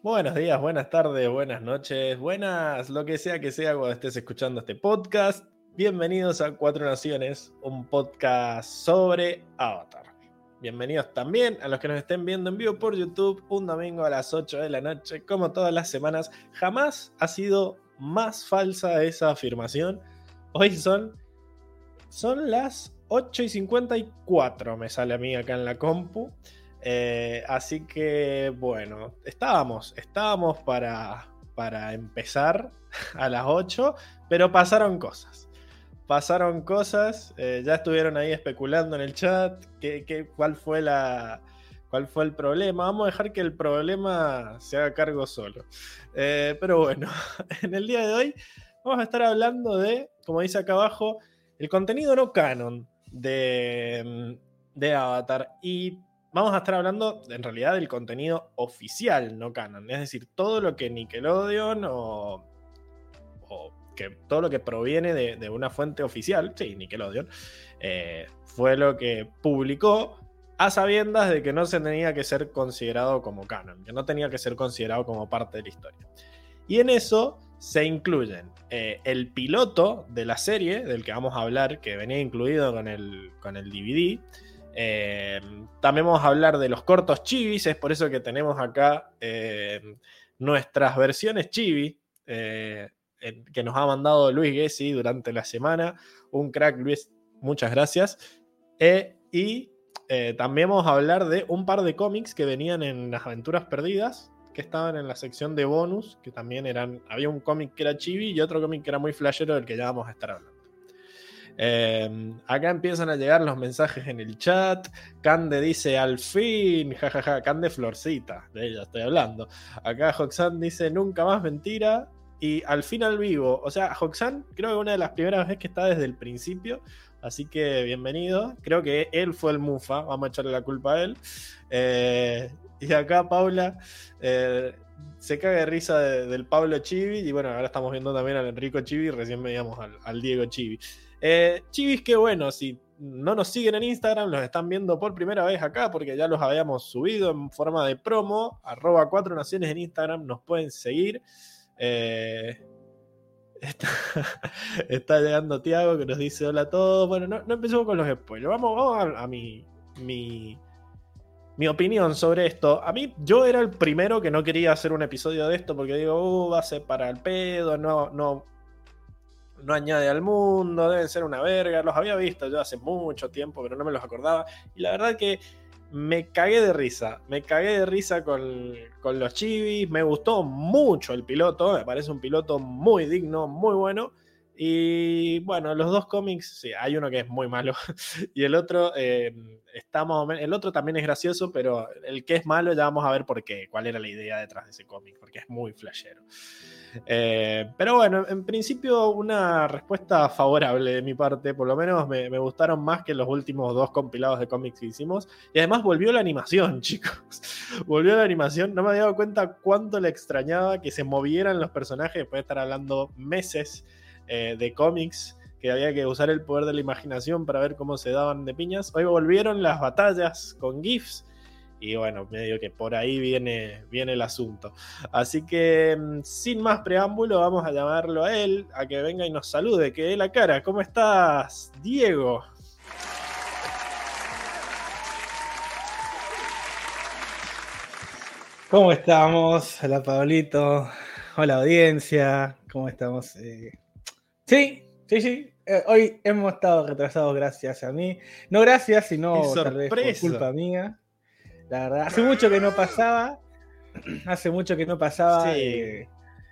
Buenos días, buenas tardes, buenas noches, buenas, lo que sea que sea cuando estés escuchando este podcast. Bienvenidos a Cuatro Naciones, un podcast sobre Avatar. Bienvenidos también a los que nos estén viendo en vivo por YouTube un domingo a las 8 de la noche, como todas las semanas. Jamás ha sido más falsa esa afirmación. Hoy son, son las 8 y 54, me sale a mí acá en la compu. Eh, así que, bueno, estábamos, estábamos para, para empezar a las 8, pero pasaron cosas. Pasaron cosas, eh, ya estuvieron ahí especulando en el chat que, cuál, fue la, cuál fue el problema. Vamos a dejar que el problema se haga cargo solo. Eh, pero bueno, en el día de hoy vamos a estar hablando de, como dice acá abajo, el contenido no canon de, de Avatar. Y vamos a estar hablando en realidad del contenido oficial, no canon. Es decir, todo lo que Nickelodeon o, que todo lo que proviene de, una fuente oficial, sí, Nickelodeon, eh, fue lo que publicó a sabiendas de que no se tenía que ser considerado como canon, que no tenía que ser considerado como parte de la historia. Y en eso se incluyen eh, el piloto de la serie, del que vamos a hablar, que venía incluido con el, con el DVD, eh, también vamos a hablar de los cortos chivis, es por eso que tenemos acá eh, nuestras versiones chibi eh, que nos ha mandado Luis Gessi durante la semana. Un crack, Luis, muchas gracias. y también vamos a hablar de un par de cómics que venían en las aventuras perdidas, que estaban en la sección de bonus, que también eran, había un cómic que era chibi y otro cómic que era muy flashero del que ya vamos a estar hablando. Em, acá empiezan a llegar los mensajes en el chat. Cande dice al fin, jajaja, ja, ja. Cande Florcita, de ella estoy hablando. Acá Hoxan dice nunca más mentira. Y al fin al vivo. O sea, Hoxan creo que una de las primeras veces que está desde el principio. Así que bienvenido. Creo que él fue el Mufa. Vamos a echarle la culpa a él. Eh, y acá Paula eh, se caga de risa del Pablo Chivi. Y bueno, ahora estamos viendo también al Enrico Chivi. Recién veíamos al, al Diego Chivi. Eh, chivis que bueno, si no nos siguen en Instagram, los están viendo por primera vez acá porque ya los habíamos subido en forma de promo. Arroba cuatro naciones en Instagram, nos pueden seguir. Eh, está, llegando Tiago que nos dice hola a todos. Bueno, no, empecemos con los spoilers. Vamos, a, mi, mi, mi, opinión sobre esto. A mí, yo era el primero que no quería hacer un episodio de esto porque digo, uh, va a ser para el pedo, no, no, no añade al mundo, deben ser una verga. Los había visto yo hace mucho tiempo, pero no me los acordaba. Y la verdad que me cagué de risa. Me cagué de risa con, con los chivis. Me gustó mucho el piloto. Me parece un piloto muy digno, muy bueno. Y bueno, los dos cómics, sí, hay uno que es muy malo y el otro eh, El otro también es gracioso, pero el que es malo ya vamos a ver por qué, cuál era la idea detrás de ese cómic, porque es muy flashero. Eh, pero bueno, en principio una respuesta favorable de mi parte, por lo menos me, gustaron más que los últimos dos compilados de cómics que hicimos. Y además volvió la animación, chicos. volvió la animación. No me había dado cuenta cuánto le extrañaba que se movieran los personajes después de estar hablando meses eh, de cómics que había que usar el poder de la imaginación para ver cómo se daban de piñas. Hoy volvieron las batallas con GIFs y bueno, medio que por ahí viene, viene el asunto. Así que mm, sin más preámbulo, vamos a llamarlo a él, a que venga y nos salude, que dé la cara. ¿Cómo estás, Diego? ¿Cómo estamos? Hola, Pablito. Hola, audiencia. ¿Cómo estamos? Eh, sí, sí, sí. Eh, hoy hemos estado retrasados gracias a mí. No gracias, sino tal vez por culpa mía. La verdad, hace mucho que no pasaba. Hace mucho que no pasaba. Eh,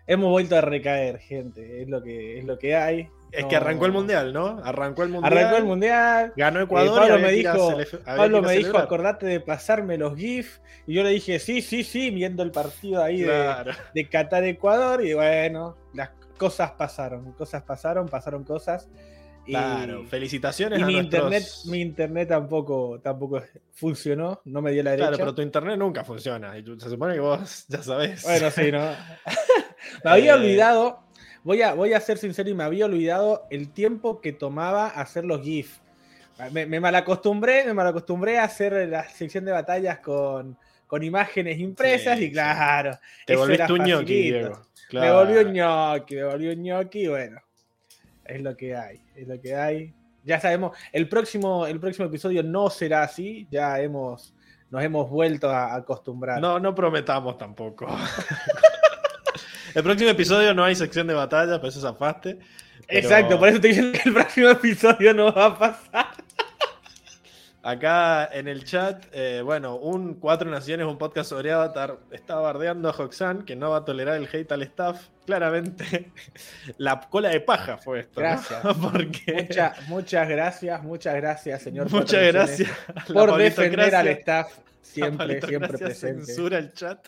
hemos vuelto a recaer, gente. Es lo que, es lo que hay. Es que arrancó el mundial, ¿no? Arrancó el mundial. Arrancó el mundial. Ganó Ecuador. Pablo me dijo, Pablo me dijo, acordate de pasarme los GIFs. Y yo le dije, sí, sí, sí, viendo el partido ahí de, de Qatar-Ecuador. Y bueno, las cosas pasaron. Cosas pasaron, pasaron cosas. Claro, felicitaciones y mi internet, mi internet tampoco, tampoco funcionó, no me dio la derecha. Claro, pero tu internet nunca funciona. Y se supone que vos ya sabés. Bueno, sí, ¿no? me había eh, olvidado, voy a, voy a ser sincero y me había olvidado el tiempo que tomaba hacer los GIFs. Me, me malacostumbré, me malacostumbré a hacer la sección de batallas con, con imágenes impresas Sí, y sí. claro. Te era tu ñoqui. Diego. Me Claro. volvió un ñoqui, me volvió un ñoqui, y bueno. Es lo que hay, es lo que hay. Ya sabemos, el próximo, el próximo episodio no será así, ya hemos, nos hemos vuelto a acostumbrar. No, no prometamos tampoco. el próximo episodio no hay sección de batalla, pero eso zafaste. Pero Exacto, por eso te dicen que el próximo episodio no va a pasar. Acá en el chat, eh, bueno, un Cuatro Naciones, un podcast sobre Avatar, está bardeando a Hoxan, que no va a tolerar el hate al staff. Claramente, la cola de paja fue esto. ¿no? Gracias. Porque. Mucha- muchas gracias, muchas gracias, señor. muchas gracias por defender al staff siempre, siempre presente. censura el chat.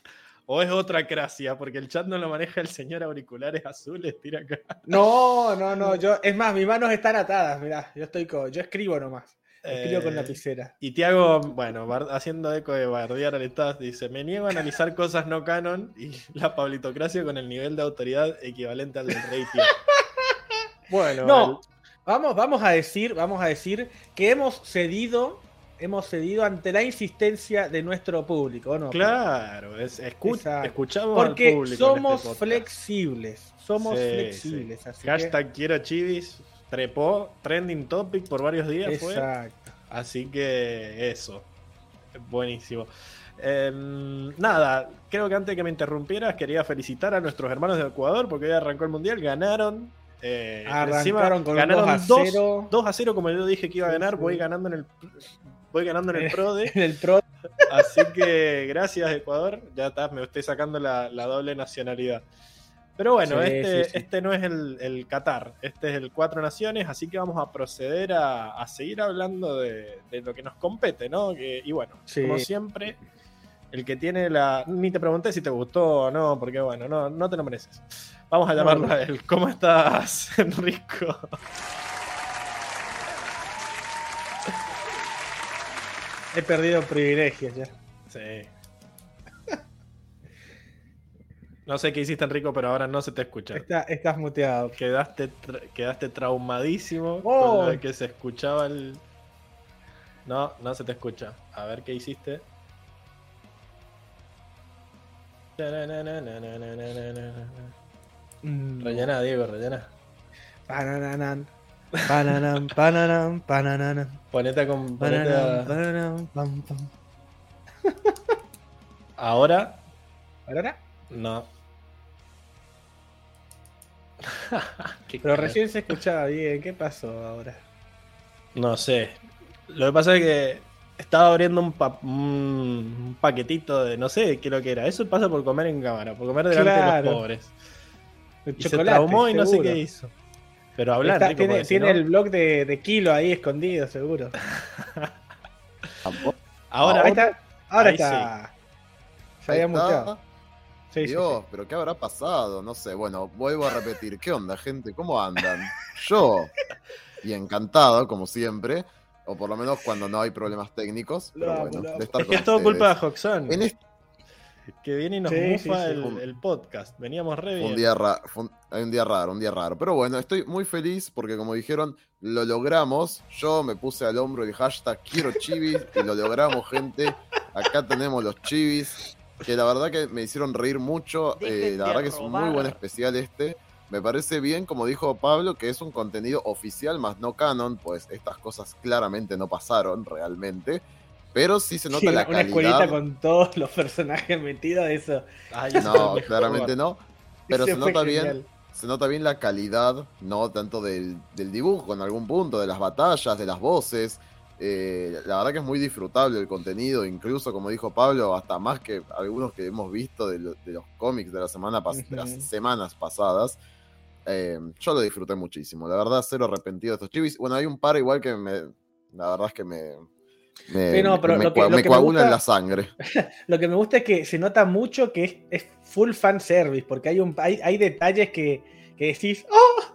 O es otra cracia, porque el chat no lo maneja el señor auriculares azules, tira acá. No, no, no, yo, es más, mis manos están atadas, mirá, yo estoy yo escribo nomás, escribo con Eh, lapicera. Y Tiago, bueno, haciendo eco de bardear al staff, dice: Me niego a analizar cosas no canon y la pablitocracia con el nivel de autoridad equivalente al del rey Tío. Bueno, No, vamos, vamos a decir, vamos a decir que hemos cedido, hemos cedido ante la insistencia de nuestro público, ¿o no? claro, es, escu- Exacto. escuchamos al Porque público. en somos este podcast. flexibles, somos Sí, flexibles, sí. así que- Hashtag quiero chivis, trepó, trending topic por varios días fue. Exacto. Así que eso. Buenísimo. Em, nada, creo que antes de que me interrumpieras, quería felicitar a nuestros hermanos de Ecuador porque hoy arrancó el mundial, ganaron. eh, Arrancaron con un ganaron 2 a 2 0. 2 a 0, como yo dije que iba a ganar, voy ganando en el voy ganando en el PRODE. En el pro. Así que gracias, Ecuador. Ya está, me estoy sacando la, la doble nacionalidad. Pero bueno, Sí, este, sí, sí. este no es el, el Qatar, este es el Cuatro Naciones, así que vamos a proceder a, a seguir hablando de, de lo que nos compete, ¿no? Que- y bueno, como siempre, el que tiene la. Ni te pregunté si te gustó o no, porque bueno, no, no te lo mereces. Vamos a llamarlo no. a él. ¿Cómo estás, Enrico? He perdido privilegios ya. Sí. No sé qué hiciste, Enrico, pero ahora no se te escucha. Está- estás muteado. Quedaste, tra- quedaste traumadísimo Oh. con que se escuchaba el. No, no se te escucha. A ver qué hiciste. Mm. Rellena, Diego, rellena. Panananan, pananam, pananam, panananan, Ponete con. ponete a- pananam, pam, pam. Ahora, ¿Ahora? no. Pero recién se escuchaba bien. ¿Qué pasó ahora? No sé. Lo que pasa es que estaba abriendo un, pa- un- un paquetito de. No sé qué lo que era. Eso pasa por comer en cámara, por comer delante de los pobres. El Y se traumó y no sé qué hizo. Pero hablar, Está- Rico, tiene si no- el blog de, de Kilo ahí escondido, seguro. Ahora, Ahí está. Ahora Ahí está. Se Ahí había muteado. Sí, sí, Dios, pero ¿qué habrá pasado? No sé, bueno, vuelvo a repetir. ¿Qué onda, gente? ¿Cómo andan? Yo, y encantado, como siempre, o por lo menos cuando no hay problemas técnicos, pero amo, bueno, de estar es que es con todo ustedes. culpa de. En este Que viene y nos Sí, mufa sí, sí. el, el podcast. Veníamos re bien. un día, ra- fue un, un día raro, un día raro. Pero bueno, estoy muy feliz porque como dijeron, lo logramos. Yo me puse al hombro el hashtag quiero chivis y lo logramos, gente. Acá tenemos los chivis, que la verdad que me hicieron reír mucho. eh, la verdad que es un muy buen especial este. Me parece bien, como dijo Pablo, que es un contenido oficial más no canon, pues estas cosas claramente no pasaron realmente. Pero sí se nota Sí, la una calidad. escuelita con todos los personajes metidos, eso. Ay, No, claramente no. Pero ese se nota bien se nota bien la calidad, no tanto del, del dibujo en algún punto, de las batallas, de las voces. Eh, la verdad que es muy disfrutable el contenido, incluso como dijo Pablo, hasta más que algunos que hemos visto de, lo- de los cómics de, la semana pas- de las semanas pasadas. Eh, yo lo disfruté muchísimo, la verdad, cero arrepentido de estos chivis. Bueno, hay un par igual que me, la verdad es que me, me, Sí, no, pero me lo que- lo me coagula en gusta- la sangre. Lo que me gusta es que se nota mucho que es, es full fan service, porque hay, un, hay, hay detalles que, que decís, ¡oh!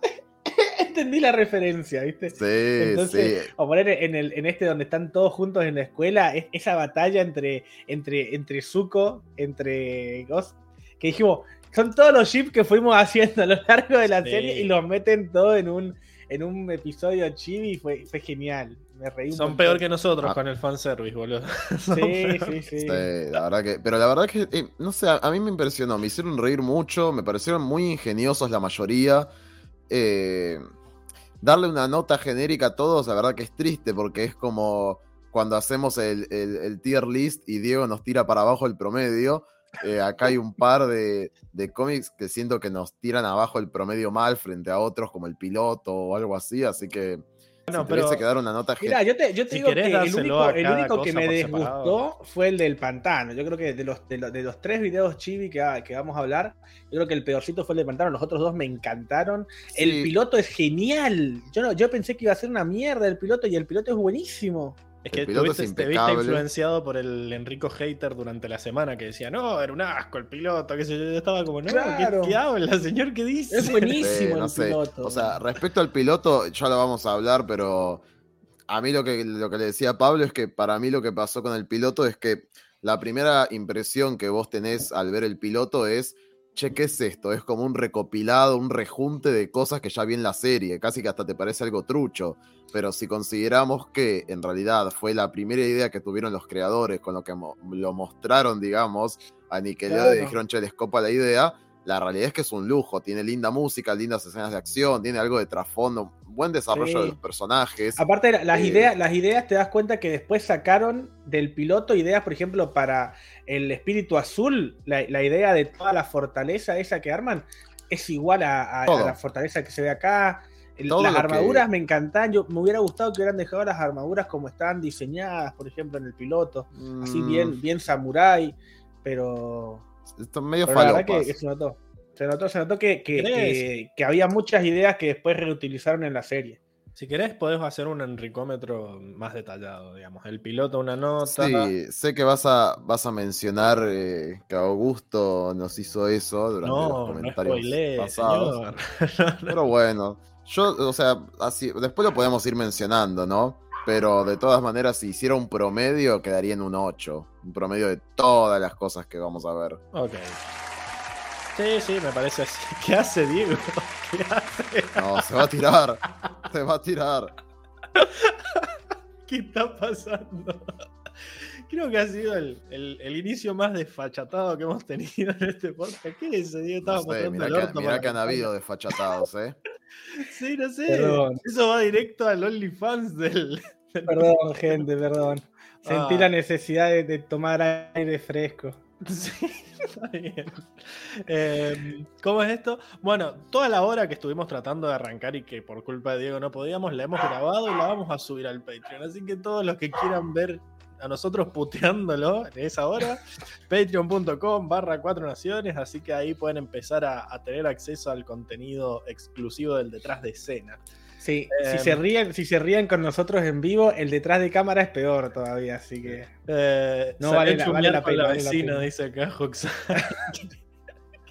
Entendí la referencia, ¿viste? Sí, Entonces, sí. O poner en, el, en este donde están todos juntos en la escuela, es- esa batalla entre, entre, entre Zuko, entre Ghost, que dijimos, son todos los chips que fuimos haciendo a lo largo de la Sí. serie y los meten todo en un, en un episodio chibi y fue, fue genial. Me reí un Son montón. peor que nosotros Ah. con el fanservice, boludo. Son Sí, sí, sí. Sí, la verdad que, pero la verdad que, eh, no sé, a, a mí me impresionó, me hicieron reír mucho, me parecieron muy ingeniosos la mayoría. Eh, darle una nota genérica a todos, la verdad que es triste, porque es como cuando hacemos el, el- tier list y Diego nos tira para abajo el promedio. Eh, acá hay un par de, de cómics que siento que nos tiran abajo el promedio mal frente a otros, como el piloto o algo así, así que Si tuviese pero- que dar una nota Mira, yo te, yo te Si digo que el único, el único que me desgustó separado. fue el del pantano. Yo creo que de los, de los, de los tres videos chibi que, que vamos a hablar, yo creo que el peorcito fue el del pantano. Los otros dos me encantaron. El piloto es genial. Yo, no, yo pensé que iba a ser una mierda el piloto y el piloto es buenísimo. Es que El es tuviste- te viste influenciado por el Enrico Hater durante la semana que decía, no, era un asco el piloto, qué sé yo. Yo estaba como, no, ¿qué- Claro. ¿qué, habla, señor? ¿Qué dice? Es buenísimo Sí, no el sé. piloto. O sea, respecto al piloto, ya lo vamos a hablar, pero a mí lo que, lo que le decía Pablo es que para mí lo que pasó con el piloto es que la primera impresión que vos tenés al ver el piloto es, che, ¿qué es esto? Es como un recopilado, un rejunte de cosas que ya vi en la serie, casi que hasta te parece algo trucho. Pero si consideramos que en realidad fue la primera idea que tuvieron los creadores, con lo que mo- lo mostraron, digamos, a Nickelodeon y dijeron, che, les copa la idea, la realidad es que es un lujo, tiene linda música, lindas escenas de acción, tiene algo de trasfondo, buen desarrollo de los personajes. Aparte, la- las, Eh, ideas, las ideas te das cuenta que después sacaron del piloto ideas, por ejemplo, para el espíritu azul, la, la idea de toda la fortaleza esa que arman es igual a, a- a Todo. la fortaleza que se ve acá. El- las que- armaduras me encantan. Yo me hubiera gustado que hubieran dejado las armaduras como estaban diseñadas, por ejemplo, en el piloto, así Mm, bien, bien samurai, pero, Esto es medio pero la verdad que se notó. Se notó, se notó que, que- que- que había muchas ideas que después reutilizaron en la serie. Si querés, podés hacer un enricómetro más detallado, digamos. El piloto, una nota. Sí, sé que vas a, vas a mencionar eh, que Augusto nos hizo eso durante los no, no comentarios spoilees, pasados. señor. Pero bueno, yo, o sea, así, después lo podemos ir mencionando, ¿no? Pero de todas maneras, si hiciera un promedio, quedaría en un 8. Un promedio de todas las cosas que vamos a ver. ok. Sí, sí, me parece así. ¿Qué hace Diego? ¿Qué hace? No, se va a tirar. se va a tirar. ¿Qué está pasando? Creo que ha sido el, el- el inicio más desfachatado que hemos tenido en este podcast. ¿Qué es eso, Diego? Estaba No sé, mirá el que, orto mirá para que han habido desfachatados, ¿eh? Sí, no sé. Perdón. Eso va directo al OnlyFans del. del- Perdón, gente, perdón. Sentí Ah. la necesidad de, de tomar aire fresco. Sí, está bien. Eh, ¿Cómo es esto? Bueno, toda la hora que estuvimos tratando de arrancar y que por culpa de Diego no podíamos, la hemos grabado y la vamos a subir al Patreon. Así que todos los que quieran ver a nosotros puteándolo en esa hora, patreon.com barra cuatro naciones, así que ahí pueden empezar a, a tener acceso al contenido exclusivo del detrás de escena. Sí, Em. si, se ríen, si se ríen con nosotros en vivo, el detrás de cámara es peor todavía, así que. Eh, No, vale la- vale pena, la vale la vecina, pena. dice acá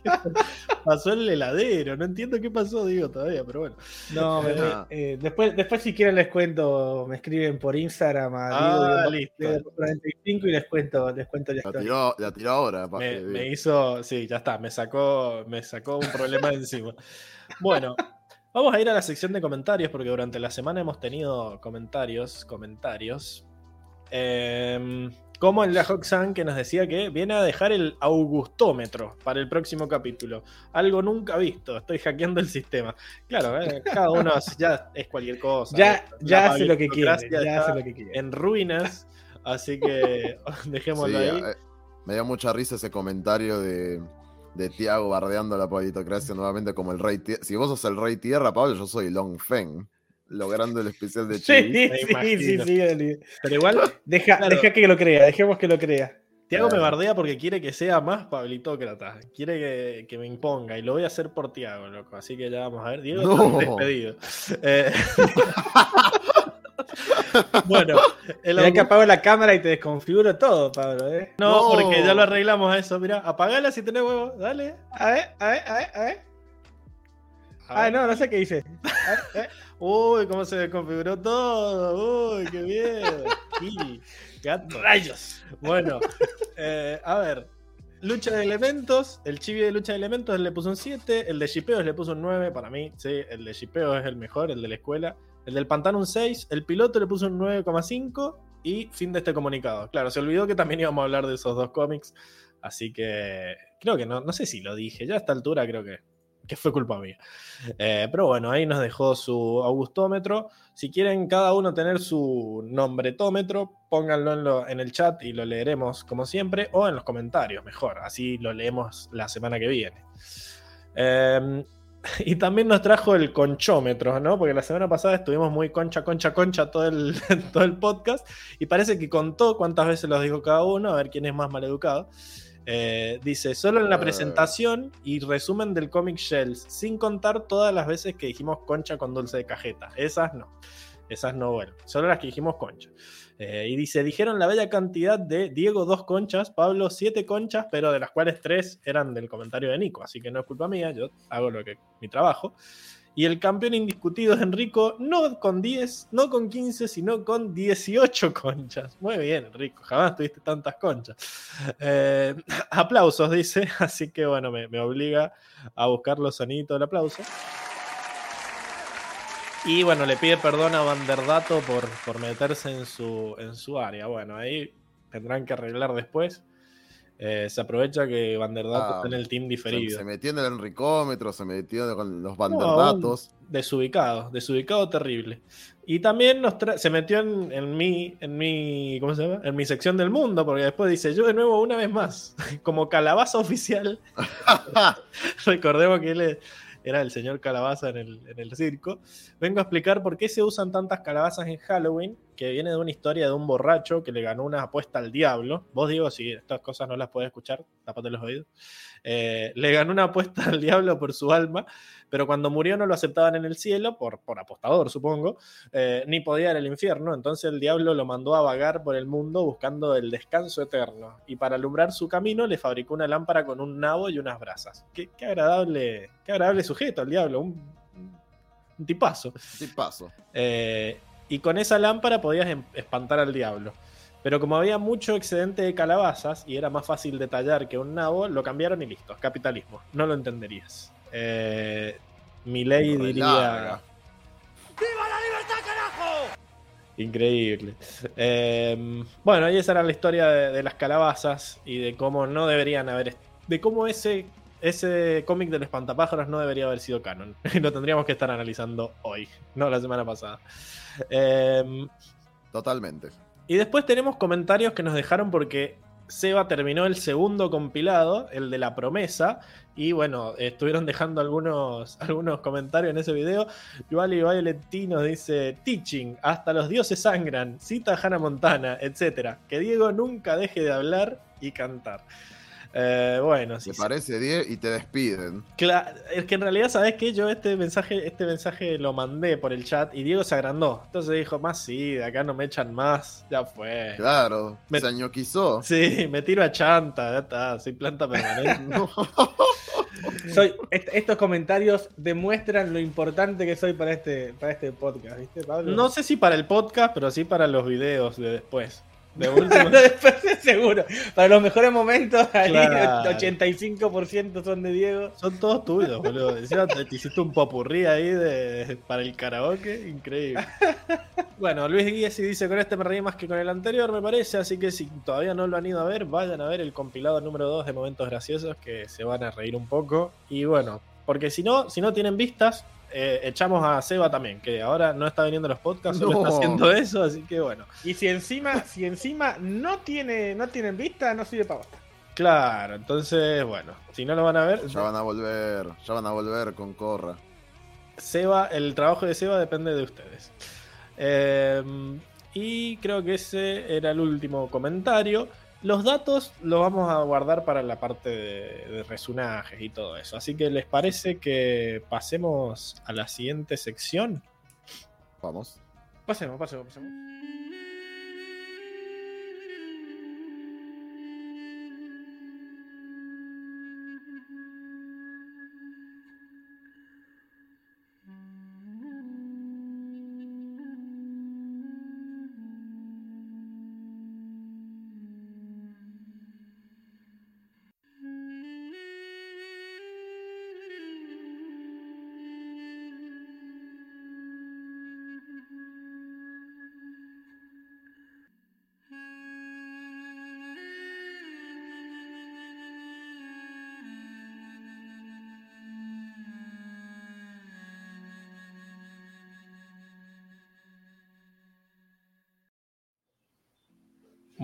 pasó en el heladero, no entiendo qué pasó, digo, todavía, pero bueno. No, me- Ah. eh, después, después si quieren les cuento, me escriben por Instagram a Ah, Diego listo. Diego 45 y les cuento, les cuento la La historia. tiró, la tiró ahora. Me, eh, me hizo, sí, ya está, me sacó, me sacó un problema de encima. Bueno, vamos a ir a la sección de comentarios porque durante la semana hemos tenido comentarios, comentarios. Em, como el de Hoxan que nos decía que viene a dejar el augustómetro para el próximo capítulo. Algo nunca visto, estoy hackeando el sistema. Claro, eh, cada uno ya es cualquier cosa. Ya, La ya hace lo que quiere, ya está hace lo que quiere. En ruinas, así que dejémoslo Sí, ahí. eh, me dio mucha risa ese comentario de, de Tiago bardeando la politocracia nuevamente como el rey tierra. Si vos sos el rey tierra, Pablo, yo soy Long Feng, logrando el especial de Sí, me sí, sí, sí, Eli. Pero igual Deja, Claro. deja que lo crea, dejemos que lo crea. Tiago me bardea porque quiere que sea más pablitócrata. Quiere que, que me imponga. Y lo voy a hacer por Tiago, loco. Así que ya vamos a ver. Diego, No. despedido. Eh, bueno, el Mirá que apago la cámara y te desconfiguro todo, Pablo, ¿eh? No, No. porque ya lo arreglamos a eso. Mira, apagala si tenés huevo. Dale. A ver, a ver, a ver, a ver. Ah, no, no sé qué hice. A ver. Uy, cómo se desconfiguró todo. Uy, qué bien. Gato. Rayos. Bueno, eh, a ver. lucha de elementos, el chibi de lucha de elementos le puso un 7, el de shipeos le puso un 9 para mí, sí, el de shipeo es el mejor, el de la escuela. El del pantano un 6, el piloto le puso un 9,5 y fin de este comunicado. Claro, se olvidó que también íbamos a hablar de esos dos cómics, así que creo que no, no sé si lo dije, ya a esta altura creo que, que fue culpa mía. Eh, pero bueno, ahí nos dejó su augustómetro. Si quieren cada uno tener su nombretómetro, pónganlo en, lo- en el chat y lo leeremos como siempre, o en los comentarios, mejor, así lo leemos la semana que viene. Eh, y también nos trajo el conchómetro, ¿no? Porque la semana pasada estuvimos muy concha, concha, concha todo el, todo el podcast y parece que contó cuántas veces los dijo cada uno, a ver quién es más maleducado. Eh, dice, solo en la Eh. presentación y resumen del cómic Shells, sin contar todas las veces que dijimos concha con dulce de cajeta. Esas no. Esas no, bueno. Solo las que dijimos concha. Eh, y dice, dijeron la bella cantidad de Diego dos conchas, Pablo siete conchas, pero de las cuales tres eran del comentario de Nico, así que no es culpa mía, yo hago lo que mi trabajo. Y el campeón indiscutido es Enrico, no con 10, no con 15, sino con 18 conchas. Muy bien, Enrico, jamás tuviste tantas conchas. Eh, aplausos, dice, así que bueno, me, obliga a buscar los sonidos del aplauso. Y bueno, le pide perdón a Vanderdato por, por meterse en su, en su área. Bueno, ahí tendrán que arreglar después. Eh, se aprovecha que Vanderdato Ah, está en el team diferido. se metió en el enricómetro, se metió con los No, un desubicado, desubicado terrible. Y también nos se metió en, en mi, en mi, ¿cómo se llama? En mi sección del mundo, porque después dice, yo de nuevo una vez más, como calabaza oficial. Recordemos que él es- era el señor calabaza en el, en el circo. Vengo a explicar por qué se usan tantas calabazas en Halloween, que viene de una historia de un borracho que le ganó una apuesta al diablo. Vos digo, si estas cosas no las podés escuchar, tapate los oídos. Eh, le ganó una apuesta al diablo por su alma, pero cuando murió no lo aceptaban en el cielo, por, por apostador supongo, eh, ni podía ir al infierno, entonces el diablo lo mandó a vagar por el mundo buscando el descanso eterno, y para alumbrar su camino le fabricó una lámpara con un nabo y unas brasas. Qué, qué agradable, qué agradable sujeto el diablo, un, un tipazo. Sí, paso. Eh, y con esa lámpara podías em- espantar al diablo. Pero como había mucho excedente de calabazas y era más fácil de tallar que un nabo, lo cambiaron y listo. Capitalismo. No lo entenderías. Eh, Milei diría. larga. Increíble. Eh, bueno, y esa era la historia de, de las calabazas y de cómo no deberían haber. De cómo ese, ese cómic del espantapájaros no debería haber sido canon. Y lo tendríamos que estar analizando hoy, no la semana pasada. Eh, Totalmente. Y después tenemos comentarios que nos dejaron porque Seba terminó el segundo compilado, el de la promesa, y bueno, estuvieron dejando algunos, algunos comentarios en ese video. Yuali Violetti nos dice, teaching, hasta los dioses sangran, cita a Hannah Montana, etc. Que Diego nunca deje de hablar y cantar. Eh, bueno, sí, ¿Te parece, Die? Y te despiden. Cla- es que en realidad, ¿sabes qué? Yo este mensaje, este mensaje lo mandé por el chat y Diego se agrandó. Entonces dijo, más sí, de acá no me echan más. Ya fue. Claro, Me- se añoquizó. Sí, me tiro a chanta, ya está, soy planta permanente. No. Soy, est- estos comentarios demuestran lo importante que soy para este, para este podcast, ¿viste, Pablo? No sé si para el podcast, pero sí para los videos de después. De último. Después, seguro. Para los mejores momentos, ahí Claro. el 85% son de Diego. Son todos tuyos, boludo. Te, te hiciste un popurrí ahí de, para el karaoke, increíble. Bueno, Luis Guiesi dice, con este me reí más que con el anterior, me parece, así que si todavía no lo han ido a ver, vayan a ver el compilado número 2 de Momentos Graciosos, que se van a reír un poco. Y bueno, porque si no, si no tienen vistas, eh, echamos a Seba también, que ahora no está viniendo a los podcasts, solo está No. haciendo eso, así que bueno. Y si encima, si encima no tiene, no tienen vista, no sirve para bosta. Claro, entonces, bueno, si no lo van a ver, Ya van a volver, ya van a volver con Corra. Seba, el trabajo de Seba depende de ustedes. Eh, y creo que ese era el último comentario. Los datos los vamos a guardar para la parte de, de resunajes y todo eso. Así que les parece que pasemos a la siguiente sección. Vamos. Pasemos, pasemos, pasemos.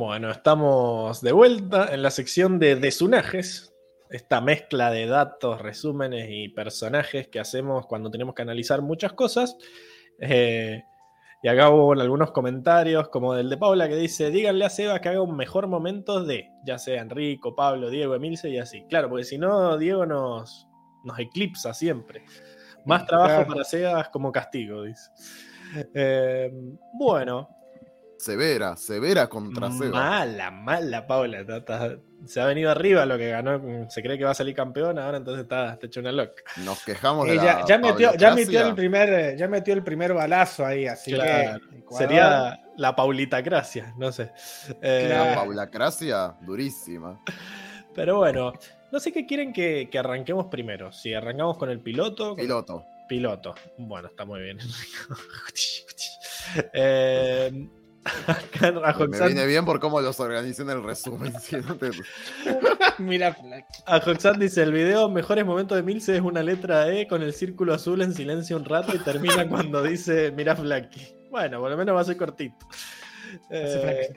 Bueno, estamos de vuelta en la sección de desunajes, esta mezcla de datos, resúmenes y personajes que hacemos cuando tenemos que analizar muchas cosas. Eh, y acá hubo algunos comentarios, como del de Paula, que dice: Díganle a Seba que haga un mejor momento de, ya sea Enrico, Pablo, Diego, Emilce y así. Claro, porque si no, Diego nos, nos eclipsa siempre. Más trabajo Claro. para Seba como castigo, dice. Eh, bueno, Severa, severa contra Seba. Mala, mala Paula. está- está- se ha venido arriba lo que ganó. Se cree que va a salir campeón, ahora entonces está, está hecho una loca. Nos quejamos de Eh, la ya, ya metió, ya metió el primer, ya metió el primer balazo ahí, así Claro, que Ecuador- Sería la Paulita Gracia, no sé. Eh, La paulacracia, durísima. Pero bueno, no sé qué quieren que, que arranquemos primero. Si arrancamos con el piloto. con- Piloto. Piloto. Bueno, está muy bien. eh, acá Me viene bien por cómo los organizé en el resumen. te- Mira, Ajoxan dice: el video Mejores Momentos de Milce es una letra E con el círculo azul en silencio un rato y termina cuando dice: Mira, Flaky. Bueno, por lo menos va a ser cortito. Eh.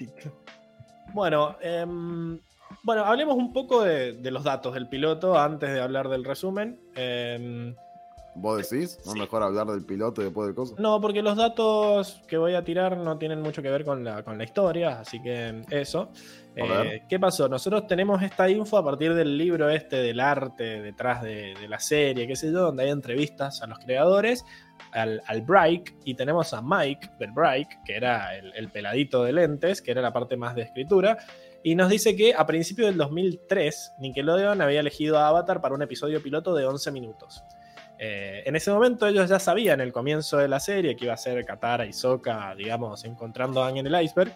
Bueno, em, bueno, hablemos un poco de, de los datos del piloto antes de hablar del resumen. Em, ¿Vos decís? ¿No Sí. mejor hablar del piloto y después del coso? no, porque los datos que voy a tirar no tienen mucho que ver con la, con la historia, así que eso. Eh, ¿Qué pasó? Nosotros tenemos esta info a partir del libro este del arte detrás de, de la serie, qué sé yo, donde hay entrevistas a los creadores, al, al Bright, y tenemos a Mike del Bright, que era el, el peladito de lentes, que era la parte más de escritura, y nos dice que a principios del 2003 Nickelodeon había elegido a Avatar para un episodio piloto de 11 minutos. Eh, en ese momento ellos ya sabían el comienzo de la serie que iba a ser Katara y Sokka, digamos, encontrando a en el iceberg,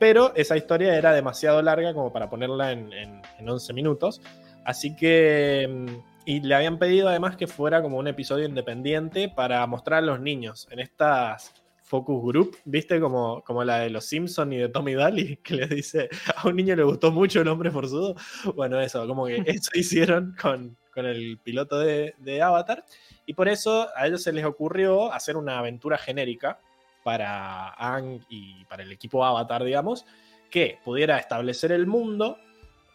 pero esa historia era demasiado larga como para ponerla en, en- en 11 minutos. Así que. mm, Y le habían pedido además que fuera como un episodio independiente para mostrar a los niños en estas focus group, ¿viste? Como, como la de los Simpson y de Tommy Daly, que les dice a un niño le gustó mucho el hombre forzudo. Bueno, eso, como que eso hicieron con, con el piloto de, Avatar. Y por eso a ellos se les ocurrió hacer una aventura genérica para Ang y para el equipo Avatar, digamos, que pudiera establecer el mundo,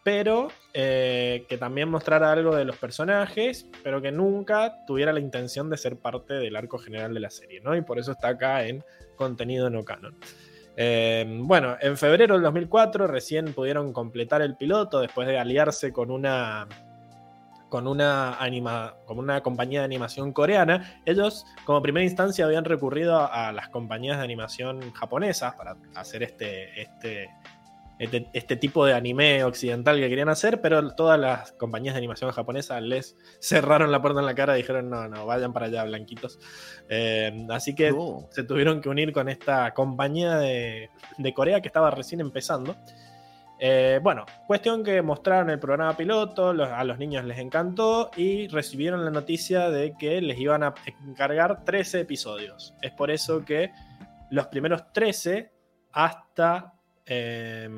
pero eh, que también mostrara algo de los personajes, pero que nunca tuviera la intención de ser parte del arco general de la serie, ¿no? Y por eso está acá en contenido no canon. Eh, bueno, en febrero del 2004 recién pudieron completar el piloto después de aliarse con una con una, anima, con una compañía de animación coreana. Ellos, como primera instancia, habían recurrido a, a las compañías de animación japonesas para hacer este, este, este, este tipo de anime occidental que querían hacer, pero todas las compañías de animación japonesas les cerraron la puerta en la cara y dijeron, no, no, vayan para allá, blanquitos. Eh, así que No. se tuvieron que unir con esta compañía de, de Corea que estaba recién empezando. Eh, bueno, cuestión que mostraron el programa piloto, a los niños les encantó y recibieron la noticia de que les iban a encargar 13 episodios. Es por eso que los primeros 13 hasta, eh,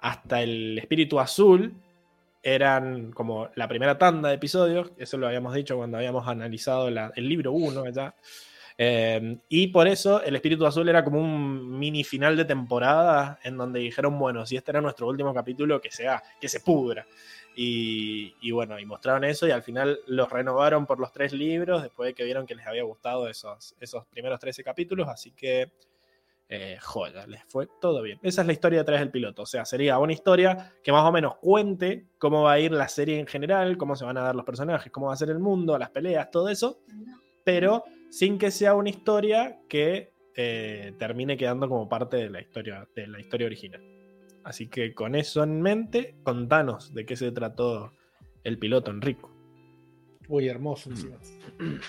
hasta el espíritu azul eran como la primera tanda de episodios, eso lo habíamos dicho cuando habíamos analizado el libro 1 allá. Eh, y por eso el Espíritu Azul era como un mini final de temporada en donde dijeron, bueno, si este era nuestro último capítulo, que sea, que se pudra. Y, bueno, y mostraron eso y al final los renovaron por los tres libros después de que vieron que les había gustado esos, esos primeros 13 capítulos, así que eh, les fue todo bien. Esa es la historia detrás del piloto, o sea, sería una historia que más o menos cuente cómo va a ir la serie en general, cómo se van a dar los personajes, cómo va a ser el mundo, las peleas, todo eso, pero sin que sea una historia que eh, termine quedando como parte de la historia, de la historia original. Así que con eso en mente, contanos de qué se trató el piloto, Enrico. Uy, hermoso. encima.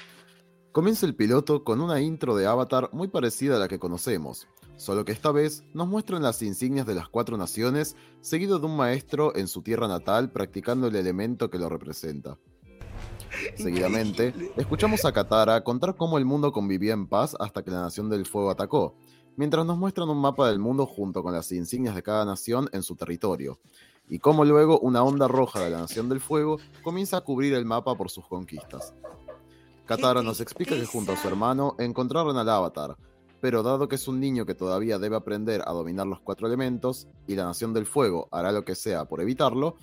Comienza el piloto con una intro de Avatar muy parecida a la que conocemos, solo que esta vez nos muestran las insignias de las cuatro naciones, seguido de un maestro en su tierra natal practicando el elemento que lo representa. Seguidamente, escuchamos a Katara contar cómo el mundo convivía en paz hasta que la Nación del Fuego atacó, mientras nos muestran un mapa del mundo junto con las insignias de cada nación en su territorio, y cómo luego una onda roja de la Nación del Fuego comienza a cubrir el mapa por sus conquistas. Katara nos explica que junto a su hermano encontraron al Avatar, pero dado que es un niño que todavía debe aprender a dominar los cuatro elementos, y la Nación del Fuego hará lo que sea por evitarlo,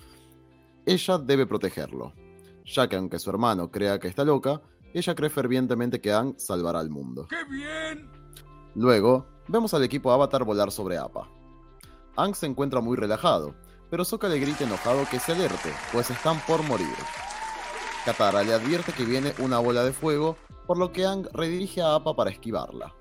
ella debe protegerlo, ya que aunque su hermano crea que está loca, ella cree fervientemente que Ang salvará al mundo. ¡Qué bien! Luego, vemos al equipo Avatar volar sobre Appa. Ang se encuentra muy relajado, pero Sokka le grita enojado que se alerte, pues están por morir. Katara le advierte que viene una bola de fuego, por lo que Ang redirige a Appa para esquivarla.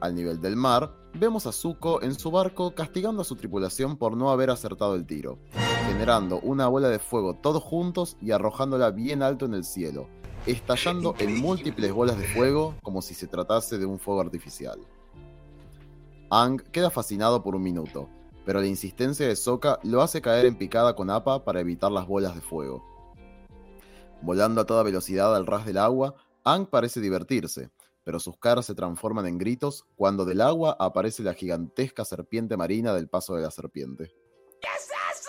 Al nivel del mar, vemos a Zuko en su barco castigando a su tripulación por no haber acertado el tiro, generando una bola de fuego todos juntos y arrojándola bien alto en el cielo, estallando en múltiples bolas de fuego como si se tratase de un fuego artificial. Ang queda fascinado por un minuto, pero la insistencia de Sokka lo hace caer en picada con Appa para evitar las bolas de fuego. Volando a toda velocidad al ras del agua, Ang parece divertirse, pero sus caras se transforman en gritos cuando del agua aparece la gigantesca serpiente marina del paso de la serpiente.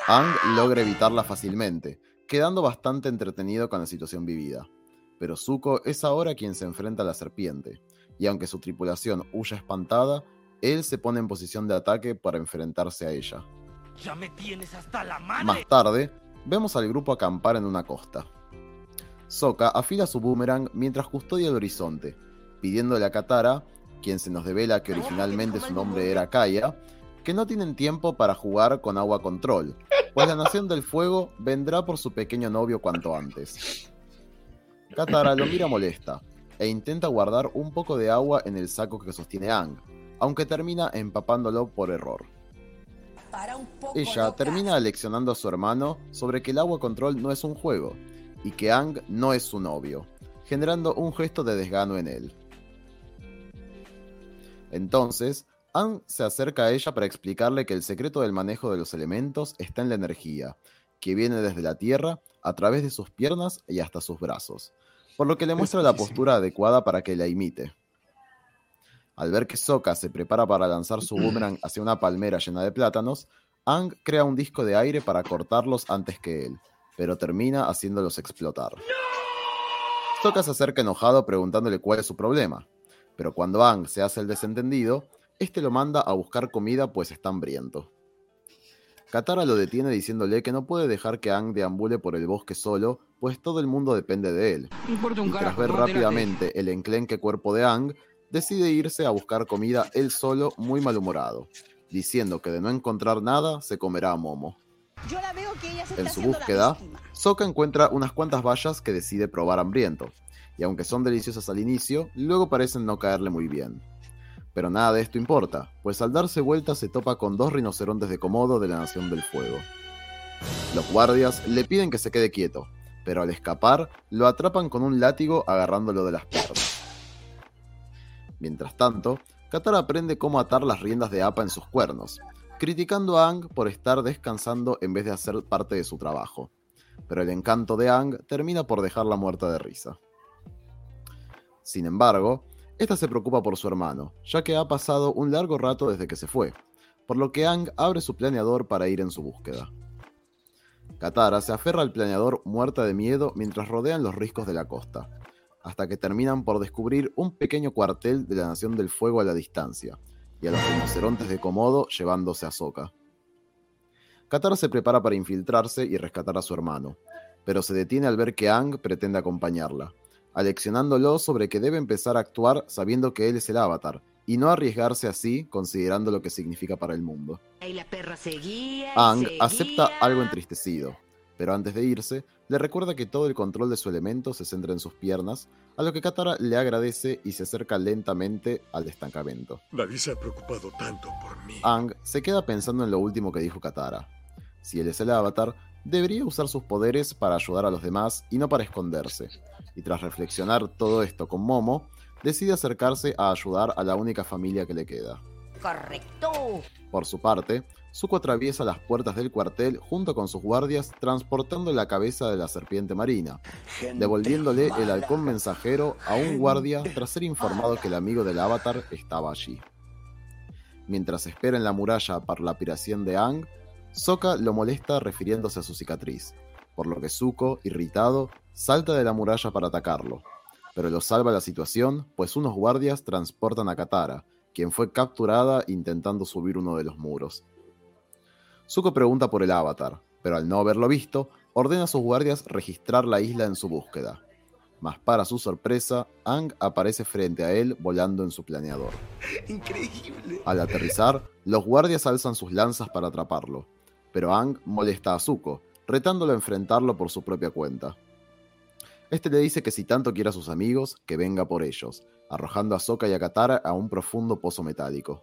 Ang logra evitarla fácilmente, quedando bastante entretenido con la situación vivida. Pero Zuko es ahora quien se enfrenta a la serpiente, y aunque su tripulación huya espantada, él se pone en posición de ataque para enfrentarse a ella. ¡Ya me tienes hasta la madre! Más tarde, vemos al grupo acampar en una costa. Sokka afila su boomerang mientras custodia el horizonte, pidiéndole a Katara, quien se nos devela que originalmente su nombre era Kaya, que no tienen tiempo para jugar con agua control, pues la Nación del Fuego vendrá por su pequeño novio cuanto antes. Katara lo mira molesta e intenta guardar un poco de agua en el saco que sostiene Ang, aunque termina empapándolo por error. Ella termina leccionando a su hermano sobre que el agua control no es un juego y que Ang no es su novio, generando un gesto de desgano en él. Entonces, Ang se acerca a ella para explicarle que el secreto del manejo de los elementos está en la energía, que viene desde la tierra, a través de sus piernas y hasta sus brazos, por lo que le muestra la postura adecuada para que la imite. Al ver que Sokka se prepara para lanzar su boomerang hacia una palmera llena de plátanos, Ang crea un disco de aire para cortarlos antes que él, pero termina haciéndolos explotar. Sokka se acerca enojado preguntándole cuál es su problema, pero cuando Ang se hace el desentendido, este lo manda a buscar comida pues está hambriento. Katara lo detiene diciéndole que no puede dejar que Ang deambule por el bosque solo, pues todo el mundo depende de él. Y tras ver rápidamente el enclenque cuerpo de Ang, decide irse a buscar comida él solo, muy malhumorado, diciendo que de no encontrar nada se comerá a Momo. Yo la veo que ella se En está su búsqueda. Sokka encuentra unas cuantas bayas que decide probar hambriento, y aunque son deliciosas al inicio, luego parecen no caerle muy bien. Pero nada de esto importa, pues al darse vuelta se topa con dos rinocerontes de Komodo de la Nación del Fuego. Los guardias le piden que se quede quieto, pero al escapar lo atrapan con un látigo agarrándolo de las piernas. Mientras tanto, Katara aprende cómo atar las riendas de Appa en sus cuernos, criticando a Ang por estar descansando en vez de hacer parte de su trabajo. Pero el encanto de Ang termina por dejarla muerta de risa. Sin embargo, esta se preocupa por su hermano, ya que ha pasado un largo rato desde que se fue, por lo que Ang abre su planeador para ir en su búsqueda. Katara se aferra al planeador muerta de miedo mientras rodean los riscos de la costa, hasta que terminan por descubrir un pequeño cuartel de la Nación del Fuego a la distancia, y a los rinocerontes de Komodo llevándose a Sokka. Katara se prepara para infiltrarse y rescatar a su hermano, pero se detiene al ver que Ang pretende acompañarla, aleccionándolo sobre que debe empezar a actuar sabiendo que él es el avatar, y no arriesgarse así considerando lo que significa para el mundo. Y la perra seguía. y Ang seguía. acepta algo entristecido, pero antes de irse, le recuerda que todo el control de su elemento se centra en sus piernas, a lo que Katara le agradece y se acerca lentamente al estancamiento. Nadie se ha preocupado tanto por mí. Ang se queda pensando en lo último que dijo Katara. Si él es el avatar, debería usar sus poderes para ayudar a los demás y no para esconderse. Y tras reflexionar todo esto con Momo, decide acercarse a ayudar a la única familia que le queda. Correcto. Por su parte, Zuko atraviesa las puertas del cuartel junto con sus guardias transportando la cabeza de la serpiente marina, devolviéndole el halcón mensajero a un guardia tras ser informado que el amigo del avatar estaba allí. Mientras espera en la muralla para la piración de Ang, Sokka lo molesta refiriéndose a su cicatriz, por lo que Zuko, irritado, salta de la muralla para atacarlo, pero lo salva la situación, pues unos guardias transportan a Katara, quien fue capturada intentando subir uno de los muros. Zuko pregunta por el avatar, pero al no haberlo visto, ordena a sus guardias registrar la isla en su búsqueda. Mas para su sorpresa, Ang aparece frente a él volando en su planeador. Increíble. Al aterrizar, los guardias alzan sus lanzas para atraparlo, pero Ang molesta a Zuko, retándolo a enfrentarlo por su propia cuenta. Este le dice que si tanto quiere a sus amigos, que venga por ellos, arrojando a Sokka y a Katara a un profundo pozo metálico.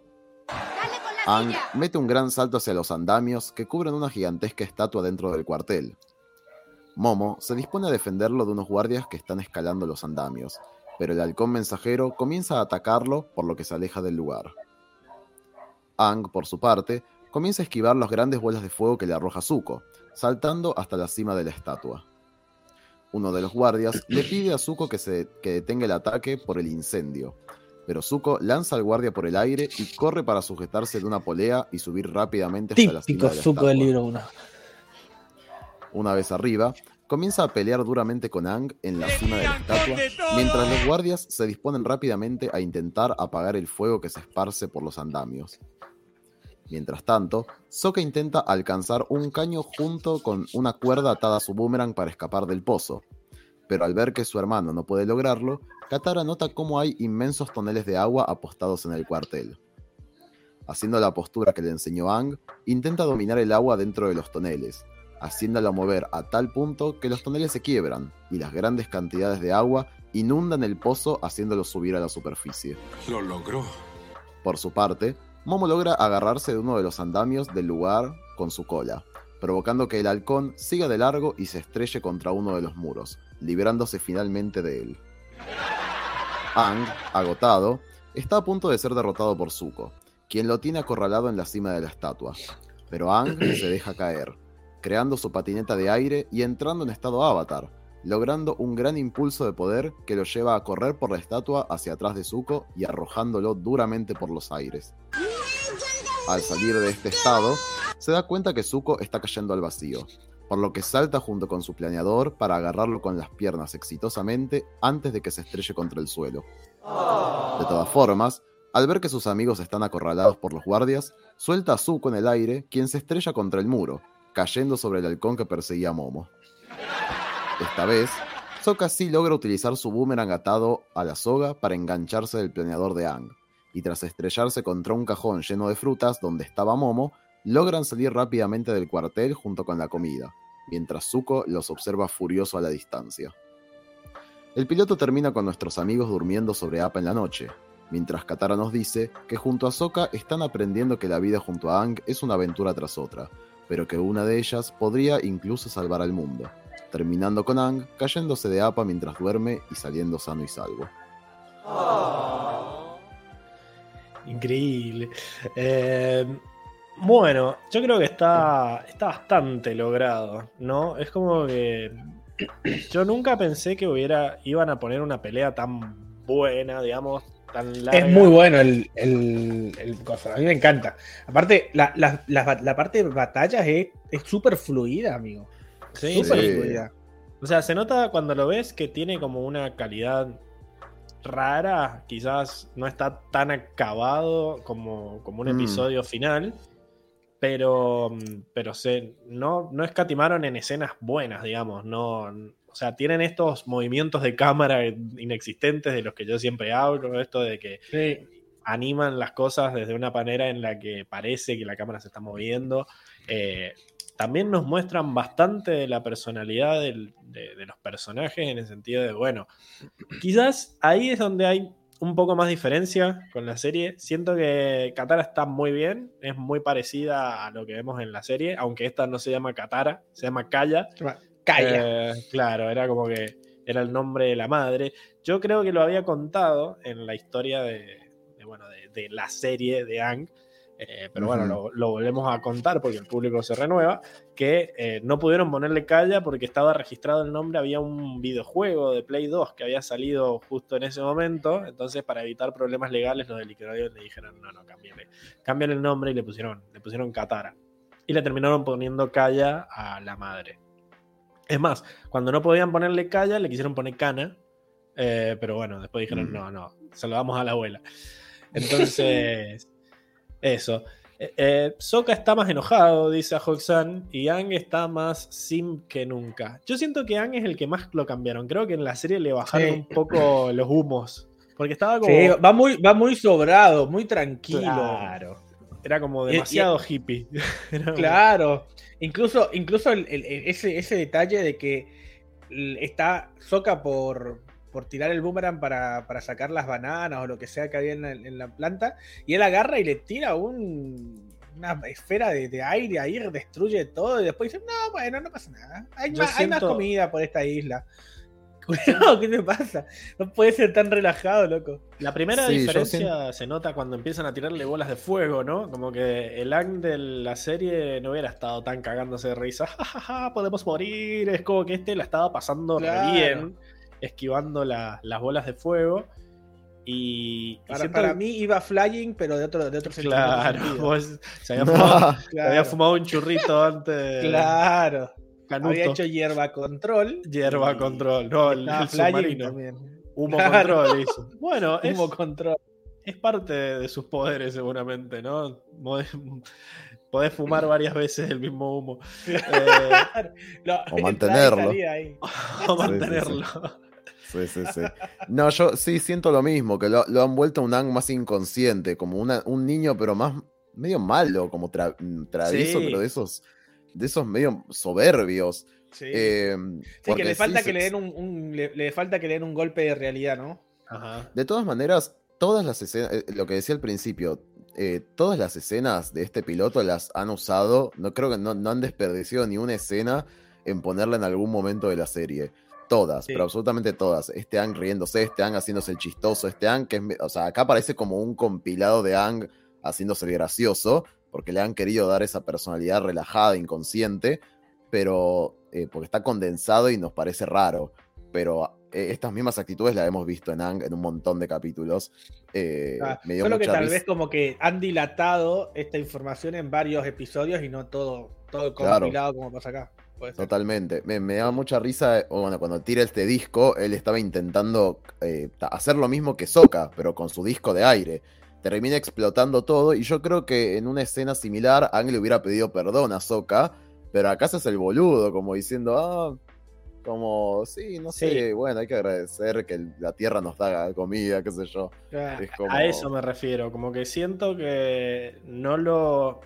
Ang mete un gran salto hacia los andamios que cubren una gigantesca estatua dentro del cuartel. Momo se dispone a defenderlo de unos guardias que están escalando los andamios, pero el halcón mensajero comienza a atacarlo por lo que se aleja del lugar. Ang, por su parte, comienza a esquivar las grandes bolas de fuego que le arroja Zuko, saltando hasta la cima de la estatua. Uno de los guardias le pide a Zuko que, se, que detenga el ataque por el incendio, pero Zuko lanza al guardia por el aire y corre para sujetarse de una polea y subir rápidamente hasta la cima de la Zuko del estatua. libro 1. Una vez arriba, comienza a pelear duramente con Ang en la cima de la estatua, mientras los guardias se disponen rápidamente a intentar apagar el fuego que se esparce por los andamios. Mientras tanto, Sokka intenta alcanzar un caño junto con una cuerda atada a su boomerang para escapar del pozo. Pero al ver que su hermano no puede lograrlo, Katara nota cómo hay inmensos toneles de agua apostados en el cuartel. Haciendo la postura que le enseñó Ang, intenta dominar el agua dentro de los toneles, haciéndolo mover a tal punto que los toneles se quiebran y las grandes cantidades de agua inundan el pozo haciéndolo subir a la superficie. Lo logró. Por su parte, Momo logra agarrarse de uno de los andamios del lugar con su cola, provocando que el halcón siga de largo y se estrelle contra uno de los muros, liberándose finalmente de él. Ang, agotado, está a punto de ser derrotado por Zuko, quien lo tiene acorralado en la cima de la estatua. Pero Ang se deja caer, creando su patineta de aire y entrando en estado avatar, logrando un gran impulso de poder que lo lleva a correr por la estatua hacia atrás de Zuko y arrojándolo duramente por los aires. Al salir de este estado, se da cuenta que Zuko está cayendo al vacío, por lo que salta junto con su planeador para agarrarlo con las piernas exitosamente antes de que se estrelle contra el suelo. De todas formas, al ver que sus amigos están acorralados por los guardias, suelta a Zuko en el aire, quien se estrella contra el muro, cayendo sobre el halcón que perseguía a Momo. Esta vez, Sokka sí logra utilizar su boomerang atado a la soga para engancharse del planeador de Ang, y tras estrellarse contra un cajón lleno de frutas donde estaba Momo, logran salir rápidamente del cuartel junto con la comida, mientras Zuko los observa furioso a la distancia. El piloto termina con nuestros amigos durmiendo sobre Appa en la noche, mientras Katara nos dice que junto a Sokka están aprendiendo que la vida junto a Ang es una aventura tras otra, pero que una de ellas podría incluso salvar al mundo, terminando con Ang cayéndose de Appa mientras duerme y saliendo sano y salvo. Increíble. Eh, bueno, yo creo que está, está bastante logrado, ¿no? Es como que yo nunca pensé que hubiera iban a poner una pelea tan buena, digamos, tan larga. Es muy bueno el, el, el cosa, a mí me encanta. Aparte, la, la- la- la parte de batallas es es súper fluida, amigo. Sí, Súper sí. fluida. O sea, se nota cuando lo ves que tiene como una calidad rara, quizás no está tan acabado como, como un Mm. episodio final, pero, pero se, no, no escatimaron en escenas buenas, digamos, no, o sea, tienen estos movimientos de cámara inexistentes de los que yo siempre hablo, esto de que Sí. animan las cosas desde una manera en la que parece que la cámara se está moviendo. Eh, también nos muestran bastante de la personalidad del- de, de los personajes en el sentido de, bueno, quizás ahí es donde hay un poco más diferencia con la serie. Siento que Katara está muy bien, es muy parecida a lo que vemos en la serie, aunque esta no se llama Katara, se llama Kaya. Calla. Eh, claro, era como que era el nombre de la madre. Yo creo que lo había contado en la historia de, de, bueno, de, de la serie de Ang, eh, pero bueno, lo, lo volvemos a contar porque el público se renueva, que eh, no pudieron ponerle calla porque estaba registrado el nombre, había un videojuego de Play 2 que había salido justo en ese momento, entonces para evitar problemas legales los de Nickelodeon le dijeron, no, no, cámbiale, cámbiale el nombre y le pusieron, le pusieron Katara. Y le terminaron poniendo calla a la madre. Es más, cuando no podían ponerle calla, le quisieron poner cana. Eh, pero bueno, después dijeron, Mm. no, no, se lo damos a la abuela. Entonces, eso. Eh, eh, Sokka está más enojado, dice a Hoxan, y Ang está más sim que nunca. Yo siento que Ang es el que más lo cambiaron. Creo que en la serie le bajaron Sí. un poco los humos. Porque estaba como. Sí, va muy, va muy sobrado, muy tranquilo. Claro. Era como Y- y- demasiado hippie. Era Claro. Incluso, incluso el- el- el- ese, ese detalle de que está Soca por, por tirar el boomerang para, para sacar las bananas o lo que sea que había en la, en la planta, y él agarra y le tira un- una esfera de, de aire ahí, destruye todo, y después dice, no, bueno, no pasa nada. Hay, más, hay más comida por esta isla. Cuidado, ¿qué te pasa? No puede ser tan relajado, loco. La primera Sí, diferencia se nota cuando empiezan a tirarle bolas de fuego, ¿no? Como que el Ang de la serie no hubiera estado tan cagándose de risa. Ja, ja, ja, podemos morir. Es como que este la estaba pasando re Claro. bien, esquivando la- las bolas de fuego. Y, y Para, siento- para mí iba flying, pero de otro, de otro claro, sentido. vos se había fumado, se Claro, había fumado un churrito antes. claro. Canuto. Había hecho hierba control. Hierba y- control, no, el, submarino. también. Humo Claro. control hizo. Bueno, es, Humo control. es parte de sus poderes seguramente, ¿no? Podés fumar varias veces el mismo humo. Eh, O mantenerlo. ahí. o Sí, sí, mantenerlo. Sí, sí, sí. No, yo sí siento lo mismo, que lo, lo han vuelto a un Ang más inconsciente, como una- un niño, pero más medio malo, como tra- mm, travieso, Sí. pero de esos, de esos medio soberbios. Sí. Eh, Sí, que le falta sí, que le den un, un- le, le falta que le den un golpe de realidad, ¿no? Ajá. De todas maneras, todas las escenas, eh, lo que decía al principio, eh, todas las escenas de este piloto las han usado, no creo que no, no han desperdiciado ni una escena en ponerla en algún momento de la serie. Todas, Sí. pero absolutamente todas. Este Ang riéndose, este Ang haciéndose el chistoso, este Ang que es, o sea, acá parece como un compilado de Ang haciéndose el gracioso, porque le han querido dar esa personalidad relajada, inconsciente, pero eh, porque está condensado y nos parece raro. Pero eh, estas mismas actitudes las hemos visto en Ang en un montón de capítulos. Eh, Ah, me dio Solo que tal risa. vez como que han dilatado esta información en varios episodios y no todo, todo Claro. compilado como pasa acá. Puede ser. Totalmente. Me, me da mucha risa. o Bueno, cuando tira este disco, él estaba intentando eh, hacer lo mismo que Soka, pero con su disco de aire. Termina explotando todo. Y yo creo que en una escena similar, Ang le hubiera pedido perdón a Soka. Pero acá se hace el boludo, como diciendo, ah, como, sí, no sé, Sí. bueno, hay que agradecer que la tierra nos da comida, qué sé yo. Ah, Es como- A eso me refiero, como que siento que no lo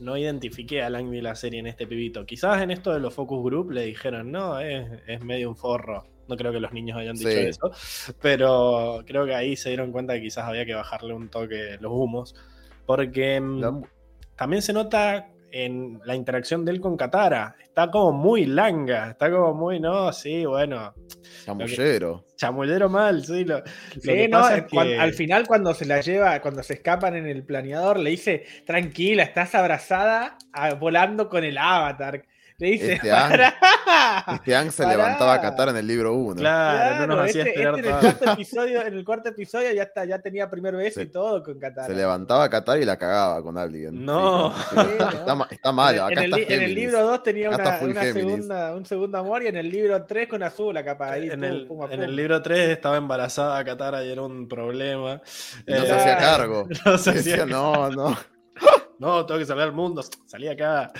no identifiqué a Lang de la serie en este pibito. Quizás en esto de los focus group le dijeron, no, es, es medio un forro. No creo que los niños hayan dicho Sí. eso, pero creo que ahí se dieron cuenta que quizás había que bajarle un toque los humos, porque mm, también se nota en la interacción de él con Katara. Está como muy langa, está como muy, no, sí, bueno, Chamullero. chamullero mal, sí. Lo, lo Sí, que no, pasa eh, es cuan- que- al final cuando se la lleva, cuando se escapan en el planeador, le dice, tranquila, estás abrazada ah, volando con el avatar. Le dice, Este. Este Ang se levantaba a Qatar en el libro 1. Claro, no nos este, hacía esperar este en, el cuarto episodio, en el cuarto episodio ya está, ya tenía primer beso Se- y todo con Katara. Se levantaba a Qatar y la cagaba con alguien. No. Sí, sí, está, está mal, en, acá en el, está en el libro 2 tenía una, una segunda, un segundo amor y en el libro 3 con azul la capa ahí. En pum, el, pum, a en pum. el libro 3 estaba embarazada Katara y era un problema. Y no Eh, se hacía cargo. no se Decía, hacía no, no, No, tengo que salvar al mundo. Salí acá.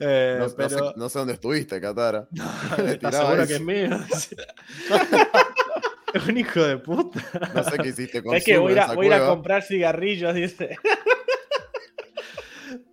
Eh, no, no sé, no sé dónde estuviste, Katara. Le ¿estás seguro eso. que es mío? es un hijo de puta. No sé qué hiciste con Es que voy a, ir a- esa voy a comprar cigarrillos, dice.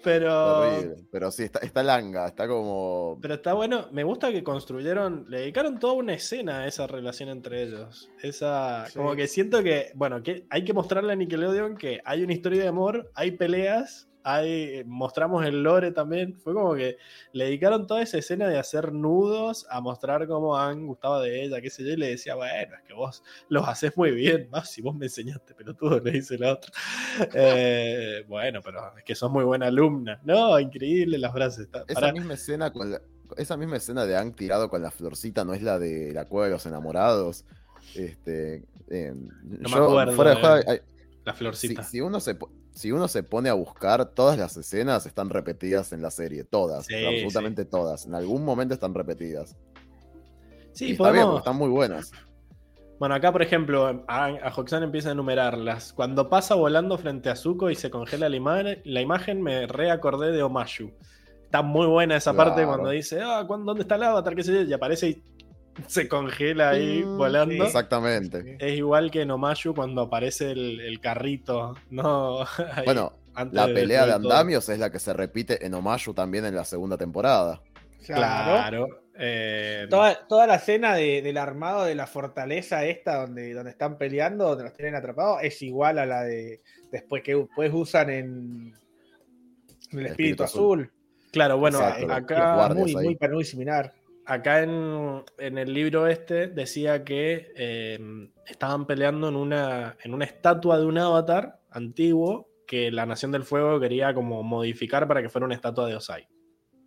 Pero, Terrible. Pero sí, está, está langa, está como. pero está bueno. Me gusta que construyeron, le dedicaron toda una escena a esa relación entre ellos. Esa, Sí. como que siento que, bueno, que hay que mostrarle a Nickelodeon que hay una historia de amor, hay peleas, hay, mostramos el lore también. Fue como que le dedicaron toda esa escena de hacer nudos a mostrar cómo han gustaba de ella, qué sé yo, y le decía, bueno, es que vos los haces muy bien, más si vos me enseñaste, pelotudo, le dice la otra. Eh, bueno, pero es que sos muy buena alumna. No, increíble las frases. Esa pará. misma escena con la- esa misma escena de Ang tirado con la florcita no es la de la cueva de los enamorados. Este, eh, No me yo, acuerdo, fuera de eh. joda, hay- La florcita. si uno se, si uno se pone a buscar, todas las escenas están repetidas en la serie, todas, Sí, absolutamente todas. En algún momento están repetidas. Sí, y está bien, podemos, están muy buenas. Bueno, acá, por ejemplo, a, a Hoxan empieza a enumerarlas. Cuando pasa volando frente a Zuko y se congela la, ima- la imagen, me reacordé de Omashu. Está muy buena esa parte cuando dice, ah, ¿cuándo- ¿dónde está el avatar? ¿Qué sé yo? Y aparece y se congela ahí Mm, volando. sí. Exactamente. Es igual que en Omashu cuando aparece el, el carrito, ¿no? Ahí, Bueno, antes la pelea de todo. andamios es la que se repite en Omayu también en la segunda temporada. Claro. Claro. eh, Toda, toda la escena de- del armado de la fortaleza esta donde, donde están peleando, donde los tienen atrapados, es igual a la de después que después usan en, en el espíritu azul. claro, bueno, Exacto, acá, muy, muy, muy similar. Acá en, en el libro este decía que eh, estaban peleando en una, en una estatua de un avatar antiguo que la Nación del Fuego quería como modificar para que fuera una estatua de Osai.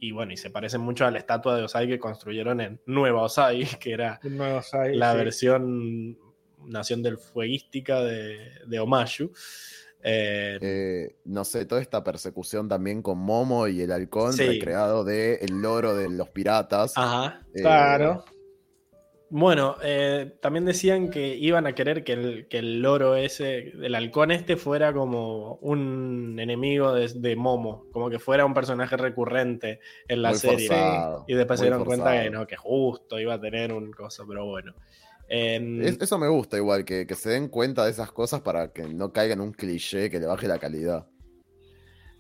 Y bueno, y se parece mucho a la estatua de Osai que construyeron en Nueva Osai, que era la sí. versión Nación del Fueguística de, de Omashu. Eh, Eh, no sé, toda esta persecución también con Momo y el halcón Sí. recreado de el loro de los piratas. ajá. Eh, Claro. Bueno, eh, también decían que iban a querer que el, que el loro ese, el halcón este, fuera como un enemigo de, de Momo, como que fuera un personaje recurrente en la Muy serie. forzado, Y después se dieron cuenta que no, que justo iba a tener un coso, pero bueno. Em, Es- eso me gusta igual, que, que se den cuenta de esas cosas para que no caiga en un cliché que le baje la calidad.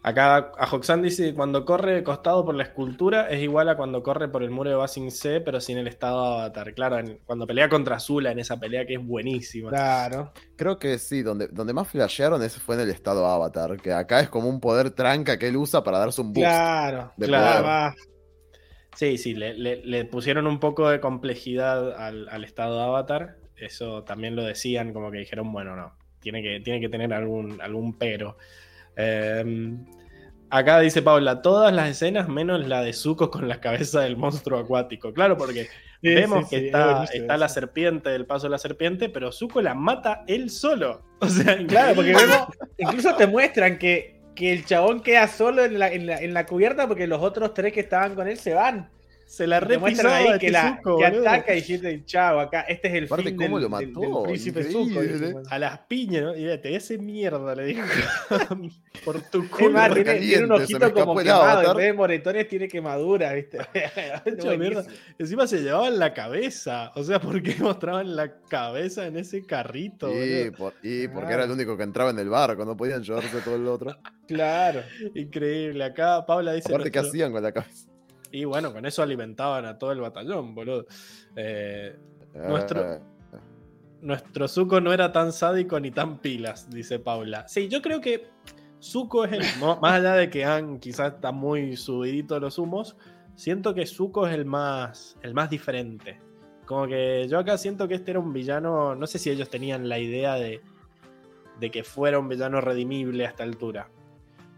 Acá a Hoxan dice cuando corre de costado por la escultura es igual a cuando corre por el muro de Basing C, pero sin el estado de avatar. Claro, en- cuando pelea contra Azula en esa pelea que es buenísima. Claro. Creo que sí, donde, donde más flashearon ese fue en el estado Avatar, que acá es como un poder tranca que él usa para darse un boost. Claro. de Claro. Poder. Sí, sí, le, le- le pusieron un poco de complejidad al, al estado de Avatar. Eso también lo decían, como que dijeron, bueno, no, tiene que, tiene que tener algún, algún pero. Eh, acá dice Paula, todas las escenas menos la de Zuko con la cabeza del monstruo acuático. Claro, porque Sí, vemos sí, que sí, está, está la serpiente, del paso de la serpiente, pero Zuko la mata él solo. O sea, Claro, porque vemos, incluso te muestran que, que el chabón queda solo en la, en, la, en la cubierta porque los otros tres que estaban con él se van. Se la repisaba ahí que, la, Zuko, que ataca y dice, chao, acá, este es el Aparte, fin ¿cómo del, lo mató? del príncipe Increíble. Zuko. dice, bueno. A las piñas, ¿no? Y te ese mierda, le dijo. Por tu Es culo. más, re tiene, tiene un ojito como quemado, en vez de moretones tiene quemadura, ¿viste? Mierda. Encima se llevaban la cabeza. O sea, ¿por qué mostraban la cabeza en ese carrito? Y, boludo? por- y porque era el único que entraba en el barco, no podían llevarse todo el otro. Claro. Increíble. Acá Paula dice. Aparte, ¿qué nuestro- hacían con la cabeza? Y bueno, con eso alimentaban a todo el batallón, boludo. Eh, Nuestro- Eh, nuestro Zuko no era tan sádico ni tan pilas, dice Paula. Sí, yo creo que Zuko es el. Más allá de que Han quizás está muy subidito los humos, siento que Zuko es el más, el más diferente. Como que yo acá siento que este era un villano. No sé si ellos tenían la idea de, de que fuera un villano redimible a esta altura.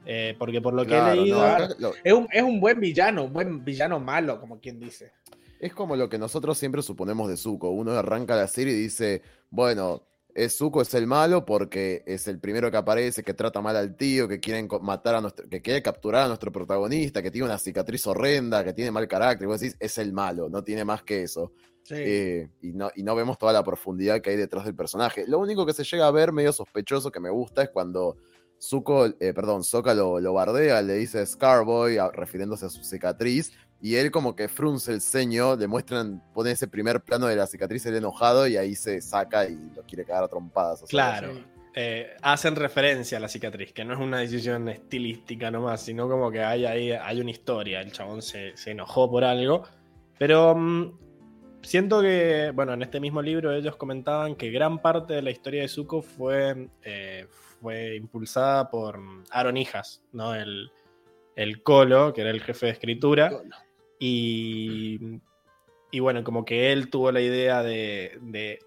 Eh, porque por lo que claro, he leído. no, acá lo- Es un, es un buen villano, un buen villano malo, como quien dice. Es como lo que nosotros siempre suponemos de Zuko. Uno arranca la serie y dice, bueno, es Zuko es el malo porque es el primero que aparece, que trata mal al tío, que quieren matar a nuestro, que quiere capturar a nuestro protagonista, que tiene una cicatriz horrenda, que tiene mal carácter. Y vos decís, es el malo, no tiene más que eso. Sí. Eh, y, no, y no vemos toda la profundidad que hay detrás del personaje. Lo único que se llega a ver medio sospechoso que me gusta es cuando Zuko, eh, perdón, Sokka lo, lo bardea, le dice Scarboy, a- refiriéndose a su cicatriz, y él como que frunce el ceño, le muestran, pone ese primer plano de la cicatriz, el enojado, y ahí se saca y lo quiere cagar a trompadas. o sea, Claro. Sí. eh, hacen referencia a la cicatriz, que no es una decisión estilística nomás, sino como que hay ahí hay una historia. El chabón se, se enojó por algo. Pero mm, siento que, bueno, en este mismo libro ellos comentaban que gran parte de la historia de Zuko fue, eh, fue impulsada por Aaron Hijas, ¿no? El, el Colo, que era el jefe de escritura. Y, y bueno, como que él tuvo la idea de, de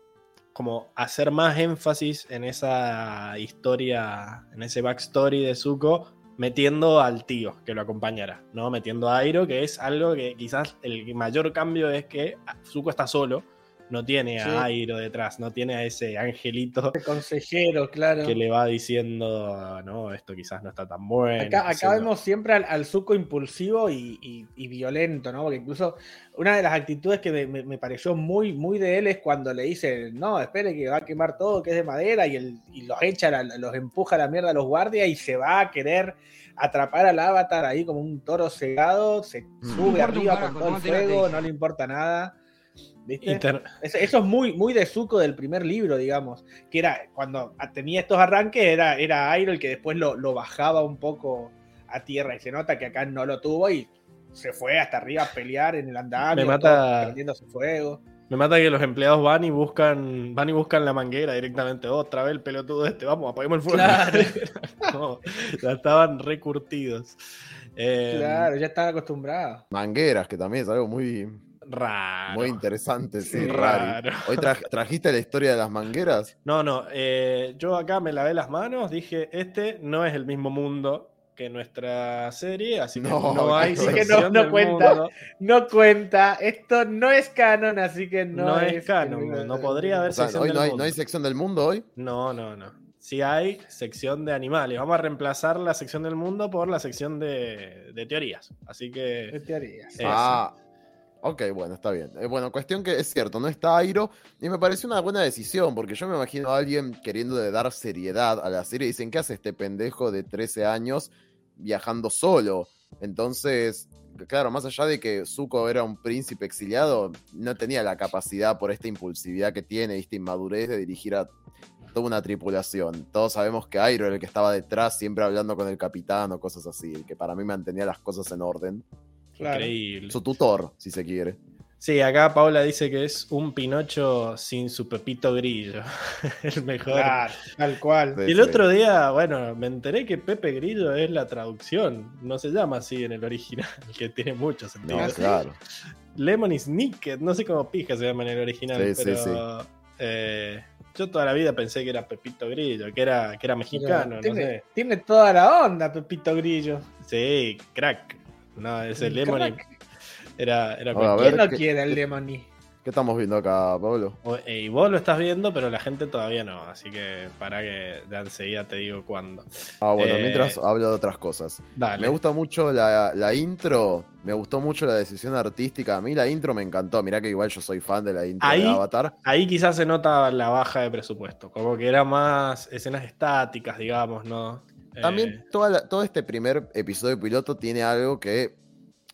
como hacer más énfasis en esa historia, en ese backstory de Zuko, metiendo al tío que lo acompañara, ¿no? Metiendo a Airo, que es algo que quizás el mayor cambio es que Zuko está solo, no tiene a Sí. Airo detrás, no tiene a ese angelito El consejero, claro. que le va diciendo, no, esto quizás no está tan bueno. Acá, vemos siempre al, al Zuko impulsivo y, y- y violento, ¿no? Porque incluso una de las actitudes que me, me- me pareció muy, muy de él es cuando le dice, no, espere que va a quemar todo, que es de madera, y, el, y los echa, a la- los empuja a la mierda a los guardias y se va a querer atrapar al avatar ahí como un toro cegado, se sube importa un arriba con todo el fuego, no le importa nada. Eso, eso es muy, muy de Zuko del primer libro, digamos. Que era cuando tenía estos arranques, era, era Airo el que después lo, lo bajaba un poco a tierra. Y se nota que acá no lo tuvo y se fue hasta arriba a pelear en el andamio, Me mata- prendiendo su fuego. Me mata que los empleados van y buscan van y buscan la manguera directamente. Otra vez el pelotudo este, vamos, apaguemos el fuego. Claro. No, ya estaban recurtidos. Eh, Claro, ya estaba acostumbrado. Mangueras, que también es algo muy, Raro. muy interesante. Sí, Sí, raro. raro. Hoy tra- trajiste la historia de las mangueras. No, no, eh, yo acá me lavé las manos, dije, este no es el mismo mundo que nuestra serie, así que No, no, hay así que no- sección no del cuenta. mundo. No cuenta, esto no es canon, así que no, No es canon, no podría haber O sea, sección hoy del no hay, mundo. no hay sección del mundo hoy. No, no, no. Sí hay sección de animales. Vamos a reemplazar la sección del mundo por la sección de, de teorías. Así De que teorías. Eso. Ah, ok, bueno, está bien. Eh, bueno, cuestión que es cierto, no está Airo. Y me pareció una buena decisión, porque yo me imagino a alguien queriendo dar seriedad a la serie. Dicen, ¿qué hace este pendejo de 13 años viajando solo? Entonces, claro, más allá de que Zuko era un príncipe exiliado, no tenía la capacidad por esta impulsividad que tiene, esta inmadurez de dirigir a toda una tripulación. Todos sabemos que Airo era el que estaba detrás, siempre hablando con el capitán o cosas así, el que para mí mantenía las cosas en orden. Claro. increíble. Su tutor, si se quiere. Sí, acá Paula dice que es un Pinocho sin su Pepito Grillo. el mejor. Claro, tal cual. Sí, Y el sí. otro día, bueno, me enteré que Pepe Grillo es la traducción. No se llama así en el original, que tiene mucho sentido. No, ¿Ah, claro. Lemon is Snicket, no sé cómo pija se llama en el original, Sí, sí, pero eh, yo toda la vida pensé que era Pepito Grillo, que era, que era mexicano, no tiene, sé. tiene toda la onda, Pepito Grillo. Sí, crack. No, ese Un Lemon crack. era, era Ahora. ¿Quién no ¿qué- quiere el Lemony? ¿Qué estamos viendo acá, Pablo? O- eh, Y vos lo estás viendo, pero la gente todavía no, así que para que ya enseguida te digo cuándo. Ah, bueno, Eh, mientras hablo de otras cosas. Dale. Me gusta mucho la, la intro, me gustó mucho la decisión artística. A mí la intro me encantó. Mirá que igual yo soy fan de la intro Ahí- de Avatar. Ahí quizás se nota la baja de presupuesto, como que era más escenas estáticas, digamos, ¿no? También Eh, toda la- todo este primer episodio piloto tiene algo que,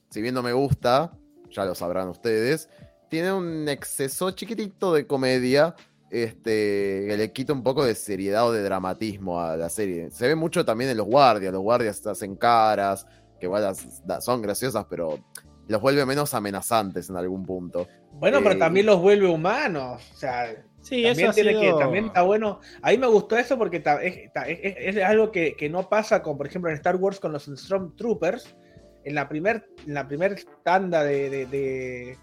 si bien no me gusta, ya lo sabrán ustedes, tiene un exceso chiquitito de comedia este, que le quita un poco de seriedad o de dramatismo a la serie. Se ve mucho también en los guardias, los guardias hacen caras, que igual las- son graciosas, pero los vuelve menos amenazantes en algún punto. Bueno, pero Eh, también los vuelve humanos. O sea, sí, también, eso que, está bueno. A mí me gustó eso porque ta- es, ta- es- es- es algo que, que no pasa con, por ejemplo, en Star Wars con los Stormtroopers. En la primer, en la primer tanda de, de, de-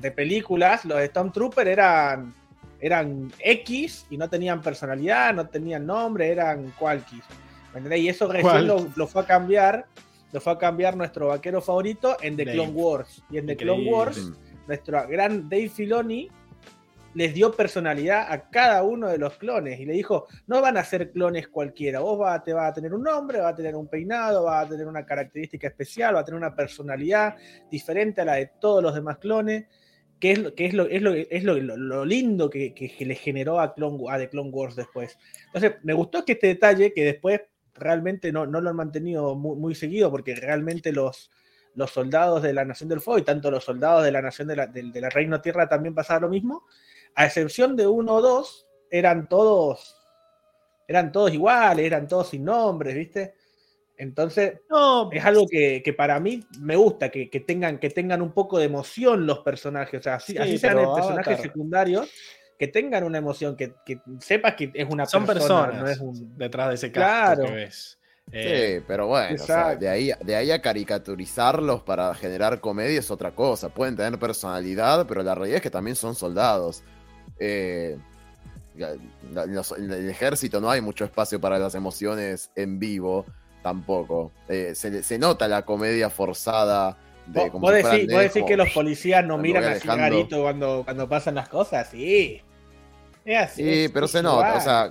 de películas, los Stormtroopers eran, eran X y no tenían personalidad, no tenían nombre, eran Qualkis. ¿Me entendés? Y eso recién lo, fue a cambiar. Lo fue a cambiar nuestro vaquero favorito en The Dave. Clone Wars. Y en The Clone. Wars nuestro gran Dave Filoni les dio personalidad a cada uno de los clones y le dijo, no van a ser clones cualquiera, vos va, te va a tener un nombre, va a tener un peinado, va a tener una característica especial, va a tener una personalidad diferente a la de todos los demás clones, que es lo, que es lo, es lo, es lo, lindo que, que- le generó a, Clone, Wars después. Entonces, me gustó que este detalle, que después realmente no, no lo han mantenido muy, muy seguido, porque realmente los, los soldados de la Nación del Fuego y tanto los soldados de la Nación de la, de Reino Tierra también pasaba lo mismo, a excepción de uno o dos, eran todos, eran todos iguales, eran todos sin nombres, ¿viste? Entonces, No, es algo que, que para mí me gusta, que, que tengan, que tengan un poco de emoción los personajes, o sea, así, Sí, así sean personajes secundarios, que tengan una emoción, que, que sepas que es una son persona, personas no es un... detrás de ese Claro. que ves. Eh, Sí, pero bueno, o sea, exacto. de, ahí, de ahí a caricaturizarlos para generar comedia es otra cosa. Pueden tener personalidad, pero la realidad es que también son soldados. Eh, los- en el ejército no hay mucho espacio para las emociones en vivo tampoco. Eh, se, se nota la comedia forzada de ¿Vos, como vos decís, que los policías no miran así rarito cuando, cuando pasan las cosas? Sí. Es así. Sí, es- pero es se nota, igual. o sea,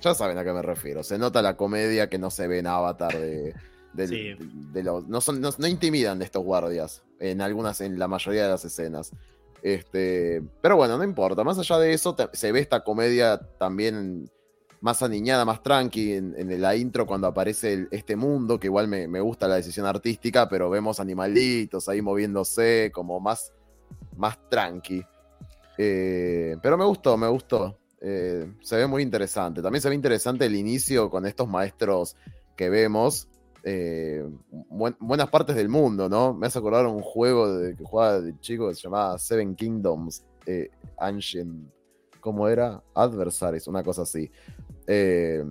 ya saben a qué me refiero. Se nota la comedia que no se ve en Avatar de, del- Sí. de los. No, son, no, no intimidan de estos guardias. En algunas, en la mayoría de las escenas. Este, pero bueno, no importa. Más allá de eso, se ve esta comedia también más aniñada, más tranqui en, la intro cuando aparece este mundo, que igual me, me gusta la decisión artística, pero vemos animalitos ahí moviéndose, como más, más tranqui. Eh, pero me gustó, me gustó. Eh, se ve muy interesante. También se ve interesante el inicio con estos maestros que vemos. Eh, buen- buenas partes del mundo, ¿no? Me hace acordar un juego de, que jugaba de chico que se llamaba Seven Kingdoms eh, Ancient. ¿Cómo era? Adversaries, una cosa así. Eh,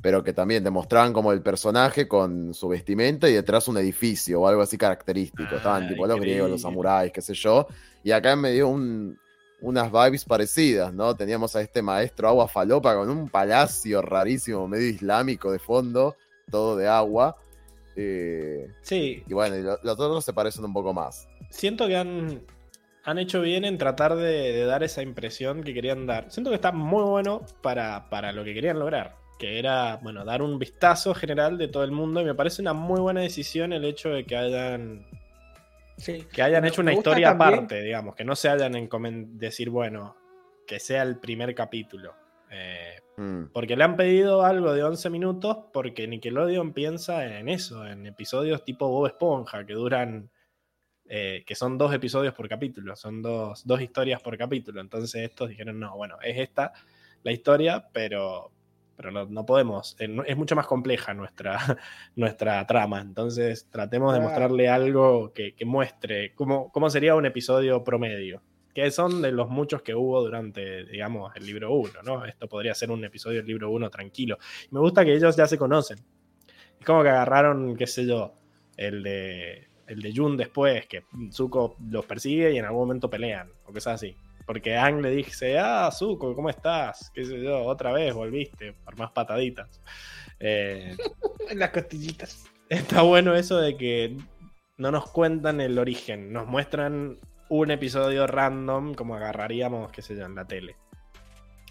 pero que también te mostraban como el personaje con su vestimenta y detrás un edificio o algo así característico. Estaban Ah, tipo los griegos, los samuráis, qué sé yo. Y acá me dio un, unas vibes parecidas, ¿no? Teníamos a este maestro agua falopa con un palacio rarísimo, medio islámico de fondo, todo de agua. Eh, Sí, y bueno, y lo- los otros se parecen un poco más. siento que han, han hecho bien en tratar de, de dar esa impresión que querían dar. Siento que está muy bueno para, para lo que querían lograr, que era, bueno, dar un vistazo general de todo el mundo y me parece una muy buena decisión el hecho de que hayan, Sí. que hayan Me- hecho una historia también- aparte, digamos, que no se hayan en decir, bueno, que sea el primer capítulo. Eh, Mm. porque le han pedido algo de 11 minutos porque Nickelodeon piensa en eso, en episodios tipo Bob Esponja, que duran, eh, que son dos episodios por capítulo, son dos, dos historias por capítulo. Entonces estos dijeron, no, bueno, es esta la historia, pero, pero no, no podemos, eh, es mucho más compleja nuestra, nuestra trama. Entonces tratemos de mostrarle algo que, que muestre cómo, cómo sería un episodio promedio que son de los muchos que hubo durante, digamos, el libro 1, ¿no? Esto podría ser un episodio del libro 1 tranquilo. Me gusta que ellos ya se conocen. Es como que agarraron, qué sé yo, el de, el de Jun después, que Zuko los persigue y en algún momento pelean, o cosas así. Porque Ang le dice, ah, Zuko, ¿cómo estás? Qué sé yo, otra vez volviste, por más pataditas. Eh, las costillitas. está bueno eso de que no nos cuentan el origen, nos muestran un episodio random como agarraríamos, qué sé yo, en la tele.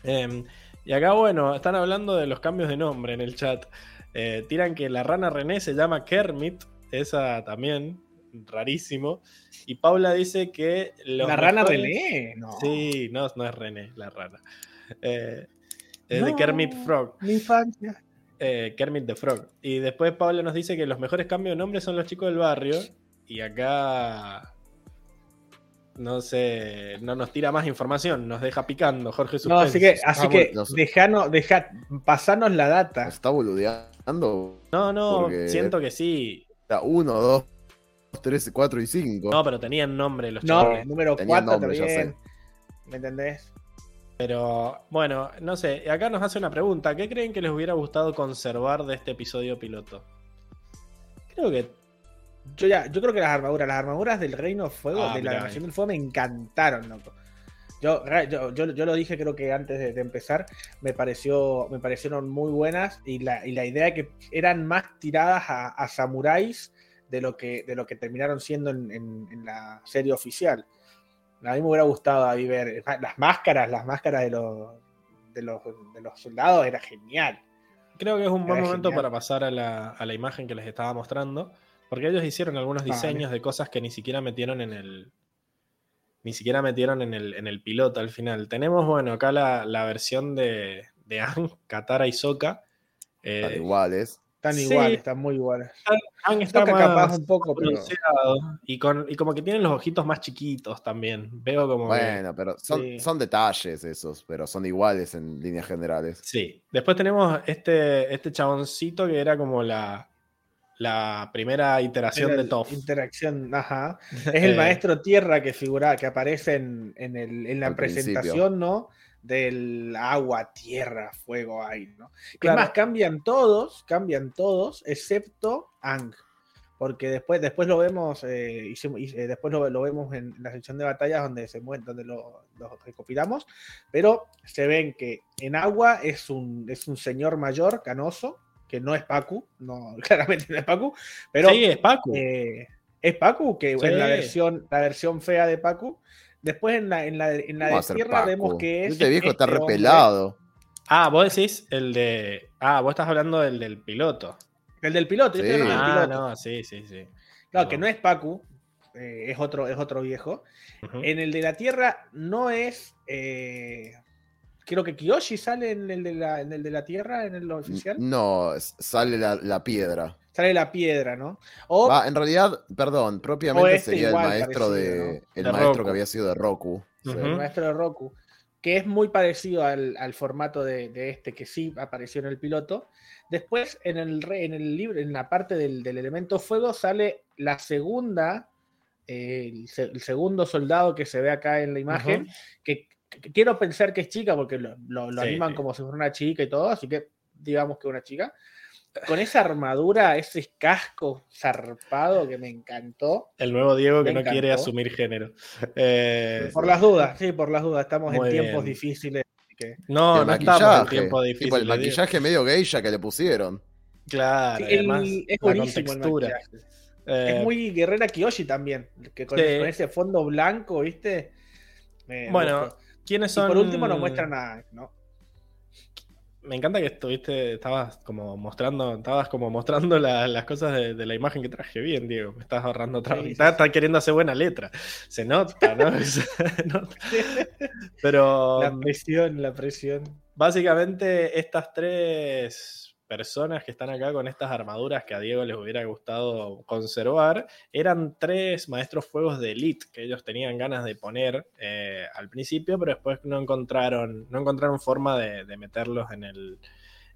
Em, y acá, bueno, están hablando de los cambios de nombre en el chat. Eh, tiran que la rana René se llama Kermit, esa también, rarísimo. Y Paula dice que los ¿La rana mejores- René? No. Sí, no, no es René, la rana. Eh, es de Kermit Frog. Mi infancia. Eh, Kermit the Frog. Y después Pablo nos dice que los mejores cambios de nombre son los chicos del barrio. Y acá. No sé, no nos tira más información, nos deja picando Jorge No, así que, Suspense. así Ah, que bueno, dejanos, deja, pasarnos la data. ¿Nos está boludeando? No, no, porque- siento que sí. Uno, dos, tres, cuatro y cinco. No, pero tenían nombre los No, chavales. número Tenían 4 nombre, también. ¿Me entendés? Pero bueno, no sé, acá nos hace una pregunta. ¿Qué creen que les hubiera gustado conservar de este episodio piloto? Creo que Yo ya, yo creo que las armaduras, las armaduras del Reino de Fuego, Ah, de la Nación del Fuego, me encantaron, loco. Yo, yo, yo, yo lo dije creo que antes de, de empezar, me pareció, me parecieron muy buenas y la, y la idea que eran más tiradas a, a samuráis de lo que, de lo que terminaron siendo en, en- en la serie oficial. A mí me hubiera gustado ahí ver las máscaras, las máscaras de los, de los, de los soldados, era genial. Creo que es un buen momento genial. para pasar a la, a la imagen que les estaba mostrando. Porque ellos hicieron algunos Vale. diseños de cosas que ni siquiera metieron en el. Ni siquiera metieron en el, en el piloto al final. Tenemos, bueno, acá la, la versión de, de Ang, Katara y Sokka. Eh, Están iguales. Están Sí. iguales, están muy iguales. Ang está más capaz un poco, pero... y, con, y como que tienen los ojitos más chiquitos también. Veo como. que- Bueno, pero son, Sí. son detalles esos, pero son iguales en líneas generales. Sí. Después tenemos este, este chaboncito que era como la, la primera iteración Era de Toph. Interacción, ajá. Es el Eh, maestro tierra que figura, que aparece en, en el- en la Al presentación, ¿no? Del agua, tierra, fuego, aire, ¿no? Claro. más, cambian todos, cambian todos, excepto Ang. Porque después, después lo vemos, eh, hicimos- y, eh, después lo, lo vemos en la sección de batallas donde se mueve, donde lo, lo recopilamos, pero se ven que en agua es un, es un señor mayor, canoso, que no es Pacu, no, claramente no es Pacu, pero sí, es Pacu. eh, es Pacu, que Sí. es la versión, la versión fea de Pacu. Después en la, en la, en la ¿Cómo va de tierra Paco? vemos que es. Este viejo está este hombre, repelado. Ah, vos decís el de. Ah, vos estás hablando del del piloto. El del piloto, yo Sí. hablando del Ah, piloto. no, sí, sí, sí. Claro, que no es Pacu, eh, es, otro, es otro viejo. En el de la Tierra no es. eh, creo que Kiyoshi sale en el de la, en el de la Tierra, en el oficial. No, sale la, la piedra. Sale la piedra, ¿no? O Va, en realidad, perdón, propiamente este sería el maestro parecido, de. ¿no? El De maestro Roku. que había sido de Roku. El maestro de Roku, que es muy parecido al, al formato de, de este que sí apareció en el piloto. Después, en el, re- en el libro, en la parte del, del elemento fuego, sale la segunda, eh, el, se- el segundo soldado que se ve acá en la imagen, que quiero pensar que es chica porque lo, lo- lo Sí, animan sí. como si fuera una chica y todo, así que digamos que una chica. Con esa armadura, ese casco zarpado que me encantó. El nuevo Diego que Me no quiere encantó. asumir género. Eh, Por las dudas, sí, por las dudas. Estamos en tiempos bien. difíciles. que- no, el no estamos en maquillaje. tiempo tipo, difícil. el maquillaje medio geisha que le pusieron. Claro, Sí, el- además, es la contextura. Eh, Es muy guerrera Kiyoshi también, que con, Sí. con ese fondo blanco, ¿viste? Me Bueno, ¿quiénes y son? por último no muestran nada, ¿no? Me encanta que estuviste, estabas como mostrando, estabas como mostrando la- las cosas de, de la imagen que traje bien, Diego. Me estás ahorrando trabajo. Sí, Estás, estás queriendo hacer buena letra. Se nota, ¿no? Se nota. Pero La presión, la presión. básicamente estas tres personas que están acá con estas armaduras que a Diego les hubiera gustado conservar eran tres maestros fuegos de elite que ellos tenían ganas de poner eh, al principio, pero después no encontraron, no encontraron forma de, de meterlos en el,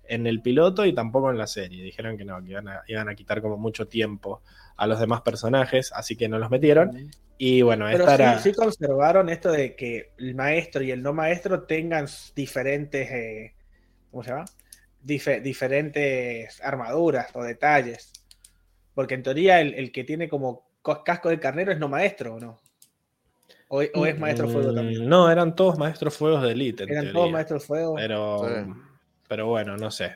en el piloto y tampoco en la serie. Dijeron que no, que iban a, iban a quitar como mucho tiempo a los demás personajes, así que no los metieron. Y bueno, Pero esta sí, era... sí conservaron esto de que el maestro y el no maestro tengan diferentes, eh, ¿cómo se llama? Dife- diferentes armaduras o detalles. Porque en teoría el, el que tiene como co- casco de carnero es no maestro, ¿o no? O, o es maestro fuego Mm, también. No, eran todos maestros fuegos de elite. en Eran teoría. todos maestros fuego. Pero, Sí. pero bueno, no sé.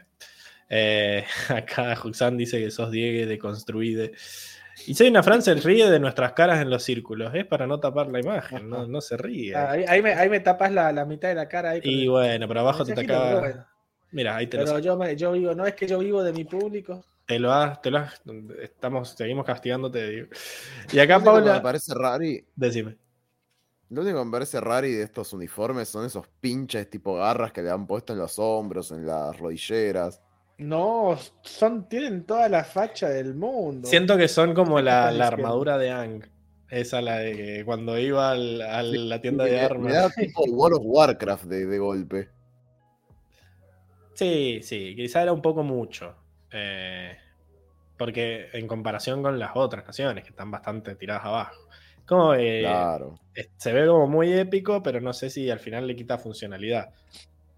Eh, acá Juxan dice que sos Diegue de Construide. Y soy una Fran se ríe de nuestras caras en los círculos. Es para no tapar la imagen, no, no se ríe. Ah, ahí, ahí me, ahí me tapas la, la mitad de la cara. Ahí y el- bueno, pero abajo te mensajito, acaba. pero bueno. Mira, ahí te lo, Pero yo, me- yo vivo, no es que yo vivo de mi público. te lo has, te lo has- estamos, seguimos castigándote, digo. Y acá Lo único que me Paula, parece rari, decime. lo único que me parece rari de estos uniformes son esos pinches tipo garras que le han puesto en los hombros, en las rodilleras. No, son, tienen toda la facha del mundo. Siento que son como ¿Qué la, la armadura de Ang. Esa la de que cuando iba al- a la tienda me, de me armas. da tipo World of Warcraft de, de golpe. Sí, sí, quizá era un poco mucho. eh, porque en comparación con las otras naciones, que están bastante tiradas abajo. Como que Claro. se ve como muy épico, pero no sé si al final le quita funcionalidad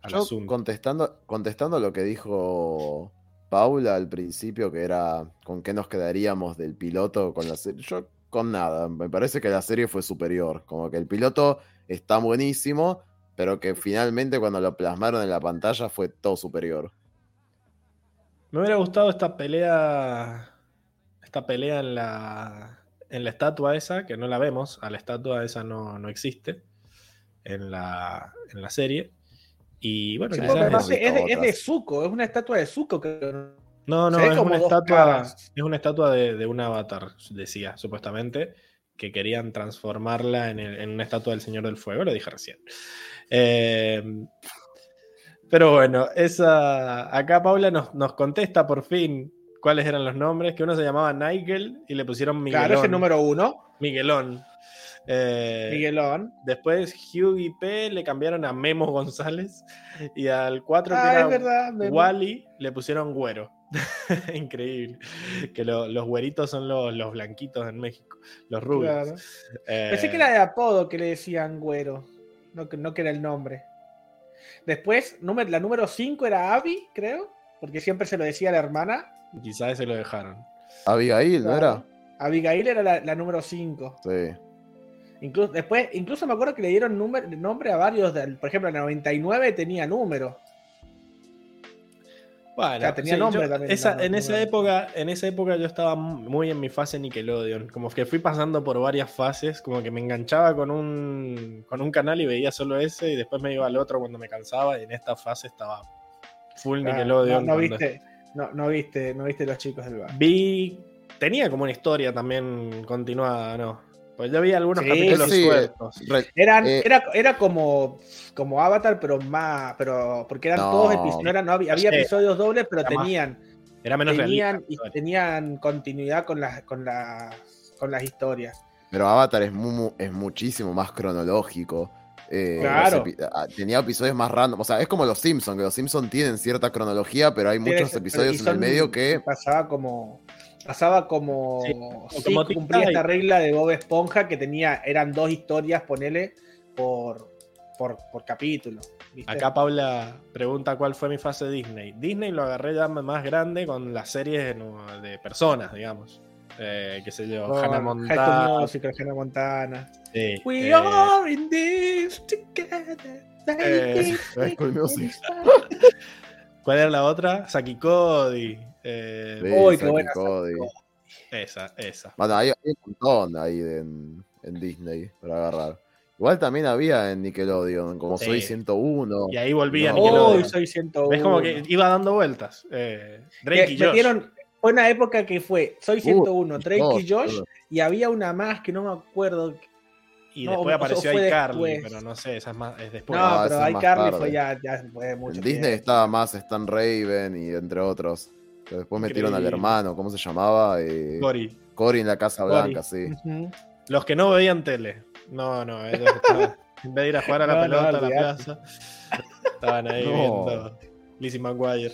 al Yo asunto. contestando, contestando lo que dijo Paula al principio, que era con qué nos quedaríamos del piloto con la serie. Yo con nada, me parece que la serie fue superior. Como que el piloto está buenísimo, pero que finalmente cuando lo plasmaron en la pantalla fue todo superior. Me hubiera gustado esta pelea. Esta pelea en la. En la estatua esa, que no la vemos. A la estatua esa no, no existe. En la, en la serie. Y bueno, Sí, es- de, es de. Zuko, es una estatua de Zuko. Que... No, no, es como una, estatua, es una estatua de, de un avatar, decía, supuestamente, que querían transformarla en, el- en una estatua del Señor del Fuego, lo dije recién. Eh, pero bueno, esa, acá Paula nos, nos contesta por fin cuáles eran los nombres, que uno se llamaba Nigel y le pusieron Miguelón. Claro, es el número uno, Miguelón. Eh, Miguelón. Después Hugh y P le cambiaron a Memo González y al 4 que Ah, era es verdad. Wally le pusieron güero. Increíble. Que lo- los güeritos son los, los blanquitos en México, los rubios. Claro. Eh, Pensé que era de apodo que le decían güero, no que, no que era el nombre. Después, número- la número 5 era Abby, creo, porque siempre se lo decía a la hermana. Quizás se lo dejaron. Abigail, ¿no era? Abigail era la, la número 5. Sí. Incluso, después, incluso me acuerdo que le dieron número- nombre a varios, del- por ejemplo, el 99 tenía número. Bueno, O sea, tenía sí, nombre yo- también, esa- no, en, no, esa no. época, en esa época yo estaba muy en mi fase Nickelodeon. Como que fui pasando por varias fases. Como que me enganchaba con un, con un canal y veía solo ese. Y después me iba al otro cuando me cansaba. Y en esta fase estaba full Nickelodeon. No, viste, no, no viste, no viste los chicos del bar. Vi. Tenía como una historia también continuada, ¿no? Pues yo vi algunos Sí, capítulos sí, sueltos. Eran, Eh, era, era como, como Avatar, pero más, pero porque eran No. todos episodios, no, eran- no había, había Sí. episodios dobles, pero Era más tenían, Era menos tenían, realista. y tenían continuidad con las, con las, con las historias. Pero Avatar es, mu- es muchísimo más cronológico. Eh, Claro. epi- ah, tenía episodios más random. O sea, es como los Simpsons, que los Simpsons tienen cierta cronología, pero hay muchos episodios en el medio que. pasaba como pasaba como Sí, sí, como cumplía esta regla de Bob Esponja que tenía eran dos historias ponele por por, por capítulo ¿viste? Acá Paula pregunta cuál fue mi fase Disney. Disney lo agarré ya más grande con las series de personas, digamos. Eh, qué sé yo, Hannah Montana. Musical, Hannah Montana sí, We eh, are in this together Eh. ¿Cuál era la otra? Saki Cody. Eh, Sí, Uy, qué buena Cody. Esa, esa. Bueno, hay, hay un montón ahí de- en, en Disney para agarrar. Igual también había en Nickelodeon, como Sí. Soy 101. Y ahí volví a No. Nickelodeon. Uy, soy 101 ¿Ves como que iba dando vueltas? Eh, Drake Que y Josh. metieron- fue una época que fue Soy 101, Uy, Drake y Josh, y había una más que no me acuerdo. Y No, después apareció iCarly, pero no sé, esa es, más, es después. No, esa pero es más iCarly fue ya, ya fue mucho En Disney estaba más Stan Raven y entre otros. Después metieron al hermano, ¿cómo se llamaba? Eh, Cory. Cory en la Casa Cory. Blanca, sí. Ujú. Los que no veían tele. No, no, ellos estaban, en vez de ir a jugar a la No, no, pelota a la plaza, estaban ahí No. viendo Lizzie McGuire.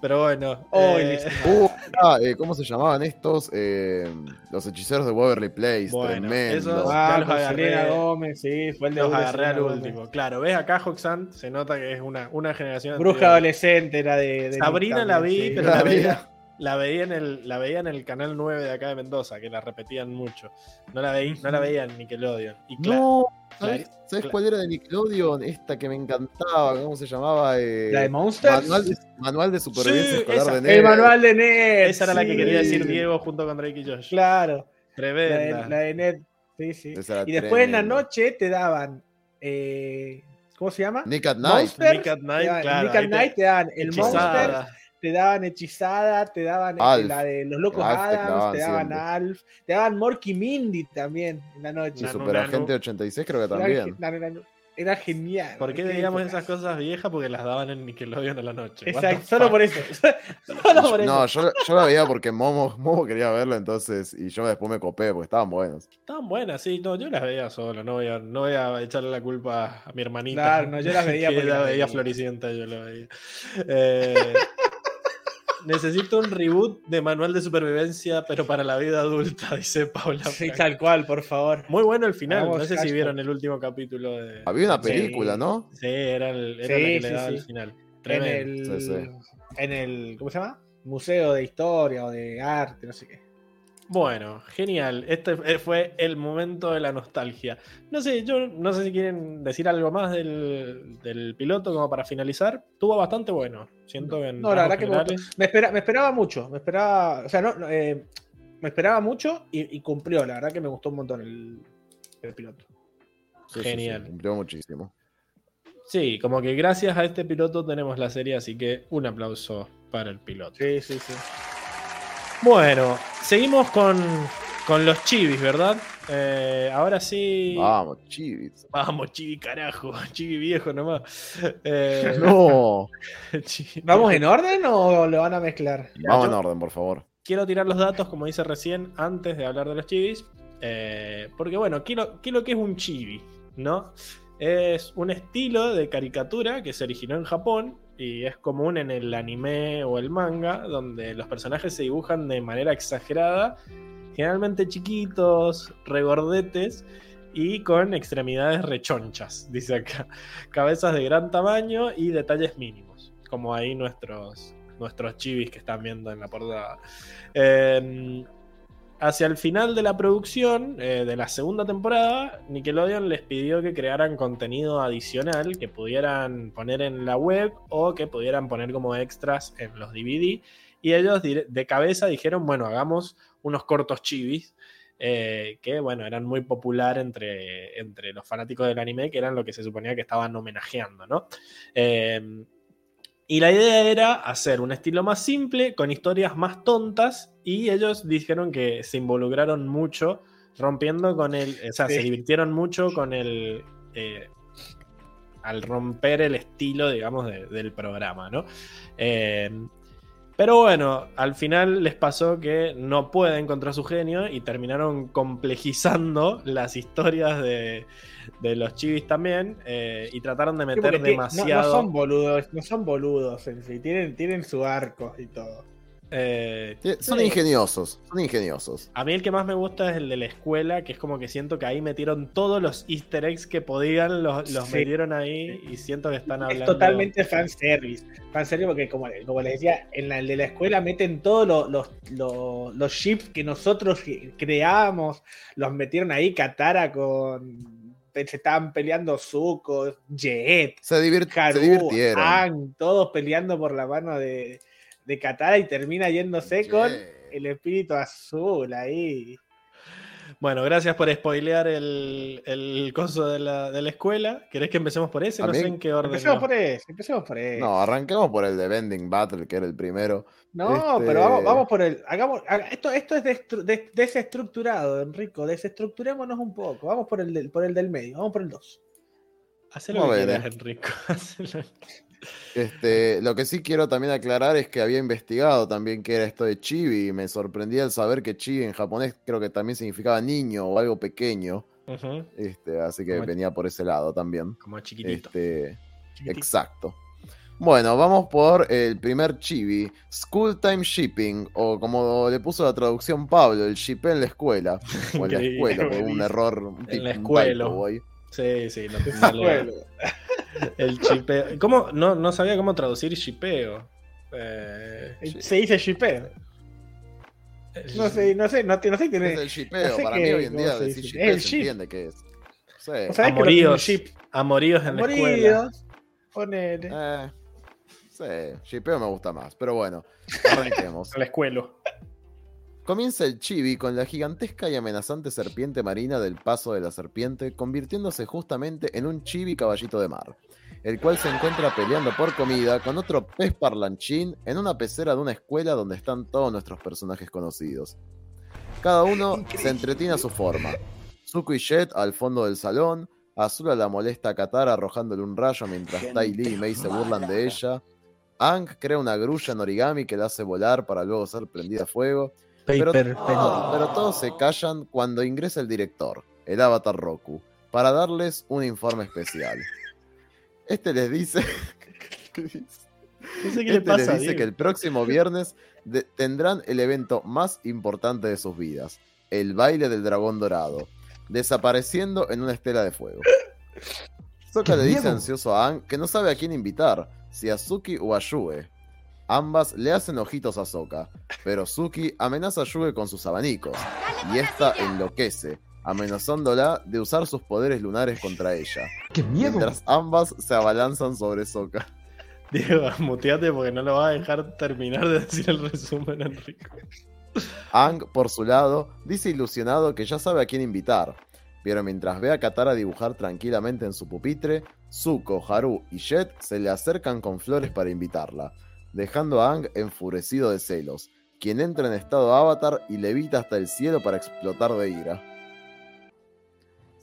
Pero bueno, Oh, eh, Lizzie Uh, ah, eh, ¿Cómo se llamaban estos? Eh, los hechiceros de Waverly Place, Bueno, tremendo. esos- Ah, Ya los agarré. Gómez, sí, fue el de los agarré al Gómez. último. Claro, ves acá Hoxan, se nota que es una, una generación. Bruja anterior. adolescente era de. de Sabrina Nick la vi, sí. pero la La vi. veía, la, veía en el, la veía en el canal 9 de acá de Mendoza, que la repetían mucho. No la, veí, no la veía en Nickelodeon. Y No, ¿sabes, cuál era de Nickelodeon? Esta que me encantaba, ¿cómo se llamaba? Eh, La de Monsters. Manual de, Manual de Supervivencia Sí, Escolar esa. de El Ned. manual de Ned. esa era la que quería decir Diego junto con Drake y Josh. Claro, la Tremenda. de, la de Ned. Sí, sí. Y después en la noche te daban. eh, ¿Cómo se llama? Nick at Night. Monster. Nick at Night, daban- claro. Nick at ahí te- Night te daban el. Monster, te daban hechizada, te daban eh, Alf. la de los locos Alf te Adams, te daban. Alf, te daban Morky Mindy también en la noche. Y Nanu, Super Nanu. Agente 86 creo que también. era- era genial. ¿Por qué época. esas cosas viejas? Porque las daban en Nickelodeon a la noche. Exacto, solo por eso. solo por eso. No, yo, yo la veía porque Momo, Momo quería verla entonces y yo después me copé porque estaban buenos. Estaban buenas, sí. No, yo las veía solo. No voy a, no voy a echarle la culpa a mi hermanita. Claro, no, yo las veía que porque ella las veía veía. Floricienta, yo la veía. Eh, necesito un reboot de Manual de Supervivencia, pero para la vida adulta, dice Paula. Sí, tal cual, por favor. Muy bueno el final. No sé si vieron el último capítulo de. Había una Sí. película, ¿no? Sí, era, el, era Sí, la que le daba sí. el final. En Tremendo. el, Sí, sí. en el. ¿Cómo se llama? Museo de Historia o de Arte, no sé qué. Bueno, genial. Este eh, fue el momento de la nostalgia. No sé, yo no sé si quieren decir algo más del, del piloto como para finalizar. Estuvo bastante bueno. Siento que en No, la verdad que me gustó. generales- Me, espera- me esperaba mucho. Me esperaba. O sea, no. no, eh, me esperaba mucho y, y cumplió. La verdad que me gustó un montón el, el piloto. Sí, sí, sí, Genial. cumplió muchísimo. Sí, como que gracias a este piloto tenemos la serie, así que un aplauso para el piloto. Sí, sí, sí. Bueno, seguimos con, con los chivis, ¿verdad? Eh, ahora sí. Vamos, chivits. Vamos, chivi carajo, chivi viejo nomás. Eh, No, ¿Vamos en orden o lo van a mezclar? vamos en orden, por favor. quiero tirar los datos, como dice recién, antes de hablar de los chivis. eh, porque bueno, quiero, quiero que es un chibi, ¿no? Es un estilo de caricatura que se originó en Japón y es común en el anime o el manga, donde los personajes se dibujan de manera exagerada, generalmente chiquitos, regordetes y con extremidades rechonchas, dice acá. Cabezas de gran tamaño y detalles mínimos, como ahí nuestros, nuestros chivis que están viendo en la portada. Eh, hacia el final de la producción eh, de la segunda temporada, Nickelodeon les pidió que crearan contenido adicional que pudieran poner en la web o que pudieran poner como extras en los DVD. Y ellos de cabeza dijeron, bueno, hagamos unos cortos chivis. eh, que bueno, eran muy popular entre, entre los fanáticos del anime, que eran lo que se suponía que estaban homenajeando, ¿no? Eh, y la idea era hacer un estilo más simple, con historias más tontas, y ellos dijeron que se involucraron mucho rompiendo con el, o sea, se divirtieron mucho con el, eh, al romper el estilo, digamos, de- del programa, ¿no? Eh, pero bueno, al final les pasó que no pueden contra su genio y terminaron complejizando las historias de, de los chivis también eh, y trataron de meter no- demasiado. No, son boludos, no son boludos en sí, tienen, tienen su arco y todo. eh, Son sí. ingeniosos, son ingeniosos. A mí el que más me gusta es el de la escuela, que es como que siento que ahí metieron todos los easter eggs que podían, los, los Sí. metieron ahí y siento que están hablando. Es totalmente fanservice. Fanservice porque, como, como les decía, en la, el de la escuela meten todos los, los, los, los ships que nosotros creamos, los metieron ahí, Katara con... Se estaban peleando Zuko, Jet, Se, divir- se Haru, divirtieron. Todos peleando por la mano de, de Katara y termina yéndose con Sí. el espíritu azul ahí. Bueno, gracias por spoilear el, el coso de la, de la escuela. ¿Querés que empecemos por ese? No mí- sé en qué orden. Empecemos no. por ese, empecemos por ese. No, arranquemos por el de Bending Battle, que era el primero. No, Este- pero vamos, vamos por el. Hagamos, haga- esto, esto es des- desestructurado, Enrico. Desestructurémonos un poco. Vamos por el del, por el del medio. Vamos por el 2. Hacé lo Vamos que quieras, Enrico. Hacelo. Este, lo que sí quiero también aclarar es que había investigado también qué era esto de chibi y me sorprendía el saber que chibi en japonés creo que también significaba niño o algo pequeño. Este, así que Como- venía por ese lado también. Como chiquitito. Este, Chiquitito. exacto. Bueno, vamos por el primer chibi, School Time Shipping, o como le puso la traducción Pablo, el shipé en la escuela. O en la escuela, por un error. un En la escuela. Sí, sí, no, le- el chipeo. ¿Cómo? No, no sabía cómo traducir chipeo. Eh, Se dice shipeo. No sé, no sé, no, no sé quién Es es. el shipeo, no sé para qué- mí hoy en día decir dice. shipeo El se ship. entiende qué es. Sí. ¿Vos sabés que amoríos, ship? amoríos en la escuela. Amoríos. Ponele. Eh, sí, shipeo me gusta más, pero bueno, arranquemos. En la escuela. Comienza el chibi con la gigantesca y amenazante serpiente marina del paso de la serpiente, convirtiéndose justamente en un chibi caballito de mar, el cual se encuentra peleando por comida con otro pez parlanchín en una pecera de una escuela donde están todos nuestros personajes conocidos. Cada uno se entretiene a su forma. Zuko y Jet al fondo del salón, Azula la molesta a Katara arrojándole un rayo mientras Tai Lee y Mei se burlan de ella. Ang crea una grulla en origami que la hace volar para luego ser prendida a fuego. Pero, Paper pero todos se callan cuando ingresa el director, el avatar Roku, para darles un informe especial. Este les dice, ¿Qué dice? No sé qué le Este pasa. les dice Diego. que el próximo viernes de- tendrán el evento más importante de sus vidas, el baile del dragón dorado, desapareciendo en una estela de fuego. Sokka le dice ansioso a Aang que no sabe a quién invitar, si a Suki o a Yue. Ambas le hacen ojitos a Sokka, pero Suki amenaza a Yue con sus abanicos, y esta enloquece, amenazándola de usar sus poderes lunares contra ella, mientras ambas se abalanzan sobre Sokka. Diego, muteate porque no lo va a dejar terminar de decir el resumen, Enrico. Ang, por su lado, dice ilusionado que ya sabe a quién invitar, pero mientras ve a Katara dibujar tranquilamente en su pupitre, Zuko, Haru y Jet se le acercan con flores para invitarla, dejando a Ang enfurecido de celos, quien entra en estado avatar y levita hasta el cielo para explotar de ira.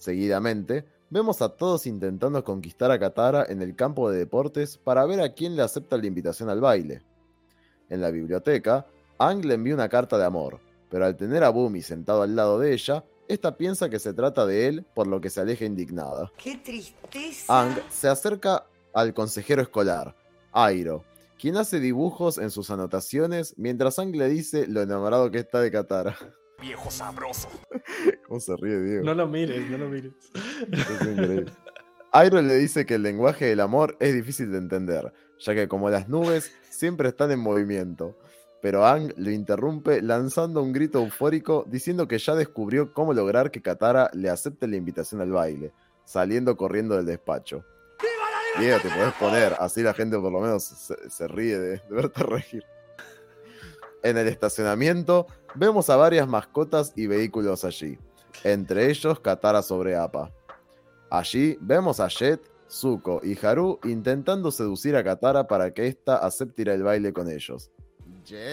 Seguidamente, vemos a todos intentando conquistar a Katara en el campo de deportes para ver a quién le acepta la invitación al baile. En la biblioteca, Ang le envía una carta de amor, pero al tener a Bumi sentado al lado de ella, esta piensa que se trata de él, por lo que se aleja indignada. ¡Qué tristeza! Ang se acerca al consejero escolar, Airo, quien hace dibujos en sus anotaciones mientras Ang le dice lo enamorado que está de Katara. Viejo sabroso. ¿Cómo se ríe, Diego? No lo mires, no lo mires. Es increíble. Airo le dice que el lenguaje del amor es difícil de entender, ya que como las nubes siempre están en movimiento, pero Ang lo interrumpe lanzando un grito eufórico diciendo que ya descubrió cómo lograr que Katara le acepte la invitación al baile, saliendo corriendo del despacho. Diego, te podés poner, así la gente por lo menos se, se ríe de, de verte reír. En el estacionamiento vemos a varias mascotas y vehículos allí, entre ellos Katara sobre Appa. Allí vemos a Jet, Zuko y Haru intentando seducir a Katara para que ésta acepte ir al baile con ellos.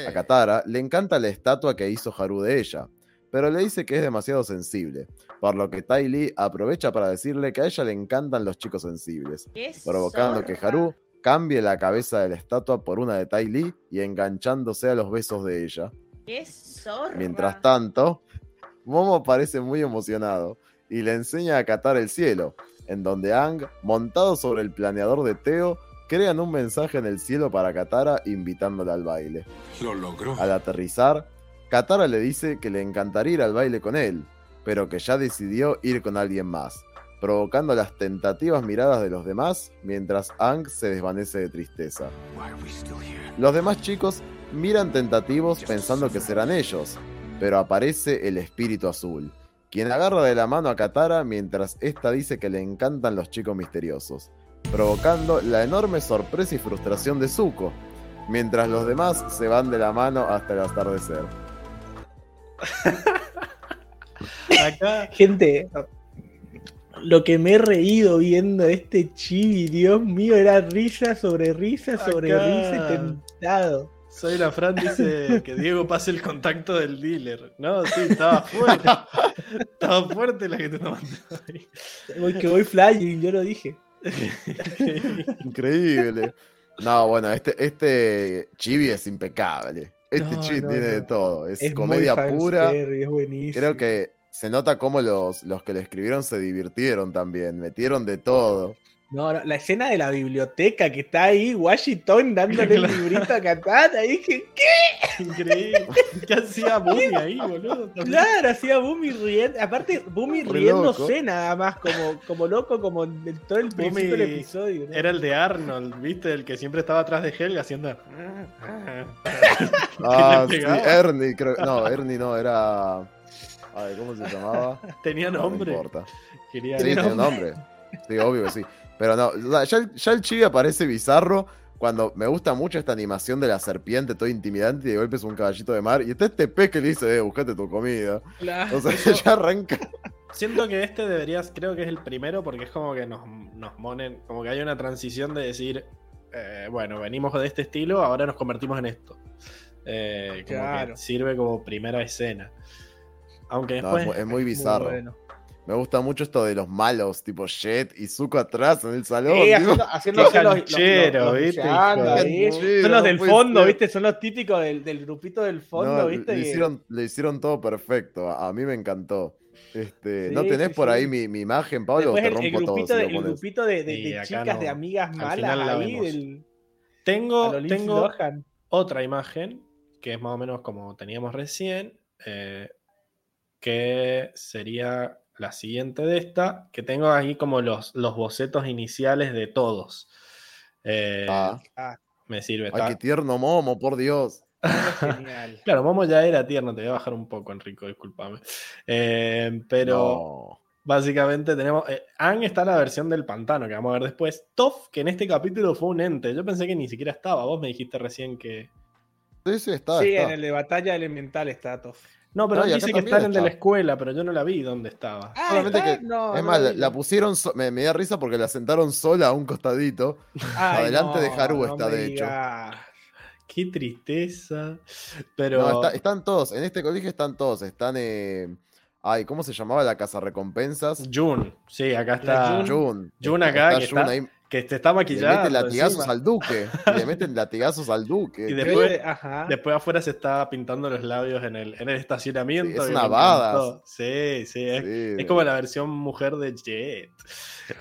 A Katara le encanta la estatua que hizo Haru de ella, pero le dice que es demasiado sensible, por lo que Tai Lee aprovecha para decirle que a ella le encantan los chicos sensibles, ¡Qué provocando que! Haru cambie la cabeza de la estatua por una de Tai Lee y enganchándose a los besos de ella. ¡Qué zorra! Mientras tanto, Momo parece muy emocionado y le enseña a catar el cielo, en donde Ang, montado sobre el planeador de Teo, crean un mensaje en el cielo para Katara invitándola al baile. Lo logró. Al aterrizar, Katara le dice que le encantaría ir al baile con él, pero que ya decidió ir con alguien más, provocando las tentativas miradas de los demás mientras Ang se desvanece de tristeza. Los demás chicos miran tentativos pensando que serán ellos, pero aparece el espíritu azul, quien agarra de la mano a Katara mientras ésta dice que le encantan los chicos misteriosos, provocando la enorme sorpresa y frustración de Zuko, mientras los demás se van de la mano hasta el atardecer. Acá, Gente, lo que me he reído viendo este chibi, Dios mío, era risa sobre risa sobre Acá. risa tentado. soy la Fran dice que Diego pase el contacto del dealer. No, sí, estaba fuerte. estaba fuerte la que te mandó ahí. Voy, que voy flying, yo lo dije. Increíble. No, bueno, este, este chibi es impecable. Este No, chibi no, tiene no. de todo. Es, Es comedia pura. es buenísimo. Creo que se nota cómo los, los que le escribieron se divirtieron también, metieron de todo. No, no, la escena de la biblioteca que está ahí, Washington dándole el librito a Katana, dije, ¿qué? Increíble. ¿Qué hacía Bumi ahí, boludo? Claro, hacía Bumi riendo, aparte Bumi riéndose nada más, como, como loco, como en todo el principio del episodio. ¿no? Era el de Arnold, ¿viste? El que siempre estaba atrás de Helga haciendo. Ah, sí? Ernie, creo. No, Ernie no, era. Ay, ¿cómo se llamaba? Tenía No, no nombre. importa. Quería Sí, un nombre. Sí, obvio que sí. Pero no, ya, el- ya el chibi aparece bizarro cuando me gusta mucho esta animación de la serpiente, todo intimidante, y de golpe es un caballito de mar. Y está este pez que le dice, eh, buscate tu comida. Claro. O sea, ya arranca. Siento que este deberías, creo que es el primero porque es como que nos, nos monen, como que hay una transición de decir, eh, bueno, venimos de este estilo, ahora nos convertimos en esto. Eh, como Claro. que sirve como primera escena. Aunque No, después... es, es muy Muy bizarro. bueno. Me gusta mucho esto de los malos, tipo Jet y Zuko atrás en el salón. Sí, haciendo, los- los- canchero, los- los. Son los del fondo. ¿viste? Son los típicos del, del grupito del fondo, No, ¿viste? Le hicieron, le hicieron todo perfecto. A, a mí me encantó. Este, Sí, ¿No tenés sí, por sí. ahí mi, mi imagen, Pablo? o Después te el, todo grupito, si de, el grupito de, de- chicas, no. de amigas Al malas ahí del Tengo, tengo Lohan. otra imagen, que es más o menos como teníamos recién, eh, que sería la siguiente de esta, que tengo ahí como los, los bocetos iniciales de todos. Eh, Ah, Me sirve. ay, está- qué tierno Momo, por Dios. Genial. Claro, Momo ya era tierno, te voy a bajar un poco, Enrico, discúlpame. Eh, pero No. básicamente tenemos. Eh, Ang está la versión del pantano que vamos a ver después. Toff, que en este capítulo fue un ente. Yo pensé que ni siquiera estaba. Vos me dijiste recién que. Sí, sí, está. sí, está. en el de batalla elemental está Toff. No, pero No, él dice que también está en el de la está. escuela, pero yo no la vi dónde estaba. Ah, Solamente ¿está? que- No, es no más, la, pusieron, so- me, me da risa porque la sentaron sola a un costadito. Ay, adelante de Haru no está, de hecho. Qué tristeza. Pero. No, está- están todos, en este colegio están todos. Están, eh, ay, ¿cómo se llamaba la casa recompensas? Jun, sí, acá está. Jun. Jun, acá, que Jun está- ahí, Que te está le maquillando. meten latigazos encima. al duque. le meten latigazos al duque. Y después- ajá. Después afuera se está pintando los labios en el, en el estacionamiento. Sí, es una encantó. Sí, sí, es, Sí, es como la versión mujer de Jet.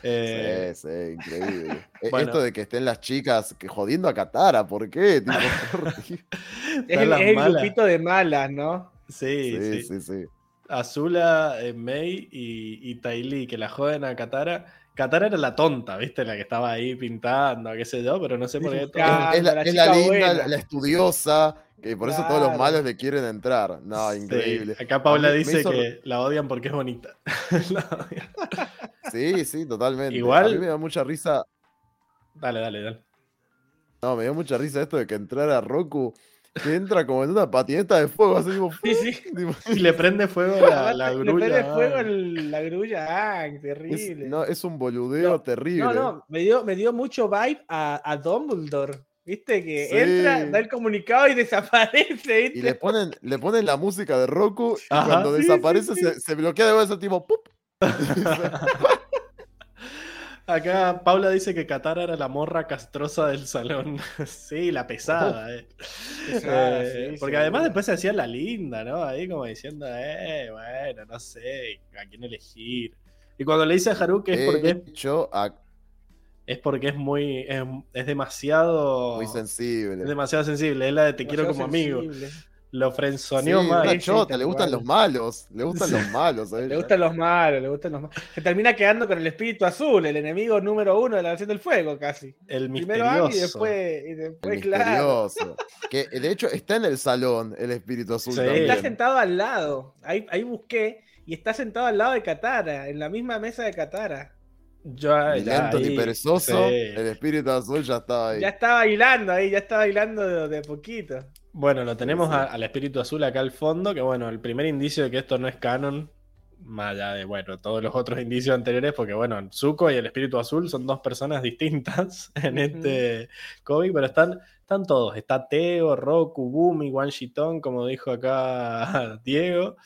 Eh, Sí, sí, increíble. Bueno. Esto de que estén las chicas que jodiendo a Katara, ¿por qué? Tipo, es el, grupito de malas, ¿no? sí, sí, sí, sí, sí. Azula, eh, Mei y, y Tai Li, que la joden a Katara. Katara era la tonta, ¿viste? La que estaba ahí pintando, qué sé yo, pero no sé por qué. Todo- Es, es la, la es la chica linda, la, la estudiosa, Que por eso todos los malos le quieren entrar. No, Sí, increíble. Acá Paula dice hizo- que la odian porque es bonita. Sí, sí, totalmente. Igual- A mí me da mucha risa. Dale, dale, dale. No, me dio mucha risa esto de que entrara Roku, que entra como en una patineta de fuego, así tipo, Sí, sí. tipo, Y le prende fuego la, la Le grulla. prende fuego el- la grulla, ah, es, terrible. no, es un boludeo No, terrible. No, no, me dio, me dio mucho vibe a, a Dumbledore. ¿Viste? Que Sí. entra, da el comunicado y desaparece. Y ¿viste? le ponen, le ponen la música de Roku y Ajá. cuando sí, desaparece sí. Se, se bloquea de vuelta tipo ¡pup! Acá Paula dice que Katara era la morra castrosa del salón. sí, la pesada. eh. Pesada, Eh, sí, porque además después se hacía la linda, ¿no? Ahí como diciendo, eh, bueno, no sé a quién elegir. Y cuando le dice a Haruki es De porque, hecho, a- es porque es muy, es, es demasiado, muy es sensible. demasiado sensible. Es la de te quiero como amigo. Lo Sí, frenzoneó una mal. sí, chota, tal le gustan los malos, le gustan Sí. los malos. Le gustan los malos, le gustan los malos. Se termina quedando con el espíritu azul, el enemigo número uno de la versión del fuego, casi. El Primero misterioso. Ang y después, y El claro. misterioso. Que de hecho está en el salón el espíritu azul Sí. también. Está sentado al lado. Ahí, ahí busqué y está sentado al lado de Katara, en la misma mesa de Katara. Yo, ya ahí, ni perezoso, sí. el espíritu azul ya estaba ahí. Ya está bailando ahí, ya está bailando de, de poquito. Bueno, lo tenemos sí. a- al espíritu azul acá al fondo, que bueno, el primer indicio de que esto no es canon, más allá de, bueno, todos los otros indicios anteriores, porque bueno, Zuko y el espíritu azul son dos personas distintas en este cómic, pero están, están todos. Está Teo, Roku, Bumi, Wan Shitong, como dijo acá Diego,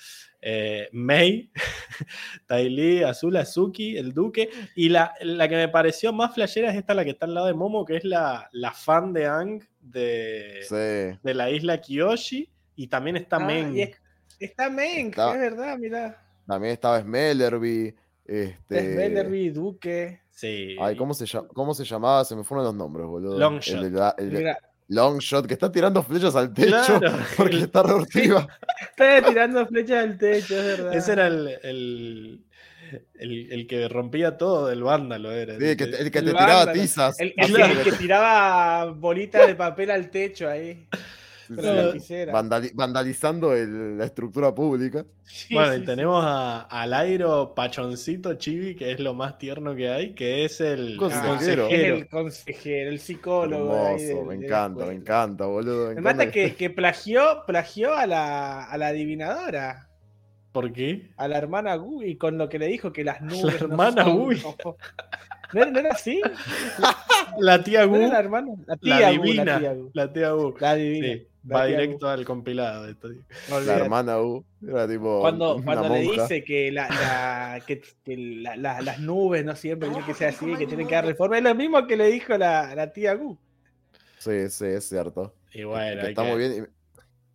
eh, Mei, Tai Li, Azul, Azuki, el Duque, y la, la que me pareció más flashera es esta, la que está al lado de Momo, que es la, la fan de Ang de, Sí. de la isla Kyoshi y también está Ah, es- está Menk, Está- es verdad, mira. También estaba Smellerby. Este... Smellerby, Duque. Sí. Ay, ¿cómo se? ¿cómo se llamaba? Se me fueron los nombres, boludo. Longshot. El de la- el de- Mira, Longshot, que está tirando flechas al techo Claro, porque está reortiva. está tirando flechas al techo, es verdad. ese era el, el, el- el que rompía todo del vándalo. Era, Sí, el que, el que El te tiraba tizas. El, el que, el que tiraba bolitas de papel al techo ahí. Sí, sí. Vandali- vandalizando el- la estructura pública. Sí, Bueno, sí, y tenemos a, al Airo Pachoncito Chibi, que es lo más tierno que hay, que es el Consejero. Ah, es el consejero, el psicólogo. ahí Hermoso, del- me encanta, me encanta, boludo. Me, Me mata encanta que, que plagió, plagió a la, a la adivinadora, ¿Por qué? a la hermana Gui, con lo que le dijo que las nubes. no hermana Gui. ¿No, era- no era así? La tía ¿No Gu, era la hermana? La la, tía Gu, divina. la tía Gu. La tía Gu. La divina. Sí, la va tía Gu. directo al compilado de esto. No La hermana U era tipo. Cuando, una cuando le dice que, la, la- que, que la- la- las nubes no siempre tienen que ser así, que tienen que dar reforma, es lo mismo que le dijo la, la tía Gu. Sí, sí, es cierto. Y bueno, Que está que- muy bien.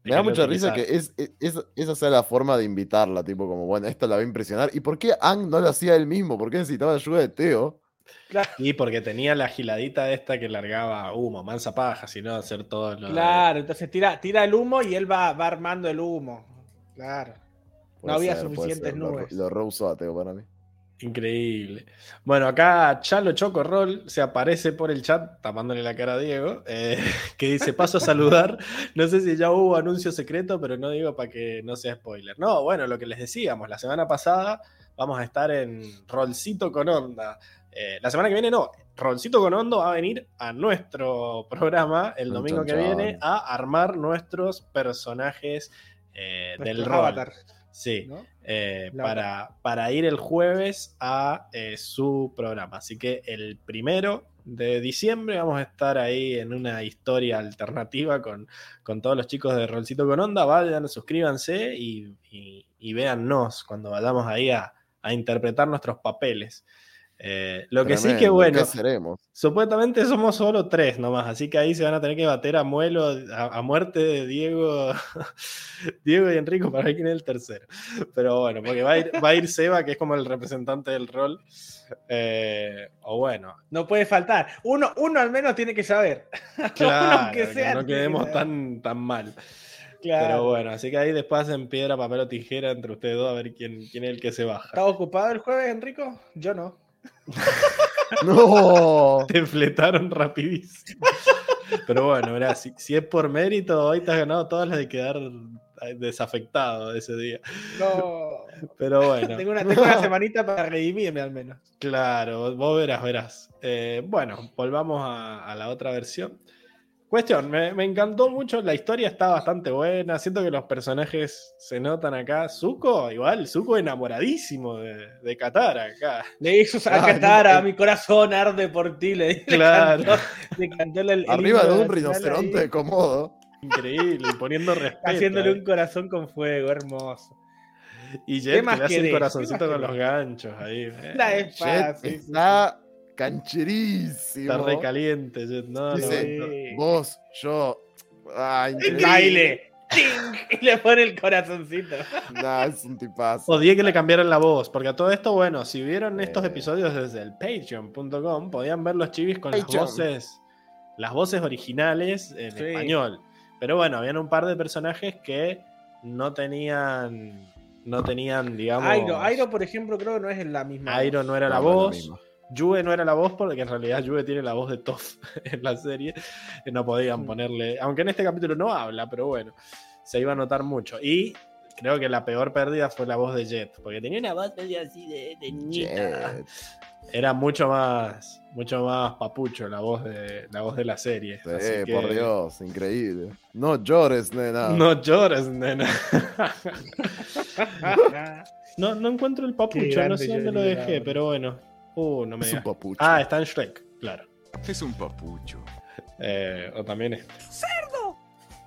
Me da que mucha risa que reutilizar. es, es- esa sea la forma de invitarla, tipo como, bueno, esto la va a impresionar. ¿Y por qué Ang no lo hacía él mismo? ¿Por qué necesitaba ayuda de Teo? Y porque tenía la giladita esta que largaba humo, mansa paja, sino hacer todo lo de- Claro, entonces tira, tira el humo y él va, va armando el humo. Claro. No Puede había ser, suficientes lo- nubes. Lo, reusó a Teo para mí. Increíble. Bueno, acá Chalo Choco Roll se aparece por el chat tapándole la cara a Diego, eh, que dice paso a saludar. No sé si ya hubo anuncio secreto, pero no digo para que no sea spoiler. No, bueno, lo que les decíamos, la semana pasada vamos a estar en Rolcito con Onda. Eh, la semana que viene no, Rolcito con Onda va a venir a nuestro programa el domingo que viene a armar nuestros personajes eh, del rol. avatar, Sí. ¿no? eh, para, para ir el jueves a eh, su programa. Así que el primero de diciembre vamos a estar ahí en una historia alternativa con, con todos los chicos de Rolcito con Onda. Vayan, suscríbanse y, y, y véannos cuando vayamos ahí a, a interpretar nuestros papeles. Eh, lo que sí que bueno. Supuestamente somos solo tres nomás, así que ahí se van a tener que bater a muelo, a, a muerte de Diego, Diego y Enrico para ver quién es el tercero. Pero bueno, porque va a ir, va a ir Seba, que es como el representante del rol. Eh, o bueno, No puede faltar. Uno, uno al menos tiene que saber. claro, que sea, no que quedemos tan, tan mal. Claro. Pero bueno, así que ahí después en piedra, papel o tijera entre ustedes dos a ver quién, quién es el que se baja. ¿Estás ocupado el jueves, Enrico? Yo no. ¡No! Te fletaron rapidísimo. Pero bueno, mirá, si, si es por mérito, hoy te has ganado todas las de quedar desafectado ese día. No. Pero bueno. Tengo una, tengo una semanita para redimirme al menos. Claro, vos- vos verás, verás. Eh, bueno, volvamos a, a la otra versión. Cuestión, me, me encantó mucho, la historia está bastante buena, siento que los personajes se notan acá. Zuko, igual, Zuko enamoradísimo de, de Katara acá. Le hizo a Ay, Katara, no. mi corazón arde por ti. Le, le Claro. cantó, le cantó el- el Arriba de un rinoceronte de Komodo. Increíble, poniendo respeto. Haciéndole eh. un corazón con fuego, hermoso. Y ¿Qué Jet que más le hace el corazoncito ¿Qué más con los ganchos ahí. La es Jet fácil. está cancherísimo. Está re caliente, Jet. No, Dice, no. Vos, yo. El increíble. baile. ¡Ting! Y le pone el corazoncito. Nah, es un tipazo. Odié que le cambiaran la voz, porque a todo esto, bueno, si vieron estos Eh. episodios desde el patreon.com, podían ver los chivis con las voces, las voces originales en Sí. español. Pero bueno, habían un par de personajes que no tenían, no tenían, digamos, Airo, Airo, por ejemplo, creo que no es la misma. Airo no era la No, voz. Yue no era la voz, porque en realidad Yue tiene la voz de Toph en la serie. y No podían ponerle. Aunque en este capítulo no habla, pero bueno, se iba a notar mucho. Y creo que la peor pérdida fue la voz de Jet, porque tenía una voz medio así de, de. Era mucho más, mucho más papucho la voz de la voz de la serie. Sí, Así que- por Dios, increíble. No llores, nena. No llores, nena. no, no encuentro el papucho, no sé dónde lo dejé, pero bueno. Uh, no me es un papucho. Ah, está en Shrek, claro. Es un papucho. Eh, o también este. ¡Cerdo!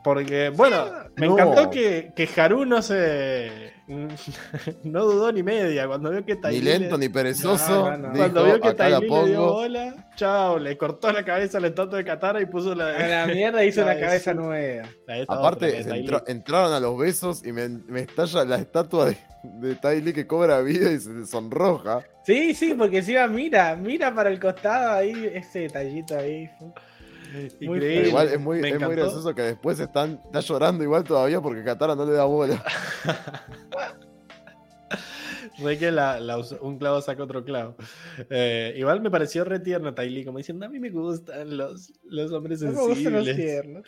Porque, bueno, me No. encantó que, que Haru no se. no dudó ni media. Cuando vio que ni Tylee lento le- ni perezoso. No, no, no. dijo, Cuando vio que Tylee le dio bola, chao, le cortó la cabeza al estatua de Katara y puso la A la mierda hizo La cabeza nueva. la Aparte, entraron a los besos y me, me estalla la estatua de, de que cobra vida y se sonroja. Sí, sí, porque encima mira, mira para el costado ahí, ese detallito ahí. Increíble. igual es muy, es muy gracioso que después están, está llorando igual todavía porque Katara no le da bola. Re que la- la usó- un clavo saca otro clavo. Eh, igual me pareció re tierno Tylee, como diciendo, a mí me gustan los, los hombres No me gustan los sensibles. tiernos.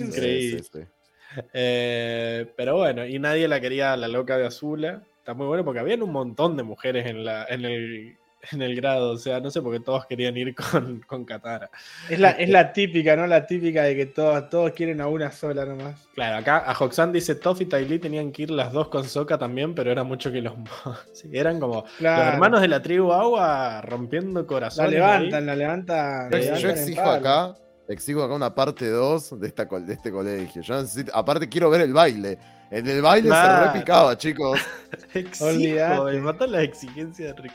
Increíble. Sí, sí, sí. Eh, pero bueno, y nadie la quería a la loca de Azula. Está muy bueno porque habían un montón de mujeres en, la, en, el, en el grado. O sea, no sé por qué todos querían ir con, con Katara. Es la, es la típica, ¿no? La típica de que todos, todos quieren a una sola nomás. Claro, acá a Hoxan dice Toph y Ty Lee tenían que ir las dos con Sokka también, pero era mucho que los. sí, eran como Claro. los hermanos de la tribu Agua rompiendo La corazones. levantan, ahí. la levantan. Yo, la yo levantan en exijo acá, exijo acá una parte 2 de, esta, de este colegio. Yo necesito- aparte quiero ver el baile. En el baile Claro. se repicaba, chicos. Exijo, Olvídate. me matan las exigencias de Rico.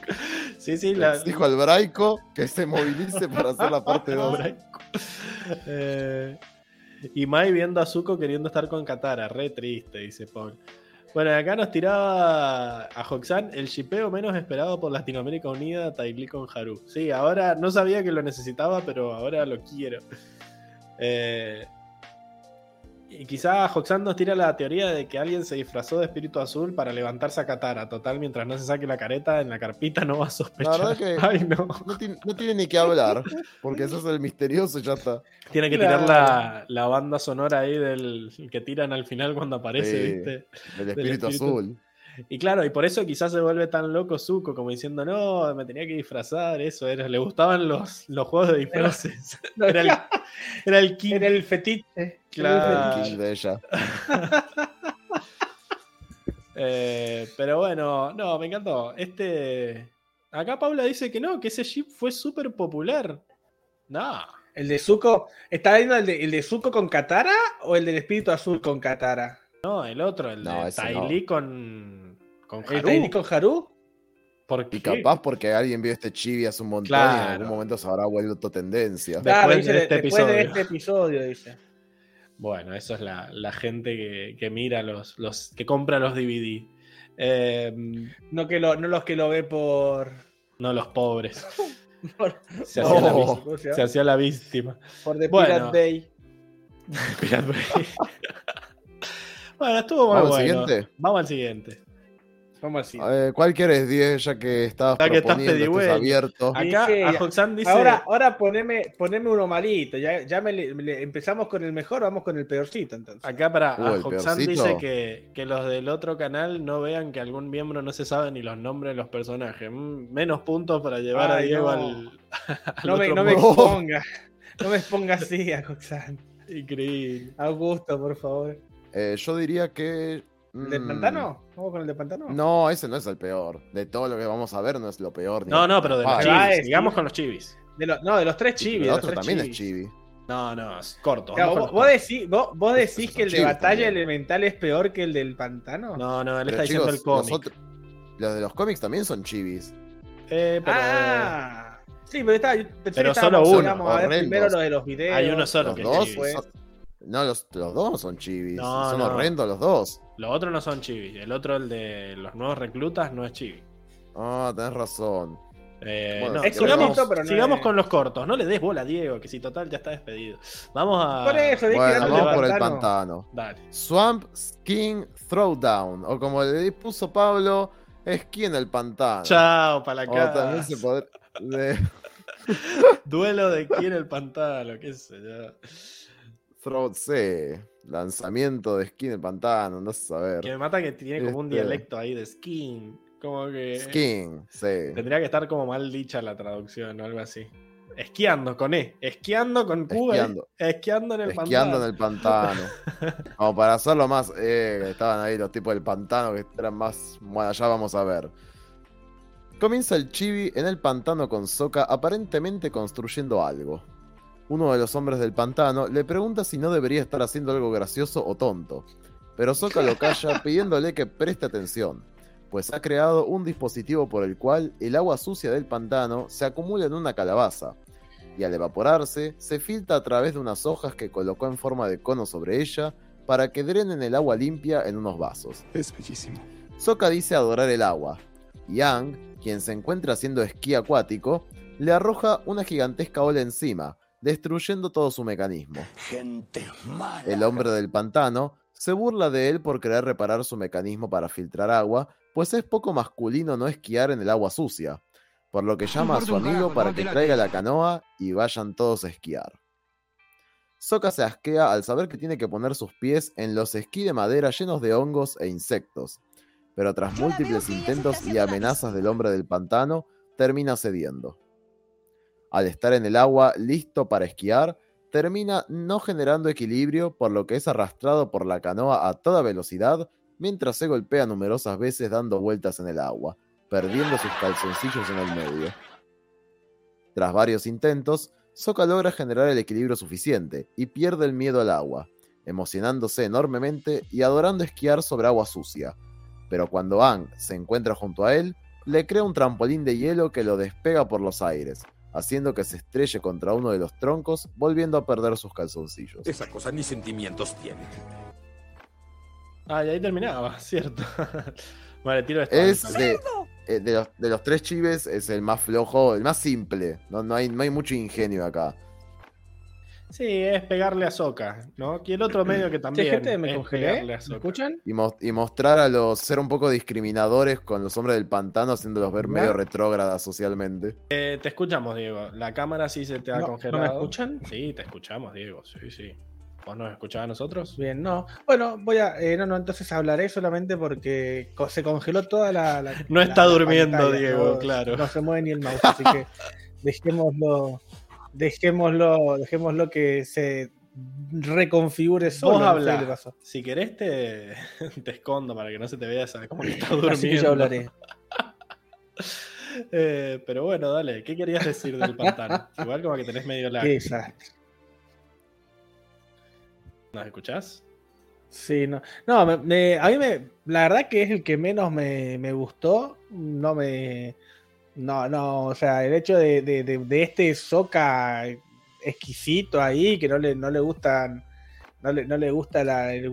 Sí, sí, la. Exijo al Braico que se movilice para hacer la parte 2. Braico. Eh, y Mai viendo a Zuko queriendo estar con Katara, re triste, dice Paul. Bueno, acá nos tiraba a Hoxan el shipeo menos esperado por Latinoamérica Unida, Lee con Haru. Sí, ahora no sabía que lo necesitaba, pero ahora lo quiero. Eh, y quizá Hoxan nos tira la teoría de que alguien se disfrazó de espíritu azul para levantarse a Katara. Total, mientras no se saque la careta en la carpita no va a sospechar. La verdad que- Ay, no. No tiene, no tiene ni que hablar, porque eso es el misterioso y ya está. Tiene que Claro. tirar la, la banda sonora ahí del que tiran al final cuando aparece, Sí. ¿viste? El espíritu, espíritu. azul. Y claro, y por eso quizás se vuelve tan loco Zuko, como diciendo, no, me tenía que disfrazar, eso era, le gustaban los, los juegos de disfraces. Era el, era el king. Era el fetiche. Claro. El king de ella. Eh, pero bueno, no, me encantó. Este. Acá Paula dice que no, que ese ship fue súper popular. No. El de Zuko. ¿Está viendo el de, el de Zuko con Katara o el del espíritu azul con Katara? No, el otro, el No, de ese Ty no. Lee con. con ¿El Haru. Tiny con Haru? ¿Por Y qué? capaz porque alguien vio este chibi hace un montón y en algún momento se habrá vuelto tendencia. Claro, Después dice, de este después de episodio. este episodio, dice. Bueno, eso es la, la gente que, que mira los, los. que compra los DVD. Eh, No, que lo, no los que lo ve por. no los pobres. Por, Se hacía, la, Oh. vis- ¿cómo se hacía la víctima. por The Bueno. Pirate Bay. Pirate Bay. Bueno, estuvo muy ¿Vamos al bueno. siguiente? Vamos al siguiente. Vamos al cine. Eh, ¿Cuál quieres, 10? Ya que estabas Ya que estás proponiendo, estás abierto. Acá a. Hoxan dice. Ahora, ahora poneme, poneme uno malito. Ya, ya me, me empezamos con el mejor, vamos con el peorcito entonces. Acá para Uh, a Hoxan dice que, que los del otro canal no vean que algún miembro no se sabe ni los nombres de los personajes. Mm, Menos puntos para llevar a Diego no. al, al No me, no me exponga. No me exponga así a Coxan. Increíble. Augusto, por favor. Eh, yo diría que. ¿El del mm, pantano? ¿Vamos con el de pantano? No, ese no es el peor. De todo lo que vamos a ver, no es lo peor. No, lo no, pero de los más. Ahí va a chivis. decir- Sigamos con los chivis. De los- no, de los tres chivis. el otro tres también es chivis. chibi. No, no, es corto. O sea, vamos vos, vos decís, vos, vos decís que el de batalla también. elemental es peor que el del pantano. No, no, él Pero está diciendo chicos, el cómic. Los, otro- los de los cómics también son chivis. Eh, pero Ah, sí, pero está, Pero solo uno, digamos, a ver primero lo de los videos. hay uno solo Los que dos. es chivis. pues. son- No, los, los dos son chivis. No, son no. horrendos los dos. Los otros no son chivis. El otro, el de los nuevos reclutas, no es chivi. Ah, tenés razón. Eh, Bueno, no, es sigamos, pero no sigamos es- con los cortos. No le des bola a Diego, que si total ya está despedido. Vamos a. Por eso, Bueno, vamos por el pantano. Dale. Swamp Skin Throwdown. O como le puso Pablo, en el pantano. Chao, para la O casa. también se podrá. de- Duelo de quién el pantano, qué sé yo. Throw, sí, lanzamiento de esquí en el pantano, no sé saber. Que me mata que tiene como un Este- dialecto ahí de skin. Como que. Skin, sí. Tendría que estar como mal dicha la traducción o algo así. Esquiando con E. Esquiando con Q. Esquiando. Esquiando en el Esquiando en pantano. el pantano. Como para hacerlo más. Eh, estaban ahí los tipos del pantano que eran más. Bueno, ya vamos a ver. Comienza el chibi en el pantano con Soka aparentemente construyendo algo. Uno de los hombres del pantano le pregunta si no debería estar haciendo algo gracioso o tonto. Pero Soka lo calla pidiéndole que preste atención, pues ha creado un dispositivo por el cual el agua sucia del pantano se acumula en una calabaza, y al evaporarse se filtra a través de unas hojas que colocó en forma de cono sobre ella para que drenen el agua limpia en unos vasos. Es bellísimo. Sokka dice adorar el agua. Yang, quien se encuentra haciendo esquí acuático, le arroja una gigantesca ola encima, destruyendo todo su mecanismo. Gente mala. El hombre del pantano se burla de él por querer reparar su mecanismo para filtrar agua, pues es poco masculino no esquiar en el agua sucia, por lo que llama a su amigo para que traiga la canoa y vayan todos a esquiar. Sokka se asquea al saber que tiene que poner sus pies en los esquí de madera llenos de hongos e insectos, pero tras múltiples intentos y amenazas del hombre del pantano, termina cediendo. Al estar en el agua listo para esquiar, termina no generando equilibrio, por lo que es arrastrado por la canoa a toda velocidad mientras se golpea numerosas veces dando vueltas en el agua, perdiendo sus calzoncillos en el medio. Tras varios intentos, Sokka logra generar el equilibrio suficiente y pierde el miedo al agua, emocionándose enormemente y adorando esquiar sobre agua sucia. Pero cuando Aang se encuentra junto a él, le crea un trampolín de hielo que lo despega por los aires, haciendo que se estrelle contra uno de los troncos, volviendo a perder sus calzoncillos. Esa cosa ni sentimientos tiene. Ah, y ahí terminaba, cierto. vale, tiro esto. Es de, eh, de, los, de los tres chives, es el más flojo, el más simple. No, no, hay, no hay mucho ingenio acá. Sí, es pegarle a Soca, ¿no? Y el otro medio que también. gente, me es congelé. pegarle a ¿Me escuchan? Y, mos- y mostrar a los. ser un poco discriminadores con los hombres del pantano, haciéndolos ver ¿Ya? medio retrógradas socialmente. Eh, te escuchamos, Diego. La cámara sí se te ha No, congelado. ¿No me escuchan? Sí, te escuchamos, Diego. Sí, sí. ¿Vos nos escuchás a nosotros? Bien, no. Bueno, voy a. eh, no, no, entonces hablaré solamente porque co- se congeló toda la. la- No la- está la durmiendo, pantalla, Diego, no- claro. No se mueve ni el mouse, así que dejémoslo. Dejémoslo, dejémoslo que se reconfigure solo. Vos. Si querés, te, te escondo para que no se te vea esa- como que estás durmiendo. Así que yo hablaré. Eh, pero bueno, dale. ¿Qué querías decir del pantano? Igual como que tenés medio lag. Desastre. ¿Nos escuchás? Sí, no. No, me- me- a mí me. La verdad que es el que menos me, me gustó. No me. No, no, o sea, el hecho de, de, de- de este soca exquisito ahí, que no le, no le gustan. No le, no le gusta la. Es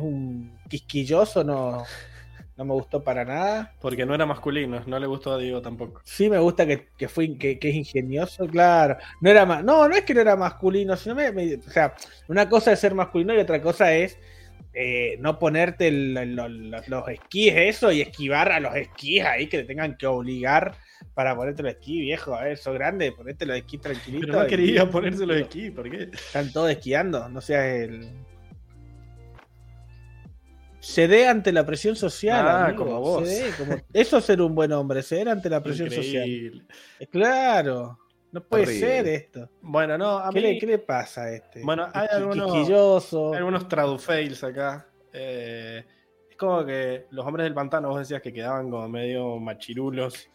un quisquilloso, no. No me gustó para nada. Porque no era masculino. No le gustó a Diego tampoco. Sí me gusta que, que fue que, que es ingenioso, claro. No era más, no, no es que no era masculino, sino me, me- o sea, una cosa es ser masculino y otra cosa es eh, no ponerte el- el- los, los esquíes eso y esquivar a los esquíes ahí que te tengan que obligar para ponerte los esquís, viejo. A ver, sos grande, ponete los esquís tranquilitos. Pero no quería ponerse los esquí, ¿por qué? Están todos esquiando, no seas el. Cede ante la presión social. Ah, amigo, como vos. cede, como- Eso es ser un buen hombre, ceder ante la presión social. Increíble. Claro, no puede ser esto. Bueno, no, a ¿Qué, mí le, qué le pasa a este? Bueno, hay algunos- hay algunos tradufails acá. Eh, es como que los hombres del pantano, vos decías que quedaban como medio machirulos,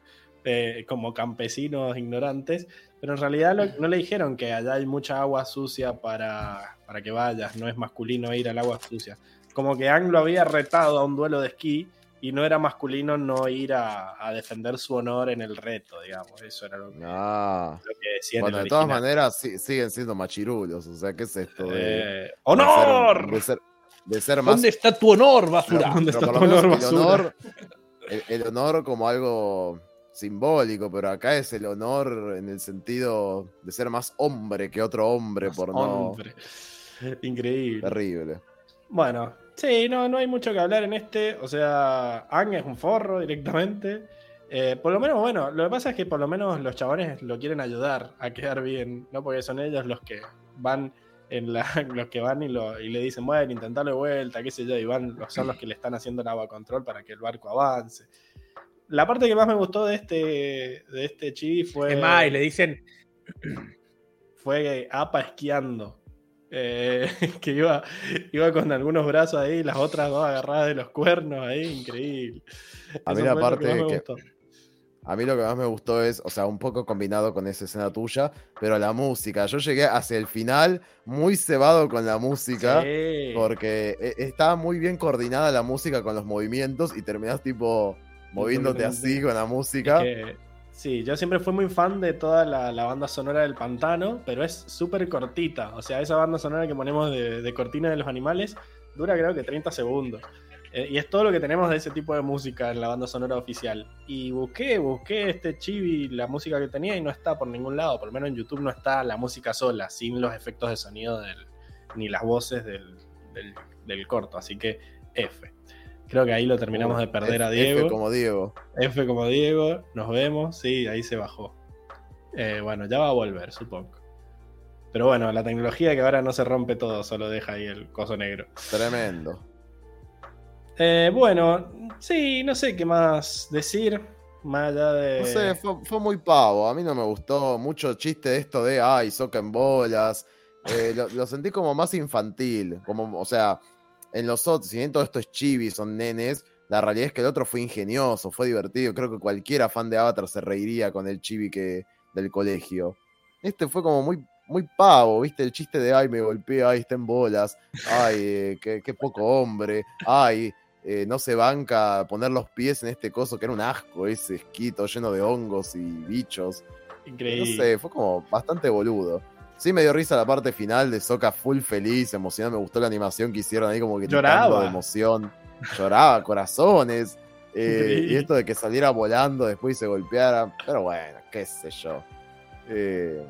eh, como campesinos ignorantes, pero en realidad lo- no le dijeron que allá hay mucha agua sucia para, para que vayas, no es masculino ir al agua sucia. Como que Ang lo había retado a un duelo de esquí y no era masculino no ir a, a defender su honor en el reto, digamos. Eso era lo que, Ah. lo que decían Bueno, en de el todas original. maneras sí- siguen siendo machirulos. O sea, ¿qué es esto? De, Eh, ¡Honor! De ser, de ser más. ¿Dónde está tu honor, basura? ¿Dónde pero está por tu lo menos honor, el basura? honor, el, el honor como algo simbólico, pero acá es el honor en el sentido de ser más hombre que otro hombre, por no. Hombre. Increíble. Terrible. Bueno, sí, no, no hay mucho que hablar en este. O sea, Ang es un forro directamente. Eh, por lo menos, bueno, lo que pasa es que por lo menos los chabones lo quieren ayudar a quedar bien, ¿no? Porque son ellos los que van en la, los que van y, lo, y le dicen, bueno, intentarlo de vuelta, qué sé yo, y van, los- son los que le están haciendo el agua control para que el barco avance. La parte que más me gustó de este, de este chibi fue, Es más, y le dicen, fue Apa esquiando. Eh, que iba, iba con algunos brazos ahí, las otras dos agarradas de los cuernos ahí, increíble. A mí Eso la parte que-. A mí lo que más me gustó es, o sea, un poco combinado con esa escena tuya, pero la música. Yo llegué hacia el final muy cebado con la música. Sí. Porque e- estaba muy bien coordinada la música con los movimientos y terminás tipo moviéndote así con la música. Que- sí, yo siempre fui muy fan de toda la, la banda sonora del pantano, pero es súper cortita. O sea, esa banda sonora que ponemos de, de cortina de los animales dura creo que 30 segundos. Eh, y es todo lo que tenemos de ese tipo de música en la banda sonora oficial. Y busqué, busqué este chibi, la música que tenía, y no está por ningún lado. Por lo menos en YouTube no está la música sola, sin los efectos de sonido del, ni las voces del, del- del corto. Así que F. Creo que ahí lo terminamos de perder a Diego. F como Diego. F como Diego, nos vemos. Sí, ahí se bajó. Eh, bueno, ya va a volver, supongo. Pero bueno, la tecnología que ahora no se rompe todo, solo deja ahí el coso negro. Tremendo. Eh, bueno, sí, no sé qué más decir. Más allá de. No sé, fue, fue muy pavo. A mí no me gustó mucho chiste de esto de, ay, soca en bolas. Eh, lo, lo sentí como más infantil. Como, o sea, en los otros, si bien todo esto es chibi, son nenes, la realidad es que el otro fue ingenioso, fue divertido. Creo que cualquiera fan de Avatar se reiría con el chibi que, del colegio. Este fue como muy, muy pavo, ¿viste? El chiste de, ay, me golpea, ay, está en bolas. Ay, eh, qué, qué poco hombre. Ay, eh, no se banca poner los pies en este coso que era un asco, ese esquito lleno de hongos y bichos. No Increíble. sé, fue como bastante boludo. Sí me dio risa la parte final de Soca full feliz, emocionada, me gustó la animación que hicieron ahí como que Lloraba. de emoción. Lloraba, corazones. eh, y esto de que saliera volando después y se golpeara. Pero bueno, qué sé yo. Eh,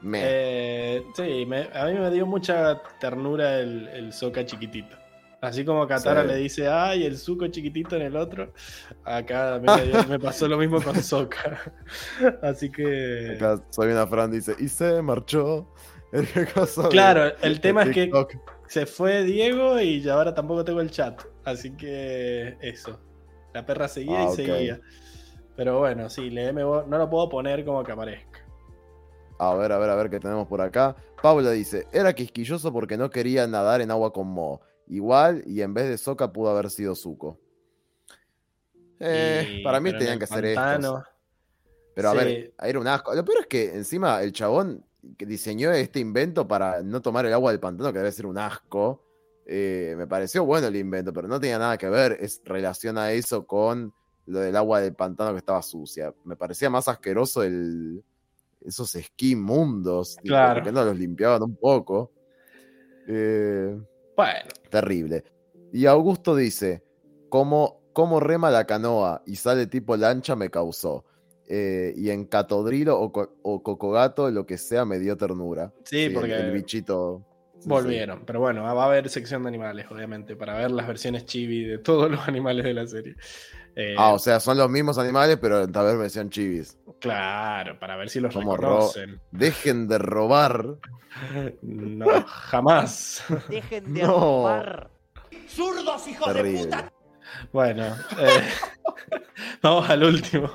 me. Eh, sí, me- a mí me dio mucha ternura el, el Soca chiquitito. Así como Katara Sí. le dice, ay, el suco chiquitito en el otro. Acá me, pasó lo mismo con Soca. Así que. Acá soy una Fran dice, y se marchó. Claro, el tema es que se fue Diego y ya ahora tampoco tengo el chat. Así que eso. La perra seguía Ah, y ok. seguía. Pero bueno, sí, vos. No lo puedo poner como que aparezca. A ver, a ver, a ver qué tenemos por acá. Paula dice, era quisquilloso porque no quería nadar en agua con Mo. Igual, y en vez de Soca pudo haber sido Zuko. Eh, para mí tenían que ser estos. pantano- Pero a Sí. ver, era un asco. Lo peor es que encima el chabón que diseñó este invento para no tomar el agua del pantano, que debe ser un asco. eh, me pareció bueno el invento, pero no tenía nada que ver. Es relaciona eso con lo del agua del pantano que estaba sucia. Me parecía más asqueroso el, esos esquí mundos. tipo, Claro. porque no los limpiaban un poco. Eh, Bueno, Terrible. Y Augusto dice, como, como rema la canoa y sale tipo lancha me causó. Eh, y en Catodrilo o, Co- o Cocogato, lo que sea, me dio ternura. sí, porque El, bichito. Sí, Volvieron, pero bueno, va a haber sección de animales, obviamente, para ver las versiones chibi de todos los animales de la serie. Eh, Ah, o sea, son los mismos animales, pero tal vez versión chivis. Claro, para ver si los Como ro- reconocen. Dejen de robar. No, jamás. Dejen de No. robar. ¡Zurdos, hijos de Terrible. puta! Bueno, eh, vamos al último.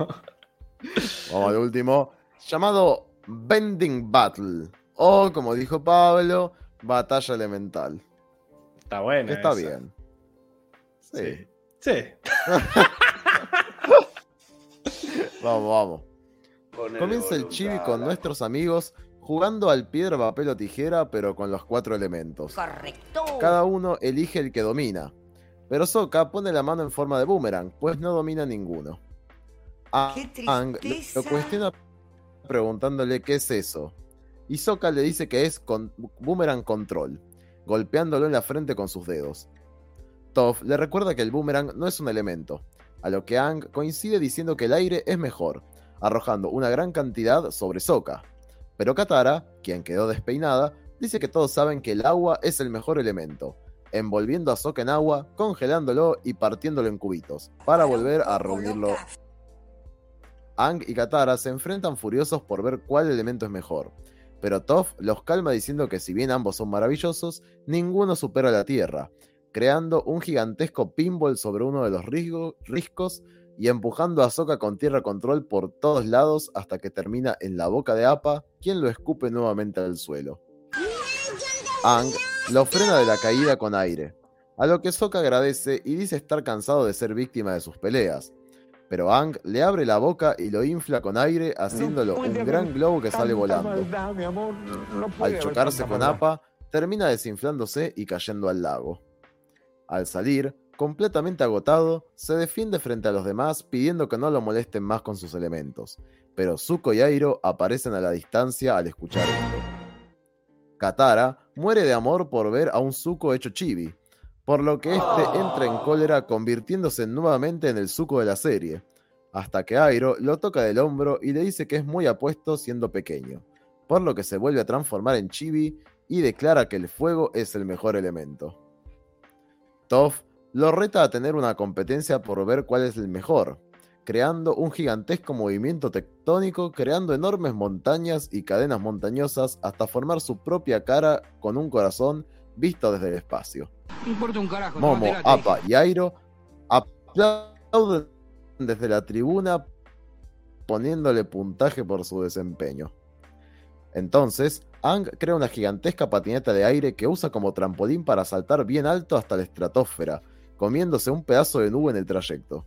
Vamos al último, llamado Bending Battle. O, como dijo Pablo, Batalla Elemental. Está bueno. Está esa. bien. Sí. Sí. Sí. Vamos, vamos. Comienza el chibi con nuestros amigos jugando al piedra, papel o tijera, pero con los cuatro elementos. Correcto. Cada uno elige el que domina. Pero Sokka pone la mano en forma de boomerang, pues no domina ninguno. ¡Qué Aang lo- tristeza! lo cuestiona preguntándole qué es eso. Y Sokka le dice que es con boomerang control, golpeándolo en la frente con sus dedos. Toph le recuerda que el boomerang no es un elemento, a lo que Aang coincide diciendo que el aire es mejor, arrojando una gran cantidad sobre Sokka. Pero Katara, quien quedó despeinada, dice que todos saben que el agua es el mejor elemento, envolviendo a Sokka en agua, congelándolo y partiéndolo en cubitos, para volver a reunirlo Ang y Katara se enfrentan furiosos por ver cuál elemento es mejor. Pero Toph los calma diciendo que si bien ambos son maravillosos, ninguno supera la Tierra, creando un gigantesco pinball sobre uno de los riscos y empujando a Sokka con tierra control por todos lados hasta que termina en la boca de Appa, quien lo escupe nuevamente al suelo. Ang lo frena de la caída con aire, a lo que Sokka agradece y dice estar cansado de ser víctima de sus peleas. Pero Ang le abre la boca y lo infla con aire, haciéndolo un gran globo que sale volando. Al chocarse con Appa, termina desinflándose y cayendo al lago. Al salir, completamente agotado, se defiende frente a los demás pidiendo que no lo molesten más con sus elementos, pero Zuko y Airo aparecen a la distancia al escuchar esto. Katara muere de amor por ver a un Zuko hecho chibi, por lo que este entra en cólera convirtiéndose nuevamente en el Zuko de la serie, hasta que Airo lo toca del hombro y le dice que es muy apuesto siendo pequeño, por lo que se vuelve a transformar en chibi y declara que el fuego es el mejor elemento. Toph lo reta a tener una competencia por ver cuál es el mejor, creando un gigantesco movimiento tectónico, creando enormes montañas y cadenas montañosas hasta formar su propia cara con un corazón visto desde el espacio. Un carajo. Momo, Appa y Airo aplauden desde la tribuna poniéndole puntaje por su desempeño. Entonces, Ang crea una gigantesca patineta de aire que usa como trampolín para saltar bien alto hasta la estratosfera, comiéndose un pedazo de nube en el trayecto.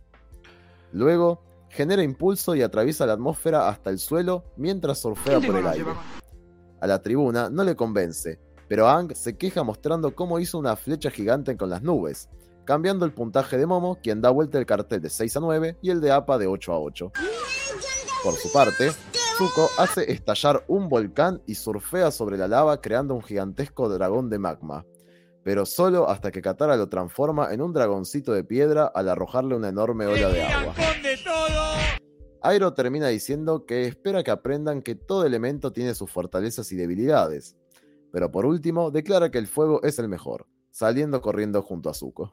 Luego, genera impulso y atraviesa la atmósfera hasta el suelo mientras surfea ¿Quién te por el aire. A la tribuna no le convence, pero Ang se queja mostrando cómo hizo una flecha gigante con las nubes, cambiando el puntaje de Momo, quien da vuelta el cartel de 6 a 9 y el de Appa de 8 a 8. Por su parte, Zuko hace estallar un volcán y surfea sobre la lava creando un gigantesco dragón de magma, pero solo hasta que Katara lo transforma en un dragoncito de piedra al arrojarle una enorme ola de agua. Airo termina diciendo que espera que aprendan que todo elemento tiene sus fortalezas y debilidades, pero por último declara que el fuego es el mejor, saliendo corriendo junto a Zuko.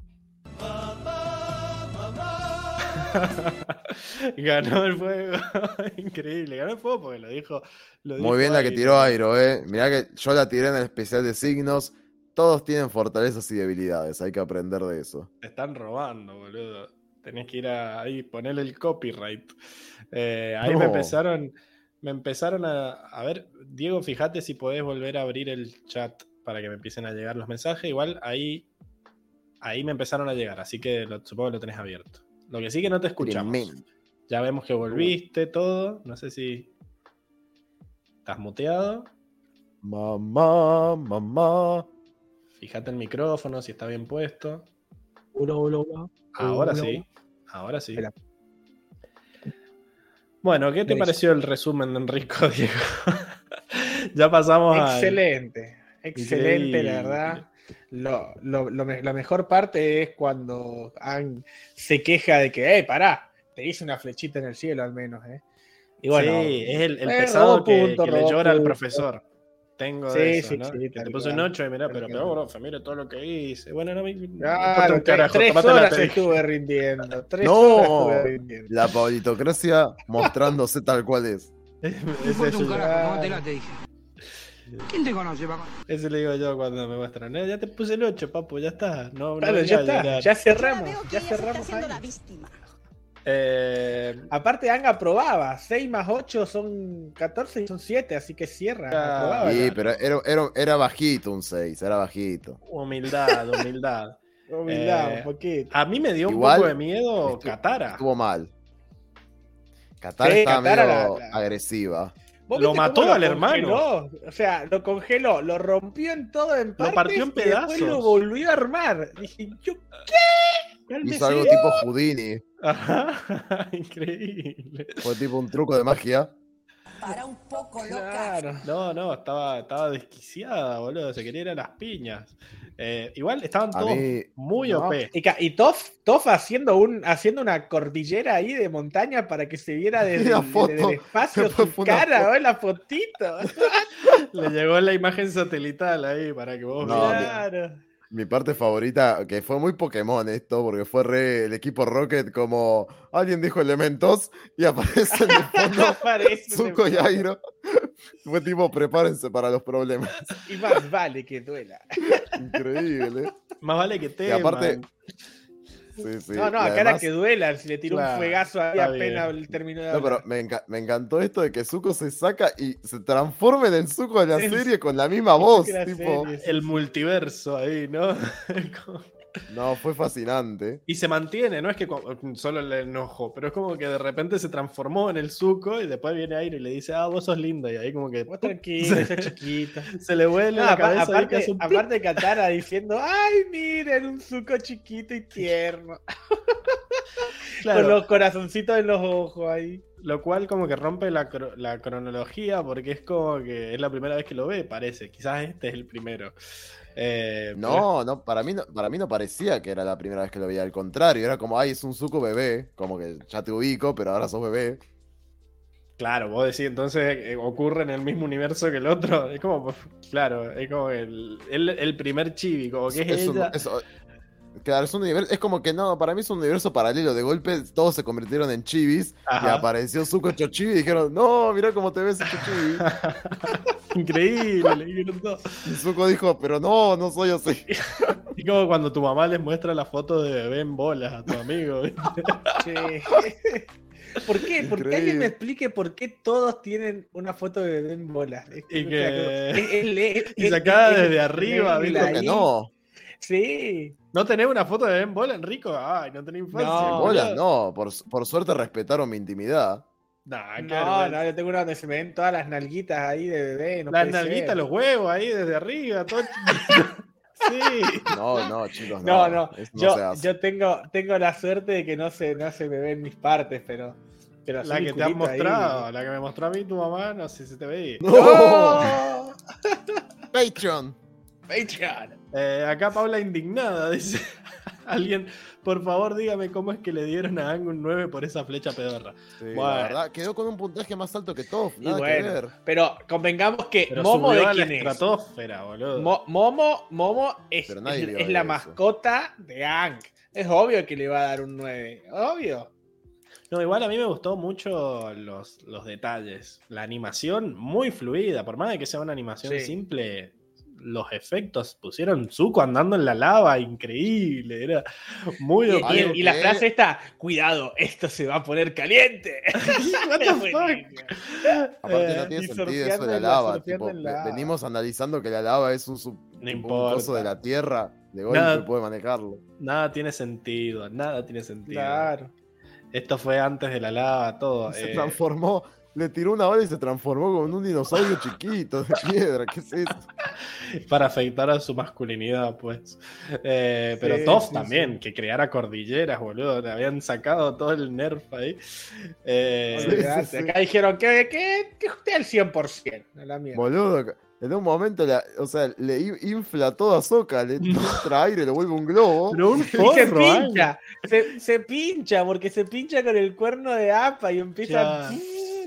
ganó el fuego. Increíble. Ganó el fuego porque lo dijo. lo dijo Muy bien la que tiró Airo, eh. Mirá que yo la tiré en el especial de signos. Todos tienen fortalezas y debilidades, hay que aprender de eso. Te están robando, boludo. Tenés que ir a, ahí ponerle el copyright. Eh, ahí me empezaron. Me empezaron a. A ver, Diego, fíjate si podés volver a abrir el chat para que me empiecen a llegar los mensajes. Igual ahí. Ahí me empezaron a llegar, así que lo- supongo que lo tenés abierto. Lo que sí que no te escuchamos. Tremendo. Ya vemos que volviste, todo. No sé si. ¿Estás muteado? Mamá, mamá. Fíjate el micrófono, si está bien puesto. Hola, hola, hola. Ahora Hola, sí. Ahora sí. Espera. Bueno, ¿qué te pareció el resumen de Enrico, Diego? ya pasamos a. Excelente, excelente, la verdad. Lo, lo- lo me- la mejor parte es cuando Aang se queja de que, eh, pará, te hice una flechita en el cielo al menos, ¿eh? Y bueno, sí, es el, el eh, pesado que, punto, que le llora al punto. profesor. Tengo Sí, eso, sí, ¿no? sí, que te puse un cual. 8 y mirá, pero, pero profe, mire todo lo que hice. Bueno, no me, Claro, un tres, carajo, tres la horas te- estuve rindiendo. Tres No. horas estuve rindiendo. La pablitocracia mostrándose tal cual es. Ese, Fuerte un yo- carajo, tómatela, te dije. ¿Quién te conoce, papá? ese le digo yo cuando me muestran. "Eh, ya te puse el 8, papu, ya está. No, no Claro, ya está, llorar". ya cerramos, ya está cerramos haciendo ahí. la víctima. Eh, Aparte, Anga probaba, 6 más 8 son 14 y son 7, así que cierra. Sí, pero era, era, era bajito un 6, era bajito. humildad, humildad. Humildad, Eh, un poquito. A mí me dio Igual, un poco de miedo estu- Katara. Estuvo mal. Qatar Sí, estaba Katara medio la- la- agresiva. ¿Vos lo mató al hermano. congeló? O sea, lo congeló, lo rompió en todo en partes partió en y después lo pedazos. volvió a armar. Dije, ¿yo qué? Hizo algo tipo Houdini. Ajá, increíble. Fue tipo un truco de magia. Para un poco loca. Claro. No, no, estaba, estaba desquiciada, boludo. Se quería ir a las piñas. Eh, igual estaban A todos mí, muy No, OP. Y, y Toff, Toff haciendo, un, haciendo una cordillera ahí de montaña para que se viera desde, La el- foto. desde el espacio su cara. ¿no? la fotito. Le llegó la imagen satelital ahí para que vos No, veas. claro. Mi parte favorita, que fue muy Pokémon esto, porque fue re el equipo Rocket como alguien dijo elementos y aparece en el fondo Aparece Zuko y Airo. Fue tipo, prepárense para los problemas. Y más vale que duela. Increíble. Más vale que te. Y aparte, Sí, sí. no, no, y acá era que duela. Si le tiró Claro, un fuegazo ahí apenas bien. terminó de No, pero me, enca- me encantó esto de que Zuko se saca y se transforma en el Zuko de la El- serie con la misma voz. la Tipo, serie. El multiverso ahí, ¿no? No, fue fascinante. y se mantiene, no es que solo el enojo, pero es como que de repente se transformó en el suco y después viene Aire y le dice, ah, vos sos lindo. Y ahí como que Vos tranquilo, sos chiquito. se le vuelve No, la cabeza y aparte, hace un plup. aparte Katara diciendo, ay, miren, un suco chiquito y tierno. Claro, Con los corazoncitos en los ojos ahí. Lo cual como que rompe la, cro- la cronología porque es como que es la primera vez que lo ve, parece. Quizás este es el primero. Eh, No, no, para mí no, para mí no parecía que era la primera vez que lo veía. Al contrario, era como, ay, es un Zuko bebé. Como que ya te ubico, pero ahora sos bebé. Claro, vos decís, entonces eh, ocurre en el mismo universo que el otro. Es como, claro, es como el, el, el primer chibi, como que es, ella. es- claro, es un universo, es como que no, para mí es un universo paralelo. De golpe todos se convirtieron en chivis y apareció Zuko hecho chibi y dijeron, no, mirá cómo te ves hecho chibi. Increíble, le dijeron todo. Y Zuko dijo, pero no, no soy así. Y como cuando tu mamá les muestra la foto de bebé en bolas a tu amigo. Sí. ¿Por qué? ¿Por qué alguien me explique por qué todos tienen una foto de bebé en bolas? Es Y que- es- es- es- y sacada es- desde es- arriba, es- ¿viste? Que no. Sí. ¿No tenés una foto de bebé en bola, Enrico? Ay, no tenés infancia. No, Bolas, boludo. no, por, por suerte respetaron mi intimidad. Nah, No, no, yo tengo una donde se me ven todas las nalguitas ahí de bebé. No Las ser. nalguitas, los huevos ahí desde arriba, todo. Sí. No, no, chicos, no. No, no, yo, se yo tengo, tengo la suerte de que no se, no se me ven mis partes, pero. pero La que te han ahí. mostrado, la que me mostró a mí tu mamá, no sé si te veía. ¡No! Patreon. Patreon. Eh, acá Paula indignada dice: Alguien, por favor, dígame cómo es que le dieron a Ang un 9 por esa flecha pedorra. Sí, Bueno. la verdad, quedó con un puntaje más alto que Toff, que ver. pero convengamos que Pero Momo de quién es. estratosfera, boludo. Mo- Momo, Momo es, la eso. mascota de Ang. Es obvio que le va a dar un 9. Obvio. No, igual a mí me gustó mucho los, los detalles. La animación muy fluida, por más de que sea una animación Sí. simple, los efectos pusieron Zuko andando en la lava, increíble, era muy Y, y- la frase está: Cuidado, esto se va a poner caliente. What the fuck? Aparte Eh, no tiene y sentido eso de la lava. tipo, la- venimos analizando que la lava es un, sub- No un importa. coso de la tierra. De golpe Nada. puede manejarlo. Nada tiene sentido, nada tiene sentido. Claro. Esto fue antes de la lava, todo. Se eh, transformó, le tiró una bala y se transformó como en un dinosaurio chiquito de piedra. ¿Qué es eso? para afectar a su masculinidad, pues. Eh, pero sí, también, sí. que creara cordilleras, boludo. Le habían sacado todo el nerf ahí. Eh. Acá dijeron que, que, que usted al 100%. a la mierda. Boludo, en un momento, la- o sea, le in- infla todo a Soca, le entra aire, le vuelve un globo. pero un Y se forro, ¿eh? pincha, se, se pincha, porque se pincha con el cuerno de APA y empieza. Claro.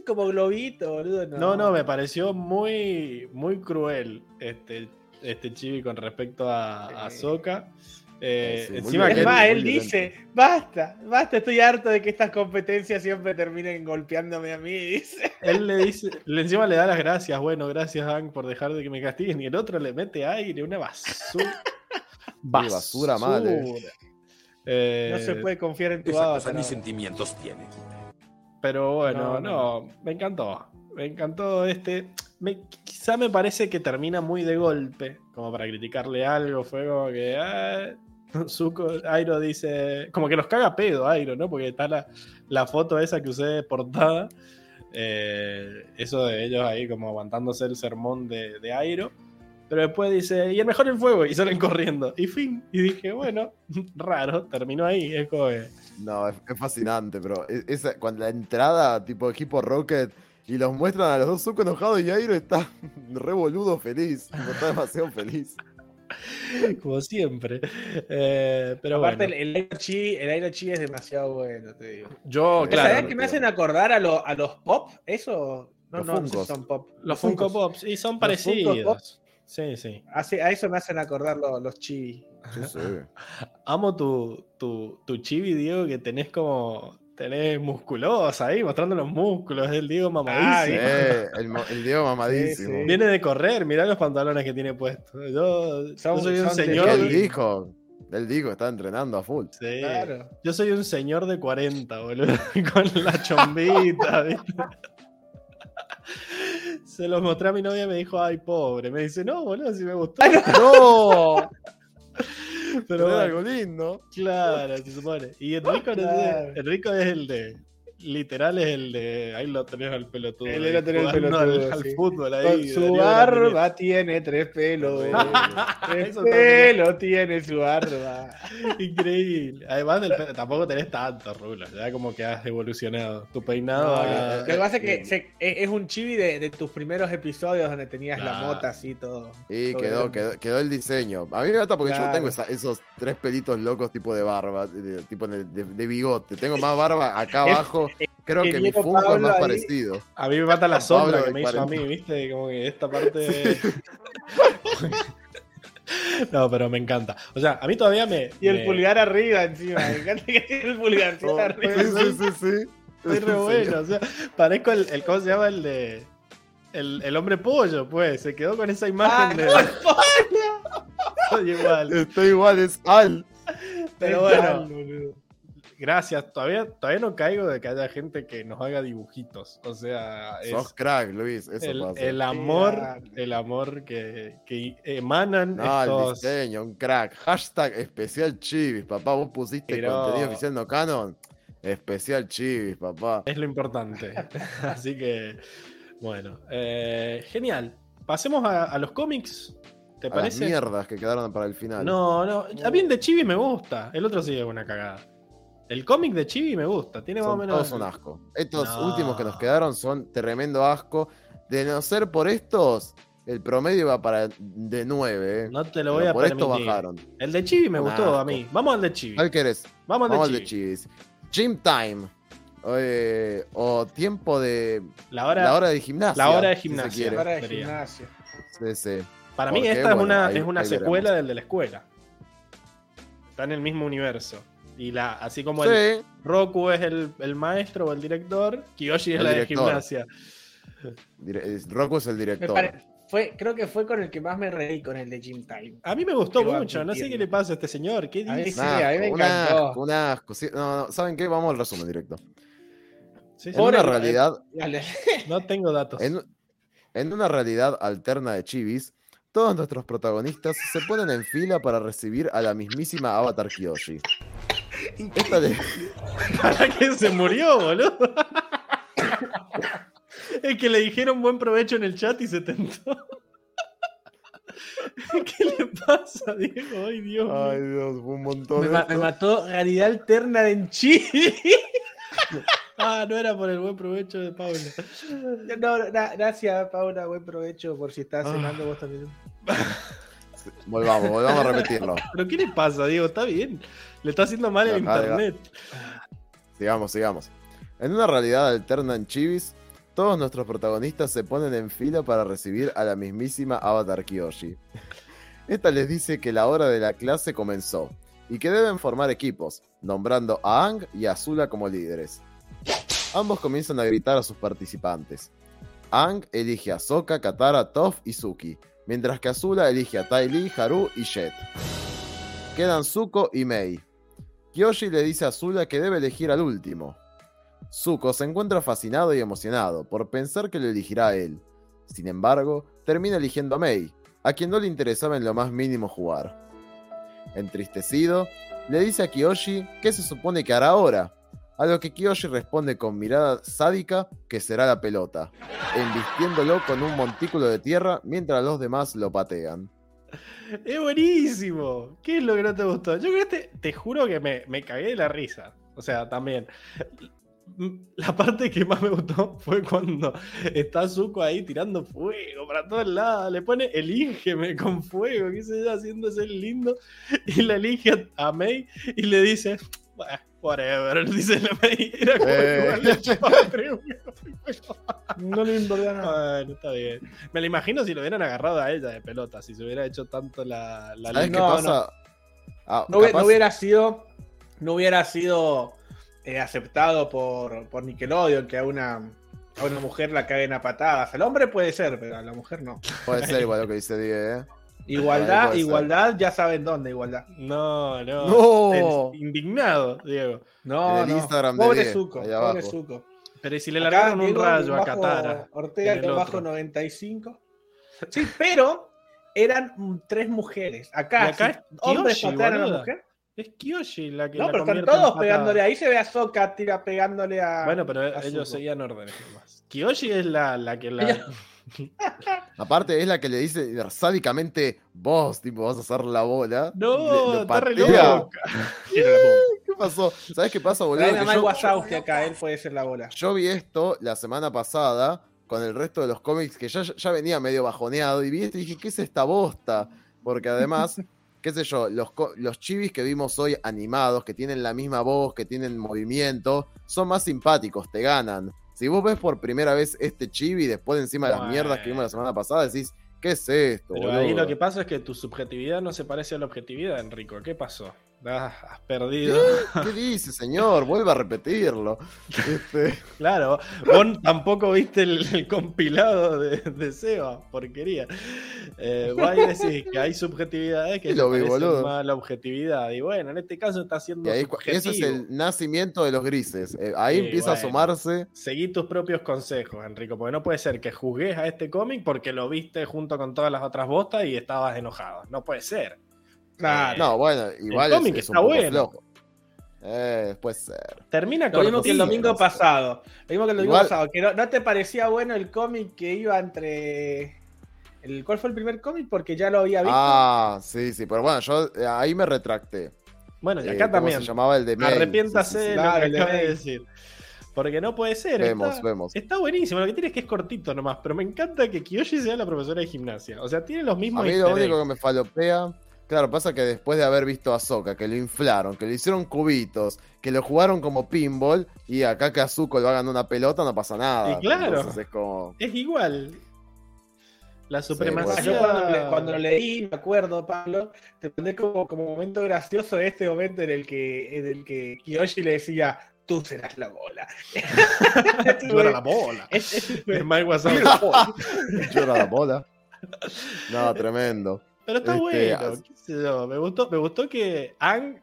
Como globito, boludo. No, No, no, me pareció muy, muy cruel este, este chibi con respecto a, a. Sokka. Eh, Sí, encima Es que más, él violento. dice, basta, basta, estoy harto de que estas competencias siempre terminen golpeándome a mí, dice. él le dice, le encima le da las gracias, bueno, gracias Ang por dejar de que me castiguen, y el otro le mete aire, una basura. basura eh. Eh, No se puede confiar en tu Esa cosa ni sentimientos tiene. Pero bueno, No, no, me encantó. Me encantó este. Me, quizá me parece que termina muy de golpe, como para criticarle algo. Fue como que. ah, Zuko, Airo dice. Como que nos caga pedo, Airo, ¿no? Porque está la, la foto esa que usé de portada. eh, eso de ellos ahí como aguantándose el sermón de, de Airo. Pero después dice, y el mejor el fuego, y salen corriendo. Y fin. Y dije, bueno, raro, terminó ahí. Es como. No, es, es fascinante, pero e- esa, cuando la entrada, tipo equipo Rocket, y los muestran a los dos Zuko enojados y Airo está re boludo feliz. está demasiado feliz. como siempre. Eh, pero Aparte, bueno. el, el Airo Chi, el Airo Chi es demasiado bueno, te digo. Yo, Claro, ¿Sabés que me hacen acordar a, lo- a los pop? ¿Eso? No, Los no, no sé si Funkos. son pop. los Funko Pops, y son Los parecidos. Sí, sí. Hace- a eso me hacen acordar los, los chi. Sí, sí. Amo tu, tu, tu chibi, Diego, que tenés como. Tenés musculosa ahí, mostrando los músculos. Es el Diego Ah, mamadísimo. El, Diego mamadísimo. Sí, sí. Viene de correr, mirá los pantalones que tiene puestos. Yo, yo soy un señor. Él dijo, él dijo, está entrenando a full. Sí. Claro. Yo soy un señor de 40, boludo. Con la chombita, ¿viste? Se los mostré a mi novia y me dijo, ay, pobre. Me dice, no, boludo, si me gustó. ¡No! Pero Pero bueno, algo lindo. claro, se supone. Y Enrico, no es- Claro. Enrico es el de. Literal es el de. Ahí lo tenés al pelotudo. Él lo tenés al pelotudo, Al, al sí. fútbol ahí. Con su la barba tiene tres pelos. Tres pelos tiene su barba. Increíble. Además, del tampoco tenés tantos rulos. Ya como que has evolucionado. Tu peinado. No, ha- Lo que pasa es que se- es es un chibi de, de tus primeros episodios donde tenías la Claro. mota así todo. Y todo quedó, quedó, quedó el diseño. A mí me encanta porque yo Claro. tengo esa- esos tres pelitos locos tipo de barba, de, tipo de, de- de bigote. Tengo más barba acá abajo. Creo que mi Funko es más ahí- parecido. A mí me mata la sombra que me hizo a mí, 40. ¿viste? Como que esta parte. no, pero me encanta. O sea, a mí todavía me. Y el me- pulgar arriba encima. Me encanta que tiene el pulgarcito Oh, arriba. sí, sí, sí, sí. Estoy re bueno. O sea, parezco el, el. ¿Cómo se llama? El de. El, el hombre pollo, pues. Se quedó con esa imagen de. Soy igual. Estoy igual, es Al. Pero Es bueno. Gracias. Todavía, todavía no caigo de que haya gente que nos haga dibujitos. O sea, es Sos crack, Luis. Eso el, pasa. el amor, el amor que, que emanan No, el diseño, un crack. Hashtag especial chivis, papá. Vos pusiste Pero- contenido oficial no canon. Especial chivis, papá. Es lo importante. Así que, bueno, eh, genial. Pasemos a, a los cómics. ¿Te A las parece? mierdas que quedaron para el final. No, no. A mí el de Chibi me gusta. El otro sí es una cagada. El cómic de Chibi me gusta. Tiene más o Son, menos. todos un asco. Estos No. últimos que nos quedaron son tremendo asco. De no ser por estos, el promedio va para de 9. No te lo Pero voy a por esto permitir. bajaron. El de Chibi me Un gustó asco. a mí. Vamos al de Chibi. ¿Cuál querés? Vamos al Vamos al de Chibi. chivis. Gym time. Eh, o tiempo de. La hora, la hora de gimnasia. la hora de si se gimnasia. quiere. Para de sería. gimnasio. Sí, sí. Para mí esta es una, ahí- es una secuela veremos. del de la escuela. Está en el mismo universo. Y la, así como el Sí, Roku es el, el maestro o el director, Kiyoshi es El la de director. gimnasia. dire- es- Roku es el director. fue, creo que fue con el que más me reí con el de Gym Time. A mí me gustó mucho, no sé qué le pasa a este señor. ¿Qué A mí dice? sí, a mí me encantó. asco, un asco. Sí, no, no, ¿Saben qué? Vamos al resumen directo. Sí, sí, En una realidad, Dale. No tengo datos. en, en una realidad alterna de Chivis, todos nuestros protagonistas se ponen en fila para recibir a la mismísima Avatar Kyoshi. Esta de- ¿Para qué se murió, boludo? es que le dijeron buen provecho en el chat y se tentó. ¿Qué le pasa, Diego? Ay, Dios. Ay Dios, fue un montón Me, de ma- esto. me mató realidad alterna de Enchi. Ah, no era por el buen provecho de Paula. No, na- gracias, Paula. Buen provecho por si estás Ah. cenando vos también. Volvamos, volvamos a repetirlo. ¿Pero qué le pasa, Diego? Está bien. Le está haciendo mal el internet. Sigamos, sigamos. En una realidad alterna en Chivis, todos nuestros protagonistas se ponen en fila para recibir a la mismísima Avatar Kyoshi. Esta les dice que la hora de la clase comenzó y que deben formar equipos, nombrando a Ang y a Azula como líderes. Ambos comienzan a gritar a sus participantes. Ang elige a Sokka, Katara, Toph y Suki, mientras que Azula elige a Tai Li, Haru y Jet. Quedan Zuko y Mei. Kyoshi le dice a Azula que debe elegir al último. Zuko se encuentra fascinado y emocionado por pensar que lo elegirá a él. Sin embargo, termina eligiendo a Mei, a quien no le interesaba en lo más mínimo jugar. Entristecido, le dice a Kiyoshi qué se supone que hará ahora, a lo que Kiyoshi responde con mirada sádica que será la pelota, embistiéndolo con un montículo de tierra mientras los demás lo patean. Es buenísimo. ¿Qué es lo que no te gustó? Yo creo que te, te juro que me, me cagué de la risa. O sea, también. La parte que más me gustó fue cuando está Zuko ahí tirando fuego para todos lados. Le pone elígeme con fuego, que se yo, haciéndose lindo. Y le elige a, May y le dice, "Bah, whatever, dice la como Eh. No le importa nada. Bueno, está bien. Me lo imagino si lo hubieran agarrado a ella de pelota, si se hubiera hecho tanto la, la ¿Sabes qué No, pasa? Ah, No, hubiera- capaz- no hubiera sido. No hubiera sido eh, aceptado por, por Nickelodeon que a una, a una mujer la caguen a patadas. Al hombre puede ser, pero a la mujer no. Puede ser igual lo que dice Diego, ¿eh? Igualdad, igualdad, ya saben dónde, igualdad. No, no. Indignado, Diego. No, En el no. Instagram de pobre Die, Zuko, pobre abajo. Zuko. Pero ¿y si le Acá largaron un rayo a Katara? Ortega, que bajo otro. 95. Sí, pero eran tres mujeres. Acá, acá si es hombres patean a la boluda. mujer. Es Kyoshi la que No, la pero están todos pegándole. Ahí se ve a Sokka tira pegándole a. Bueno, pero a ellos Zuko. seguían órdenes nomás. Kyoshi es la, la que la. Aparte es la que le dice sádicamente, vos, tipo, vas a hacer la bola. No, Le- está re loca. ¿Qué pasó? ¿Sabes qué pasa, boludo? Wazowski acá, él puede ser la bola. yo vi esto la semana pasada con el resto de los cómics que ya, ya venía medio bajoneado y vi esto y dije, ¿qué es esta bosta? Porque además, qué sé yo, los, los chivis que vimos hoy animados, que tienen la misma voz, que tienen movimiento, son más simpáticos, te ganan. Si vos ves por primera vez este chibi después de encima de las Bueno. mierdas que vimos la semana pasada, decís, ¿qué es esto? Pero ahí boludo?". lo que pasa es que tu subjetividad no se parece a la objetividad, Enrico. ¿Qué pasó? Ah, has perdido. ¿Qué dice, señor? Vuelve a repetirlo. Este, Claro, vos tampoco viste el, el compilado de, de Seba, porquería. Eh, vos ahí decís que hay subjetividades que lo vi, más la objetividad. Y bueno, en este caso está siendo y ahí, subjetivo. eso es el nacimiento de los grises. Eh, ahí Sí, empieza a asomarse. Seguí tus propios consejos, Enrico, porque no puede ser que juzgues a este cómic porque lo viste junto con todas las otras bostas y estabas enojado. No puede ser. Claro. No, bueno, igual es, cómic es está poco bueno. flojo. Eh, puede ser. Termina Lo mismo que el domingo pasado. Lo mismo que el domingo Igual- pasado. Que no, no te parecía bueno el cómic que iba entre. El, ¿Cuál fue el primer cómic? Porque ya lo había visto. Ah, sí, sí, pero bueno, yo eh, ahí me retracté. Bueno, y Eh, acá ¿cómo también. se llamaba el de May? Arrepiéntase Sí, sí, sí. de lo que el de decir. Porque no puede ser. Vemos, está, vemos. está buenísimo. Lo que tiene es que es cortito nomás. Pero me encanta que Kiyoshi sea la profesora de gimnasia. O sea, tiene los A mismos. mí lo único que me falopea. Claro, pasa que después de haber visto a Soka, que lo inflaron, que le hicieron cubitos, que lo jugaron como pinball, y acá que a Zuko lo hagan una pelota, no pasa nada. Y claro. Entonces es como. Es igual. La supremacía. Yo cuando, le- cuando leí, me acuerdo, Pablo, te pondré como, como momento gracioso este momento en el que, en el que Kiyoshi le decía, tú serás la bola. Yo era la bola. Es- es- Es Mike Wazowski. Llora la bola. No, tremendo. Pero está Este, bueno. as- qué sé yo, Me gustó, me gustó que Ang,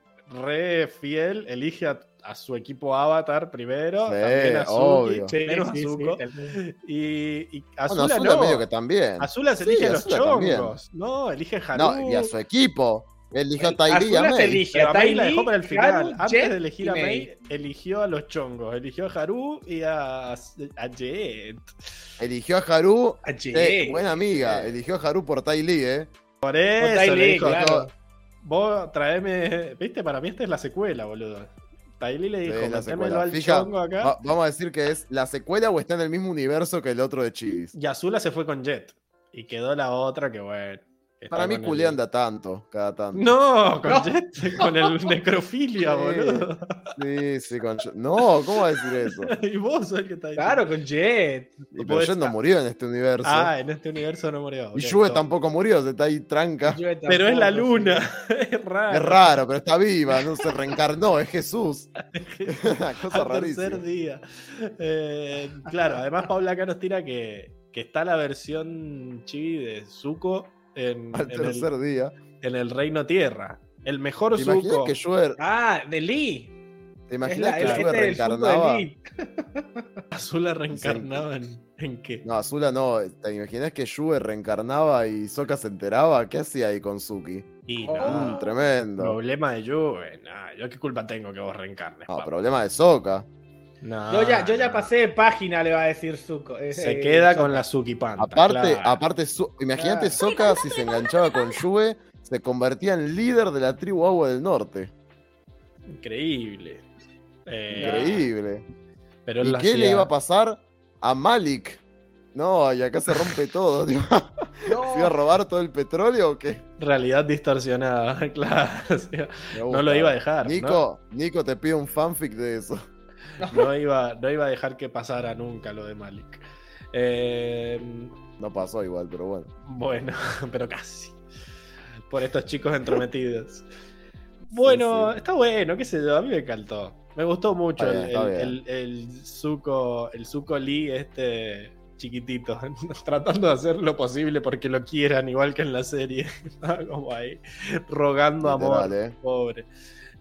re fiel, elige a, a su equipo Avatar primero. Sí, también a Suki, obvio. Sí. Y, y Bueno, Azula, no. medio que también. Azula se Sí, elige a los chongos. No, elige a Haru. No, y a su equipo. Eligió a Tylee y a se May. elige Pero a May la dejó para el Lee, final. Haru, Antes Jet de elegir a May. May, eligió a los chongos. Eligió a Haru y a, a Jet. Eligió a Haru. A eh, Jay. buena amiga. Eligió a Haru por Ty Lee, eh. Por eso le dijo, claro. vos traeme... Viste, para mí esta es la secuela, boludo. Tylee le dijo, Sí, al Fija, chongo acá. va- vamos a decir que es la secuela o está en el mismo universo que el otro de Chivis. Y Azula se fue con Jet. Y quedó la otra que bueno. Para mí, con el- Julián da tanto, cada tanto. No, con, No. Jet, con el necrofilia, Sí. boludo. Sí, sí, con... No, ¿cómo va a decir eso? y vos sos el que está diciendo. Claro, con Jet. Y pero Jet no murió en este universo. Ah, en este universo no murió. y todo. tampoco murió, se está ahí tranca. Pero es la luna. es raro. Es raro, pero está viva, no se reencarnó, es Jesús. Una cosa Al tercer rarísima. día. Eh, claro, además Paula acá nos tira que, que está la versión chibi de Zuko en, Al en tercer el, día. en el Reino Tierra. El mejor ¿Te imaginas Zuko. que Yue, Ah, de Lee. te imaginas la, que este Zuko reencarnaba? Azula reencarnaba en, en qué? No, Azula no. ¿Te imaginas que Yue reencarnaba y Sokka se enteraba? ¿Qué hacía ahí con Suki? Y Oh. no, Mm, tremendo. problema de Yue. Nah, yo qué culpa tengo que vos reencarnes. No, problema de Sokka. No, Yo ya, yo ya pasé de página, le va a decir Zuko. Eh, Se queda con la Suki Panta. Aparte, claro. aparte, Su- imagínate Claro. Sokka si se enganchaba con Yue, se convertía en líder de la tribu Agua del Norte. Increíble. Eh, Increíble. Pero ¿Y qué le iba a pasar a Malik? No, y acá se rompe todo. tío. No. ¿Se iba a robar todo el petróleo o qué? Realidad distorsionada, claro. o sea, Me no lo iba a dejar. ¿no? Nico, Nico te pide un fanfic de eso. No iba, no iba a dejar que pasara nunca lo de Malik. Eh, No pasó igual, pero bueno. bueno, pero casi. Por estos chicos entrometidos. Bueno, sí. está bueno, qué sé yo, a mí me encantó. Me gustó mucho el, bien, el, el, el Zuko Lee este chiquitito, tratando de hacer lo posible porque lo quieran, igual que en la serie. Estaba como ahí, rogando amor, Literal, ¿eh? pobre.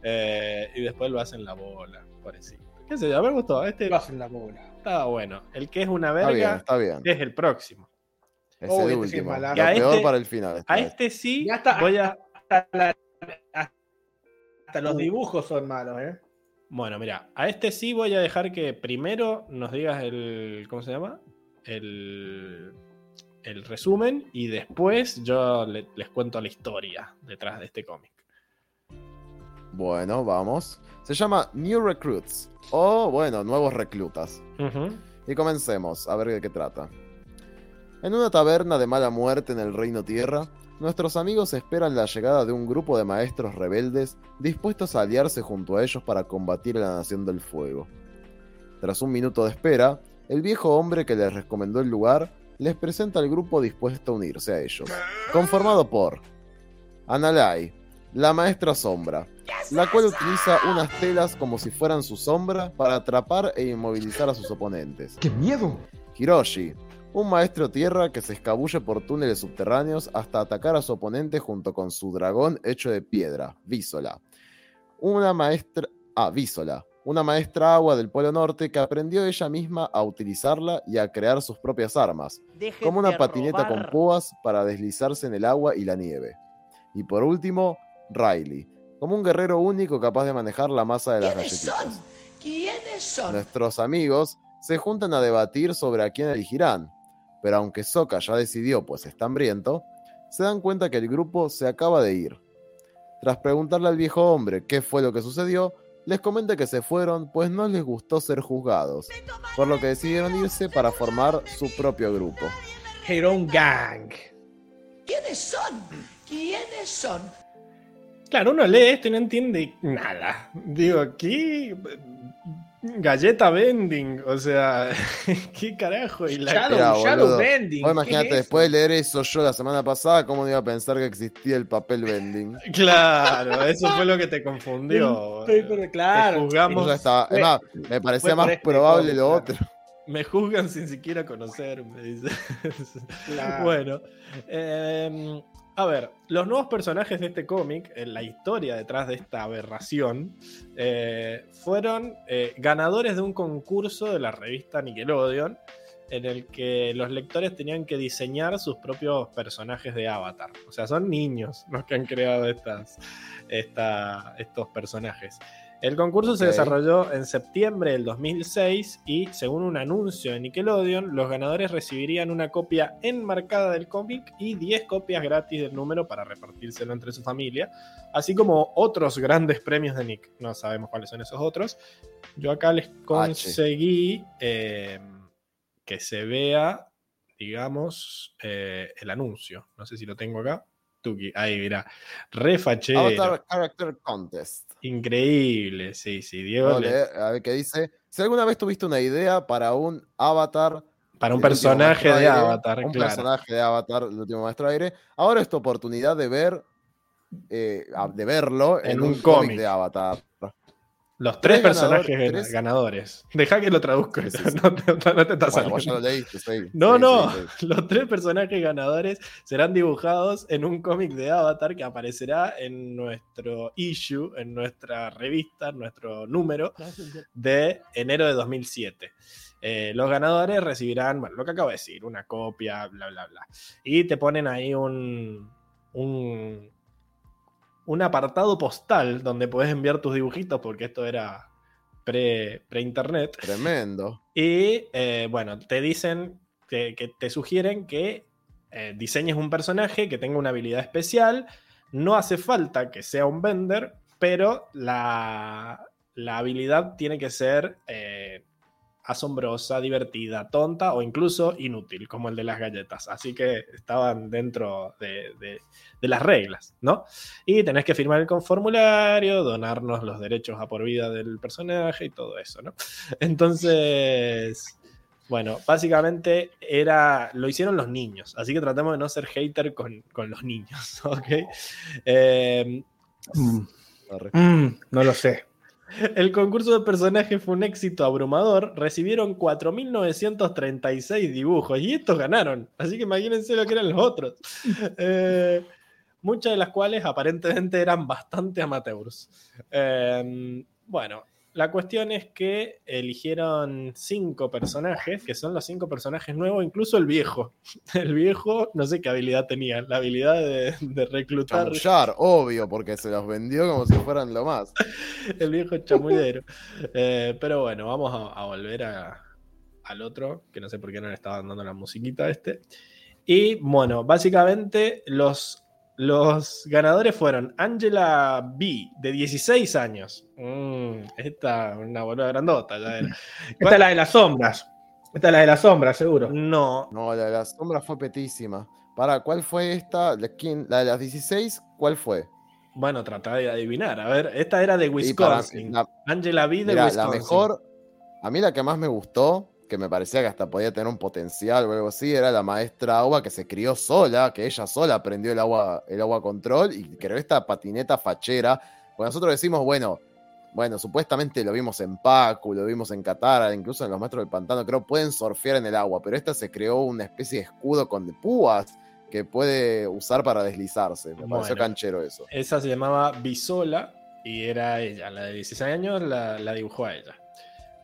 Eh, y después lo hacen la bola, pobrecito. Qué sé yo, me gustó. Este Lo hacen la bola. estaba bueno. El que es una Está bien, verga está bien. es el próximo. Es Oh, el este sí es último. Lo peor este- para el final. esta A vez. este sí Ya está. voy a. Hasta, la- hasta los dibujos son malos, ¿eh? Bueno, mira, a este sí voy a dejar que primero nos digas el. ¿Cómo se llama? El. El resumen y después yo le- les cuento la historia detrás de este cómic. Bueno, vamos. Se llama New Recruits. O, bueno, nuevos reclutas. Y comencemos, a ver de qué trata. En una taberna de mala muerte en el Reino Tierra, nuestros amigos esperan la llegada de un grupo de maestros rebeldes dispuestos a aliarse junto a ellos para combatir a la Nación del Fuego. Tras un minuto de espera, el viejo hombre que les recomendó el lugar les presenta al grupo dispuesto a unirse a ellos, conformado por Analai, la maestra sombra, la cual utiliza unas telas como si fueran su sombra para atrapar e inmovilizar a sus oponentes. ¡Qué miedo! Hiroshi, un maestro tierra que se escabulle por túneles subterráneos hasta atacar a su oponente junto con su dragón hecho de piedra, Vísola. Una maestra. Ah, Vísola. Una maestra agua del Polo Norte que aprendió ella misma a utilizarla y a crear sus propias armas, como una patineta con púas para deslizarse en el agua y la nieve. Y por último, Riley, como un guerrero único capaz de manejar la masa de las ¿Quiénes son? galletitas. ¿Quiénes son? Nuestros amigos se juntan a debatir sobre a quién elegirán, pero aunque Sokka ya decidió pues está hambriento, se dan cuenta que el grupo se acaba de ir. Tras preguntarle al viejo hombre qué fue lo que sucedió, les comenta que se fueron pues no les gustó ser juzgados, por lo que decidieron irse para formar su propio grupo. Her own gang. ¿Quiénes son? ¿Quiénes son? Claro, uno lee esto y no entiende nada. Digo, ¿qué? Galleta vending, o sea, ¿qué carajo? Y la- Shadow. Bending. Vos ¿qué imagínate, es después de leer eso yo la semana pasada, ¿cómo no iba a pensar que existía el papel vending? Claro, eso fue lo que te confundió. Pero claro. Te juzgamos. Eso estaba- fue- es más, me parecía más este probable lo claro. otro. Me juzgan sin siquiera conocerme, dice. Claro. Bueno, eh, a ver, los nuevos personajes de este cómic, en la historia detrás de esta aberración, eh, fueron eh, ganadores de un concurso de la revista Nickelodeon, en el que los lectores tenían que diseñar sus propios personajes de Avatar. O sea, son niños los que han creado estas, esta- estos personajes. El concurso se desarrolló en septiembre del 2006 y, según un anuncio de Nickelodeon, los ganadores recibirían una copia enmarcada del cómic y 10 copias gratis del número para repartírselo entre su familia, así como otros grandes premios de Nick. No sabemos cuáles son esos otros. Yo acá les conseguí eh, que se vea, digamos, eh, el anuncio. No sé si lo tengo acá. Tuki. Ahí, mira. Re fachero. Avatar Character Contest. Increíble, sí, sí. Diego. A le- leer, a ver qué dice. Si alguna vez tuviste una idea para un avatar. para un personaje de aire, Avatar, Un claro. personaje de Avatar, el último maestro aire. Ahora es tu oportunidad de ver. eh, de verlo en, En un, un cómic. de Avatar. Los tres, Tres personajes ganadores, gana- tres- ganadores. Deja que lo traduzco. Sí, sí, esto, sí. No, te, no te está Bueno, saliendo. leíste. No, Sí, no. sí, sí. Los tres personajes ganadores serán dibujados en un cómic de Avatar que aparecerá en nuestro issue, en nuestra revista, en nuestro número de enero de 2007. Eh, los ganadores recibirán, bueno, lo que acabo de decir, una copia, bla, bla, bla. Y te ponen ahí un, un, un apartado postal donde puedes enviar tus dibujitos, porque esto era pre- pre-internet. Tremendo. Y eh, bueno, te dicen que, que te sugieren que eh, diseñes un personaje que tenga una habilidad especial. No hace falta que sea un vender, pero la, la habilidad tiene que ser eh, asombrosa, divertida, tonta o incluso inútil, como el de las galletas. Así que estaban dentro de, de- de las reglas, ¿no? Y tenés que firmar el con formulario, donarnos los derechos a por vida del personaje y todo eso, ¿no? Entonces, bueno, básicamente era, lo hicieron los niños, así que tratemos de no ser hater con, con los niños, ¿ok? Eh, Mm, mm, no lo sé. El concurso de personajes fue un éxito abrumador, recibieron 4.936 dibujos y estos ganaron, así que imagínense lo que eran los otros. Eh, muchas de las cuales aparentemente eran bastante amateurs. Eh, bueno, la cuestión es que eligieron cinco personajes, que son los cinco personajes nuevos, incluso el viejo. El viejo, no sé qué habilidad tenía, la habilidad de, de reclutar Chamullar, obvio, porque se los vendió como si fueran lo más. el viejo chamullero. Eh, pero bueno, vamos a, a volver a- al otro, que no sé por qué no le estaban dando la musiquita a este. Y bueno, básicamente los, los ganadores fueron Angela B, de 16 años. Mm, esta, una boluda grandota. ya era. Esta es la de las sombras. Esta es la de las sombras, seguro. No, No, la de las sombras fue petísima. Para, ¿cuál fue esta? ¿La, quién- la de las 16? ¿Cuál fue? bueno, tratá de adivinar. A ver, esta era de para- Wisconsin. la- Angela B de mira, Wisconsin. la mejor, a mí la que más me gustó, que me parecía que hasta podía tener un potencial o algo así, era la maestra agua que se crió sola, que ella sola aprendió el agua, el agua control y creó esta patineta fachera. Pues nosotros decimos, bueno, bueno, supuestamente lo vimos en Pacu, lo vimos en Qatar, incluso en los maestros del pantano, creo pueden surfear en el agua, pero esta se creó una especie de escudo con púas que puede usar para deslizarse. Me pareció canchero eso. Esa se llamaba Bisola y era ella, la de 16 años, la, la dibujó a ella.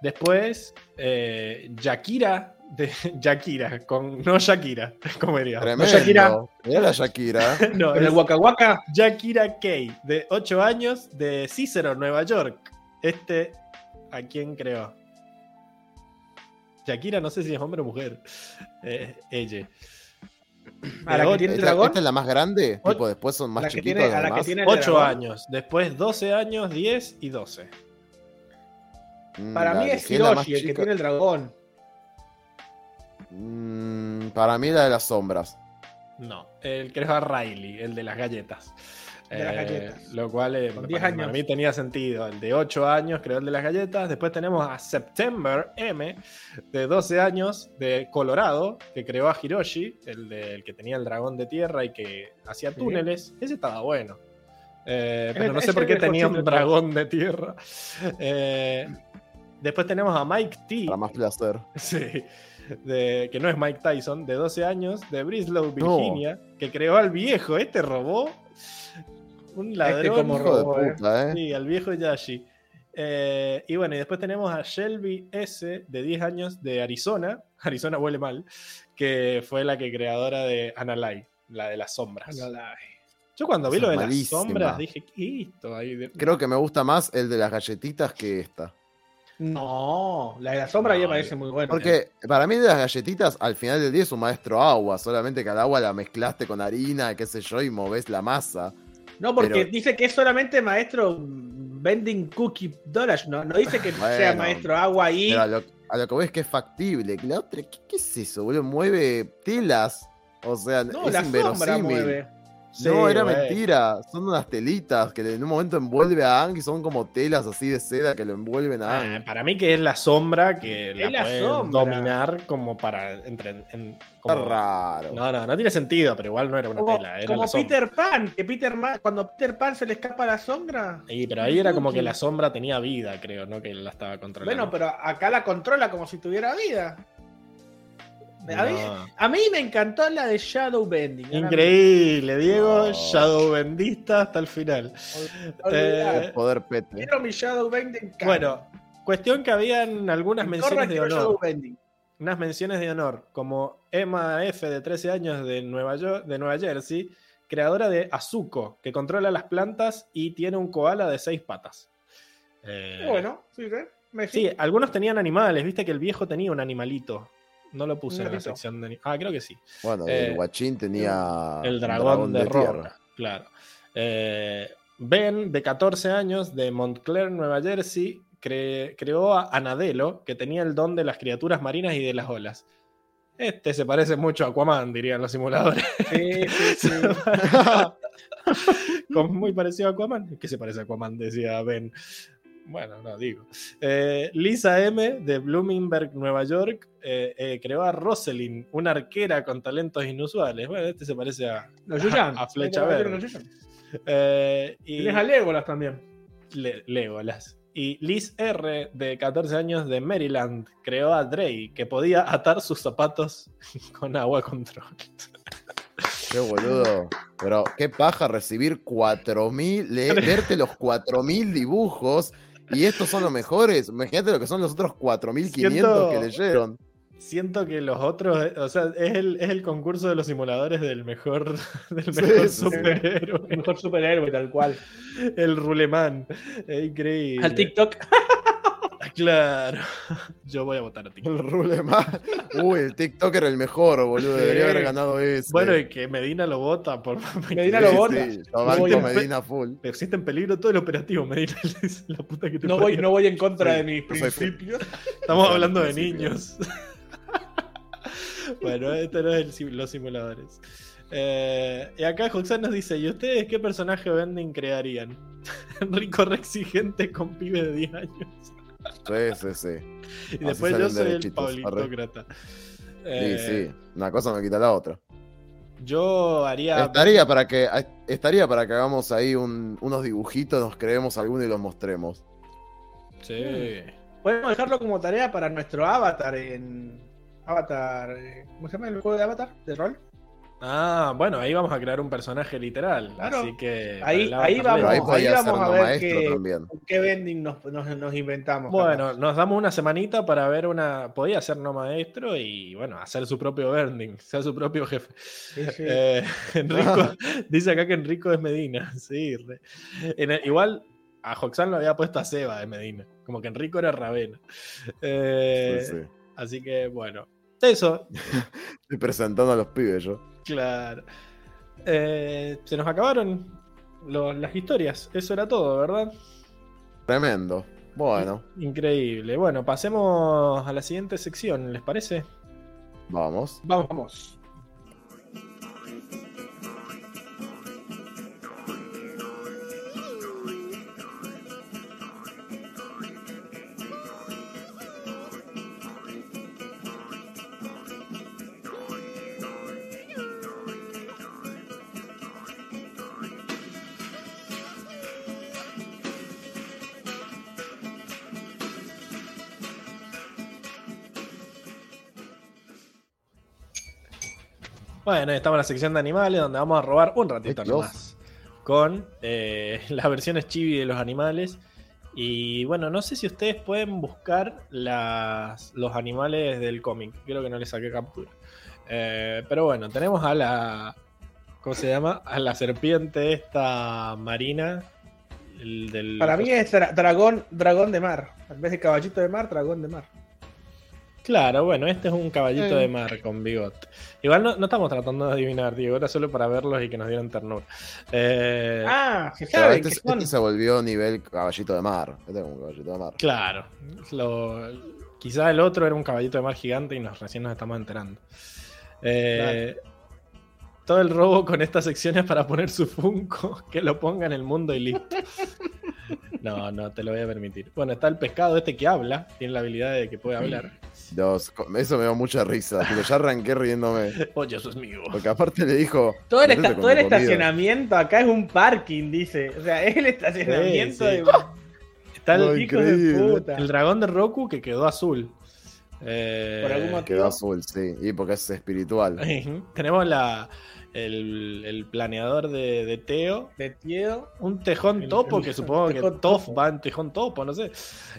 Después, eh, Shakira, de Shakira, con, no Shakira, como diría. Tremendo. Shakira. Mirá la Shakira. No, Con el Waka Waka. Shakira Kay, de 8 años, de Cicero, Nueva York. Este, ¿a quién creó? Shakira, no sé si es hombre o mujer. Eh, ella. A la De que tiene el ¿Esta, dragón. esta es la más grande? O- Tipo, después son más La chiquitos tiene- a la que tiene el 8 dragón. años, después 12 años, 10 y 12. Mm, Para la mí es Hiroshi, el que tiene el dragón. Mm, para mí la de las sombras. No, el que era Riley, el de las galletas. De las Eh, galletas. Lo cual eh, Con para, 10 para años. mí tenía sentido. El de 8 años creó el de las galletas. Después tenemos a September M, de 12 años, de Colorado, que creó a Hiroshi, el, de- el que tenía el dragón de tierra y que hacía Sí. túneles. Ese estaba bueno. Eh, pero no sé por qué tenía un dragón de tierra. Eh, después tenemos a Mike T. Para más placer. Sí, de, que no es Mike Tyson, de 12 años, de Brislow, No. Virginia, que creó al viejo. Este robó un ladrón. como Hijo robó, de eh. puta, ¿eh? Sí, al viejo Yashi. Eh, y bueno, y después tenemos a Shelby S, de 10 años, de Arizona. Arizona huele mal, que fue la que creadora de Analai, la de las sombras. Yo cuando vi Esa lo de las sombras dije, ¿qué es esto? Ahí de- Creo que me gusta más el de las galletitas que esta. No, la de la sombra No, ya parece muy buena. Porque para mí de las galletitas, al final del día es un maestro agua. Solamente que al agua la mezclaste con harina, qué sé yo, y movés la masa. No, porque pero- dice que es solamente maestro vending cookie dollars. No, no dice que Bueno, sea maestro agua y. A lo, a lo que ves que es factible. La otra, ¿qué, qué es eso, boludo? Mueve telas. O sea, no, es la sombra mueve. Sí, no, era mentira. Son unas telitas que en un momento envuelve a Ang y son como telas así de seda que lo envuelven a Ah, Ang. para mí que es la sombra que la, Es la sombra. dominar como para entre, en- Está raro. No, no, no tiene sentido, pero igual no era una Como, tela, era como. Peter Pan, que Peter Pan, cuando Peter Pan se le escapa la sombra. Sí, pero ahí era como que la sombra tenía vida, creo, ¿no? Que la estaba controlando. Bueno, pero acá la controla como si tuviera vida. A, mí, No. a mí me encantó la de Shadow Bending. Increíble, Diego, No. Shadow bendista hasta el final. Eh, Poder pete. Quiero mi Shadow Bending. cara. Bueno, cuestión que habían algunas menciones de honor. Unas menciones de honor, como Emma F, de 13 años, de Nueva, York, de Nueva Jersey, creadora de Azuko, que controla las plantas y tiene un koala de seis patas. Eh, Bueno, sí, ¿sí? Me Sí, algunos tenían animales, viste que el viejo tenía un animalito. No lo puse en la sección de Ah, creo que sí. Bueno, Eh, el guachín tenía. El dragón, de, tierra. roca, claro. Eh, ben, de 14 años, de Montclair, Nueva Jersey, cre- creó a Anadelo, que tenía el don de las criaturas marinas y de las olas. Este se parece mucho a Aquaman, dirían los simuladores. Sí, sí, sí. Como muy parecido a Aquaman. ¿Qué se parece a Aquaman? Decía Ben. Bueno, no digo. Eh, Lisa M. de Bloomingburg, Nueva York, eh, eh, creó a Rosalind, una arquera con talentos inusuales. Bueno, este se parece a, Los Yuyan. a Flecha Verde. Eh, y Tienes a Legolas también. Le- Legolas. Y Liz R., de 14 años, de Maryland, creó a Drey, que podía atar sus zapatos con agua control. Qué boludo. Pero qué paja recibir 4000, le- verte los 4000 dibujos y estos son los mejores. Imagínate lo que son los otros 4500 que leyeron. Siento que los otros, o sea, es el, es el concurso de los simuladores del mejor, del mejor sí. superhéroe. El mejor superhéroe, tal cual. El Rulemán. Es increíble. Al TikTok. Claro. Yo voy a votar a ti. El Rulemán. Uy, el TikToker el mejor, boludo. Debería Sí. haber ganado ese. Bueno, y que Medina lo vota por. Medina Sí, lo vota. sí, Medina full. Existe en peligro todo el operativo, Medina. la puta que te No voy, no voy en contra Sí, de mis principios. Estamos hablando de niños. bueno, esto no es el los simuladores. Eh, y acá Joxan nos dice: ¿Y ustedes qué personaje vending crearían? Rico re exigente con pibe de 10 años. Sí, sí, sí. Y Así después yo soy el. Paulitócrata. Sí, Eh, sí. Una cosa no quita la otra. Yo haría. Estaría para que, estaría para que hagamos ahí un- unos dibujitos, nos creemos alguno y los mostremos. Sí. Podemos dejarlo como tarea para nuestro avatar en. Avatar. eh, ¿Cómo se llama el juego de avatar? ¿De rol? Ah, bueno, ahí vamos a crear un personaje literal. Claro. Así que. Ahí- vamos, ahí ahí vamos a no ver maestro qué- también. ¿Qué vending nos, nos, nos inventamos? Bueno, capaz? nos damos una semanita para ver una. Podía ser no maestro y bueno, hacer su propio Burning, ser su propio jefe. Sí, sí. Eh, Enrico dice acá que Enrico es Medina. Sí, re. En el- igual a Joxan lo había puesto a Seba de Medina. Como que Enrico era Ravena. Eh, Sí, sí. Así que bueno. Eso, Estoy presentando a los pibes yo. Claro. Eh, se nos acabaron los- las historias. Eso era todo, ¿verdad? Tremendo. Bueno, Increíble. Bueno, pasemos a la siguiente sección, ¿les parece? vamos. Vamos, Bueno, estamos en la sección de animales donde vamos a robar un ratito nomás con eh, las versiones chibi de los animales. Y bueno, no sé si ustedes pueden buscar las, los animales del cómic. Creo que no les saqué captura. Eh, pero bueno, tenemos a la. ¿Cómo se llama? A la serpiente esta marina. el del- Para mí es dra- dragón, dragón de mar. En vez de caballito de mar, dragón de mar. Claro, bueno, este es un caballito Eh. de mar con bigote. Igual no, no estamos tratando de adivinar, Diego, era solo para verlos y que nos dieran ternura. Eh, Ah, saben este, este se volvió nivel caballito de mar. Este es un caballito de mar. Claro. Lo, quizá el otro era un caballito de mar gigante y nos, recién nos estamos enterando. Eh, todo el robo con estas secciones para poner su Funko, que lo ponga en el mundo y listo. No, no te lo voy a permitir. Bueno, está el pescado este que habla, tiene la habilidad de que puede hablar. Eso me dio mucha risa. Pero ya arranqué riéndome. Oye, eso es mío. Porque aparte le dijo. Todo el, estacionamiento acá es un parking, dice. O sea, es el estacionamiento Sí, sí. de. Está No, el, hijos de puta. el dragón de Roku que quedó azul. Eh, Por algún motivo. Quedó azul, sí. Y porque es espiritual. Tenemos la, el, el planeador de, de Teo. De Tiedo. Un tejón El- topo, el que supongo que Tof topo. va en tejón topo, no sé.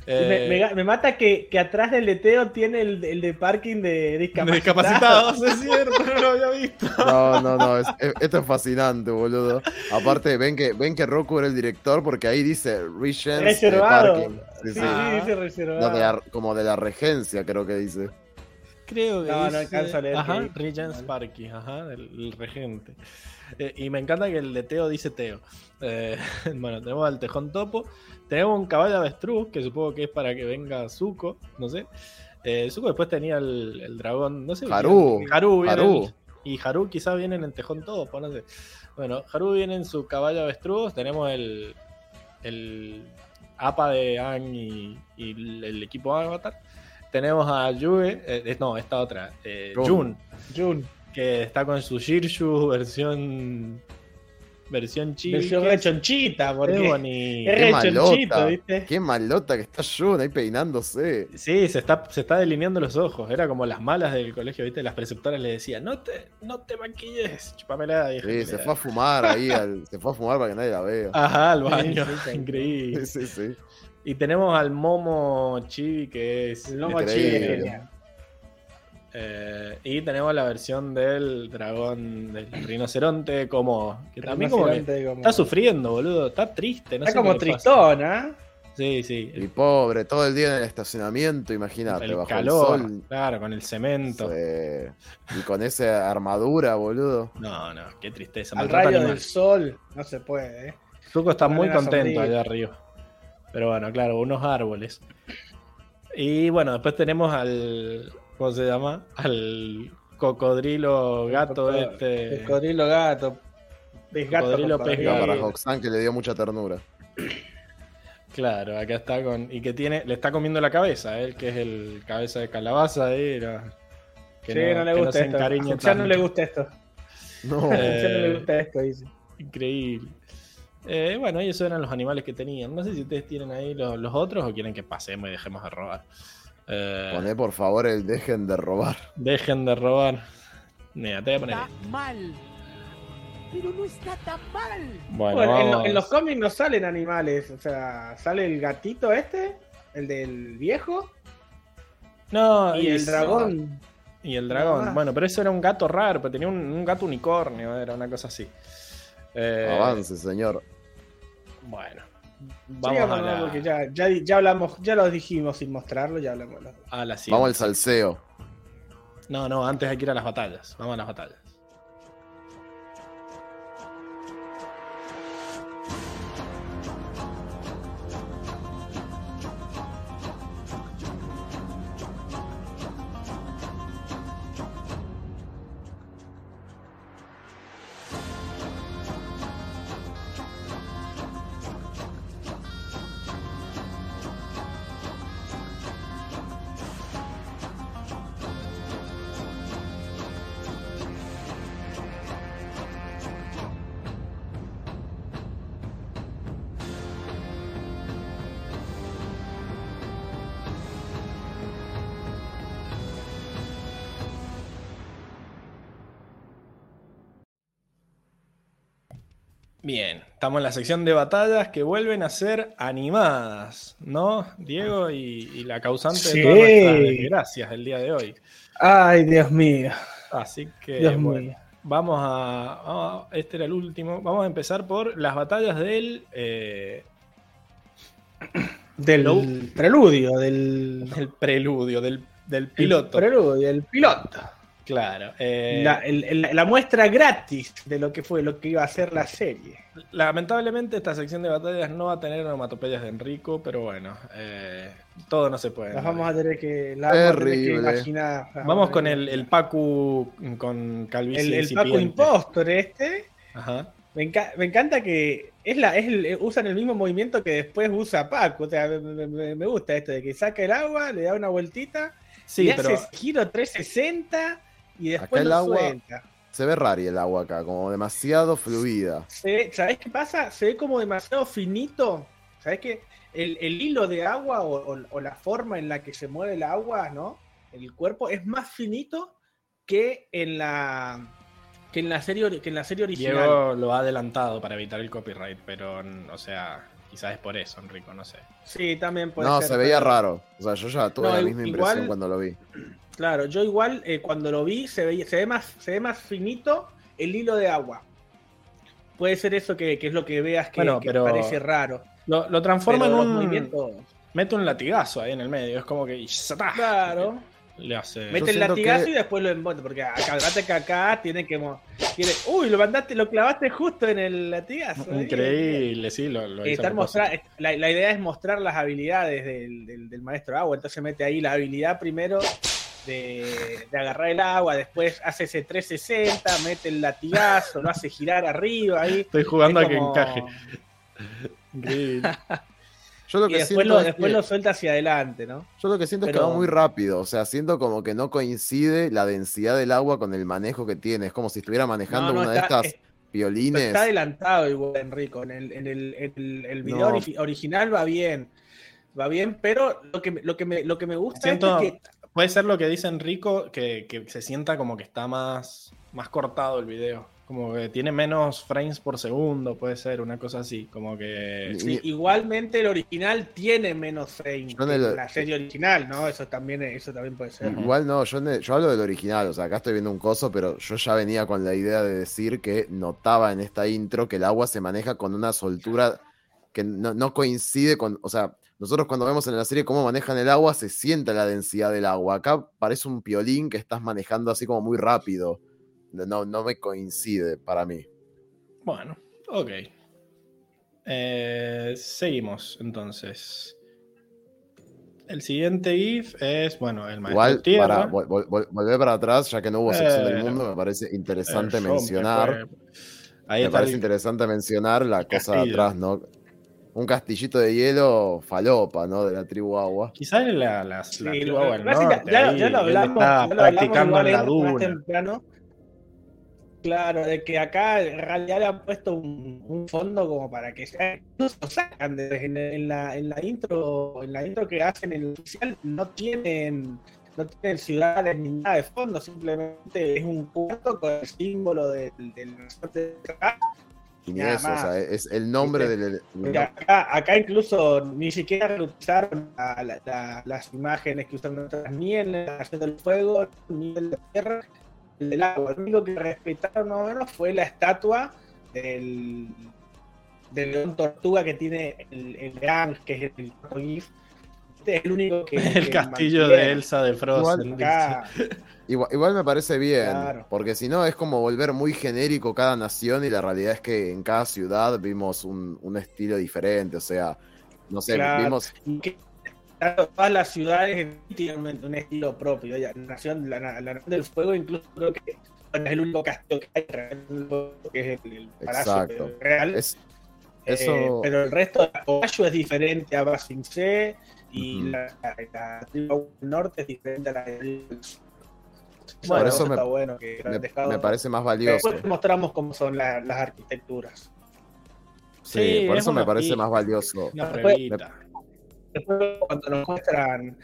Me, Eh, me mata que, que atrás del de Teo tiene el, el de parking de discapacitados. de discapacitados, es cierto, no lo había visto. No, no, no. es- es- esto es fascinante, boludo. Aparte, ven que, ven que Roku era el director porque ahí dice Regents de Reservado. Parking. Sí, Sí, dice No, reservado. de la- como de la regencia, creo que dice. Creo que No, no dice- alcanzo a leer Ajá. Regent Sparky, ajá, el, el regente. Eh, y me encanta que el de Teo dice Teo. Eh, bueno, tenemos al tejón topo. Tenemos un caballo avestruz, que supongo que es para que venga Zuko, no sé. Eh, Zuko después tenía el, el dragón, no sé. Haru. viene- Haru, Haru. y Haru quizás viene en el tejón topo, no sé. Bueno, Haru viene en su caballo avestruz. Tenemos el, el APA de Aang y, y el, el equipo Avatar. Tenemos a Yue, eh, no, esta otra, eh, Jun. Jun, que está con su Shirshu versión versión chibi. Versión rechonchita, porque bonito. es Qué rechonchito, malota. ¿viste? Qué malota que está Jun ahí peinándose. Sí, se está, se está delineando los ojos. Era como las malas del colegio, ¿viste? Las preceptoras le decían, no te, no te maquilles, chupamela. vieja Sí, se culera". fue a fumar ahí, al- se fue a fumar para que nadie la vea. Ajá, al baño. Sí, sí. Increíble. Sí, sí, sí. Y tenemos al Momo Chibi, que es. El Increíble. chibi eh, y tenemos la versión del dragón, del rinoceronte, como. Que también como que Rinoceronte como- está sufriendo, boludo. Está triste, no Está sé como tristón, ¿ah? Sí, sí. Y pobre, todo el día en el estacionamiento, imagínate, el bajo calor, el sol. claro, con el cemento. Sí. Y con esa armadura, boludo. No, no, qué tristeza. Al rayo animal. del sol. No se puede, ¿eh? Zuko está muy contento allá arriba. Pero bueno, claro, unos árboles. Y bueno, después tenemos al. ¿Cómo se llama? Al cocodrilo gato Coco- este. Cocodrilo gato. Pez gato. Cocodrilo, pez gato. para Hoxan que le dio mucha ternura. Claro, acá está con. Y que tiene. Le está comiendo la cabeza, él que es el cabeza de calabaza ahí. era- Que Sí, no, le que gusta se esto. A no le gusta esto. No. A Fuxan no Eh, le gusta esto, dice. Increíble. Eh, bueno, y esos eran los animales que tenían. No sé si ustedes tienen ahí los, los otros o quieren que pasemos y dejemos de robar. Eh, Poné por favor el dejen de robar. Dejen de robar. Mira, te voy a poner. Está mal. Pero no está tan mal. Bueno, Bueno, en, lo- vamos. en los cómics no salen animales. O sea, sale el gatito este, el del viejo, No, y el dragón. Y el dragón. Bueno, pero eso era un gato raro, pero tenía un, un gato unicornio, era una cosa así. Eh, Avance, señor. Bueno. Vamos a, la, porque ya, ya, ya hablamos, ya lo dijimos sin mostrarlo, ya hablamos. a la siguiente. Vamos al salseo. No, no, antes hay que ir a las batallas. Vamos a las batallas. Estamos en la sección de batallas que vuelven a ser animadas, ¿no? Diego y, y la causante Sí. de todas nuestras desgracias del día de hoy. Ay, Dios mío. Así que, Dios bueno, mío. vamos a, vamos a- Este era el último. Vamos a empezar por las batallas del. eh, Del Lo- preludio, del, del preludio, del, del el piloto. preludio, el piloto. Claro. eh, La, el- el- la muestra gratis de lo que fue, lo que iba a ser la serie. Lamentablemente esta sección de batallas no va a tener onomatopeyas de Enrico, pero bueno, eh, todo no se puede. Las vamos a tener que, las vamos a tener que Terrible. imaginar. Vamos con el, el Pacu con calvicie el, el. Paco Impostor este. Ajá. Me, enca- me encanta que es la, es el- usan el mismo movimiento que después usa Paco. O sea, me, me- me- me gusta esto de que saca el agua, le da una vueltita, Sí, le pero hace giro 360 y Acá después el lo agua- suelta. Se ve rari el agua acá, como demasiado fluida. Se- ¿Sabés qué pasa? Se ve como demasiado finito. ¿Sabés qué? El, el hilo de agua o, o- o la forma en la que se mueve el agua, ¿no? El cuerpo es más finito que en la que en la serie que en la serie original. Diego lo ha adelantado para evitar el copyright, pero, o sea, quizás es por eso, Enrico, no sé. Sí, también puede No, ser, se veía pero- raro. O sea, yo ya tuve No, la misma igual- impresión cuando lo vi. Claro, yo igual eh, cuando lo vi se, veía, se, ve más, se ve más finito el hilo de agua. Puede ser eso que, que es lo que veas que, Bueno, que pero- parece raro. Lo, lo transforma Pero en un. movimientos. Mete un latigazo ahí en el medio, es como que. Claro. Le hace. Mete el latigazo que- y después lo envuelve. Porque acá, acordate que acá tiene que. tiene- uy, lo mandaste, lo clavaste justo en el latigazo. ¿eh? Increíble, sí, lo, lo hizo mostrar- la, la idea es mostrar las habilidades del, del- del maestro agua. Entonces mete ahí la habilidad primero de, de agarrar el agua, después hace ese 360, mete el latigazo, lo hace girar arriba ahí. Estoy jugando Es a que encaje. Increíble. Yo lo Y que después, siento lo, es después que- lo suelta hacia adelante, ¿no? Yo lo que siento es que va muy rápido, o sea, siento como que no coincide la densidad del agua con el manejo que tiene. Es como si estuviera manejando No, no, una está- de es- estas violines. Está adelantado igual, Enrico. En el, en el, en el, el video No. ori- original va bien. Va bien, pero lo que, me- lo que, me, lo que me gusta Siento- es que Puede ser lo que dice Enrico, que, que se sienta como que está más, más cortado el video. Como que tiene menos frames por segundo, puede ser, una cosa así. Como que. Sí, igualmente el original tiene menos frame Yo en que la serie original, ¿no? Eso también, eso también puede ser. Igual no, yo, ne- yo hablo del original, o sea, acá estoy viendo un coso, pero yo ya venía con la idea de decir que notaba en esta intro que el agua se maneja con una soltura que no, no coincide con, o sea, nosotros cuando vemos en la serie cómo manejan el agua, se siente la densidad del agua. Acá parece un piolín que estás manejando así como muy rápido. No, no me coincide para mí. Bueno, ok. Eh, seguimos entonces. El siguiente GIF es, bueno, el maestro Igual, tierra. para vol- vol- vol- volver para atrás, ya que no hubo sección del mundo, me parece interesante mencionar. fue- Ahí Me parece el- interesante mencionar la cosa de atrás, ¿no? Un castillito de hielo falopa, ¿no? De la tribu agua. Quizás la, la, la Sí, tribu lo- agua del norte, ya, ahí, ya lo hablamos, está ya lo hablamos practicando en la más duna. temprano. Claro, de que acá en realidad le han puesto un, un fondo como para que sea, incluso lo sacan de- en, en la, en la intro, en la intro que hacen en el oficial, no tienen, no tienen ciudades ni nada de fondo, simplemente es un cuarto con el símbolo del, del resort de acá. Y ni Nada eso, o más. sea, es el nombre ¿Viste? del. acá, acá incluso ni siquiera reutilizaron la- la- la- las imágenes que usaron otras, ni en la Nación del Fuego, ni en la Tierra, el del agua. Lo único que respetaron más o menos fue la estatua del, del león tortuga que tiene el, el Gang, que es el GIF. Este es el único que. El que castillo de. Elsa de. Acá, Igual, igual me parece bien, Claro. porque si no es como volver muy genérico cada nación y la realidad es que en cada ciudad vimos un, un estilo diferente, o sea, no sé, Claro. vimos que todas las ciudades tienen un, estilo propio. La, nación, la, la Nación del Fuego incluso creo que es el único castillo que hay, que es el, el Palacio. Real. es, Eh, eso- pero el resto de es diferente a Basing C y la, la, la tribu norte es diferente a la del sur. Por Bueno, eso me- está bueno que me, me parece más valioso. Después mostramos cómo son la- las arquitecturas. Sí, Sí, por es eso me parece más valioso. Después- cuando nos muestran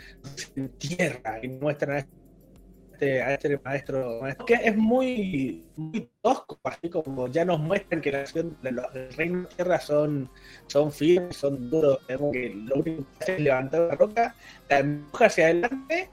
en tierra y muestran a este, a este maestro, maestro, que es muy, muy tosco, así como ya nos muestran que la nación de los del reino de tierra son, son firmes, son duros, que lo único que hace es levantar la roca, la empuja hacia adelante,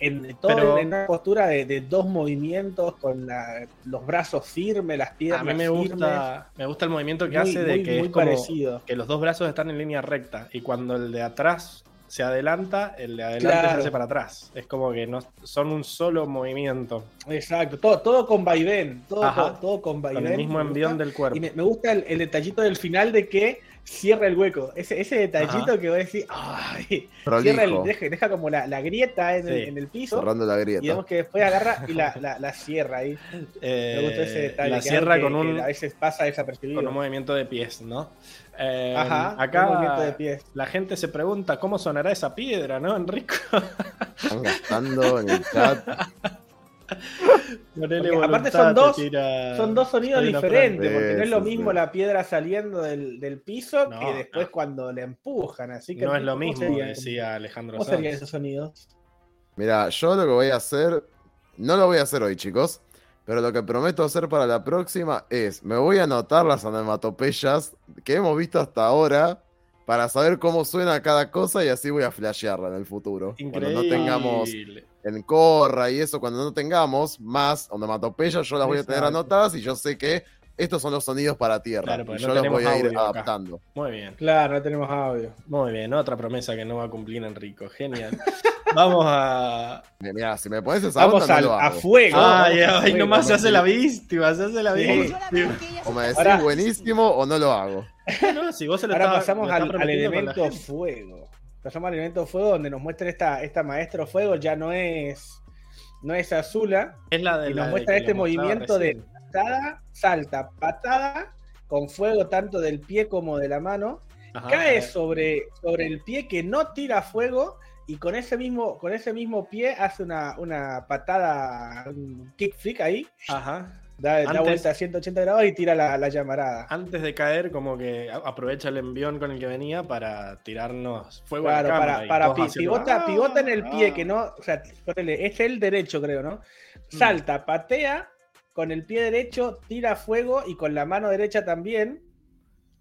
en todo Pero- en una postura de, de dos movimientos, con la- los brazos firmes, las piernas A mí me firmes. gusta, me gusta el movimiento que Muy- hace de muy- que muy es como parecido. que los dos brazos están en línea recta y cuando el de atrás se adelanta, el de adelante Claro. se hace para atrás. Es como que no son un solo movimiento. Exacto, todo, todo con vaivén, todo, todo, todo con vaivén. Con el mismo envión del cuerpo. Y me, me gusta el, el detallito del final de que cierra el hueco. Ese, ese detallito Ajá. que vos decís, ¡ay! Cierra el, deja, deja como la, la grieta en, el, en el piso. cerrando la Y grieta. vemos que después agarra y la, la, la cierra ahí. Eh, Me gustó ese detalle. la cierra que- con un, que a veces pasa desapercibido. con un movimiento de pies, ¿no? Eh, Ajá, acá un movimiento de pies. la gente se pregunta cómo sonará esa piedra, ¿no, Enrico? Están gastando en el chat. Aparte son dos- tira- Son dos sonidos diferentes, porque no es lo mismo sí. la piedra saliendo del, del piso No, que después no. cuando le empujan. Así que No es lo ¿cómo mismo, serían- decía Alejandro ¿Cómo serían esos sonidos? Mira, yo lo que voy a hacer, no lo voy a hacer hoy, chicos, pero lo que prometo hacer para la próxima es, me voy a anotar las onomatopeyas que hemos visto hasta ahora para saber cómo suena cada cosa y así voy a flashearla en el futuro. Increíble. Cuando no tengamos en Corra y eso, cuando no tengamos más onomatopeyas, yo las voy a tener anotadas y yo sé que estos son los sonidos para tierra. Claro, y porque yo no los voy a ir acá. adaptando. Muy bien, Claro, no tenemos audio. muy bien. Otra promesa que no va a cumplir Enrico. Genial. Vamos a. Mira, si me pones esa Vamos onda, al- no lo a fuego. Ay, ay, fuego, nomás se hace la víctima, se hace la Sí. víctima. O me decís Ahora- buenísimo o no lo hago. No, si vos se lo Ahora pasamos lo al, al elemento fuego. Pasamos al elemento fuego donde nos muestra esta, esta maestro fuego, ya no es, no es Azula, Es la de y nos muestra este movimiento de patada, salta, patada, con fuego tanto del pie como de la mano, Ajá, cae eh, sobre, sobre el pie que no tira fuego y con ese mismo, con ese mismo pie hace una, una patada, un kick flick ahí, Ajá. Da, da vuelta a 180 grados y tira la, la llamarada. Antes de caer, como que aprovecha el envión con el que venía para tirarnos fuego a la Claro, para, para todos pi- haciendo, pivota, "Ah, pivota en el pie, ah". que no, o sea, es el derecho, creo, ¿no? Mm. Salta, patea, con el pie derecho tira fuego y con la mano derecha también,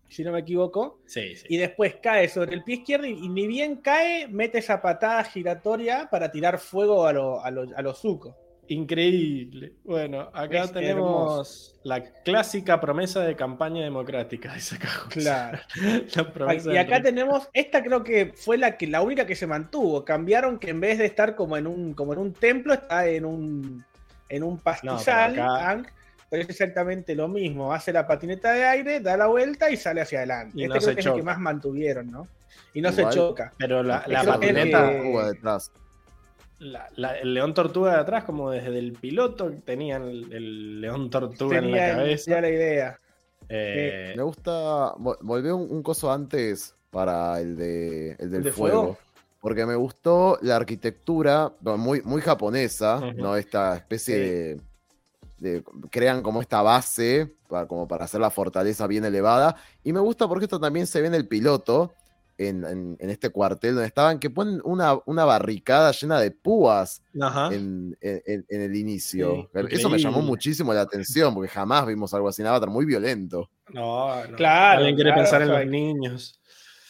si no me equivoco, Sí, sí. y después cae sobre el pie izquierdo y, y ni bien cae, mete esa patada giratoria para tirar fuego a lo, a lo, a lo Zuko. Increíble. Bueno, acá Es tenemos la clásica promesa de campaña democrática. José. Claro. La promesa Y acá tenemos, esta creo que fue la que la única que se mantuvo. Cambiaron que en vez de estar como en un, como en un templo, está en un en un pastizal, pero acá- Aang, pero es exactamente lo mismo. Hace la patineta de aire, da la vuelta y sale hacia adelante. Y este no creo se que es el que choca. más mantuvieron, ¿no? Y no Igual. se choca. Pero la, que- patineta, que- detrás. La- la- el león tortuga de atrás, como desde el piloto, tenían el, el león tortuga en la cabeza. ya la idea. Eh, Me gusta. vol- Volví un, un coso antes para el de el del ¿El de fuego. fuego? Porque me gustó la arquitectura muy, muy japonesa. ¿no? Esta especie Sí. de, de- Crean como esta base, para, como para hacer la fortaleza bien elevada. Y me gusta porque esto también se ve en el piloto, en, en- en este cuartel donde estaban, que ponen una, una barricada llena de púas en, en- en el inicio. Sí, Eso me llamó muchísimo la atención, porque jamás vimos algo así en Avatar, muy violento. No, no. Claro, Alguien quiere claro, pensar en o sea, los niños.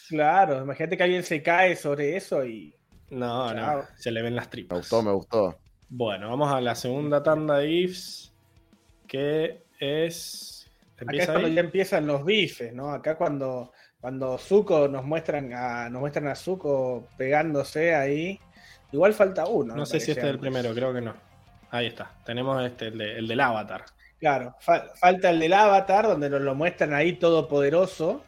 Claro, imagínate que alguien se cae sobre eso y. No, no. Se le ven las Me tripas. gustó, me gustó. Bueno, vamos a la segunda tanda de IFs. Que es. Acá es ¿Empieza cuando ahí? ya empiezan los bifes, ¿no? Acá cuando, cuando Zuko nos muestran a, nos muestran a Zuko pegándose ahí. Igual falta uno. No sé si este es el primero, creo que no. Ahí está. Tenemos este, el, de- el del avatar. Claro, fa- falta el del Avatar, donde nos lo muestran ahí todopoderoso,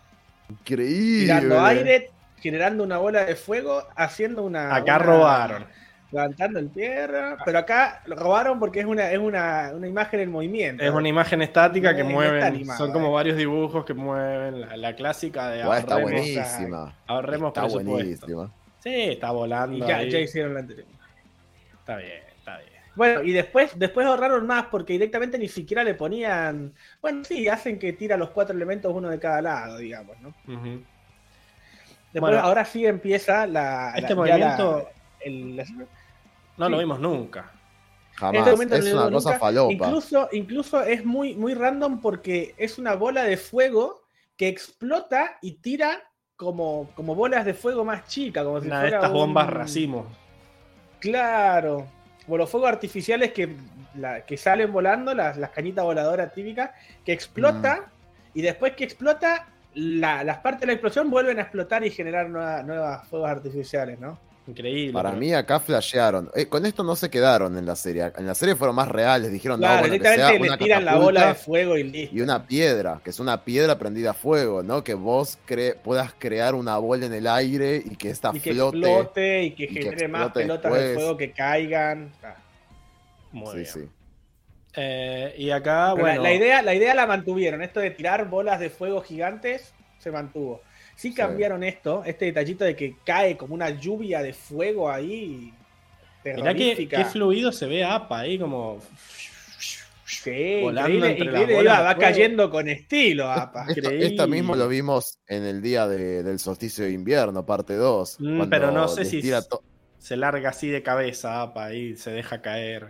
Increíble. tirando aire, generando una bola de fuego, haciendo una. Acá una- robaron. Levantando en tierra. Pero acá lo robaron porque es una, es una, una imagen en movimiento. Es una imagen estática que mueven. animado, son como eh. varios dibujos que mueven. La, la clásica de Igual está ahorremos, buenísima. ahorremos Está buenísima. Sí, está volando. Y ya, ahí. ya hicieron la anterior. Está bien, está bien. Bueno, y después, después ahorraron más porque directamente ni siquiera le ponían. Bueno, sí, hacen que tira los cuatro elementos uno de cada lado, digamos, ¿no? Ujú. Después, Bueno. ahora sí empieza la. Este la- movimiento el- la- no lo vimos nunca. Jamás. Este es una cosa nunca. falopa. Incluso, incluso es muy, muy random porque es una bola de fuego que explota y tira como, como bolas de fuego más chicas, como si Una de estas un- bombas racimos. Claro. Como los fuegos artificiales que, la- que salen volando, las, las cañitas voladoras típicas, que explota Mm. y después que explota la- las partes de la explosión vuelven a explotar y generar nueva- nuevas fuegos artificiales, ¿no? Increíble. Para pero- mí acá flashearon. Eh, con esto no se quedaron en la serie. En la serie fueron más reales. Dijeron, no, Claro, bueno, que sea directamente le tiran la bola de fuego y listo. y una piedra, que es una piedra prendida a fuego, ¿no? Que vos cre- puedas crear una bola en el aire y que esta y que flote. explote y que y que genere más pelotas de fuego que caigan. Ah. Muy Sí, bien. sí. Eh, y acá, Pero la- bueno. la, idea, la idea la mantuvieron. Esto de tirar bolas de fuego gigantes se mantuvo. Sí cambiaron esto, este detallito de que cae como una lluvia de fuego ahí. Mirá qué fluido se ve APA ahí, como. Sí, volando increíble, iba- va cayendo con estilo, apa. Esto, esto mismo lo vimos en el día de- del solsticio de invierno, parte 2. Mm, pero no sé si- Se larga así de cabeza APA ahí, se deja caer.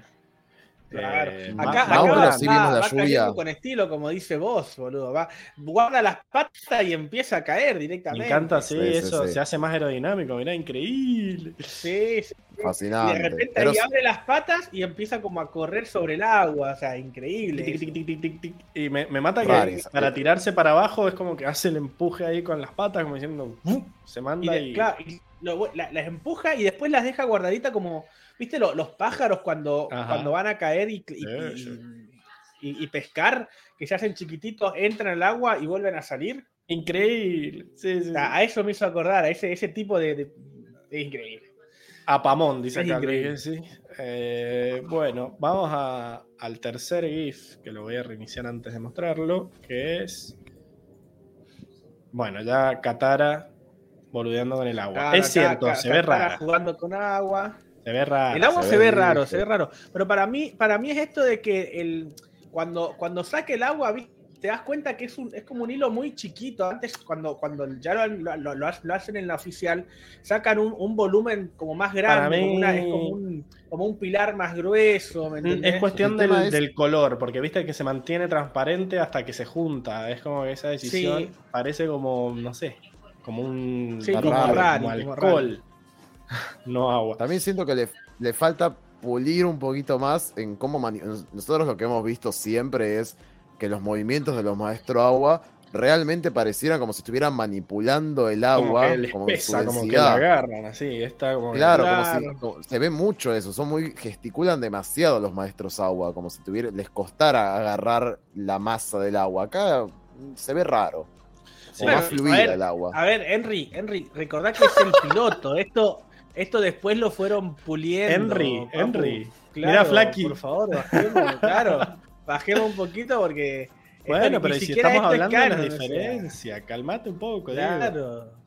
Claro. Eh, Acá, acá va, sí la va con estilo, como dice vos, boludo. Va, guarda las patas y empieza a caer Me directamente. encanta, sí, eso sí. se hace más aerodinámico, mirá, increíble. Sí, sí. Y fascinante. de repente Pero ahí abre las patas y empieza como a correr sobre el agua. O sea, increíble. Tic, tic, tic, tic, tic, tic. Y me, me mata que para tirarse para abajo es como que hace el empuje ahí con las patas, como diciendo, se Y, manda de- y. claro, y lo- la- las empuja y después las deja guardadita como, ¿viste? Lo- los pájaros cuando, Ajá. cuando van a caer y, y- Sí, y- sí. y- y pescar, que se hacen chiquititos, entran al agua y vuelven a salir. Increíble. Sí, sí, O sí. sea, a eso me hizo acordar, a ese, ese tipo de, de- de increíble. Apamón, dice Es acá. increíble. Luis, sí. Eh, bueno, vamos a- al tercer GIF, que lo voy a reiniciar antes de mostrarlo, que es. Bueno, ya Katara boludeando con el agua. Claro, es cierto, acá- se ve rara. jugando con agua. Se ve rara. El agua se se, ve ve raro, se ve raro. Pero para mí, para mí es esto de que el, cuando, cuando saque el agua, te das cuenta que es, un, es como un hilo muy chiquito. Antes, cuando, cuando ya lo, lo- lo- lo ha- lo hacen en la oficial, sacan un, un volumen como más grande, como, una- es como, un, como un pilar más grueso. Es cuestión El del, es- del color, porque viste que se mantiene transparente hasta que se junta. Es como que esa decisión Sí. parece como, no sé, como un Sí, como raro, raro, como como alcohol. no agua. También siento que le, le falta pulir un poquito más en cómo nosotros lo que hemos visto siempre es que los movimientos de los maestros agua realmente parecieran como si estuvieran manipulando el agua como que les como pesa, que la agarran así. Está como que- Claro, como si- como- se ve mucho eso, son muy gesticulan demasiado los maestros agua, como si tuviera, les costara agarrar la masa del agua. Acá mm, se ve raro, Sí. o Bueno, más a fluida ver, el agua. A ver, Henry, Henry, recordá que es el piloto. Esto, esto después lo fueron puliendo. Henry, papu. Henry. Claro, Mira, Flaky. Por favor, bajemos, claro. Bajemos un poquito porque. esto Bueno, ni pero si estamos esto es hablando de o sea, diferencias, calmate un poco. Diego. Claro.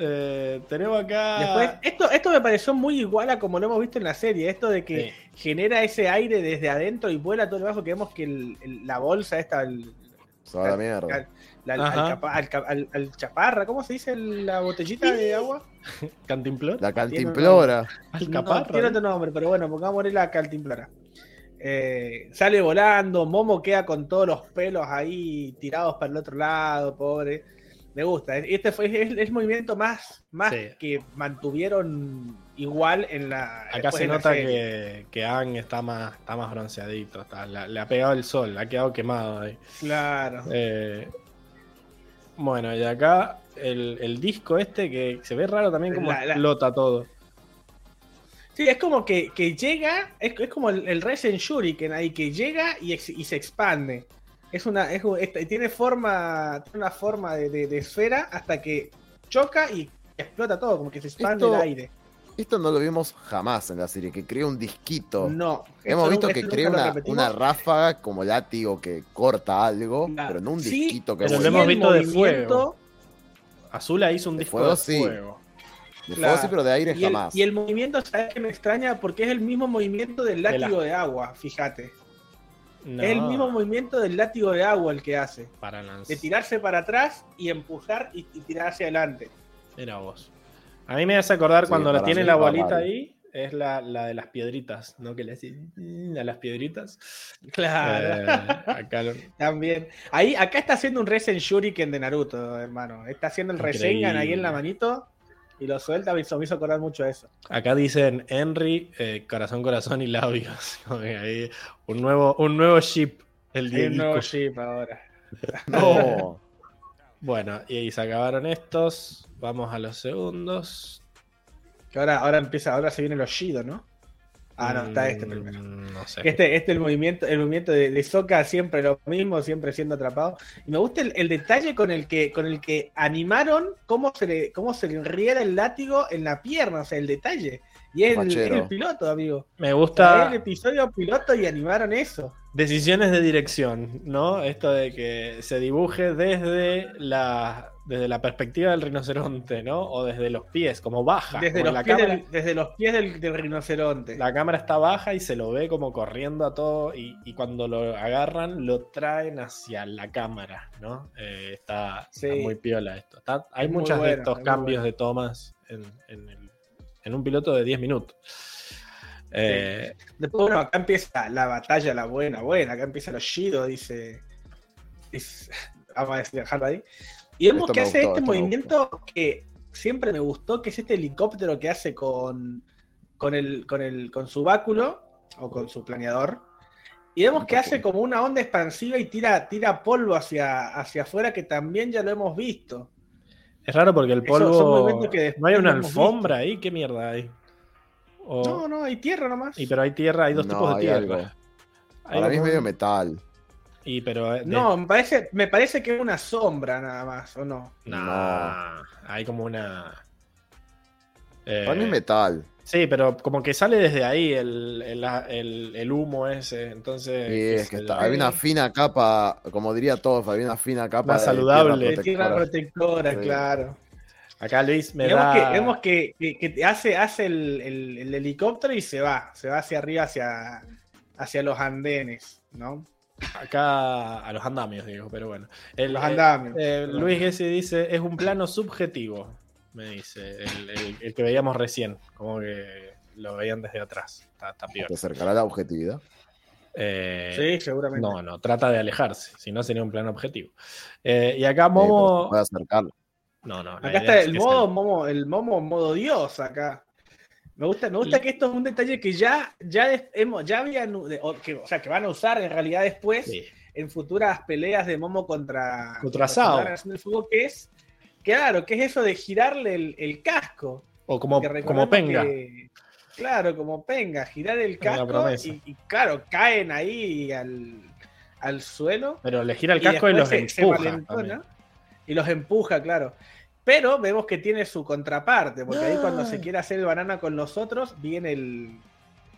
Eh, tenemos acá. Después, esto, esto me pareció muy igual a como lo hemos visto en la serie. Esto de que genera ese aire desde adentro y vuela todo abajo. Que vemos que el- el- la bolsa esta, el- Se va a la mierda. Al, la- al Ajá. capa- al ca- al- al chaparra, ¿cómo se dice la botellita de agua? Cantimplor. La cantimplora. Alcaparra. No, tiene otro nombre, pero bueno, pongámosle la cantimplora. Eh, sale volando, Momo queda con todos los pelos ahí tirados para el otro lado, pobre. Me gusta. Este fue es el, el movimiento más, más Sí. que mantuvieron igual en la. Acá se nota que, que Aang está más, está más bronceadito. está- la- le ha pegado el sol, le ha quedado quemado ahí. Claro. Eh, bueno, y acá el, el disco este que se ve raro también como La- la- explota todo. Sí, es como que, que llega, es, es como el, el Resen Shuriken ahí, que llega y, ex- y se expande. Es una, es, es- tiene forma, tiene una forma de, de- de esfera hasta que choca y explota todo, como que se expande Esto- el aire. Esto no lo vimos jamás en la serie, que crea un disquito. No. Hemos visto que crea una, ráfaga como látigo que corta algo, Claro. pero no un Sí, disquito que pero Sí, lo hemos visto de fuego. Azula hizo un De disco fuego, de sí. fuego. De Claro. fuego sí, pero de aire Y el, jamás. y el movimiento, ¿sabes qué me extraña? Porque es el mismo movimiento del la- látigo de agua, fíjate. No, Es el mismo movimiento del látigo de agua el que hace. para lanzar. De tirarse para atrás y empujar y, y tirar hacia adelante. Era vos. A mí me hace acordar Sí, cuando la tiene la bolita mal. ahí, es la, la de las piedritas, ¿no? Que le hace "Mm", a las piedritas. Claro. Eh, acá lo- También. Ahí, acá está haciendo un Resen Shuriken de Naruto, hermano. Está haciendo el Increíble. Resengan ahí en la manito y lo suelta. Me hizo, me hizo acordar mucho a eso. acá dicen Henry, eh, corazón, corazón y labios. Ahí, un nuevo, un nuevo ship. El Hay un nuevo ship ahora. No. Bueno, y se acabaron estos. Vamos a los segundos. Que ahora, ahora empieza, ahora se viene el Oshido, ¿no? Ah, no, está este Mm, primero. No sé. Este, este el movimiento, el movimiento de, de Sokka siempre lo mismo, siempre siendo atrapado. Y me gusta el, el detalle con el que, con el que animaron cómo se le, cómo se le enriera el látigo en la pierna, o sea, el detalle. Y es el, es el piloto, amigo. Me O sea, gusta es el episodio piloto y animaron eso. decisiones de dirección, ¿no? Esto de que se dibuje desde la, desde la perspectiva del rinoceronte, ¿no? O desde los pies, como baja. Desde como los, la, pies cámara, del, desde los pies del, del rinoceronte. la cámara está baja y se lo ve como corriendo a todo y, y cuando lo agarran lo traen hacia la cámara, ¿no? Eh, está, muy piola esto. Está- hay Es muchos de estos es cambios de tomas en, en el- en un piloto de 10 minutos. Eh, Después, bueno, acá empieza la batalla, la buena, buena. Acá empieza el Shido, dice. es- vamos a decir, dejarlo ahí. Y vemos Esto que hace gustó, este movimiento que siempre me gustó, que es este helicóptero que hace con, con, el, con, el, con su báculo o con su planeador. Y vemos que hace como una onda expansiva y tira, tira polvo hacia, hacia afuera, que también ya lo hemos visto. Es raro porque el polvo. que no hay una alfombra ahí, ¿qué mierda hay? O- No, no, hay tierra nomás. y pero hay tierra, hay dos No, tipos de hay tierra. algo. Hay Para mí es medio metal. Y pero eh, de- No, me parece, me parece que es una sombra nada más, ¿o no? no, hay como una. eh, Para mí es metal. Sí, pero como que sale desde ahí el, el, el- el humo ese. Entonces. Y qué es que está, hay una fina capa, como diría Toff, hay una fina capa Más de saludable. Tierra protectora, Sí. claro. Acá Luis me vemos da. que, vemos que, que- que hace, hace el, el- el helicóptero y se va, se va hacia arriba, hacia, hacia los andenes, ¿no? Acá a los andamios, digo, pero bueno. Los eh, andamios. eh, Luis Gessi dice: es un plano subjetivo. Me dice. El, el- el que veíamos recién. Como que lo veían desde atrás. Está, está peor. Te acercará la objetividad. Eh, Sí, seguramente. No, no, trata de alejarse, si no sería un plano objetivo. Eh, y acá Momo. puede acercar. No, no. Acá está es el modo, momo, el momo modo Dios acá. Me gusta, me gusta que esto es un detalle que ya, ya, hemos, ya habían, o, que, o sea, que van a usar en realidad después Sí. en futuras peleas de Momo contra, Contra Sao. la Nación del Fuego, que es, claro, que es eso de girarle el, el casco. O como, como penga. que- claro, como penga, girar el la casco y, y claro, caen ahí al, al suelo. Pero le gira el casco y, los se- empuja. y los empuja, claro. Pero vemos que tiene su contraparte, porque ahí cuando Ah. se quiere hacer el banana con los otros, viene el,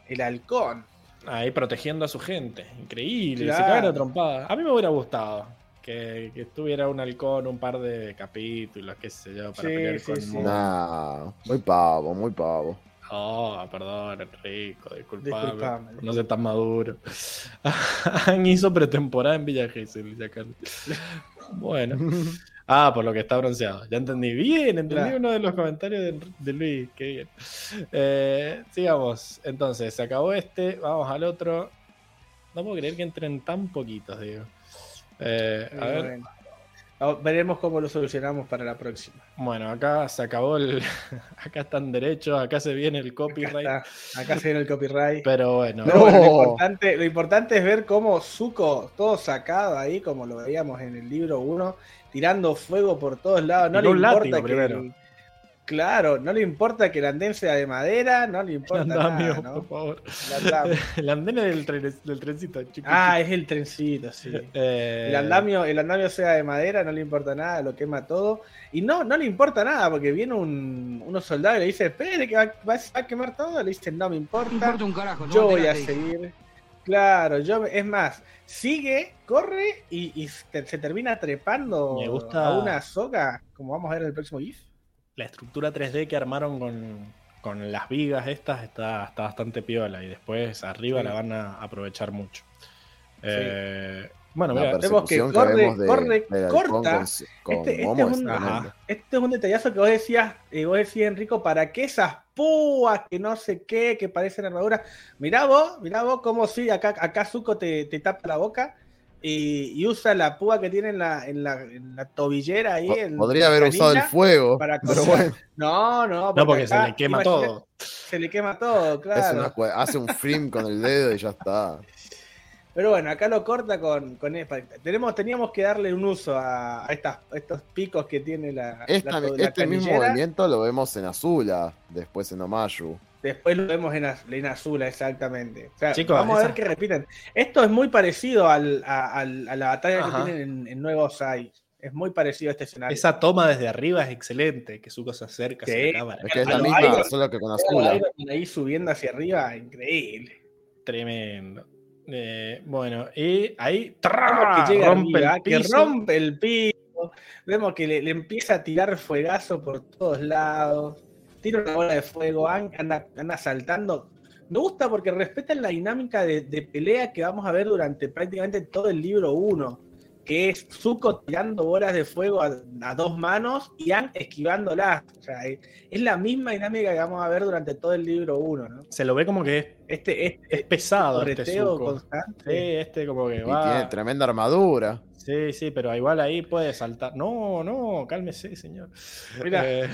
el halcón. Ahí protegiendo a su gente. Increíble. Se Claro. cagan a trompada. A mí me hubiera gustado que, que tuviera un halcón, un par de capítulos, qué sé yo, para Sí, pelear sí, con sí. Nah, muy pavo, muy pavo. Oh, perdón, Enrico, disculpame. Disculpame. No sé tan maduro. Han hizo pretemporada en Villa Gesell. Bueno. Ah, por lo que está bronceado. Ya entendí. Bien, entendí Claro. uno de los comentarios de, de Luis. Qué bien. Eh, sigamos. Entonces, se acabó este. Vamos al otro. No puedo creer que entren tan poquitos, digo. Eh, a Y ver. bueno, a- veremos cómo lo solucionamos para la próxima. Bueno, acá se acabó el. acá están derechos, acá se viene el Acá, copyright. está, acá se viene el copyright. Pero bueno. Pero bueno, lo, No. importante, lo importante es ver cómo Zuko, todo sacado ahí, como lo veíamos en el libro 1, tirando fuego por todos lados. No le un importa que. primero. el- claro, no le importa que el andén sea de madera, no le importa Andamio, nada, ¿no? por favor. El andamio. El andén del, tren, del trencito. chiquitito. Ah, es el trencito, sí. Eh, El andamio, el andamio sea de madera, no le importa nada, lo quema todo. Y no, no le importa nada, porque viene un, unos soldados y le dice, espere que va, va a quemar todo. Le dicen, no me No importa. importa un carajo. yo no voy a seguir. Claro, yo me- es más, sigue, corre y, y te- se termina trepando Me gusta- a una soga, como vamos a ver en el próximo GIF. La estructura 3D que armaron con, con las vigas estas está, está bastante piola y después arriba Sí. la van a aprovechar mucho. Eh, bueno, La mira, vemos que corre- de- corre, corta. con- con Este- este Momo es un-. Ajá. Este es un detallazo que vos decías, eh, vos decías, Enrico, ¿para qué esas púas que no sé qué, que parecen armaduras? Mirá vos, mirá vos cómo sí, acá, acá Zuko te, te tapa la boca y, y usa la púa que tiene en la, en la, en la tobillera ahí. En Podría la haber usado el fuego, para pero coser. bueno, No, no, no porque se le quema todo. Se le quema todo, es claro. una hace un frame con el dedo y ya está. Pero bueno, acá lo corta con. con tenemos, teníamos que darle un uso a, a estas, a estos picos que tiene la. Esta- la- la este mismo movimiento lo vemos en Azula, después en Omayu. Después lo vemos en, Az- en Azula, exactamente. O sea, Chicos, vamos a ver que repiten. Esto es muy parecido al- a, la batalla Ajá. que tienen en, en Nuevo Sai. Es muy parecido a este escenario. Esa toma desde arriba es excelente, que Zuko se acerca Sí. hacia la cámara. Es que es la misma, Iron- solo que con Azula. Iron Man ahí subiendo hacia arriba, increíble. Tremendo. Eh, bueno, y ahí ¡tra! que llega rompe arriba, el que piso. rompe el piso. Vemos que le, le empieza a tirar fuegazo por todos lados. Tira una bola de fuego, an- anda, anda saltando. Me gusta porque respetan la dinámica de, de pelea que vamos a ver durante prácticamente todo el libro 1. Que es Zuko tirando bolas de fuego a, a dos manos y An esquivándolas. O sea, es, es la misma dinámica que vamos a ver durante todo el libro 1. ¿no? Se lo ve como que es, Este, este, es pesado este correteo Zuko. constante. Sí, este como que Y va. tiene tremenda armadura. Sí, sí, pero igual ahí puede saltar. No, no, cálmese, señor. Mira. Eh,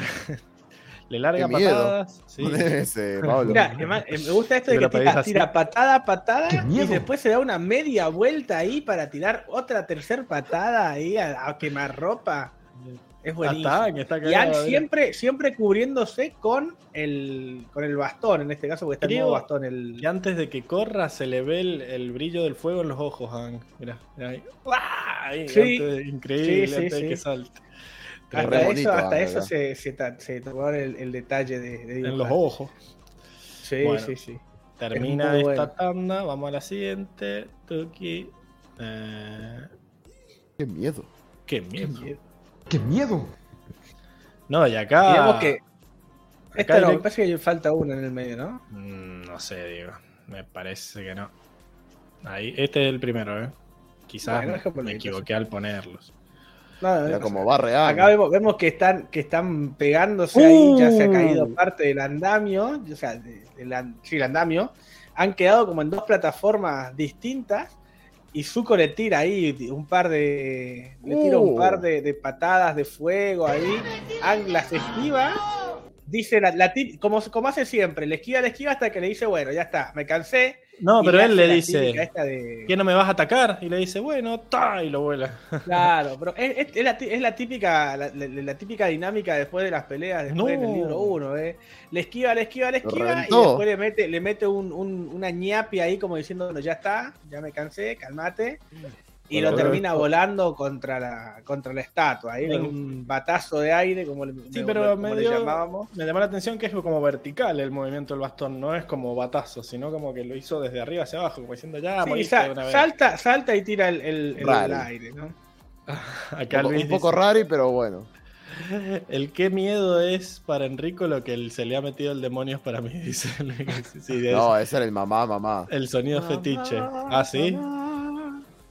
le larga patadas. Sí, sí. Ese, Pablo. Mira, eh, me gusta esto de que tira, tira patada, patada, ¡Qué y después se da una media vuelta ahí para tirar otra tercer patada ahí a, a quemar ropa. Es buenísimo. Está, que está Y cagado, Ang mira. siempre, siempre cubriéndose con el, con el bastón, en este caso, porque está el Creo nuevo bastón. El... Y antes de que corra se le ve el, el brillo del fuego en los ojos, Hank. Mira, mira ahí. ¡Ah! Ahí, Sí. antes de- increíble, Sí, sí, antes de que salte. Re Hasta bonito, eso, hasta Ang, eso se, se, se tomó el, el detalle de, de En los ojos. Sí, Bueno. sí, sí. Termina esta bueno. tanda, vamos a la siguiente. Tuki. Eh, Qué miedo. qué miedo. ¡Qué miedo! No, y acá. Digamos que. Esta no, direct- me parece que falta una en el medio, ¿no? Mm, No sé, digo. Me parece que no. Ahí, este es el primero, ¿eh? Quizás Bueno, me- equivoqué al ponerlos. No, pasa va real. Acá vemos, vemos que están que están pegándose ahí, ya se ha Uh. caído parte del andamio, o sea, an- sí, el andamio. Han quedado como en dos plataformas distintas y Zuko le tira ahí un par de le tira un Uh. par de, de patadas de fuego ahí. Ang las esquiva. Dice la, la tip- como, como hace siempre, le esquiva, le esquiva hasta que le dice, bueno, ya está, me cansé. No, pero él le dice, de- ¿qué no me vas a atacar? Y le dice, bueno, ta, y lo vuela. Claro, pero es, es- es la, ti- es la típica la, la- la típica dinámica después de las peleas, después No. del libro 1, ¿eh? Le esquiva, le esquiva, le esquiva y después le mete, le mete un, un- una ñapi ahí como diciendo, bueno, ya está, ya me cansé, calmate. Y Lo termina volando contra la, contra la estatua, ahí con un batazo de aire, como le, Sí, le- pero como me le dio- llamábamos. Me llamó la atención que es como vertical el movimiento del bastón, no es como batazo, sino como que lo hizo desde arriba hacia abajo, como diciendo, ya, Sí, moriste sa- de una vez. salta, salta y tira el, el- aire, ¿no? Acá Un poco, un poco raro, pero bueno. El qué miedo es para Enrico lo que se le ha metido el demonio es para mí, dice. Sí, de- No, ese era el mamá, mamá. El sonido fetiche. Ah, sí.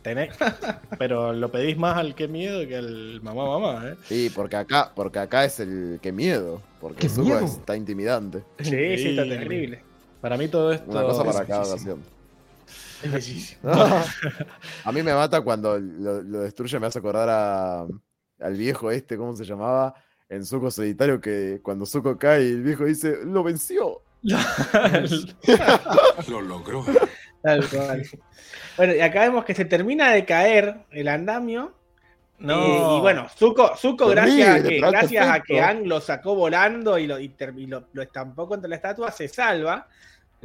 Tenés. Pero lo pedís más al qué miedo que al mamá mamá, ¿eh? Sí, porque acá, porque acá es el que miedo. Porque ¡Qué Zuko miedo! está intimidante. Sí, sí, está terrible. Para mí todo esto. Una cosa para es cada ocasión. A mí me mata cuando lo, lo destruye, me hace acordar a, al viejo este, ¿cómo se llamaba? En Zuko Solitario, que cuando Zuko cae, el viejo dice, lo venció. Lo logró. Tal cual. Bueno, y acá vemos que se termina de caer el andamio. no. eh, y bueno, Zuko, Zuko gracias, a que, gracias a que Ang lo sacó volando y lo, y ter- y lo, lo estampó contra la estatua, se salva.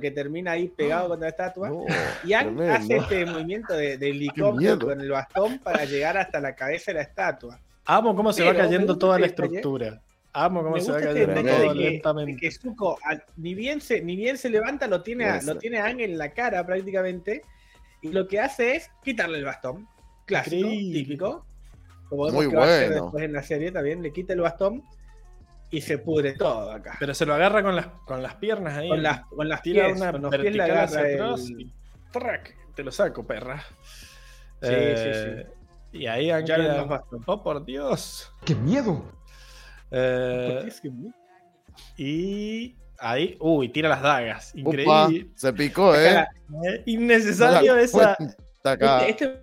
Que termina ahí pegado contra la estatua. No, y Ang tremendo. hace este movimiento de, de helicóptero con el bastón para llegar hasta la cabeza de la estatua. Amo cómo se Pero va cayendo toda la detalle. estructura. Amo cómo Me se va este cayendo detalle todo de que, de lentamente. que Zuko, al- ni, bien se, ni bien se levanta, lo tiene, a, lo tiene a Ang en la cara prácticamente. Y lo que hace es quitarle el bastón. Clásico, Increíble. típico. Como vemos Muy que va a hacer bueno. después en la serie también, le quita el bastón y se pudre todo acá. Pero se lo agarra con las, con las piernas ahí. con las, con las tira pies, una con los pies le agarra atrás el- y ¡trac! te lo saco, perra. Sí, Eh, Y ahí han quedado-. Oh, por Dios. ¡Qué miedo! Eh, y ahí, uy, tira las dagas. Increíble. se picó, ¿eh? Eh, innecesario No esa. Este, este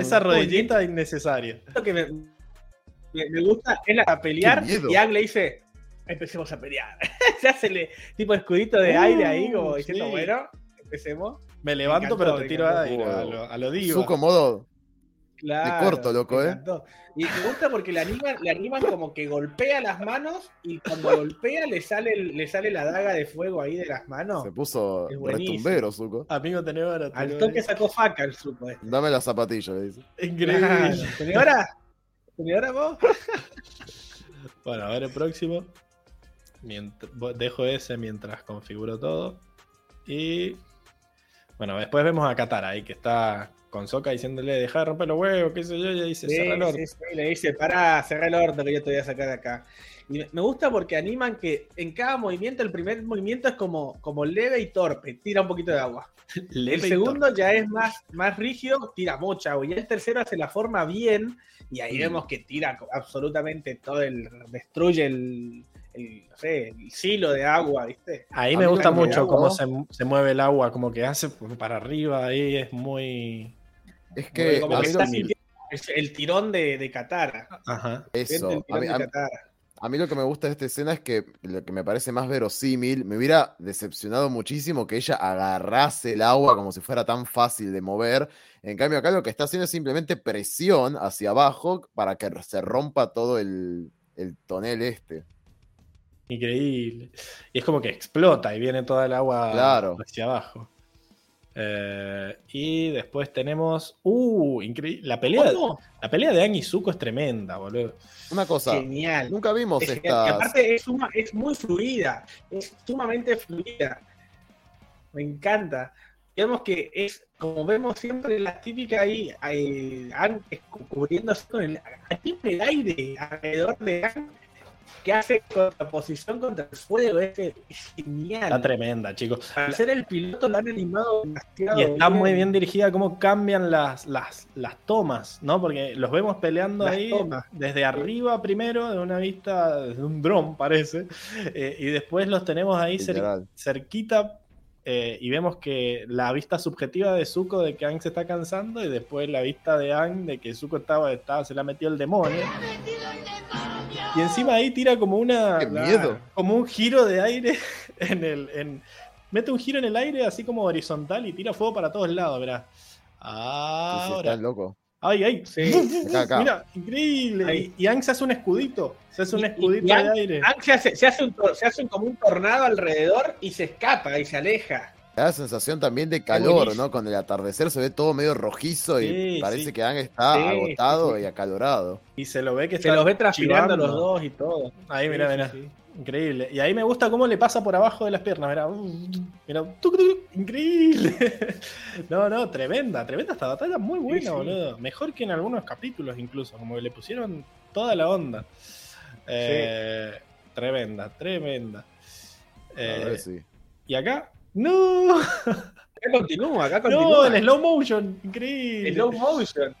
esa rodillita innecesaria. lo que me, me- me gusta es la a pelear y Ang le dice empecemos a pelear se hace el tipo escudito de Uh, aire ahí como diciendo sí. bueno empecemos Me levanto, encantó, pero me te tiro aire, a lo, a lo diva. Zuko modo. Claro, corto, loco, ¿eh? encantó. Y me gusta porque le animan, le animan como que golpea las manos y cuando golpea le sale, le sale la daga de fuego ahí de las manos. Se puso retumbero, Zuko. Amigo, tenés ahora. Al toque sacó faca el supo este. Dame la zapatilla, le dice. Increíble. Claro. ¿Señora? ¿Señora vos? Bueno, a ver el próximo. Dejo ese mientras configuro todo. Y. Bueno, después vemos a Katara ahí que está con Soka diciéndole deja de romper los huevos, qué sé yo, y ahí dice Sí, "Cerra el orto". sí, sí, le dice, pará, cerrá el orto que yo te voy a sacar de acá. Y me- gusta porque animan que en cada movimiento, el primer movimiento es como, como leve y torpe, tira un poquito de agua. Leve el segundo ya es más, más rígido, tira mucha agua. Y el tercero hace la forma bien, y ahí Mm. vemos que tira absolutamente todo el. destruye el, el, no sé, el silo de agua, ¿viste? Ahí A me gusta mucho cómo se, se mueve el agua, como que hace para arriba ahí, es muy. Es que como a que mí, está lo, sintiendo el, tirón de, de Katara. Ajá. Eso, el a mí, de a- Katara. a mí lo que me gusta de esta escena es que lo que me parece más verosímil, me hubiera decepcionado muchísimo que ella agarrase el agua como si fuera tan fácil de mover. En cambio, acá lo que está haciendo es simplemente presión hacia abajo para que se rompa todo el, el tonel este. Increíble. Y es como que explota y viene toda el agua Claro. hacia abajo. Eh, y después tenemos. Uh, increíble. La pelea, ¿Cómo? la pelea de Aang y Zuko es tremenda, boludo. Una cosa, Genial. nunca vimos Es genial. Y estas. aparte es, suma- es muy fluida, es sumamente fluida. Me encanta. Digamos que es, como vemos siempre, la típica ahí, eh, Aang cu- cubriéndose con el, siempre el aire alrededor de Aang, que hace contraposición contra el fuego. Es, es genial. Está tremenda, chicos. Para ser el piloto lo han animado demasiado Y está muy bien dirigida cómo cambian las, las, las tomas, ¿no? Porque los vemos peleando Las ahí tomas. desde arriba primero, de una vista, desde un dron parece, eh, y después los tenemos ahí cer- cerquita eh, y vemos que la vista subjetiva de Zuko de que Aang se está cansando y después la vista de Aang de que Zuko estaba, estaba se le ha metido el demonio. Y encima ahí tira como una ¡Qué miedo! como un giro de aire en el en- mete un giro en el aire así como horizontal y tira fuego para todos lados, verá. Sí, sí, Ahora. está loco. Ay, ay. Sí. Acá, acá. Mira, increíble. Ahí. Y, Aang se hace un escudito. Se hace un Y- y- escudito y de Aang- aire. Aang se hace, se hace un, tor- se hace un- como un tornado alrededor y se escapa y se aleja. Da la sensación también de calor. ¿no? Con el atardecer se ve todo medio rojizo y parece sí. que Aang está Sí, agotado sí, sí. y acalorado. Y se lo ve que Se está los ve transpirando los dos y todo. Ahí, Sí, mira, sí, mira. Increíble. Y ahí me gusta cómo le pasa por abajo de las piernas. Mira, mira, increíble. No, no, tremenda, tremenda esta batalla, muy buena, sí. boludo. Mejor que en algunos capítulos incluso, como que le pusieron toda la onda. Eh, Tremenda, tremenda. Eh, sí. y acá, no, Acá continúa, acá no, continúa. el slow motion, increíble. El low motion.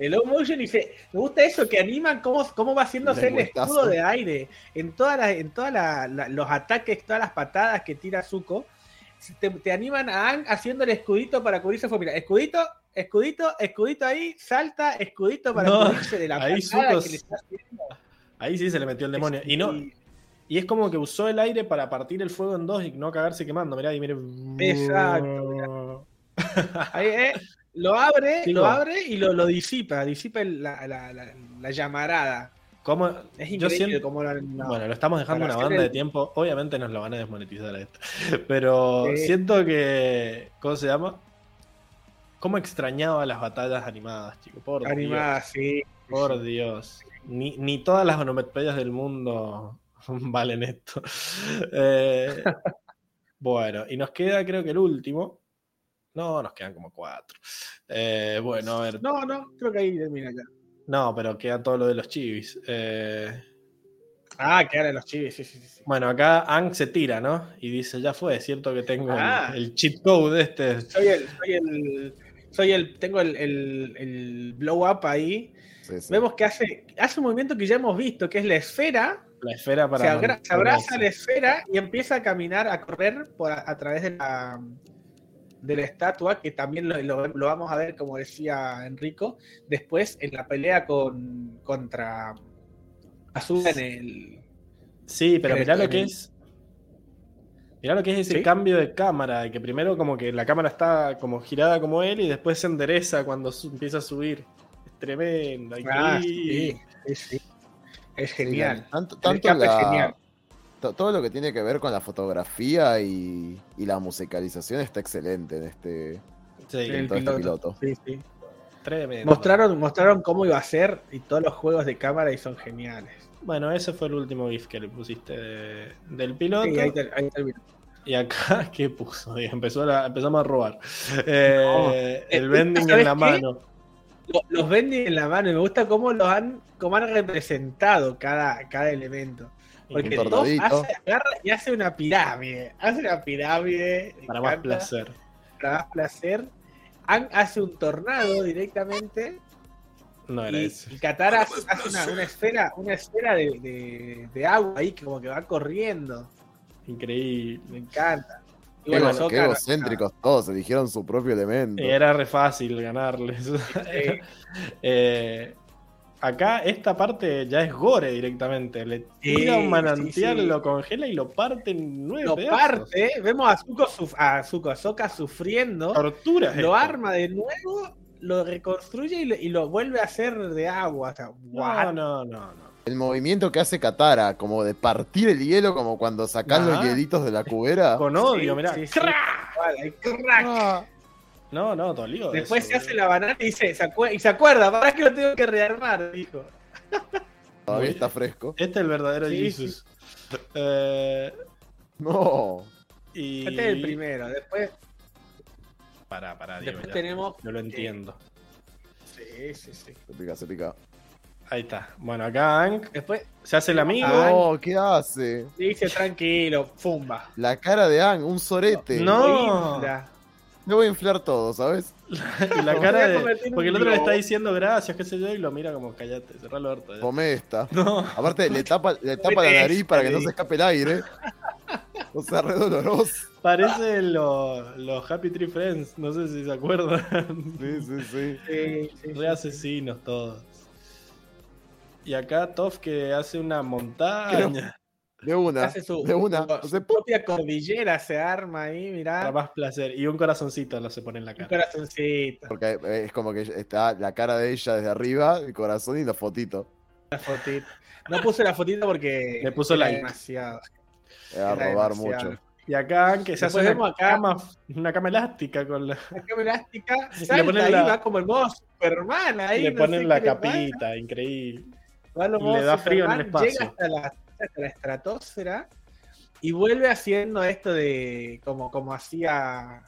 El low motion y se, me gusta eso que animan cómo, cómo va haciéndose el escudo de aire en todas las, en todas la- la- los ataques, todas las patadas que tira Zuko. Te, te animan a Aang haciendo el escudito para cubrirse. Fue, mira, escudito, escudito, escudito ahí, salta, escudito para No, cubrirse de la ahí patada Zuko que le está haciendo. Ahí sí se le metió el demonio. Y no, Y- es como que usó el aire para partir el fuego en dos y no cagarse quemando. Mirá, y mire. Exacto, ahí, eh, lo abre, lo abre y lo, lo disipa, disipa la, la- la- la llamarada. ¿Cómo? Es increíble siento- cómo lo han. Bueno, lo estamos dejando una banda de el- tiempo. Obviamente nos lo van a desmonetizar a esto. Pero Sí. siento que. ¿Cómo se llama? ¿Cómo extrañaba las batallas animadas, chicos? Por Animada, sí. Dios. Por Dios. Ni, ni todas las onomatopeyas del mundo valen esto. Eh, bueno, y nos queda, creo que el último. No, nos quedan como cuatro. Eh, bueno, a ver. No, no, creo que ahí termina ya. No, pero queda todo lo de los chivis. Eh, Ah, que ahora los chivis, sí, sí, sí. Bueno, acá Ang se tira, ¿no? Y dice, ya fue, es cierto que tengo el- Ah. el, cheat code este. Soy el, soy el, soy el, tengo el, el, el blow up ahí. Sí, sí. Vemos que hace, hace un movimiento que ya hemos visto, que es la esfera. La esfera para... se, agra- se abraza la esfera y empieza a caminar, a correr por a, a través de la, de la estatua, que también lo, lo- lo vamos a ver, como decía Enrico, después en la pelea con, contra Azul en el... Sí, pero mirá lo que es... Mirá lo que es ese Sí. cambio de cámara, de que primero como que la cámara está como girada como él y después se endereza cuando su- empieza a subir. Es tremendo, Ah, increíble. sí, sí, sí. Es genial. Tanto, es genial. To- todo lo que tiene que ver con la fotografía y, y la musicalización está excelente en este, Sí, en El todo este piloto. piloto. Sí, sí. tremendo. Mostraron, mostraron cómo iba a ser y todos los juegos de cámara y son geniales. Bueno, ese fue el último GIF que le pusiste de- del piloto. Sí, ahí, te- ahí terminó. Y acá, ¿qué puso? Y empezó la- empezamos a robar. Eh, el Eh, vending ¿sabes en la qué? mano. Lo- Los vending en la mano y me gusta cómo los han, cómo han representado cada, cada elemento. Porque Top tornadito. hace, agarra y hace una pirámide. Hace una pirámide. Para más encanta, placer. Para más placer. Ang hace un tornado directamente. No era Y, eso. y Katara hace, hace una, una esfera, una esfera de, de- de agua ahí que como que va corriendo. Increíble. Me encanta. Y Qué, bueno, qué no- egocéntricos todos, eligieron su propio elemento. Era re fácil ganarles. Sí. Eh, acá esta parte ya es gore directamente. Le Sí, tira un manantial, sí. lo congela y lo parte en nueve Lo pedazos. parte, vemos a Zuko, a Zuko, sufriendo. Tortura. lo esto. arma de nuevo, lo reconstruye y lo, y lo vuelve a hacer de agua. O sea, what? No, no, no, no. El movimiento que hace Katara, como de partir el hielo, como cuando sacás los Ah. hielitos de la cubera. Con odio, Sí, mirá. sí, sí. ¡Crack! Vale, crack. Ah, No, no, dolió. Después eso, se hace la banana y dice, se acue- y se acuerda, para que lo tengo que rearmar, dijo. todavía está fresco. Este es el verdadero Sí, Jesus. Eh, No. y... Este es el primero. Después, Pará, pará, Diego, después ya. tenemos. Yo lo entiendo. Sí, sí, sí. Se pica, se pica. Ahí está. Bueno, acá Hank Después se hace el amigo. No, ¿qué hace? dice tranquilo, fumba. La cara de Ang, un sorete. No. Infla. Me voy a inflar todo, ¿sabes? y la cara de. Porque el otro le está diciendo gracias, qué sé yo, y lo mira como callate, cerrá el orto. ya". Come esta. No, Aparte, le tapa, le tapa la nariz para que no se escape el aire. O sea, re doloroso. parece los los Happy Tree Friends, no sé si se acuerdan. Sí, sí, sí. Sí, sí, Re asesinos todos. Y acá Toff que hace una montaña. De una. Hace su, de una. su- propia cordillera se arma ahí, Para mirá. más placer. Y un corazoncito lo se pone en la Un cara. corazoncito. Porque es como que está la cara de ella desde arriba, el corazón y la fotito. La fotito. No puse la fotito porque Le puso era like. demasiado. Era Era robar demasiado. mucho. Y acá que se hace una cama, una cama elástica con la. La cama elástica le salta ponen ahí, la- va como el modo Superman ahí. le no ponen sé la le capita, increíble. Va le da frío en el espacio. Llega hasta la, hasta la estratosfera y vuelve haciendo esto de como, como hacía.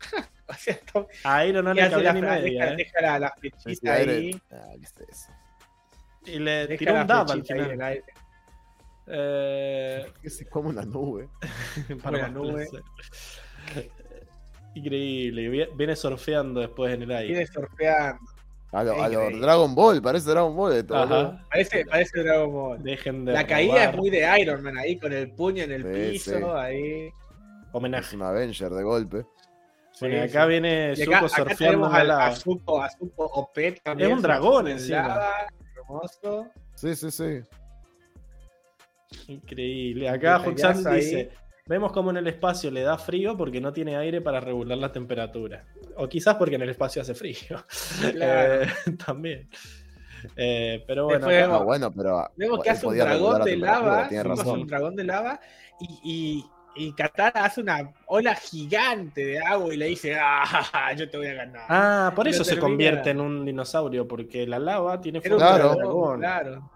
hacía Tom- A Iron no le cabía la, ni media, deja, ¿eh? deja la, la flechita ahí. Ah, ¿qué es eso? Y le Deja tiró un dab al flechita ahí en final. el aire. Eh, Que se come una nube. para la nube. Increíble. Viene surfeando después en el aire. Viene surfeando. A lo, a lo Increíble. Dragon Ball, parece Dragon Ball esto. Ajá. Parece, parece Dragon Ball. Dejen de La caída robar. es muy de Iron Man ahí, con el puño en el Sí, piso, sí. ahí. Es Homenaje. un Avenger de golpe. Bueno, acá sí. viene Zuko acá surfeando tenemos en la a Zuko, a Zuko Opet también. Es un dragón en encima. lava, hermoso. Sí, sí, sí. Increíble. Acá ahí. dice: Vemos como en el espacio le da frío porque no tiene aire para regular la temperatura. O quizás porque en el espacio hace frío. Claro. Eh, también. Eh, pero bueno, Después acá- Ah, bueno, pero. Vemos que hace un dragón de lava. Razón. un dragón de lava. Y, y, y Katara hace una ola gigante de agua y le dice: ¡Ah, yo te voy a ganar! Ah, por eso se termina. convierte en un dinosaurio, porque la lava tiene forma de Claro. dragón. claro.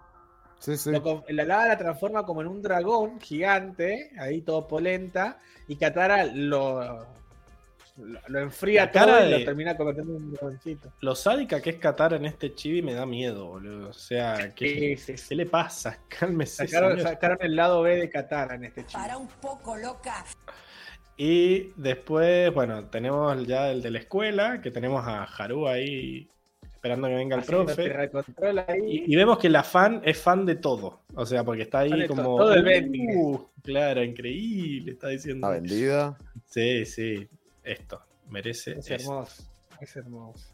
Sí, sí. Lo con- la lava la transforma como en un dragón gigante, ahí todo polenta, y Katara lo, lo, lo enfría La cara todo y de- lo termina convirtiendo en un dragoncito. Lo sádica que es Katara en este chibi me da miedo, boludo. O sea, ¿qué, Sí, sí, sí. ¿qué le pasa? Cálmese. Sacaron, sacaron el lado B de Katara en este chico. Para un poco loca. Y después, bueno, tenemos ya el de la escuela, que tenemos a Haru ahí esperando que venga el profe. Y, y vemos que la fan es fan de todo. O sea, porque está ahí como. todo el. "Uh, claro, increíble, está diciendo. Una vendida. Sí, sí, esto. Merece. Es esto. hermoso, es hermoso.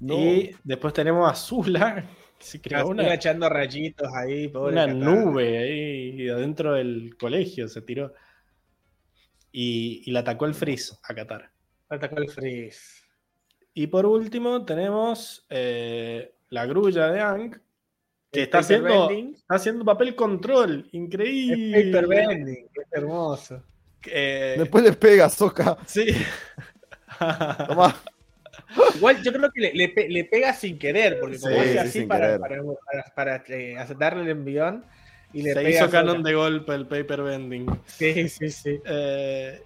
Y después tenemos a Zula, Se creó una, echando rayitos ahí, pobre una nube ahí adentro del colegio, se tiró. Y, y la atacó el Freeze a Qatar. Atacó el Freeze. Y por último tenemos eh, la grulla de Ang, que está paper haciendo, está haciendo papel control. Increíble. paper bending, es hermoso. Eh, Después le pega, Soca. sí. Tomá. Igual yo creo que le, le pe- le pega sin querer, porque como Sí, hace sí, así para, para, para- para, eh, darle el envión y le Se pega hizo canon de golpe el paper bending. Sí, sí, sí. Eh,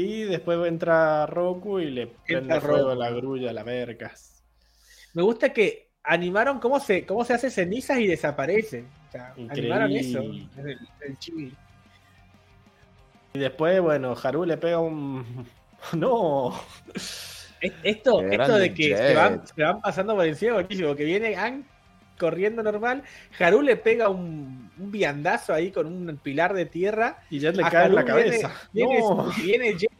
y después entra Roku y le prende fuego a la grulla, a la vercas. Me gusta que animaron cómo se, cómo se hace cenizas y desaparece. O sea, animaron eso. Increíble. El, el chibi. Y después, bueno, Haru le pega un. ¡No! Es- Esto, esto de que se van, se van pasando por encima, buenísimo. Que viene Ang corriendo normal. Haru le pega un, un viandazo ahí con un pilar de tierra. Y Jet le A cae en la cabeza. Viene, ¡No! viene Jet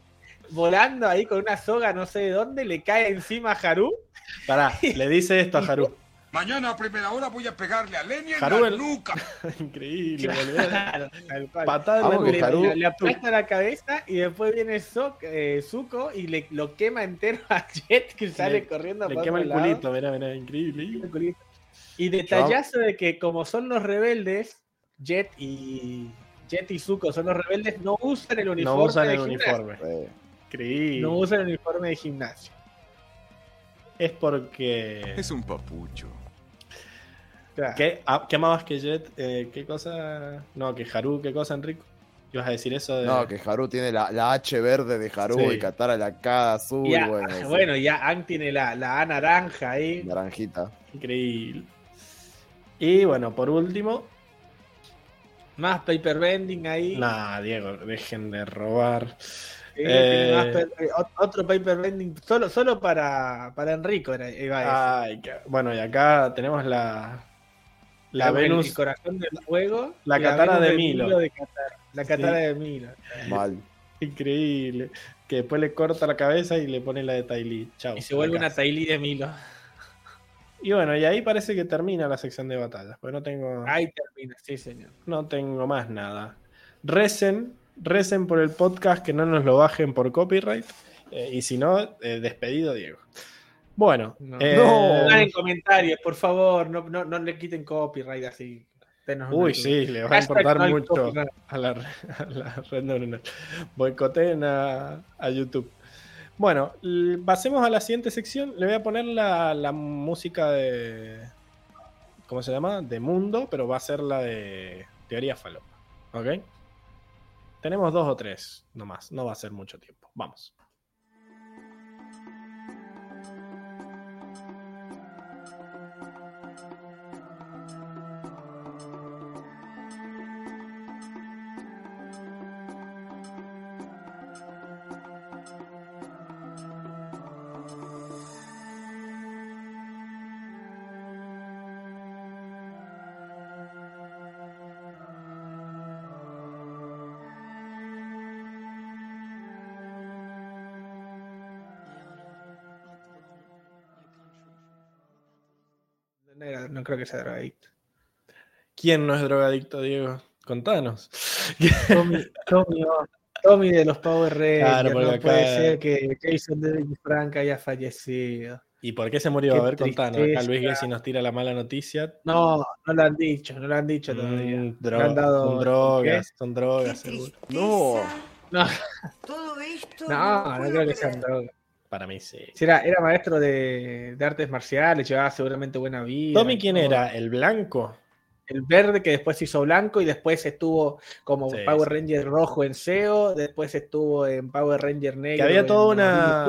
volando ahí con una soga, no sé de dónde, le cae encima a Haru. Pará, le dice esto a Haru. Mañana a primera hora voy a pegarle a Lenny en Haru la el- nuca. Increíble. Claro. Patada en nuca. Haru- Le, le aplasta la cabeza y después viene Zo- eh, Zuko y le lo quema entero a Jet que sale Le- corriendo Le por quema el lado. culito, mirá, mirá, increíble. Y detallazo de que como son los rebeldes, Jet y Jet y Zuko son los rebeldes, no usan el uniforme. No usan el uniforme. Increíble. No usan el uniforme de gimnasio. Es porque. Es un papucho. Claro. ¿Qué, ah, ¿qué amabas que Jet? Eh, ¿Qué cosa? No, que Haru, ¿qué cosa, Enrico? ¿Ibas a decir eso? De... No, que Haru tiene la, la H verde de Haru Sí. y Katara la K azul. Y a- bueno, sí, bueno, ya Ang tiene la, la A naranja ahí. naranjita. Increíble. Y bueno, por último. Más paper bending ahí. Nah, Diego, dejen de robar. Sí, Eh. eh, ot- otro paper bending solo, solo para, para Enrico era, iba. Ay, qué- bueno, y acá tenemos la. La el- Venus. El, corazón del fuego. La katana Venus de Milo. de Katara, la katana de Milo. Mal. Increíble. Que después le corta la cabeza y le pone la de Tylee. Chao. Y se vuelve la una. Tylee de Milo. Y bueno, y ahí parece que termina la sección de batallas. Pues no tengo. Ahí termina, sí, señor. No tengo más nada. Recen, recen por el podcast que no nos lo bajen por copyright. eh, y si no, eh, despedido Diego. Bueno, No. eh, Pongan en comentarios, por favor, no, no, no le quiten copyright así. Uy, sí, le va a importar no mucho a la, a la red neuronal. Boicoteen a, a YouTube. Bueno, pasemos a la siguiente sección. Le voy a poner la, la música de. ¿Cómo se llama? De mundo, pero va a ser la de teoría falopa. ¿Ok? Tenemos dos o tres nomás. No va a ser mucho tiempo. Vamos. Creo que sea drogadicto. ¿Quién no es drogadicto, Diego? Contanos. Tommy, Tommy, oh, Tommy de los Power Rangers. Claro, porque no acá- puede ser que Jason David Frank haya fallecido. ¿Y por qué se murió? Qué a ver, contanos. Acá Luis. Gessi nos tira la mala noticia. No, no lo han dicho, no lo han dicho todavía. Mm, Le dro- han dado- son drogas, son drogas, seguro. No. No, Todo esto. no, no creo que sean drogas. Para mí sí. Era, era maestro de, de artes marciales, llevaba seguramente buena vida. ¿Tommy quién todo. era? ¿El blanco? El verde que después se hizo blanco y después estuvo como Sí, Power sí. Ranger rojo en SEO, después estuvo en Power Ranger negro. había en toda una-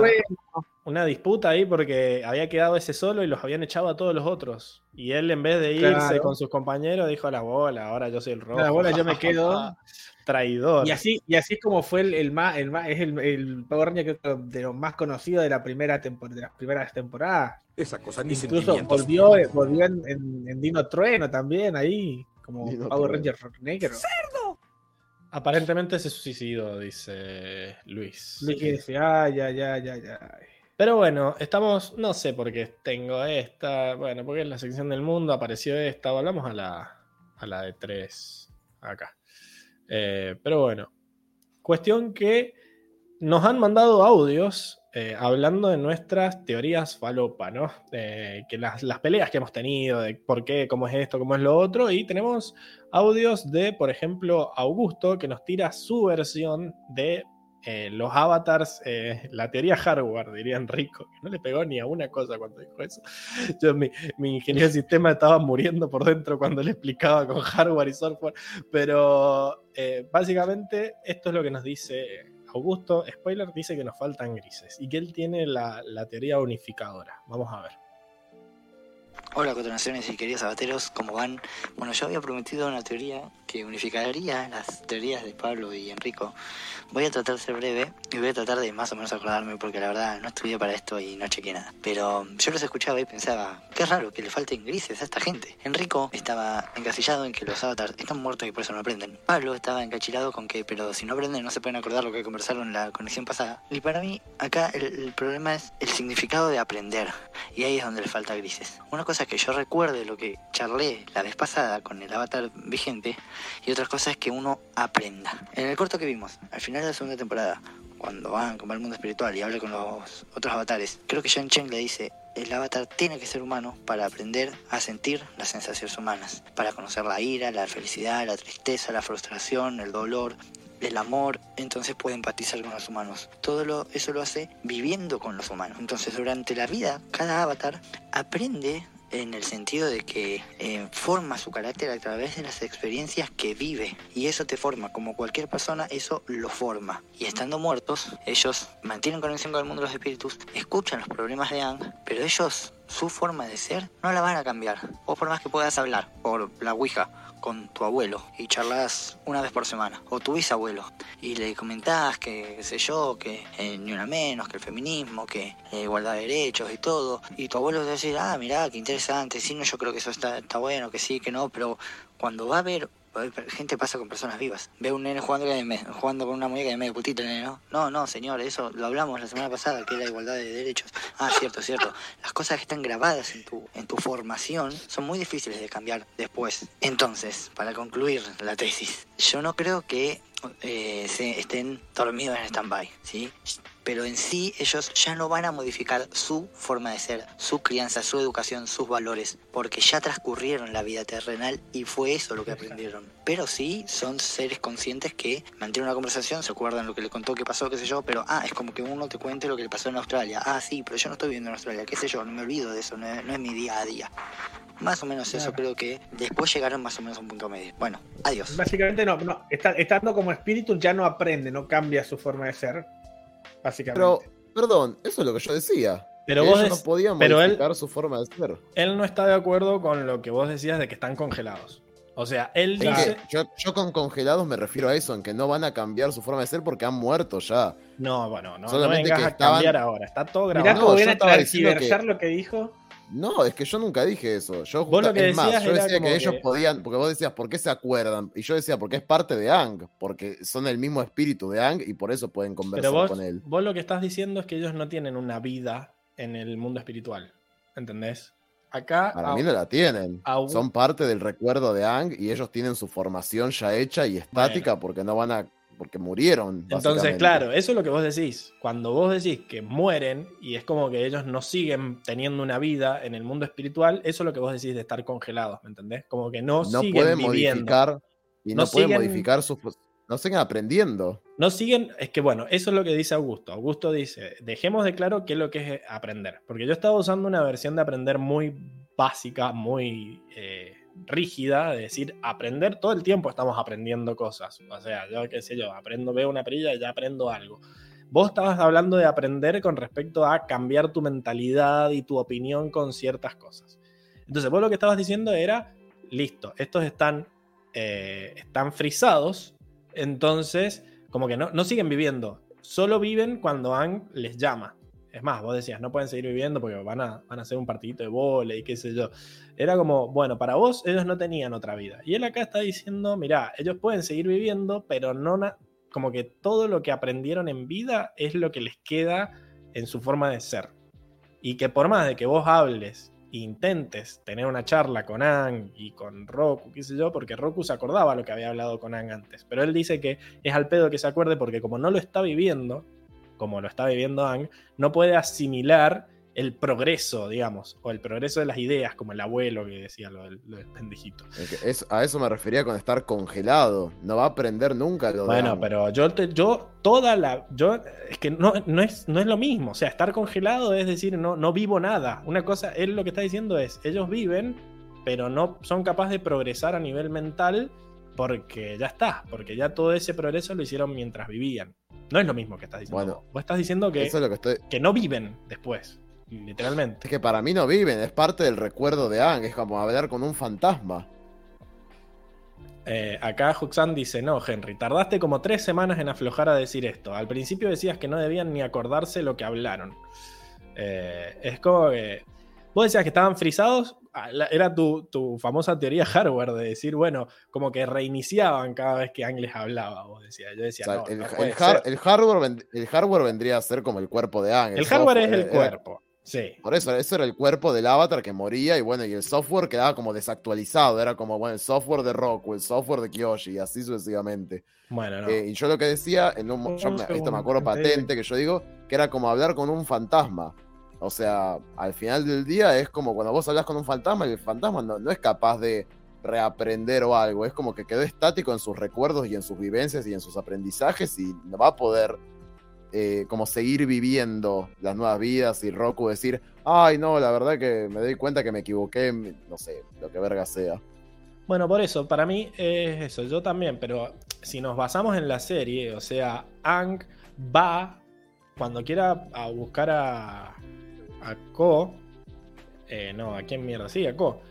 Una disputa ahí porque había quedado ese solo y los habían echado a todos los otros. Y él en vez de irse Claro. con sus compañeros dijo a la bola, ahora yo soy el rojo. La bola yo me quedo. Traidor. Y así, y así es como fue el, el más, el más, es el, el Power Ranger creo que de los más conocidos de la primera temporada, de las primeras temporadas. Esa cosa ni Incluso volvió, volvió en, en- en Dino Trueno también ahí, como Dino Power Trueno. Ranger negro. Aparentemente se suicidó, dice Luis. Luis dice, ay, ay, ay, ay, ay. Pero bueno, estamos, no sé por qué tengo esta, bueno, porque en la sección del mundo apareció esta, hablamos a la, a la de 3 acá. Eh, pero bueno, cuestión que nos han mandado audios eh, hablando de nuestras teorías falopa, ¿no? Que las, las peleas que hemos tenido, de por qué, cómo es esto, cómo es lo otro, y tenemos audios de, por ejemplo, Augusto, que nos tira su versión de eh, los avatars, eh, la teoría hardware, diría Enrico, que no le pegó ni a una cosa cuando dijo eso. Yo, mi, ingeniero de sistema estaba muriendo por dentro cuando le explicaba con hardware y software, pero eh, básicamente esto es lo que nos dice Augusto. Spoiler dice que nos faltan grises y que él tiene la, la teoría unificadora. Vamos a ver. Hola Cuatro Naciones y queridos abateros, ¿cómo van? Bueno, yo había prometido una teoría que unificaría las teorías de Pablo y Enrico. Voy a tratar de ser breve y voy a tratar de más o menos acordarme porque la verdad no estudié para esto y no chequé nada. Pero yo los escuchaba y pensaba, qué raro que le falten grises a esta gente. Enrico estaba encasillado en que los avatars están muertos y por eso no aprenden. Pablo estaba encachilado con que, pero si no aprenden no se pueden acordar lo que conversaron en la conexión pasada. Y para mí, acá el, el problema es el significado de aprender. Y ahí es donde le falta grises. Una cosa que yo recuerde lo que charlé la vez pasada con el avatar vigente y otra cosa es que uno aprenda. En el corto que vimos, al final de la segunda temporada, cuando van como al mundo espiritual y habla con los otros avatares, creo que Shen Cheng le dice, el avatar tiene que ser humano para aprender a sentir las sensaciones humanas, para conocer la ira, la felicidad, la tristeza, la frustración, el dolor, el amor, entonces puede empatizar con los humanos. Todo lo, eso lo hace viviendo con los humanos. Entonces durante la vida, cada avatar aprende en el sentido de que eh, forma su carácter a través de las experiencias que vive. Y eso te forma como cualquier persona eso lo forma. Y estando muertos ellos mantienen conexión con el mundo de los espíritus escuchan los problemas de Ang pero ellos su forma de ser no la van a cambiar. O por más que puedas hablar por la ouija con tu abuelo y charlas una vez por semana, o tu bisabuelo, y le comentás que, qué sé yo, que eh, ni una menos, que el feminismo, que la igualdad de derechos y todo, y tu abuelo te va a decir, ah, mirá, qué interesante, sí, no, yo creo que eso está, está bueno, que sí, que no, pero cuando va a gente pasa con personas vivas. Ve un nene jugando, con una muñeca de medio putito, nene, ¿no? No, no, señor, eso lo hablamos la semana pasada, que es la igualdad de derechos. Ah, cierto, cierto. Las cosas que están grabadas en tu, en tu formación son muy difíciles de cambiar después. Entonces, para concluir la tesis, yo no creo que eh, se estén dormidos en stand-by, ¿sí? Pero en sí ellos ya no van a modificar su forma de ser, su crianza, su educación, sus valores, porque ya transcurrieron la vida terrenal y fue eso lo que aprendieron. Pero sí son seres conscientes que mantienen una conversación, se acuerdan lo que le contó, qué pasó, qué sé yo, pero ah, es como que uno te cuente lo que le pasó en Australia. Ah, sí, pero yo no estoy viviendo en Australia, qué sé yo, no me olvido de eso, no es, no es mi día a día. Más o menos eso creo que después llegaron más o menos a un punto medio. Bueno, adiós. Básicamente no, no estando como espíritu ya no aprende, no cambia su forma de ser. Básicamente. Pero, perdón, eso es lo que yo decía. Pero que vos ellos no podían pero él- su forma de ser. Él no está de acuerdo con lo que vos decías de que están congelados. O sea, él Es dice... yo, yo con congelados me refiero a eso, en que no van a cambiar su forma de ser porque han muerto ya. No, bueno, no, no Solamente vengas que a estaban- cambiar ahora. Está todo Mirá grabado. cómo no, viene a transversar lo que dijo. No, es que yo nunca dije eso. Yo, lo que es más, yo decía que ellos que- podían, porque vos decías, ¿por qué se acuerdan? Y yo decía, porque es parte de Ang, porque son el mismo espíritu de Ang y por eso pueden conversar vos, con él. vos lo que estás diciendo es que ellos no tienen una vida en el mundo espiritual. ¿Entendés? Acá... Para a- mí no la tienen. Son parte del recuerdo de Ang y ellos tienen su formación ya hecha y estática porque no van a. porque murieron. Entonces, claro, eso es lo que vos decís. Cuando vos decís que mueren y es como que ellos no siguen teniendo una vida en el mundo espiritual, eso es lo que vos decís de estar congelados, ¿me entendés? Como que no, No siguen pueden viviendo. modificar. Y no, No pueden siguen- modificar sus. No siguen aprendiendo. No siguen, es que bueno, eso es lo que dice Augusto. Augusto dice, dejemos de claro qué es lo que es aprender. Porque yo estaba usando una versión de aprender muy básica, muy eh, rígida, de decir, aprender todo el tiempo estamos aprendiendo cosas. O sea, yo qué sé yo, aprendo, veo una perilla y ya aprendo algo. Vos estabas hablando de aprender con respecto a cambiar tu mentalidad y tu opinión con ciertas cosas. Entonces, vos lo que estabas diciendo era, listo, estos están, eh, están frisados, entonces como que no, no siguen viviendo, solo viven cuando Ang les llama. Es más, vos decías, no pueden seguir viviendo porque van a, van a hacer un partidito de vole y qué sé yo. Era como, bueno, para vos ellos no tenían otra vida. Y él acá está diciendo, mirá, ellos pueden seguir viviendo, pero no, como que todo lo que aprendieron en vida es lo que les queda en su forma de ser. Y que por más de que vos hables e intentes tener una charla con Ang y con Roku, qué sé yo, porque Roku se acordaba lo que había hablado con Ang antes. Pero él dice que es al pedo que se acuerde porque como no lo está viviendo, como lo está viviendo Ang, no puede asimilar el progreso, digamos, o el progreso de las ideas, como el abuelo que decía lo del, lo del pendejito. Es a eso me refería con estar congelado. No va a aprender nunca lo de Bueno, Ang. pero yo, te- yo toda la, yo es que no, no es, no es lo mismo, o sea, estar congelado es decir, no, no vivo nada. Una cosa, él lo que está diciendo es, ellos viven, pero no son capaces de progresar a nivel mental porque ya está, porque ya todo ese progreso lo hicieron mientras vivían. No es lo mismo que estás diciendo. Bueno, vos. Estás diciendo que, Eso es lo que estoy. que no viven después, literalmente. Es que para mí no viven, es parte del recuerdo de Ang, es como hablar con un fantasma. Eh, acá Huxan dice, no, Henry, tardaste como tres semanas en aflojar a decir esto. Al principio decías que no debían ni acordarse lo que hablaron. Eh, es como que... Vos decías que estaban frisados, era tu, tu famosa teoría hardware de decir, bueno, como que reiniciaban cada vez que Ang les hablaba. Vos decías, yo O decía, sea, no, el, no el puede har- ser". el hardware, el hardware vendría a ser como el cuerpo de Ang. El hardware es el era- cuerpo, sí. Por eso, eso era el cuerpo del avatar que moría y bueno, y el software quedaba como desactualizado. Era como, bueno, el software de Roku, el software de Kyoshi y así sucesivamente. Bueno, no. Eh, y yo lo que decía, en un, yo me- esto me acuerdo patente, que yo digo, que era como hablar con un fantasma. O sea, al final del día es como cuando vos hablas con un fantasma y el fantasma no, es capaz de reaprender o algo, es como que quedó estático en sus recuerdos y en sus vivencias y en sus aprendizajes y no va a poder eh, como seguir viviendo las nuevas vidas y Roku decir, ay no, la verdad que me doy cuenta que me equivoqué, no sé, lo que verga sea. Bueno, por eso, para mí es eso, yo también, pero si nos basamos en la serie, o sea, Ang va cuando quiera a buscar a, a Ko, eh, no, ¿a quién mierda? Sí, a Ko.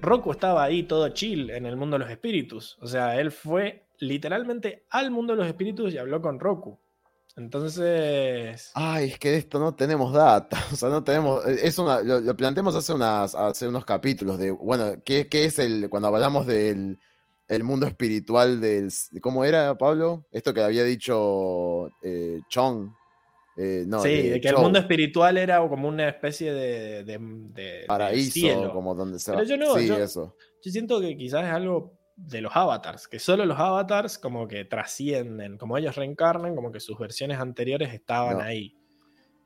Roku estaba ahí todo chill en el mundo de los espíritus, o sea, él fue literalmente al mundo de los espíritus y habló con Roku. Entonces... Ay, es que de esto no tenemos data, o sea, no tenemos, es una, lo, lo planteamos hace, unas, hace unos capítulos de, bueno, ¿qué, qué es el, cuando hablamos del el mundo espiritual del, ¿cómo era, Pablo? Esto que había dicho eh, Chong, eh, no, sí, de que el mundo espiritual era como una especie de, de- de- de paraíso, cielo. como donde se Pero va. yo no, sí, yo- eso. Yo siento que quizás es algo de los avatars, que solo los avatars como que trascienden, como ellos reencarnan, como que sus versiones anteriores estaban No. ahí.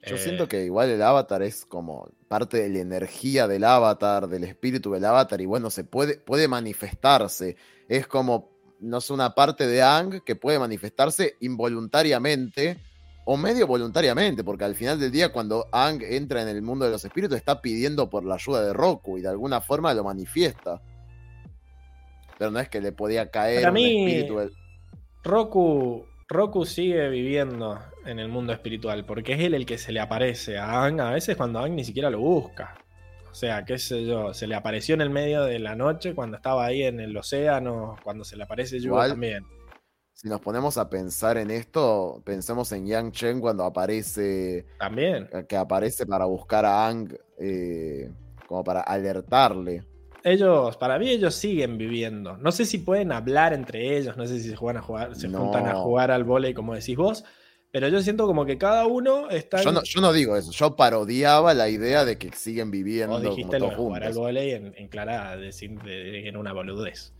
Yo Eh, siento que igual el avatar es como parte de la energía del avatar, del espíritu del avatar, y bueno, se puede, puede manifestarse. Es como, no sé, una parte de Ang que puede manifestarse involuntariamente o medio voluntariamente, porque al final del día, cuando Ang entra en el mundo de los espíritus, está pidiendo por la ayuda de Roku y de alguna forma lo manifiesta. Pero no es que le podía caer Para un mí- espíritu. del- Roku, Roku sigue viviendo en el mundo espiritual, porque es él el que se le aparece a Aang, a veces cuando Aang ni siquiera lo busca. O sea, qué sé yo, se le apareció en el medio de la noche cuando estaba ahí en el océano, cuando se le aparece Igual, también. Si nos ponemos a pensar en esto, pensemos en Yang Chen cuando aparece También. que aparece para buscar a Ang, eh, como para alertarle. Ellos, para mí, ellos siguen viviendo. No sé si pueden hablar entre ellos, no sé si se juegan a jugar, se No. juntan a jugar al volei como decís vos, pero yo siento como que cada uno está. Yo en- no, yo no digo eso, yo parodiaba la idea de que siguen viviendo Vos como dijiste lo todos de jugar al volei en, en clara decir de, de que era una boludez.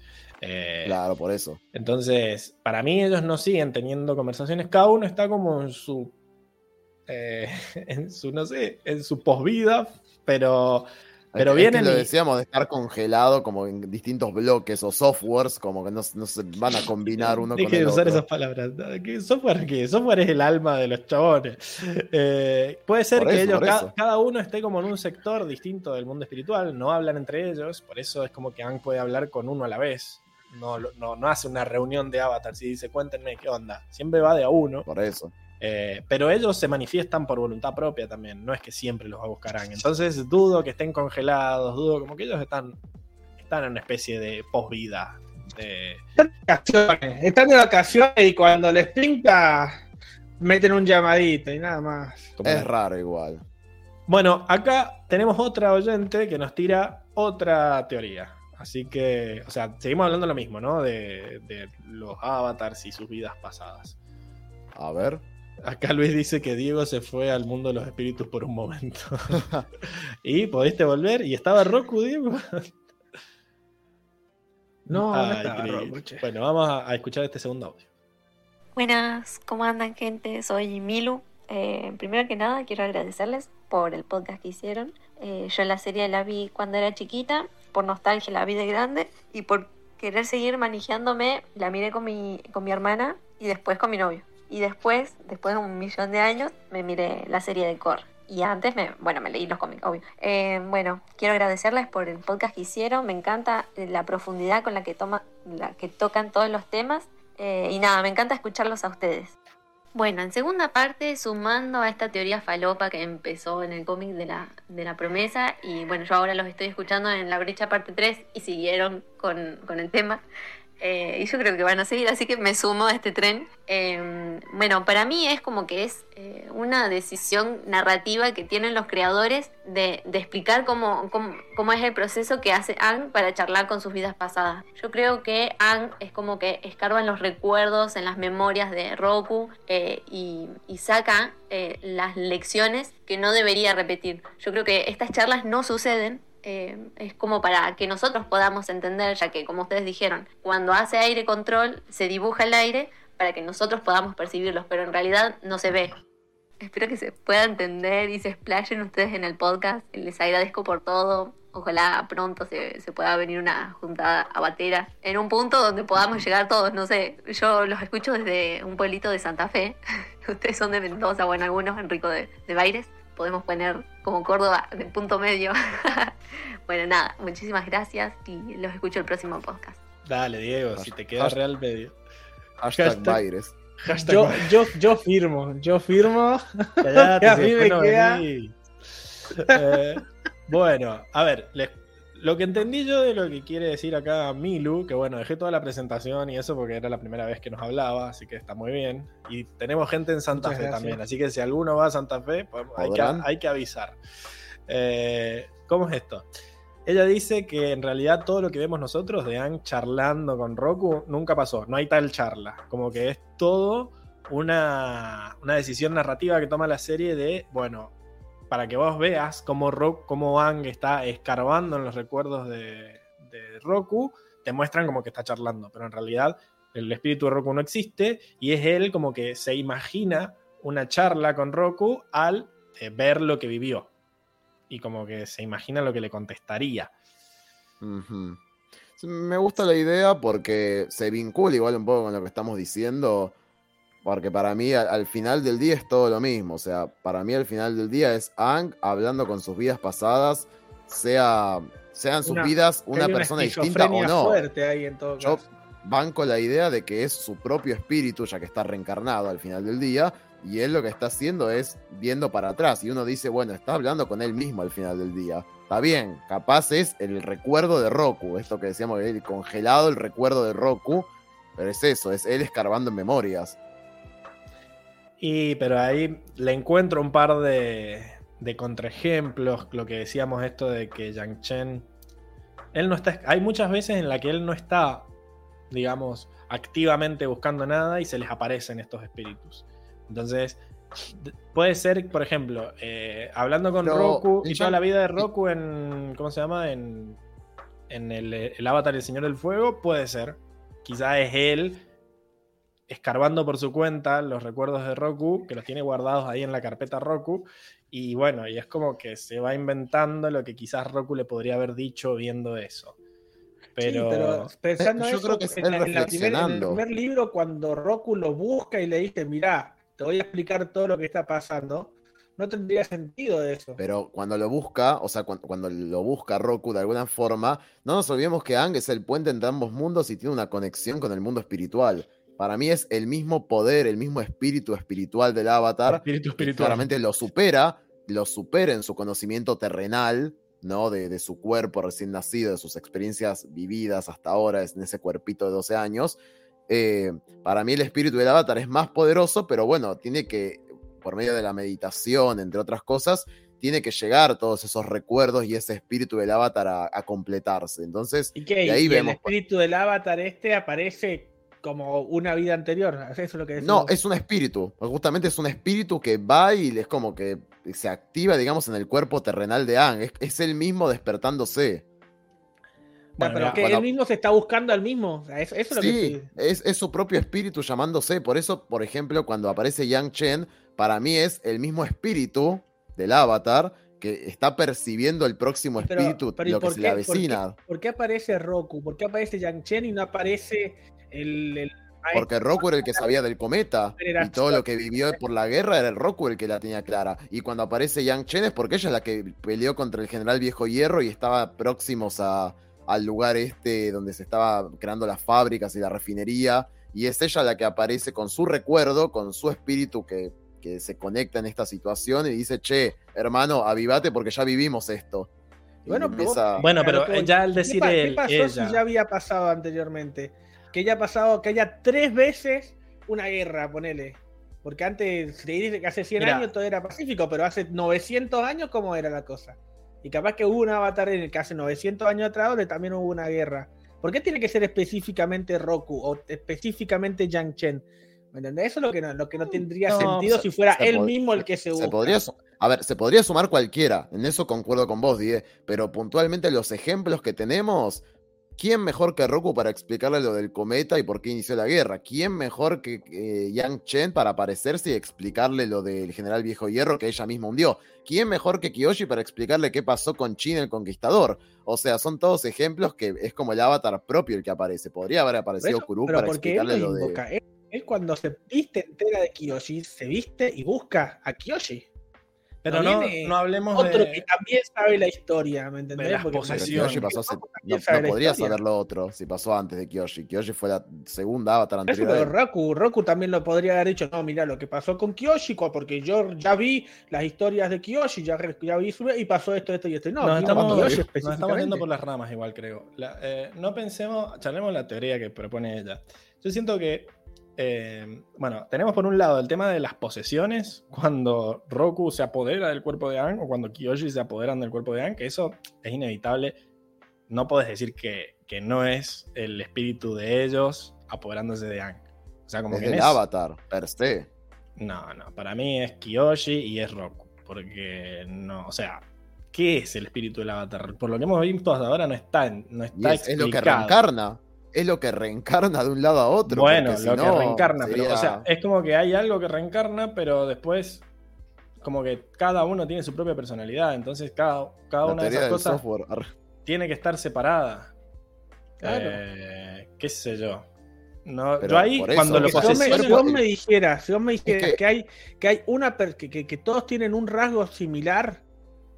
Eh, Claro, por eso. Entonces, para mí ellos no siguen teniendo conversaciones, cada uno está como en su, eh, en su, no sé, en su posvida, pero, pero que- que vienen lo decíamos de estar congelado como en distintos bloques o softwares, como que no, no se van a combinar uno con el de usar otro. esas palabras. ¿Qué software qué? Software es el alma de los chabones. Eh, puede ser Por que eso, ellos, por ca- eso. cada uno esté como en un sector distinto del mundo espiritual, no hablan entre ellos, por eso es como que Ang puede hablar con uno a la vez. No, no, no hace una reunión de avatars y dice, cuéntenme qué onda. Siempre va de a uno. Por eso. Eh, pero ellos se manifiestan por voluntad propia también, no es que siempre los va a buscar Ang. Entonces dudo que estén congelados, dudo como que ellos están, están en una especie de posvida. De, vacaciones. Están de vacaciones y cuando les pinta, meten un llamadito y nada más. como Es raro igual. Bueno, acá tenemos otra oyente que nos tira otra teoría. Así que, o sea, seguimos hablando lo mismo, ¿no? De, de los avatars y sus vidas pasadas. A ver. Acá Luis dice que Diego se fue al mundo de los espíritus por un momento. ¿Y pudiste volver? ¿Y estaba Roku, Diego? No, no estaba. Roku. Bueno, vamos a, a escuchar este segundo audio. Buenas, ¿cómo andan gente? Soy Milu. Eh, primero que nada quiero agradecerles por el podcast que hicieron. Eh, yo la serie la vi cuando era chiquita, por nostalgia la vi de grande y por querer seguir manejándome la miré con mi, con mi hermana y después con mi novio. Y después, después de un millón de años, me miré la serie de Core. Y antes, me, bueno, me leí los cómics, obvio. Eh, bueno, quiero agradecerles por el podcast que hicieron. Me encanta la profundidad con la que, toma, la que tocan todos los temas. Eh, y nada, me encanta escucharlos a ustedes. Bueno, en segunda parte, sumando a esta teoría falopa que empezó en el cómic de la, de la promesa, y bueno, yo ahora los estoy escuchando en la brecha parte 3 y siguieron con, con el tema. Eh, y yo creo que van a seguir, así que me sumo a este tren. Eh, bueno, para mí es como que es eh, una decisión narrativa que tienen los creadores de, de explicar cómo, cómo, cómo, es el proceso que hace Ang para charlar con sus vidas pasadas. Yo creo que Ang es como que escarba en los recuerdos, en las memorias de Roku eh, y, y, saca eh, las lecciones que no debería repetir. Yo creo que estas charlas no suceden eh, es como para que nosotros podamos entender, ya que como ustedes dijeron, cuando hace aire control se dibuja el aire para que nosotros podamos percibirlos, pero en realidad no se ve. Espero que se pueda entender y se explayen ustedes en el podcast. Les agradezco por todo. Ojalá pronto se, pueda venir una juntada a Batera en un punto donde podamos llegar todos. No sé, yo los escucho desde un pueblito de Santa Fe. ustedes son de Mendoza, bueno, algunos Enrico de, de Baires podemos poner como Córdoba de punto medio. bueno, nada, muchísimas gracias y los escucho el próximo podcast. Dale, Diego, si te queda Hashtag- real medio. Hashtag, Hashtag- Baires. Hashtag Yo, yo, yo firmo, yo firmo. Callate, a si mí me queda-. Eh, bueno, a ver, les- lo que entendí yo de lo que quiere decir acá Milu, que bueno, dejé toda la presentación y eso porque era la primera vez que nos hablaba, así que está muy bien. Y tenemos gente en Santa Muchas Fe gracias. también, así que si alguno va a Santa Fe, podemos- hay, que, ¿Podrán? hay que avisar. Eh, ¿Cómo es esto? Ella dice que en realidad todo lo que vemos nosotros de Ang charlando con Roku nunca pasó, no hay tal charla, como que es todo una, una decisión narrativa que toma la serie de, bueno, para que vos veas cómo, cómo Ang está escarbando en los recuerdos de, Roku, te muestran como que está charlando, pero en realidad el espíritu de Roku no existe y es él como que se imagina una charla con Roku al eh, ver lo que vivió y como que se imagina lo que le contestaría. Me gusta la idea porque se vincula igual un poco con lo que estamos diciendo. Porque para mí al, al final del día es todo lo mismo. O sea, para mí al final del día es Ang hablando con sus vidas pasadas, sea, sean sus Una- vidas una persona distinta o no. fuerte ahí en todo Yo caso. banco la idea de que es su propio espíritu, ya que está reencarnado al final del día, y él lo que está haciendo es viendo para atrás. Y uno dice, bueno, está hablando con él mismo al final del día. Está bien, capaz es el recuerdo de Roku, esto que decíamos, el congelado, el recuerdo de Roku, pero es eso, es él escarbando en memorias. Y pero ahí le encuentro un par de, de contraejemplos, lo que decíamos esto de que Yang Chen, él no está, hay muchas veces en la que él no está, digamos, activamente buscando nada y se les aparecen estos espíritus. Entonces, puede ser, por ejemplo, eh, hablando con Roku y toda la vida de Roku en, ¿cómo se llama? En, en el, el avatar El Señor del Fuego, puede ser. Quizá es él escarbando por su cuenta los recuerdos de Roku, que los tiene guardados ahí en la carpeta Roku, y bueno, y es como que se va inventando lo que quizás Roku le podría haber dicho viendo eso. Pero, Sí, pero pensando yo eso, creo que es en, él la- en la primer- en el primer libro, cuando Roku lo busca y le dice, mirá, te voy a explicar todo lo que está pasando, no tendría sentido eso. Pero cuando lo busca, o sea, cuando, cuando lo busca Roku de alguna forma, no nos olvidemos que Ang es el puente entre ambos mundos y tiene una conexión con el mundo espiritual. Para mí es el mismo poder, el mismo espíritu espiritual del avatar. espíritu espiritual. Claramente lo supera, lo supera en su conocimiento terrenal, ¿no? De, de su cuerpo recién nacido, de sus experiencias vividas hasta ahora, en ese cuerpito de 12 años. Eh, para mí el espíritu del avatar es más poderoso, pero bueno, tiene que, por medio de la meditación, entre otras cosas, tiene que llegar todos esos recuerdos y ese espíritu del avatar a, a completarse. Entonces, ¿Y qué? y ahí ¿Y vemos- el espíritu del avatar este aparece como una vida anterior. Eso es lo que No, decimos. es un espíritu. Justamente es un espíritu que va y es como que se activa, digamos, en el cuerpo terrenal de Ang. Es, es él mismo despertándose. Ah, pero que bueno. él mismo se está buscando al mismo. O sea, eso, eso es lo que Sí, es, es su propio espíritu llamándose. Por eso, por ejemplo, cuando aparece Yang Chen, para mí es el mismo espíritu del avatar que está percibiendo el próximo espíritu, pero ¿y lo que por se le qué- por qué- avecina. ¿Por qué aparece Roku? ¿Por qué aparece Yang Chen y no aparece el, el? Porque Roku era el que sabía del cometa y todo lo que vivió por la guerra era el Roku el que la tenía clara. Y cuando aparece Yang Chen es porque ella es la que peleó contra el general Viejo Hierro y estaba próximos a, al lugar este donde se estaba creando las fábricas y la refinería. Y es ella la que aparece con su recuerdo, con su espíritu que, que se conecta en esta situación y dice, che, hermano, avivate porque ya vivimos esto. Bueno, empieza- Bueno, pero ya al ¿Qué, decir qué él, pasó ella. si ya había pasado anteriormente? Que haya pasado, que haya tres veces una guerra, ponele. Porque antes se dice que hace 100 Mira. años todo era pacífico, pero hace 900 años, ¿cómo era la cosa? Y capaz que hubo un avatar en el que hace 900 años atrás donde también hubo una guerra. ¿Por qué tiene que ser específicamente Roku o específicamente Yang Chen? ¿Me entendés? Eso es lo que no, lo que no tendría No, sentido se- si fuera él mismo el que se, se busca. podría a ver, se podría sumar cualquiera, en eso concuerdo con vos, Die, pero puntualmente los ejemplos que tenemos, ¿quién mejor que Roku para explicarle lo del cometa y por qué inició la guerra? ¿Quién mejor que eh, Yang Chen para aparecerse y explicarle lo del general Viejo Hierro que ella misma hundió? ¿Quién mejor que Kiyoshi para explicarle qué pasó con Chin el Conquistador? O sea, son todos ejemplos que es como el avatar propio el que aparece. Podría haber aparecido eso- Kuru para explicarle lo lo de... Él, él cuando se viste entera de Kiyoshi, se viste y busca a Kiyoshi. Pero no no, no hablemos Otro de. que también sabe la historia, ¿me entendés? de las Porque- Pero posesiones. Kiyoshi pasó hace- no, sabe no podría historia. saber lo otro si pasó antes de Kiyoshi. Kiyoshi fue la segunda avatar anterior. pero. Roku, Roku también lo podría haber dicho, no, mira lo que pasó con Kiyoshi, cu- porque yo ya vi las historias de Kiyoshi, ya, ya vi su- y pasó esto, esto y esto. No, nos, vino estamos, Kiyoshi nos estamos yendo por las ramas igual, creo. La- eh, no pensemos, charlemos la teoría que propone ella. Yo siento que, eh, bueno, tenemos por un lado el tema de las posesiones, cuando Roku se apodera del cuerpo de Aang o cuando Kiyoshi se apoderan del cuerpo de Aang, que eso es inevitable. No puedes decir que, que no es el espíritu de ellos apoderándose de Aang. O sea, como Es que eso- avatar, per se. No, no, para mí es Kiyoshi y es Roku. Porque no, o sea, ¿qué es el espíritu del avatar? Por lo que hemos visto hasta ahora no está, en- no está es, es lo que explicado. reencarna. Es lo que reencarna de un lado a otro. Bueno, si lo que reencarna, pero o sea, es como que hay algo que reencarna, pero después como que cada uno tiene su propia personalidad, entonces cada, cada la una de esas cosas software. Tiene que estar separada. Claro. Eh, qué sé yo. No, Pero yo ahí, eso, cuando lo que Si vos, me, posesionan- si vos me dijeras, si vos me dijeras que- que, hay, que hay una per- que, que- que todos tienen un rasgo similar,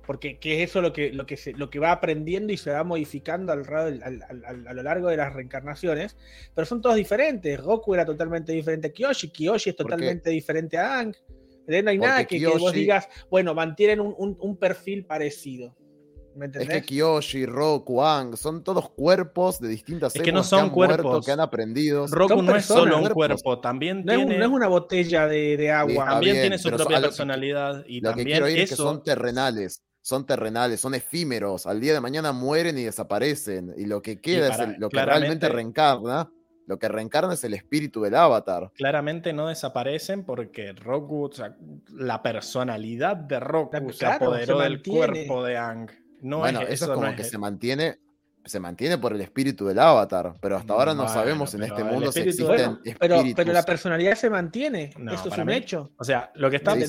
porque que es eso lo que, lo que se, lo que va aprendiendo y se va modificando al, al- al- al- a lo largo de las reencarnaciones, pero son todos diferentes. Goku era totalmente diferente a Kiyoshi, Kiyoshi es totalmente diferente a Aang. ¿Entendés? No hay nada que, que vos Kiyoshi- digas, bueno, mantienen un, un- un perfil parecido. ¿Me Es que Kiyoshi, Roku, Ang, son todos cuerpos de distintas Es que no son han muerto, cuerpos. que han aprendido. Roku son no es personas, solo un cuerpos. cuerpo, también no, es, un- tiene, no es una botella de, de agua. Está también bien, tiene su propia lo que- personalidad y Lo que también quiero ir es que eso son terrenales. Son terrenales, son efímeros. Al día de mañana mueren y desaparecen. Y lo que queda para- es el- lo que realmente reencarna. Lo que reencarna es el espíritu del avatar. claramente no desaparecen porque Roku, o sea, la personalidad de Roku La- se claro, apoderó se del cuerpo de Ang. No bueno, es, eso es no como es- que se mantiene, se mantiene por el espíritu del avatar. Pero hasta ahora no Bueno, sabemos en pero este mundo si existen Bueno, pero, espíritus. pero la personalidad se mantiene. No, Eso es un mí- hecho. O sea, lo que está. Sí,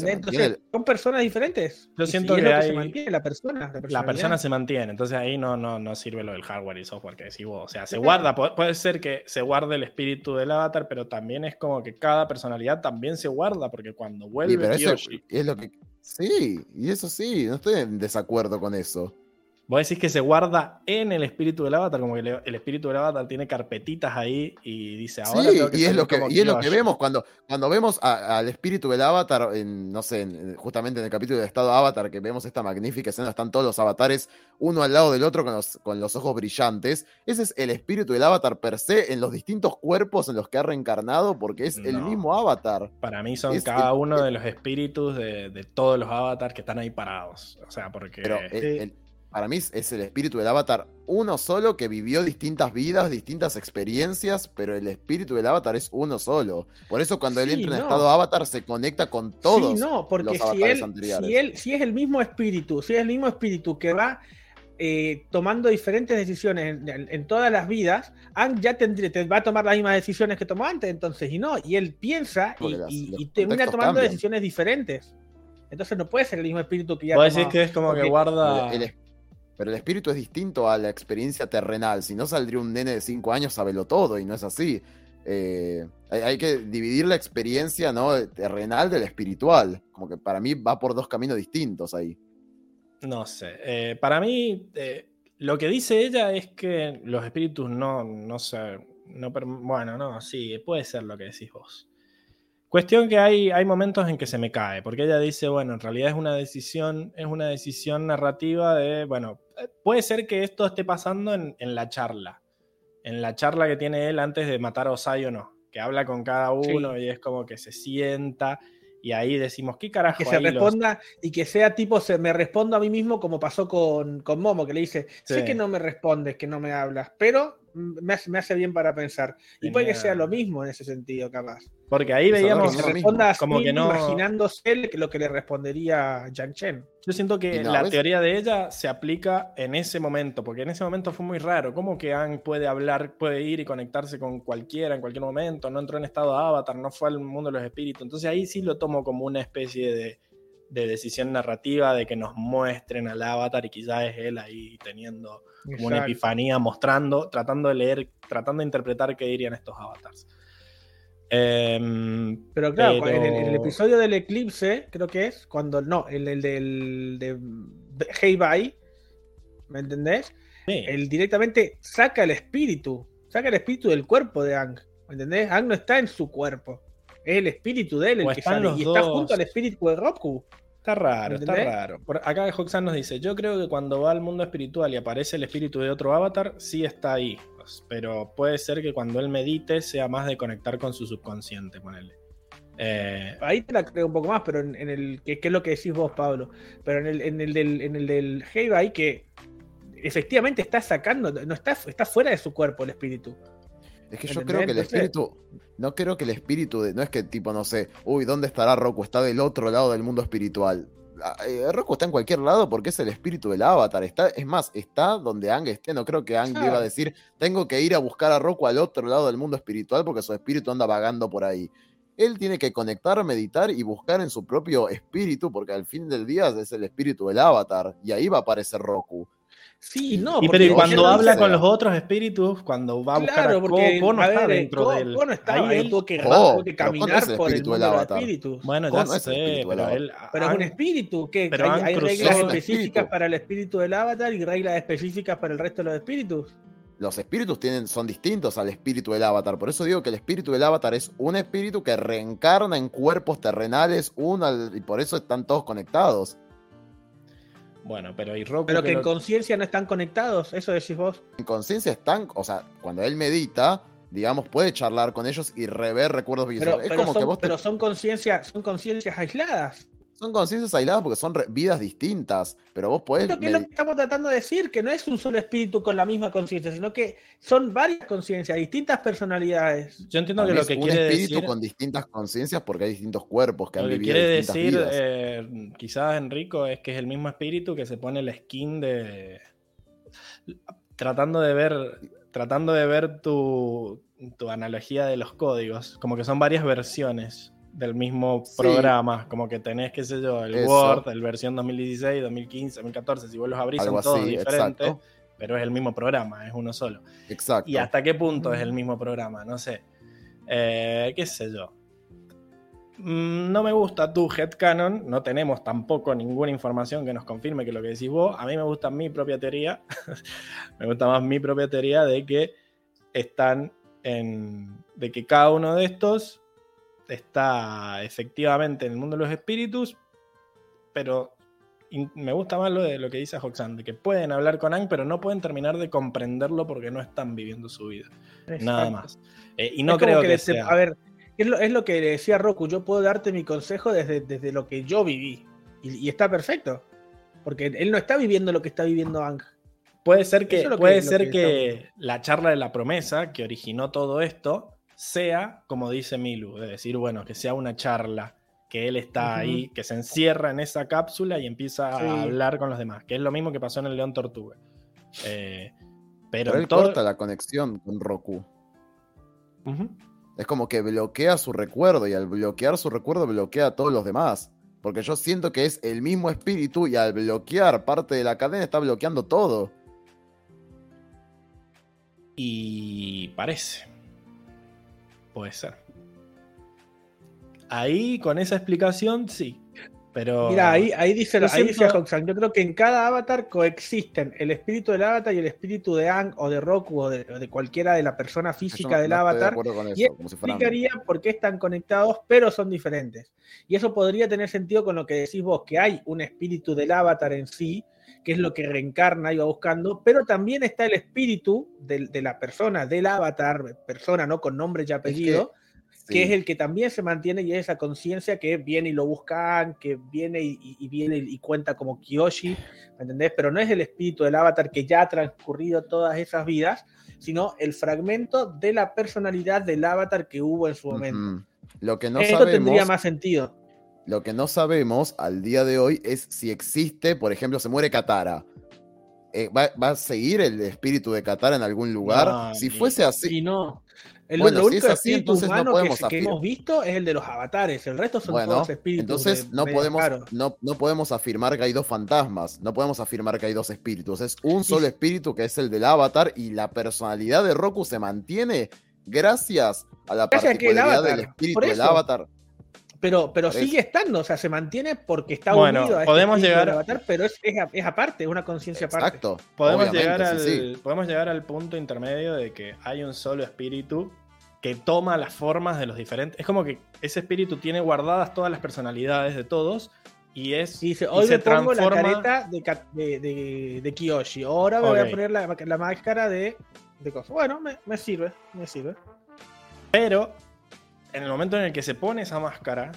son personas diferentes. Yo siento si es que lo hay- se mantiene, la persona. La, persona se mantiene, entonces ahí no, no, no sirve lo del hardware y software que decís vos. O sea, se guarda, pu- puede ser que se guarde el espíritu del avatar, pero también es como que cada personalidad también se guarda, porque cuando Sí, vuelve pero eso Kiyoshi, es lo que. Sí, y eso sí, no estoy en desacuerdo con eso. Vos decís que se guarda en el espíritu del avatar, como que le- el espíritu del avatar tiene carpetitas ahí y dice ahora. Sí, tengo que y es lo que, como y es lo que Kiyoshi". vemos cuando, cuando vemos a- al espíritu del avatar, en, no sé, en- justamente en el capítulo de Estado Avatar, que vemos esta magnífica escena, están todos los avatares uno al lado del otro con los, con los ojos brillantes. Ese es el espíritu del avatar per se en los distintos cuerpos en los que ha reencarnado, porque es el mismo avatar. Para mí son Es cada el- uno de los espíritus de, de todos los avatars que están ahí parados. O sea, porque. Pero el, Sí. el- para mí es el espíritu del avatar uno solo que vivió distintas vidas, distintas experiencias, pero el espíritu del avatar es uno solo. Por eso cuando él Sí, entra en estado avatar se conecta con todos Sí, no, porque los si avatares él, anteriores. si él, si es el mismo espíritu, si es el mismo espíritu que va eh, tomando diferentes decisiones en, en- en todas las vidas, Ang ya tendría, te va a tomar las mismas decisiones que tomó antes, entonces, y no, y él piensa y, Porque las- y- los y termina tomando cambian. decisiones diferentes. Entonces no puede ser el mismo espíritu que ya tomó- decís que es como que guarda. El- pero el espíritu es distinto a la experiencia terrenal. Si no saldría un nene de 5 años, sabelo todo, y no es así. Eh, hay, que dividir la experiencia ¿no? terrenal del espiritual. Como que para mí va por dos caminos distintos ahí. No sé. eh, para mí, eh, lo que dice ella es que los espíritus no, no sé. No, bueno, no, sí, puede ser lo que decís vos. Cuestión que hay, hay momentos en que se me cae, porque ella dice, bueno, en realidad es una decisión, es una decisión narrativa de, bueno, puede ser que esto esté pasando en, en la charla, en la charla que tiene él antes de matar a Osai o no, que habla con cada uno Sí. y es como que se sienta y ahí decimos, ¿qué carajo? que se los- responda y que sea tipo, se me respondo a mí mismo como pasó con, con Momo, que le dice, sé que no me respondes, que no me hablas, pero me hace, me hace bien para pensar. Y puede que sea lo mismo en ese sentido, capaz. Porque ahí Que veíamos así, como que no. imaginándose lo que le respondería Yang Chen. Yo siento que no, la ¿ves? teoría de ella se aplica en ese momento, porque en ese momento fue muy raro. ¿Cómo que Ang puede hablar, puede ir y conectarse con cualquiera en cualquier momento? No entró en estado de avatar, no fue al mundo de los espíritus. Entonces ahí sí lo tomo como una especie de, de decisión narrativa de que nos muestren al avatar y quizás es él ahí teniendo como una epifanía, mostrando, tratando de leer, tratando de interpretar qué dirían estos avatars. Em, Pero claro, Pero- En, el, en el episodio del eclipse, creo que es, cuando no, el, el del de Hey Bye, ¿me entendés? sí. Él directamente saca el espíritu, saca el espíritu del cuerpo de Ang, ¿me entendés? Ang no está en su cuerpo, es el espíritu de él el que están sale, y está junto al espíritu de Roku. Está raro, está raro. Por acá Hoxan nos dice, yo creo que cuando va al mundo espiritual y aparece el espíritu de otro avatar, sí está ahí. Pero puede ser que cuando él medite sea más de conectar con su subconsciente, ponele. Eh, Ahí te la creo un poco más, pero en, en el que es lo que decís vos, Pablo. Pero en el, en el del, en el del que efectivamente está sacando, no está, está fuera de su cuerpo el espíritu. Es que yo ¿Entendés? creo que el espíritu. No creo que el espíritu. De, no es que tipo, no sé. Uy, ¿dónde estará Roku? Está del otro lado del mundo espiritual. Ah, eh, Roku está en cualquier lado porque es el espíritu del avatar. Está, es más, está donde Ang esté. No creo que Ang Claro. iba a decir: Tengo que ir a buscar a Roku al otro lado del mundo espiritual porque su espíritu anda vagando por ahí. Él tiene que conectar, meditar y buscar en su propio espíritu, porque al fin del día es el espíritu del avatar. Y ahí va a aparecer Roku. Sí, no. y pero y cuando no habla con los otros espíritus, cuando va a buscar Claro, a Ko, porque Ko no a está ver, dentro Ko- del... Ko no estaba, él tuvo que, caminar es el por el mundo del de espíritus. Bueno, ya es sé, pero avatar. él... Pero es un espíritu, que pero hay, hay reglas específicas para el espíritu del avatar y reglas específicas para el resto de los espíritus. los espíritus tienen, son distintos al espíritu del avatar. Por eso digo que el espíritu del avatar es un espíritu que reencarna en cuerpos terrenales, uno y por eso están todos conectados. Bueno, pero y Roku Pero que que en lo- conciencia no están conectados, eso decís vos. En conciencia están, o sea, cuando él medita, digamos, puede charlar con ellos y rever recuerdos Pero, visuales. Es pero como son, que vos te- pero son conciencias, son conciencias aisladas. Son conciencias aisladas porque son vidas distintas, pero vos podés... Que es lo que estamos tratando de decir, que no es un solo espíritu con la misma conciencia, sino que son varias conciencias, distintas personalidades. Yo entiendo que lo es que un quiere espíritu decir... con distintas conciencias porque hay distintos cuerpos que Lo han que vivido quiere distintas decir, vidas. eh, quizás Enrico, es que es el mismo espíritu que se pone la skin de. Tratando de ver. Tratando de ver tu, tu analogía de los códigos. Como que son varias versiones del mismo Sí. programa. Como que tenés, qué sé yo, el Eso. Word, el versión 2016, 2015, 2014. Si vos los abrís, Algo son todos así, diferentes. exacto. Pero es el mismo programa, es uno solo. Exacto. ¿Y hasta qué punto es el mismo programa? No sé. Eh, ¿Qué sé yo? Mm, No me gusta tu headcanon, no tenemos tampoco ninguna información que nos confirme que lo que decís vos. A mí me gusta mi propia teoría. me gusta más mi propia teoría de que están en. de que cada uno de estos está efectivamente en el mundo de los espíritus, pero me gusta más lo de lo que dice Hoxan, de que pueden hablar con Ang, pero no pueden terminar de comprenderlo porque no están viviendo su vida. Nada más. Eh, y no Es creo que sea. A ver, es lo, es lo que decía Roku, yo puedo darte mi consejo desde, desde lo que yo viví. Y, y está perfecto. Porque él no está viviendo lo que está viviendo Ang. Puede ser que, es puede ser que que la charla de la promesa que originó todo esto sea, como dice Milu, de decir, bueno, que sea una charla, que él está ahí, que se encierra en esa cápsula y empieza Sí. a hablar con los demás, que es lo mismo que pasó en el León Tortuga. Eh, pero Pero él todo- corta la conexión con Roku. Es como que bloquea su recuerdo y al bloquear su recuerdo bloquea a todos los demás. Porque yo siento que es el mismo espíritu y al bloquear parte de la cadena está bloqueando todo. Y parece. Puede ser. Ahí, con esa explicación, sí. Pero. Mira, ahí, ahí dice, Yo ahí dice siento- Hoxan, yo creo que en cada avatar coexisten el espíritu del avatar y el espíritu de Ang o de Roku o de, o de cualquiera de la persona física no- del no estoy de avatar. acuerdo con y eso, si por qué están conectados, pero son diferentes. Y eso podría tener sentido con lo que decís vos, que hay un espíritu del avatar en sí, que es lo que reencarna y va buscando, pero también está el espíritu de, la persona, del avatar, persona, ¿no? Con nombre y apellido, que sí. es el que también se mantiene y es esa conciencia que viene y lo buscan, que viene y, viene y cuenta como Kiyoshi, ¿me entendés? Pero no es el espíritu del avatar que ya ha transcurrido todas esas vidas, sino el fragmento de la personalidad del avatar que hubo en su momento. Lo que no Esto sabemos, tendría más sentido. Lo que no sabemos al día de hoy es si existe, por ejemplo, se muere Katara. Eh, ¿va, va a seguir el espíritu de Katara en algún lugar? No, si fuese así, Y no. El, Bueno, lo si único es así, entonces no podemos que, que hemos visto es el de los avatares. El resto son bueno, todos espíritus. entonces de- no podemos, no, no podemos afirmar que hay dos fantasmas, no podemos afirmar que hay dos espíritus. Es un solo espíritu que es el del avatar y la personalidad de Roku se mantiene gracias a la Gracias particularidad del espíritu del avatar. Pero, pero sigue estando, o sea, se mantiene porque está Bueno, unido a este podemos llegar- avatar, pero es, es, aparte, es una conciencia aparte. Exacto. Podemos llegar, al, sí, sí. podemos llegar al punto intermedio de que hay un solo espíritu que toma las formas de los diferentes. Es como que ese espíritu tiene guardadas todas las personalidades de todos y es. Y dice, y hoy se me pongo la careta de, de, de- de Kiyoshi, ahora me voy a poner la, la máscara de, de cosas. Bueno, me, me sirve, me sirve. Pero en el momento en el que se pone esa máscara,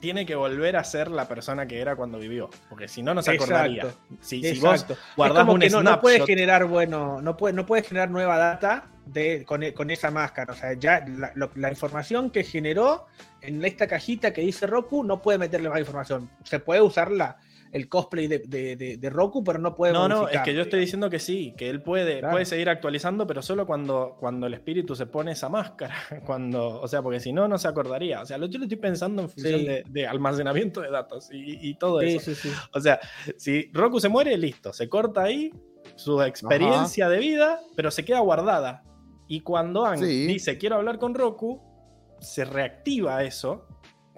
tiene que volver a ser la persona que era cuando vivió. Porque si no, no se acordaría. Exacto. Si, si vos guardás un que no, no puedes generar, bueno, no puedes, no puedes generar nueva data de, con, e- con esa máscara. O sea, ya la, lo- la información que generó en esta cajita que dice Roku no puede meterle más información. Se puede usar la, el cosplay de, de- de- de Roku, pero no puede No, no, es que yo estoy diciendo que sí, que él puede, Claro. puede seguir actualizando, pero solo cuando, cuando el espíritu se pone esa máscara. Cuando, o sea, porque si no, no se acordaría. O sea, lo- yo lo estoy pensando en función Sí. de, de almacenamiento de datos y, y todo Sí, eso. sí, sí. O sea, si Roku se muere, listo, se corta ahí su experiencia de vida, pero se queda guardada. Y cuando Ang Sí. dice quiero hablar con Roku, se reactiva eso.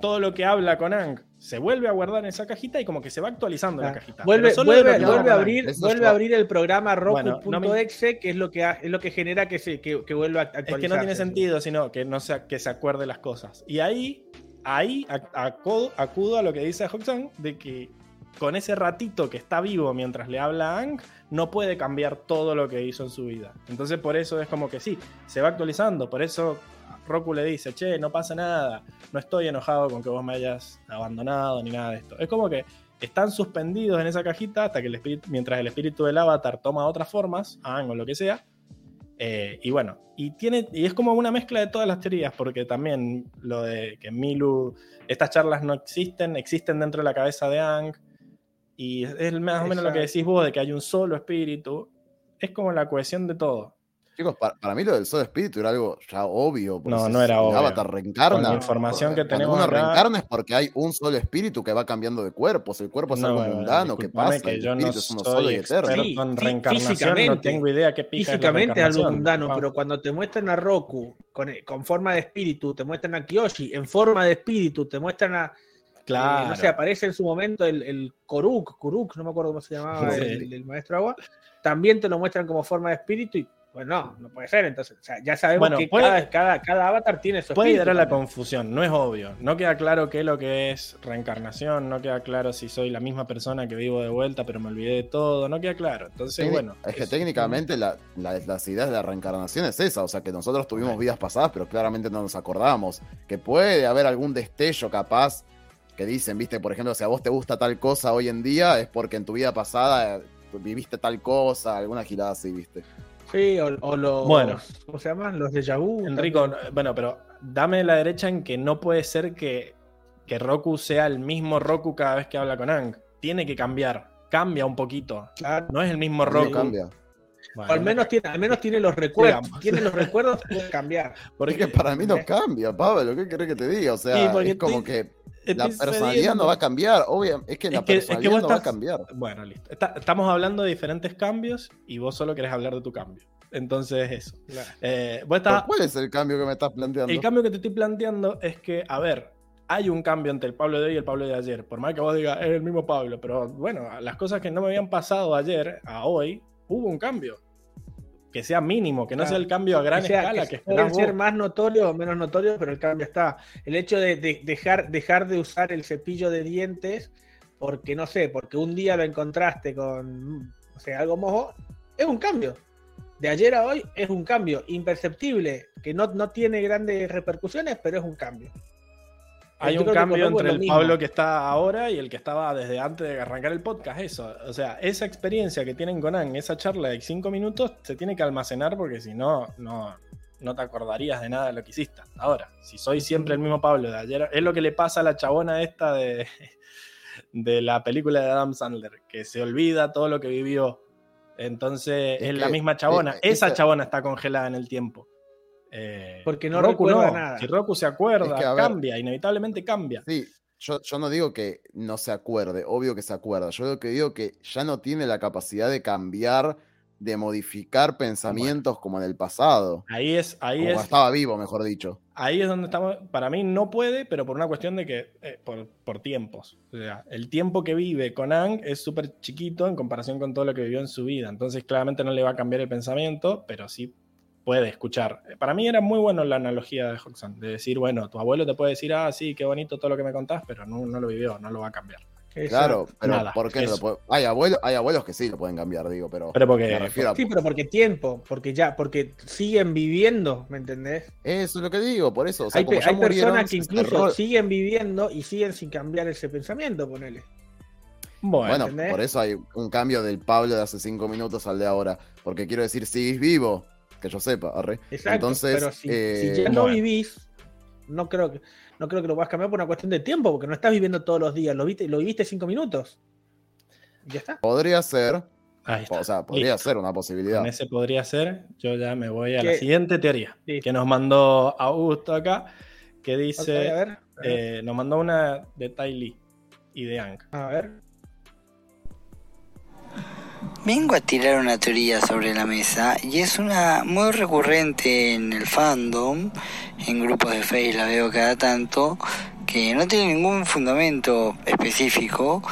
Todo lo que habla con Ang se vuelve a guardar en esa cajita y como que se va actualizando la Ah, cajita. Vuelve, vuelve, que vuelve a abrir, Eso vuelve a abrir el programa Bueno, no me- Roku.exe, que es lo que, ha- es lo que genera que, se, que, que vuelva a actualizarse. Es que no tiene sentido, sino que no se, que se acuerde las cosas. Y ahí, ahí ac- acudo, acudo a lo que dice Hoxan, de que con ese ratito que está vivo mientras le habla a Ang, no puede cambiar todo lo que hizo en su vida. Entonces por eso es como que sí, se va actualizando. Por eso Roku le dice, che, no pasa nada, no estoy enojado con que vos me hayas abandonado ni nada de esto. Es como que están suspendidos en esa cajita hasta que el espíritu, mientras el espíritu del avatar toma otras formas, Ang o lo que sea, eh, y bueno, y tiene y es como una mezcla de todas las teorías, porque también lo de que Milu, estas charlas no existen, existen dentro de la cabeza de Ang, y es más o menos lo que Exacto. decís vos, de que hay un solo espíritu, es como la cohesión de todo. Chicos, para, para mí lo del solo espíritu era algo ya obvio. No, no era obvio. avatar reencarna. Con la información que Cuando tenemos uno acá- reencarna es porque hay un solo espíritu que va cambiando de cuerpos. El cuerpo es No, algo mundano que pasa. que el yo no espíritu es uno solo y eterno. experto Sí, en fí- reencarnación, no físicamente. tengo idea qué pica Físicamente es algo mundano, pero cuando te muestran a Roku con, con forma de espíritu, te muestran a Kiyoshi en forma de espíritu, te muestran a. Claro. eh, no sé, aparece en su momento el, el Koruk, Kuruk, no me acuerdo cómo se llamaba, Sí. el, el maestro agua. También te lo muestran como forma de espíritu y. Pues no, no puede ser. Entonces, o sea, ya sabemos Bueno, que puede- cada, cada, cada avatar tiene su Puede llegar a la confusión, no es obvio. No queda claro qué es lo que es reencarnación, no queda claro si soy la misma persona que vivo de vuelta, pero me olvidé de todo, no queda claro. Entonces, bueno. es que técnicamente la, la- las ideas de la reencarnación es esa, o sea que nosotros tuvimos vidas pasadas, pero claramente no nos acordamos. Que puede haber algún destello capaz que dicen, viste, por ejemplo, si a vos te gusta tal cosa hoy en día, es porque en tu vida pasada eh, viviste tal cosa, alguna girada así, viste. Sí, o, o los. Bueno. ¿Cómo se llaman? Los de vu. Enrico, bueno, pero dame la derecha en que no puede ser que, que Roku sea el mismo Roku cada vez que habla con Ang. Tiene que cambiar. Cambia un poquito. Claro. No es el mismo Roku. cambia. Bueno, al menos tiene, al menos tiene los recuerdos. Digamos. Tiene los recuerdos, puede cambiar. Es que para mí no cambia, Pablo. ¿Qué querés que te diga? O sea, porque es como estoy- que la personalidad cediendo. no va a cambiar. Obvio, es que la Es que- es que personalidad no va a cambiar. Bueno, listo. Está- estamos hablando de diferentes cambios y vos solo querés hablar de tu cambio. Entonces, eso. Eh, vos estás- ¿Cuál es el cambio que me estás planteando? el cambio que te estoy planteando es que, a ver, hay un cambio entre el Pablo de hoy y el Pablo de ayer. Por más que vos digas, es el mismo Pablo, pero bueno, las cosas que no me habían pasado ayer a hoy, hubo un cambio. Que sea mínimo, que no Claro. sea el cambio a gran O sea, escala que, que puede esperás ser vos. más notorio o menos notorio, pero el cambio está. El hecho de, de dejar, dejar de usar el cepillo de dientes, porque no sé, porque un día lo encontraste con no sé, algo mojo, es un cambio. De ayer a hoy es un cambio imperceptible, que no, no tiene grandes repercusiones, pero es un cambio. Hay un cambio entre el mismo. Pablo que está ahora y el que estaba desde antes de arrancar el podcast. Eso, o sea, esa experiencia que tienen con Ang, esa charla de cinco minutos, se tiene que almacenar porque si no, no, no te acordarías de nada de lo que hiciste. Ahora, si soy siempre el mismo Pablo de ayer, es lo que le pasa a la chabona esta de, de la película de Adam Sandler, que se olvida todo lo que vivió. Entonces es, Es la misma chabona. eh, esa esa- chabona está congelada en el tiempo. Eh, Porque no Roku recuerda no. nada. Si Roku se acuerda, Es que, a ver- cambia, inevitablemente cambia. Sí, yo, yo no digo que no se acuerde, obvio que se acuerda. Yo lo que digo que ya no tiene la capacidad de cambiar, de modificar pensamientos como en el pasado. Ahí es, ahí Como es, estaba vivo, mejor dicho. ahí es donde estamos. Para mí no puede, pero por una cuestión de que, eh, por, por tiempos. O sea, el tiempo que vive con Ang es súper chiquito en comparación con todo lo que vivió en su vida. Entonces, claramente no le va a cambiar el pensamiento, pero sí puede escuchar. Para mí era muy bueno la analogía de Hoxan, de decir, bueno, tu abuelo te puede decir, ah, sí, qué bonito todo lo que me contás, pero no, no lo vivió, no lo va a cambiar. Claro, pero Nada, ¿por qué no lo Hay, abuelos, hay abuelos que sí lo pueden cambiar, digo, pero, Pero porque- me refiero a- Sí, pero porque tiempo, porque ya, porque siguen viviendo, ¿me entendés? Eso es lo que digo, por eso. O sea, hay como hay murieron, personas que incluso siguen viviendo y siguen sin cambiar ese pensamiento, ponele. Bueno, Bueno, por eso hay un cambio del Pablo de hace cinco minutos al de ahora. Porque quiero decir, sigues vivo, que yo sepa, arre. Exacto, Entonces, pero si, eh, si ya no bueno. vivís, no creo que no creo que lo vas a cambiar por una cuestión de tiempo, porque no estás viviendo todos los días, lo viste, lo viviste cinco minutos. Y ya está. podría ser, ahí está. o sea, podría Listo. ser una posibilidad. Con ese podría ser. Yo ya me voy a la siguiente teoría Sí. que nos mandó Augusto acá, que dice, a ver, a ver, eh, nos mandó una de Ty Lee y de Ang. a ver. Vengo a tirar una teoría sobre la mesa y es una muy recurrente en el fandom, en grupos de Face la veo cada tanto, que no tiene ningún fundamento específico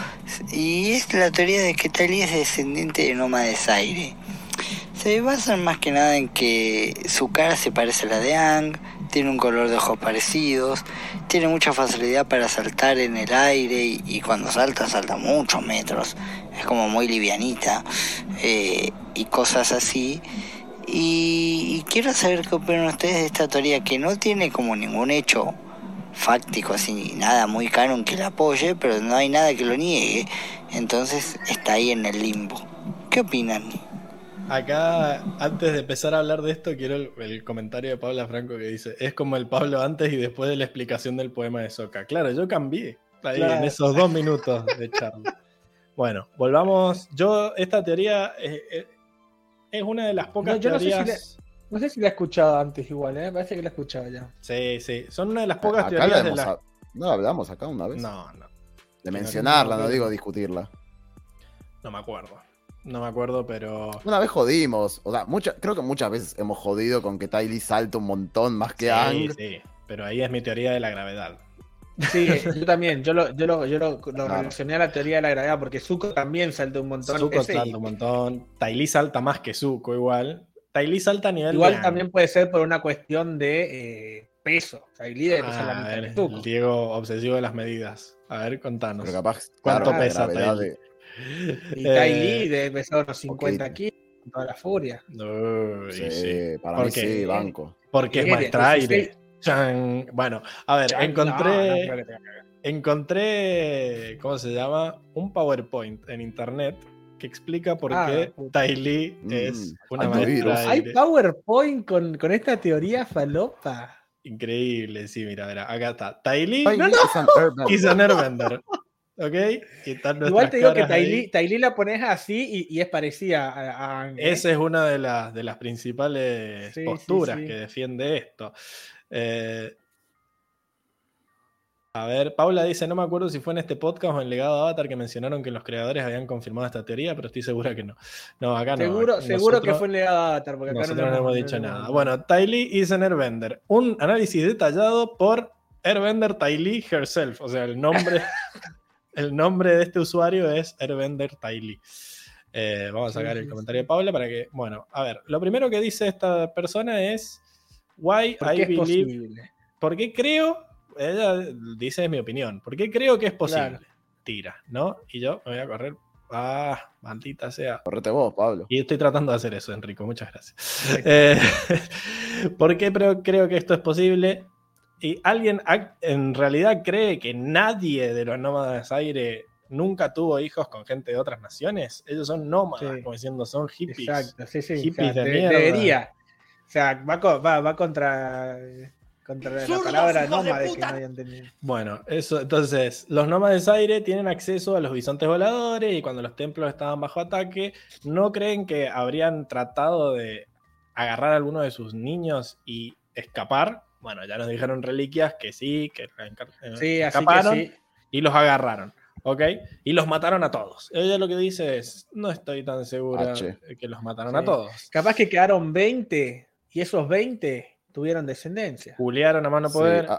y es la teoría de que Tali es descendiente de Noma de Zaire. Se basan más que nada en que su cara se parece a la de Ang, tiene un color de ojos parecidos, tiene mucha facilidad para saltar en el aire y, cuando salta salta muchos metros, es como muy livianita eh, y cosas así. Y, y quiero saber qué opinan ustedes de esta teoría que no tiene como ningún hecho fáctico, así nada muy canon que la apoye, pero no hay nada que lo niegue, entonces está ahí en el limbo. ¿Qué opinan? Acá, antes de empezar a hablar de esto, quiero el, el comentario de Paula Franco que dice, es como el Pablo antes y después de la explicación del poema de Soca. Claro, yo cambié ahí Claro. en esos dos minutos de charla. Bueno, volvamos. Yo, esta teoría es, es- es una de las pocas No, yo no sé si teorías... No sé si la he escuchado antes igual, ¿eh? parece que la he escuchado ya. Sí, sí, son una de las pocas Acá la teorías de hemos las... ha- No la hablamos acá una vez. No, no, de mencionarla, no no, digo discutirla. no me acuerdo. No me acuerdo, pero... Una vez jodimos, o sea, mucha, creo que muchas veces hemos jodido con que Ty Lee salta un montón más que Sí, Ang. sí, pero ahí es mi teoría de la gravedad. Sí, yo también, yo lo, yo lo, yo lo, lo Claro. relacioné a la teoría de la gravedad, porque Zuko también salta un montón. Zuko Ese- salta un montón. Tylee salta más que Zuko igual. Tylee salta a nivel Igual de también puede ser por una cuestión de eh, peso. O sea, el líder pesa la Ah, mitad de ver, Zuko. el Diego obsesivo de las medidas. A ver, contanos. Pero capaz, ¿Cuánto claro, la pesa gravedad Ty Lee? de- Y Eh, Tai Lee debe pesar unos 50 poquito. kilos con toda la furia. Uy, Sí, sí. para ¿Por mí qué? sí, banco. Porque es Tiene maestra aire. 16 Chan. Bueno, a ver, Chan, encontré. no, no. Encontré, ¿cómo se llama? Un PowerPoint en internet que explica por Ah, qué. Tai Lee Mm, es una maestra Hay. PowerPoint con, con esta teoría falopa. Increíble, sí, mira, mira, acá está. Tai Lee no, no. an airbender. ¿Ok? Igual te digo que. Tylee Tylee la pones así y, y es parecida a, a ¿eh? Esa es una de las, de las principales Sí, posturas sí. que defiende esto. Eh, a ver, Paula dice, no me acuerdo si fue en este podcast o en Legado Avatar que mencionaron que los creadores habían confirmado esta teoría, pero estoy segura que no. No, acá no. Seguro, seguro que fue en legado Avatar, porque acá Nosotros no, hemos dicho no nada. Bueno, Ty Lee is an Airbender. Un análisis detallado por Airbender Ty Lee herself. O sea, el nombre, el nombre de este usuario es Airbender Lee. Eh, vamos a sacar el comentario de Paula para que. Bueno, a ver. Lo primero que dice esta persona es. Why ¿Por I qué es believe. posible? ¿Por qué creo? Ella dice es mi opinión. ¿Por qué creo que es posible? Claro. Tira, ¿no? Y yo me voy a correr. Ah, maldita sea. Correte vos, Pablo. Y estoy tratando de hacer eso, Enrico. Muchas gracias. Eh, ¿Por qué pero creo que esto es posible? Y alguien en realidad cree que nadie de los nómadas aire nunca tuvo hijos con gente de otras naciones. Ellos son nómadas, Sí. como diciendo, son hippies. Exacto, sí, sí. o Hippies sea, de de- mierda. debería. O sea, va, co- va, va contra, contra la ¡Zurdos, palabra nómade que no habían tenido. Bueno, eso, entonces, los nómades aire tienen acceso a los bisontes voladores y cuando los templos estaban bajo ataque, ¿no creen que habrían tratado de agarrar a alguno de sus niños y escapar? Bueno, ya nos dijeron reliquias que sí, que eh, Sí, así escaparon que sí. y los agarraron, ¿ok? Y los mataron a todos. Ella lo que dice es, no estoy tan segura H. de que los mataron Sí. a todos. Capaz que quedaron 20 y esos 20 tuvieron descendencia. Juliaron a mano Sí, poder. a,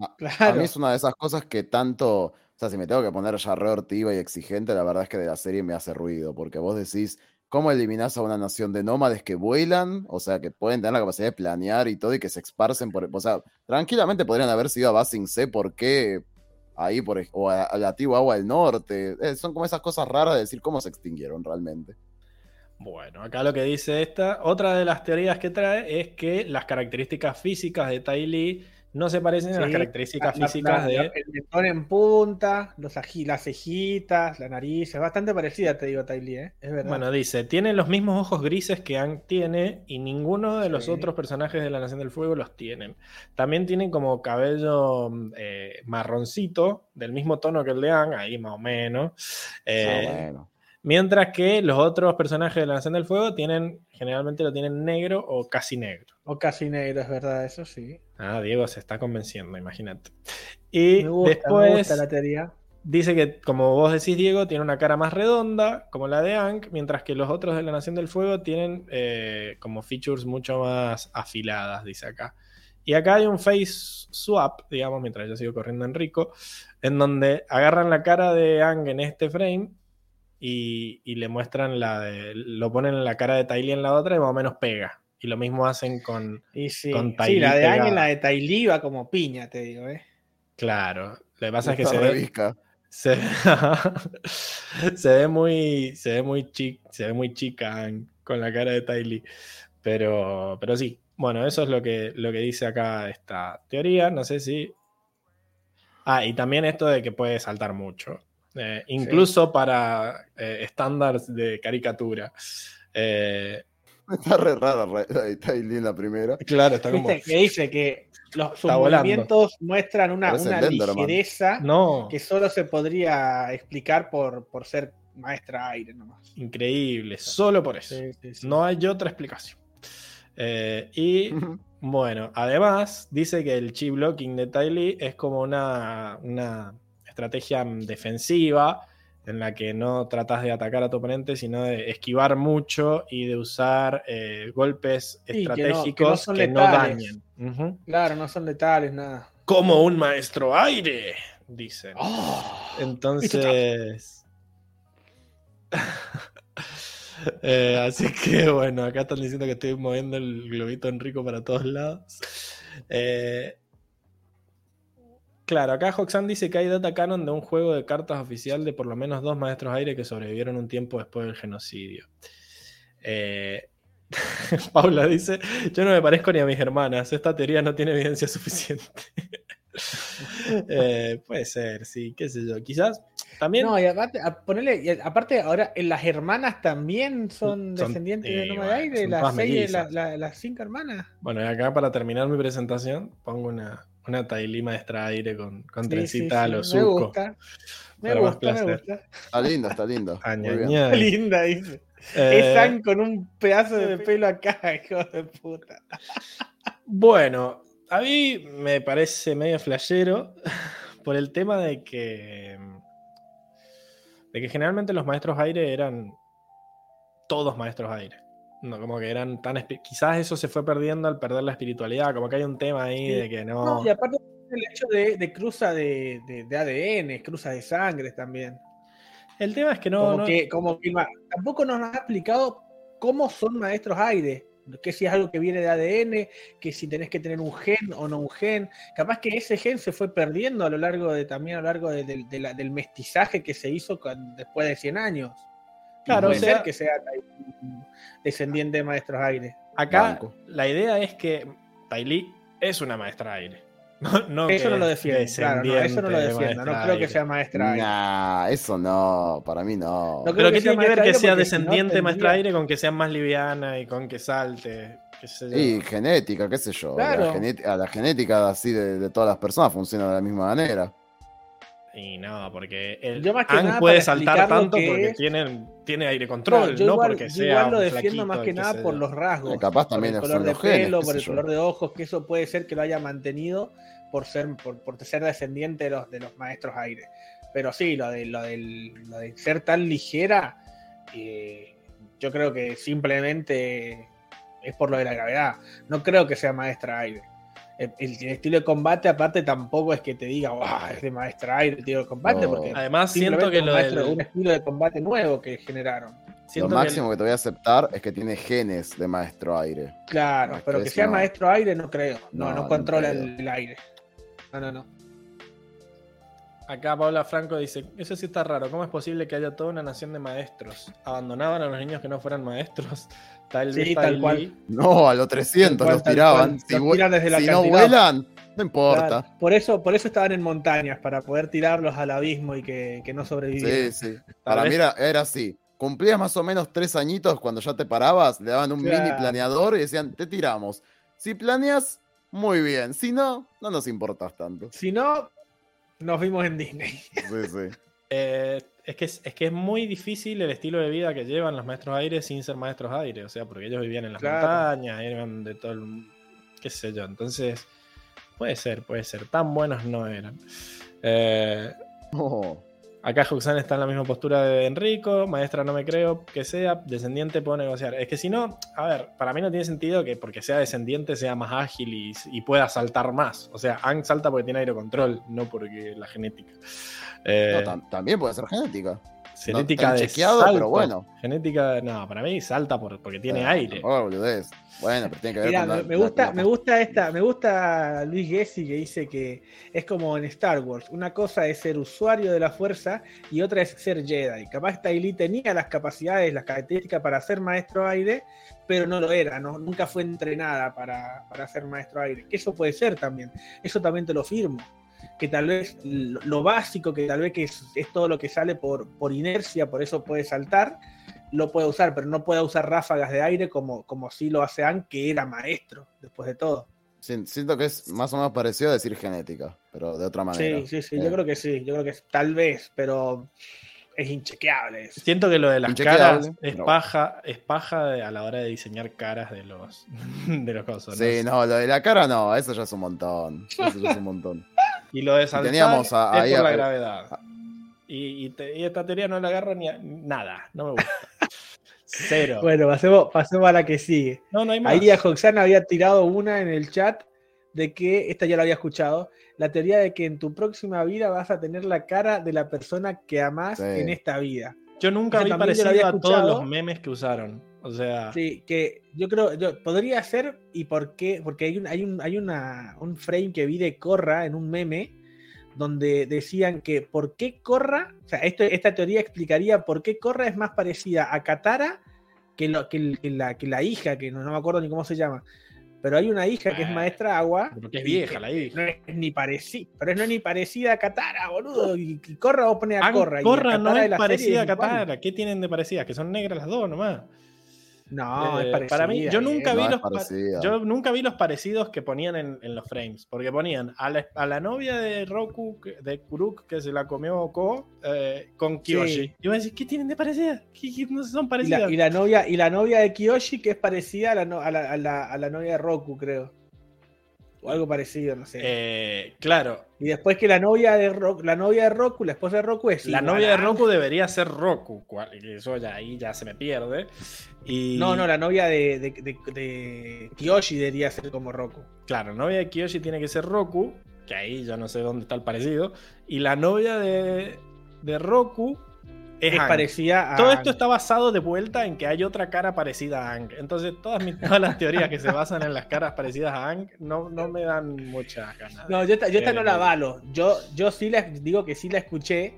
a Claro. mí es una de esas cosas que tanto. O sea, si me tengo que poner ya re hortiva y exigente, la verdad es que de la serie me hace ruido. Porque vos decís, ¿cómo eliminás a una nación de nómades que vuelan? O sea, que pueden tener la capacidad de planear y todo y que se esparcen por. O sea, tranquilamente podrían haber sido a Basing C, ¿por qué? Ahí, por, o a, a la Antigua Agua del Norte. Eh, son como esas cosas raras de decir cómo se extinguieron realmente. Bueno, acá lo que dice esta, otra de las teorías que trae es que las características físicas de Tai Lee no se parecen a las características La- físicas la- de... el mentón en punta, los aji- las cejitas, la nariz, es bastante parecida, te digo, Tylee, ¿eh? Es verdad. Bueno, dice, tienen los mismos ojos grises que Ang tiene y ninguno de los otros personajes de la Nación del Fuego los tienen. También tienen como cabello eh, marroncito, del mismo tono que el de Ang, ahí más o menos. Eh, bueno. Mientras que los otros personajes de la Nación del Fuego tienen, generalmente lo tienen negro o casi negro. o casi negro, es verdad, eso sí. Ah, Diego se está convenciendo, imagínate. Y Me gusta, después me gusta la teoría. dice que, como vos decís, Diego, tiene una cara más redonda, como la de Ank, mientras que los otros de la Nación del Fuego tienen eh, como features mucho más afiladas, dice acá. Y acá hay un face swap, digamos, mientras yo sigo corriendo en Rico, en donde agarran la cara de Ang en este frame y, y le muestran la de. Lo ponen en la cara de Tylee en la otra y más o menos pega. Y lo mismo hacen con. Y sí, Con sí, Tylee la de Ang y la de Tylee va como piña, te digo, ¿eh? Claro. Lo que pasa es que se ve, se, se ve muy. Se ve muy chic, se ve muy chica Ang con la cara de Tylee. Pero, pero sí. Bueno, eso es lo que, lo que dice acá esta teoría. No sé si. Ah, y también esto de que puede saltar mucho. Eh, incluso para eh, estándares de caricatura. Eh, Está re rara re- la primera. claro, está como. Viste que dice que los, sus volando. movimientos muestran una, ligereza No. que solo se podría explicar por, por ser maestra aire nomás. Increíble, solo por eso. Sí, sí, sí. No hay otra explicación. Eh, y bueno, además dice que el chi blocking de Ty Lee es como una, una estrategia defensiva en la que no tratas de atacar a tu oponente, sino de esquivar mucho y de usar eh, golpes Sí, que no- que no estratégicos que no, dañen. Claro, no son letales, nada. Como un maestro aire, dicen. Oh, Entonces. Eh, así que bueno, acá están diciendo que estoy moviendo el globito Enrico para todos lados. Eh, claro, acá Hoxan dice que hay data canon de un juego de cartas oficial de por lo menos dos maestros aire que sobrevivieron un tiempo después del genocidio. Eh, Paula dice, yo no me parezco ni a mis hermanas, esta teoría no tiene evidencia suficiente. Eh, puede ser, sí, qué sé yo. Quizás también... No, y aparte, a ponerle, y aparte ahora en las hermanas también son, Son- descendientes eh, de Nómada bueno, Aire, las seis, mellizas. la- la- las cinco hermanas. Bueno, y acá para terminar mi presentación pongo una, una Tailí maestra aire con, con Sí, trencita a sí, lo sí, me suco. gusta. Me Para más gusta, me placer. gusta. Está lindo, está bien. ay. Linda, dice. Eh, Es San con un pedazo de pelo acá, hijo de puta. Bueno, a mí me parece medio flashero por el tema de que. de que generalmente los maestros aire eran todos maestros aire. No, como que eran tan. Quizás eso se fue perdiendo al perder la espiritualidad. Como que hay un tema ahí Sí. de que no. No, y aparte el hecho de, de cruza de, de, de ADN, cruza de sangre también. El tema es que no. como no- que, como que ma- tampoco nos ha explicado cómo son maestros aire. Que si es algo que viene de ADN, que si tenés que tener un gen o no un gen. Capaz que ese gen se fue perdiendo a lo largo de también a lo largo la- del mestizaje que se hizo con- después de 100 años. Claro, puede o sea- ser que sea descendiente de maestros aire. Acá Banco. la idea es que Tailí es una maestra aire. No, no Eso no lo defiendo, claro, no, eso no lo defiendo. No creo que sea maestra aire. Nah, eso no, para mí no. No Pero que ¿qué tiene que ver que sea descendiente de maestra aire con que sea más liviana y con que salte? Y genética, qué sé yo. Claro. La, genética, la genética así de, de todas las personas funciona de la misma manera. Y no, porque el Yo más que Aang nada puede saltar tanto que porque es- tiene, tiene aire Claro, control, yo no igual, porque yo sea igual lo defiendo más que nada por los rasgos. Eh, capaz por también el son color de genes, pelo, por el yo. color de ojos, que eso puede ser que lo haya mantenido por ser, por, por ser descendiente de los, de los maestros aire. Pero sí, lo de, lo del- lo de ser tan ligera, eh, yo creo que simplemente es por lo de la gravedad. No creo que sea maestra aire. El, estilo de combate, aparte, tampoco es que te diga, "Guau, es de maestra aire el estilo de combate, No. porque Además, siento que lo del- un estilo de combate nuevo que generaron. siento Lo que- máximo que te voy a aceptar es que tiene genes de maestro aire. Claro, Ah, pero que sea no. maestro aire no creo. No, No, controla el, el aire. No, no, no. Acá Paula Franco dice, eso sí está raro, ¿cómo es posible que haya toda una nación de maestros? ¿Abandonaban a los niños que no fueran maestros? Tal Sí, vez tal Tailí- cual. No, a los 300 Tal cual, los tal tiraban. Si, Los vu- tiran desde la si no vuelan, no importa. Claro, Por eso, por eso estaban en montañas, para poder tirarlos al abismo y que, que no sobrevivieran. Sí, sí. Para vez- mí era, era así. Cumplías más o menos tres añitos cuando ya te parabas, le daban un Claro. mini planeador y decían, te tiramos. Si planeas, muy bien. Si no, no nos importas tanto. Si no, nos vimos en Disney. Sí, sí. Eh, es, que es, es que es muy difícil el estilo de vida que llevan los maestros aire sin ser maestros aire. O sea, porque ellos vivían en las Claro. montañas, eran de todo el... qué sé yo. Entonces, puede ser, puede ser. Tan buenos no eran. Eh, Oh, acá Juxan está en la misma postura de Enrico. Maestra no me creo que sea. Descendiente puedo negociar. Es que si no, a ver, para mí no tiene sentido que porque sea descendiente sea más ágil y, y pueda saltar más. O sea, Ang salta porque tiene aerocontrol, no porque la genética. Eh, no, tam- también puede ser genética. Genética No de chequeado, salto. pero bueno. Genética, no, para mí salta por, porque tiene Eh, aire. tampoco boludez. Bueno, pero tiene que ver Mirá, con la- me, la- gusta, la- me gusta esta, me gusta Luis Gessi que dice que es como en Star Wars. Una cosa es ser usuario de la fuerza y otra es ser Jedi. Capaz Tylee tenía las capacidades, las características para ser maestro aire, pero no lo era, no, nunca fue entrenada para, para ser maestro aire. Que eso puede ser también. Eso también te lo firmo. Que tal vez lo, básico, que tal vez que es, es todo lo que sale por, por inercia, por eso puede saltar, lo puede usar, pero no puede usar ráfagas de aire como, como sí lo hace Anne, que era maestro, después de todo. Si- Siento que es más o menos parecido a decir genética, pero de otra manera. Sí, sí, sí, Eh, yo creo que sí, yo creo que es, tal vez, pero es inchequeable eso. Siento que lo de las caras es paja, es paja de- a la hora de diseñar caras de los de los cosas. Sí, no, lo de la cara no, eso ya es un montón. Eso ya es un montón. Y lo de teníamos a- es por la a- gravedad. Y, y te- y esta teoría no la agarro ni a nada, no me gusta. Cero. Bueno, pasemos, pasemos a la que sigue. no, no hay más. Ahí a Hoxana había tirado una en el chat de que, esta ya la había escuchado, la teoría de que en tu próxima vida vas a tener la cara de la persona que amás Sí. en esta vida. Yo nunca vi parecido a todos los memes que usaron. O sea, Sí, que yo creo, yo, podría ser, y por qué, porque hay un, hay un, hay una, un frame que vi de Corra en un meme, donde decían que por qué Corra, o sea, esto, esta teoría explicaría por qué Corra es más parecida a Katara que, lo- que la, que la hija, que no, no me acuerdo ni cómo se llama, pero hay una hija que es Ah, maestra agua. Pero que es vieja la hija. No es ni parecida, pero no es ni parecida a Katara, boludo. Y, y Corra vos ponés a Ah, Corra. y Corra no es parecida a. Katara. ¿Qué tienen de parecidas? Que son negras las dos nomás. No, Eh, es parecida. para mí, yo nunca No vi los yo nunca vi los parecidos que ponían en, en los frames, porque ponían a la, a la novia de Roku, que- de Kuruk, que se la comió Ko, eh, con Kyoshi. Sí. Y vos decís, ¿qué tienen de parecida? ¿Qué, qué no son Y parecidas? la, y la novia, y la novia de Kiyoshi, que es parecida a la, no- a la, a la- a la novia de Roku, creo. O algo parecido, no sé. Eh, claro, y después que la novia de Roku, la novia de Roku, la esposa de Roku es la novia de Roku debería ser Roku, eso ya ahí ya se me pierde. Y, No, no, la novia de, de, de- de Kiyoshi debería ser como Roku. Claro, la novia de Kiyoshi tiene que ser Roku, que ahí ya no sé dónde está el parecido. Y la novia de, de Roku es, parecida a. Todo esto está basado de vuelta en que hay otra cara parecida a Ang. Entonces, todas, mis- todas las teorías que se basan en las caras parecidas a Ang no, no me dan muchas ganas. No, yo esta, yo esta no la avalo. Yo, yo sí la digo que sí la escuché,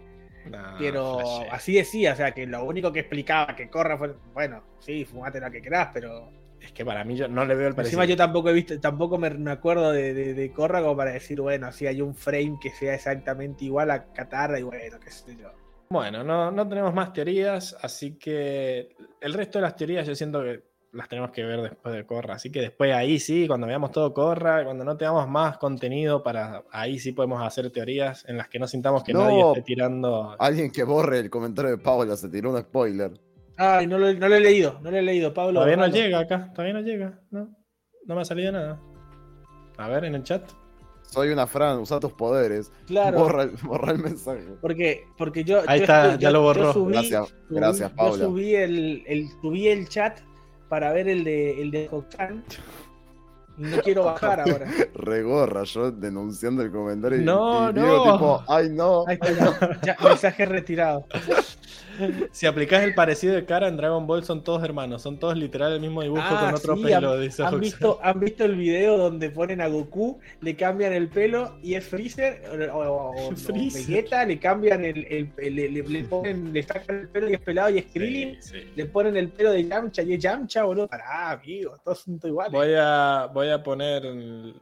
No, pero flashé. así decía. O sea, que lo único que explicaba que corra fue. Bueno, sí, fumate lo que querás, pero. Es que para mí yo no le veo el parecido. Encima yo tampoco he visto, tampoco me, me acuerdo de, de, de Corra como para decir, bueno, si hay un frame que sea exactamente igual a Katara y bueno, qué sé yo. Bueno, no, no tenemos más teorías, así que el resto de las teorías yo siento que las tenemos que ver después de Corra. Así que después ahí sí, cuando veamos todo Corra, cuando no tengamos más contenido para ahí sí podemos hacer teorías en las que no sintamos que No. nadie esté tirando. Alguien que borre el comentario de Paula se tiró un spoiler. Ay, no lo, no lo he leído, no lo he leído, Pablo. Todavía no llega acá, todavía no llega, ¿no? No me ha salido nada. A ver, en el chat. Soy una Fran, usa tus poderes. Claro, Borra, el- borra el mensaje. porque, porque yo. Ahí yo está, ya lo yo borró. subí- Gracias, subí- gracias, Paula. Yo subí el, el, subí el chat para ver el de, el de Hokan. Y no quiero bajar ahora. Regorra, yo denunciando el comentario. y- No, y Diego no. tipo, ay no. Ahí está, ya, ya, mensaje retirado. Si aplicás el parecido de cara en Dragon Ball son todos hermanos, son todos literal el mismo dibujo Ah, con otro sí, pelo, han, dice han visto, ¿Han visto el video donde ponen a Goku, le cambian el pelo y es Freezer? O, o- o- o Freezer. Vegeta, le cambian el, el- el- le, le- le ponen, le sacan el pelo y es pelado y es Krillin. Sí, sí. Le ponen el pelo de Yamcha y es Yamcha, boludo. Pará, amigo, todos son todos iguales. Voy a, voy a poner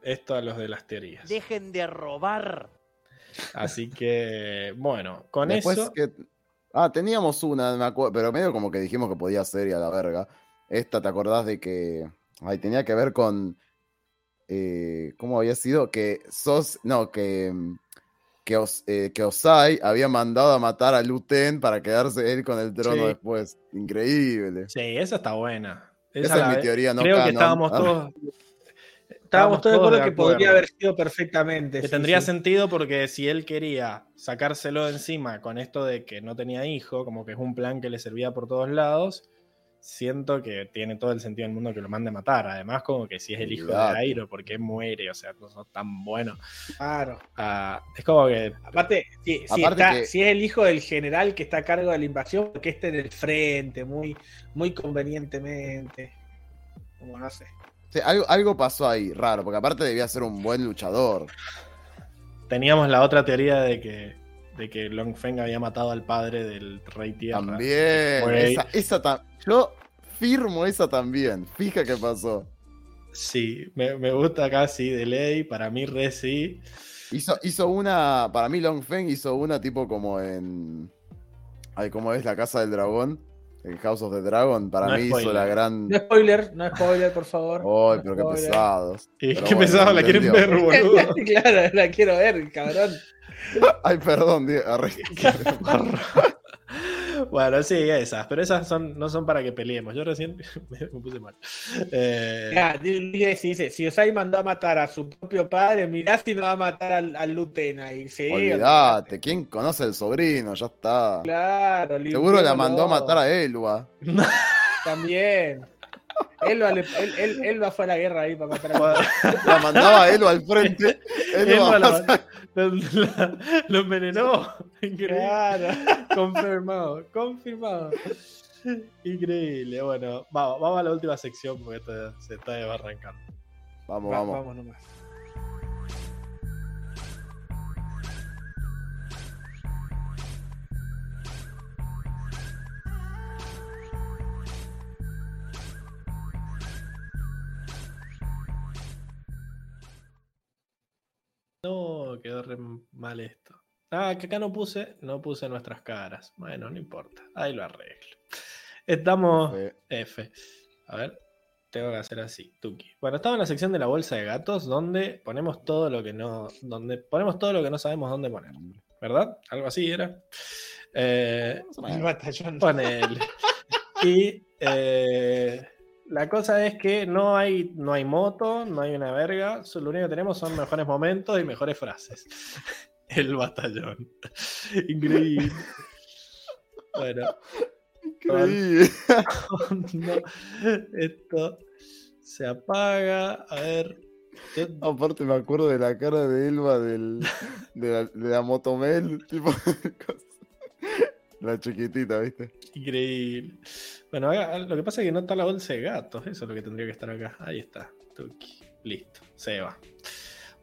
esto a los de las teorías. Dejen de robar. Así que, bueno, con Después eso. que. Ah, teníamos una, me acuerdo, pero medio como que dijimos que podía ser y a la verga. Esta, ¿te acordás de que. Ay, tenía que ver con. eh, ¿Cómo había sido? Que sos. No, que. Que, Os- eh, que Osai había mandado a matar a Luten para quedarse él con el trono Sí. después. Increíble. Sí, esa está buena. Esa es mi teoría, no Creo que estábamos Ah. todos. Estábamos todos de acuerdo que podría acuerdo. haber sido perfectamente. Que sí, tendría sí. sentido porque si él quería sacárselo de encima con esto de que no tenía hijo, como que es un plan que le servía por todos lados, siento que tiene todo el sentido del mundo que lo mande a matar. Además, como que si es el hijo de. Airo, ¿por qué muere? O sea, no son tan buenos. Claro. Ah, es como que Aparte, si, si Aparte está- que- si es el hijo del general que está a cargo de la invasión, porque esté en el frente, muy, muy convenientemente. Como no sé. Sí, algo, algo pasó ahí, raro, porque aparte debía ser un buen luchador. teníamos la otra teoría de que, de que Long Feng había matado al padre del Rey Tierra. También. Esa, esa ta- Yo firmo esa también. Fija qué pasó. Sí, me, me gusta acá, sí, de ley. Para mí, re sí. Hizo, hizo una. Para mí, Long Feng hizo una tipo como en. Ay, ¿cómo es la casa del dragón? El House of the Dragon. Para No mí hizo la gran. No spoiler, no spoiler, por favor. Ay, No pero qué spoiler. pesados. Y Pero qué bueno, pesado, la quieren ver, boludo. claro, la quiero ver, cabrón. Ay, perdón, Diego, arre. Bueno, sí, esas, pero esas son, no son para que peleemos. Yo recién me, me puse mal. Eh, Ya, dice, dice, si Osai mandó a matar a su propio padre, mirá si no va a matar al, al Luten ahí. Sí, Olvídate. ¿Quién conoce al sobrino? Ya está. Claro, Seguro la mandó a matar a Elba. También. Él, él- fue a la guerra ahí para matar a La mandaba a Elba al frente. Elba Elba la- la- lo envenenó. Increíble. Claro. Confirmado, confirmado. Increíble. Bueno, vamos, vamos a la última sección porque esto se está desbarrancando. Vamos, Va- vamos. vamos nomás. Quedó re mal esto. Ah, que acá no puse, no puse nuestras caras. Bueno, no importa. Ahí lo arreglo. Estamos F. F. A ver, tengo que hacer así, Tuki. Bueno, estaba en la sección de la bolsa de gatos donde ponemos todo lo que no, donde ponemos todo lo que no sabemos dónde poner. ¿Verdad? Algo así era. Eh, El batallón. Ponele. Y eh, la cosa es que no hay, no hay moto, no hay una verga. Lo único que tenemos son mejores momentos y mejores frases. El batallón. Increíble. Bueno, Increíble. no, esto se apaga. A ver. yo- Aparte me acuerdo de la cara de Elba del, de, la, de la Motomel, tipo cosa. La chiquitita, ¿viste? Increíble. Bueno, lo que pasa es que no está la bolsa de gatos. Eso es lo que tendría que estar acá. Ahí está. Tuki. Listo. Se va.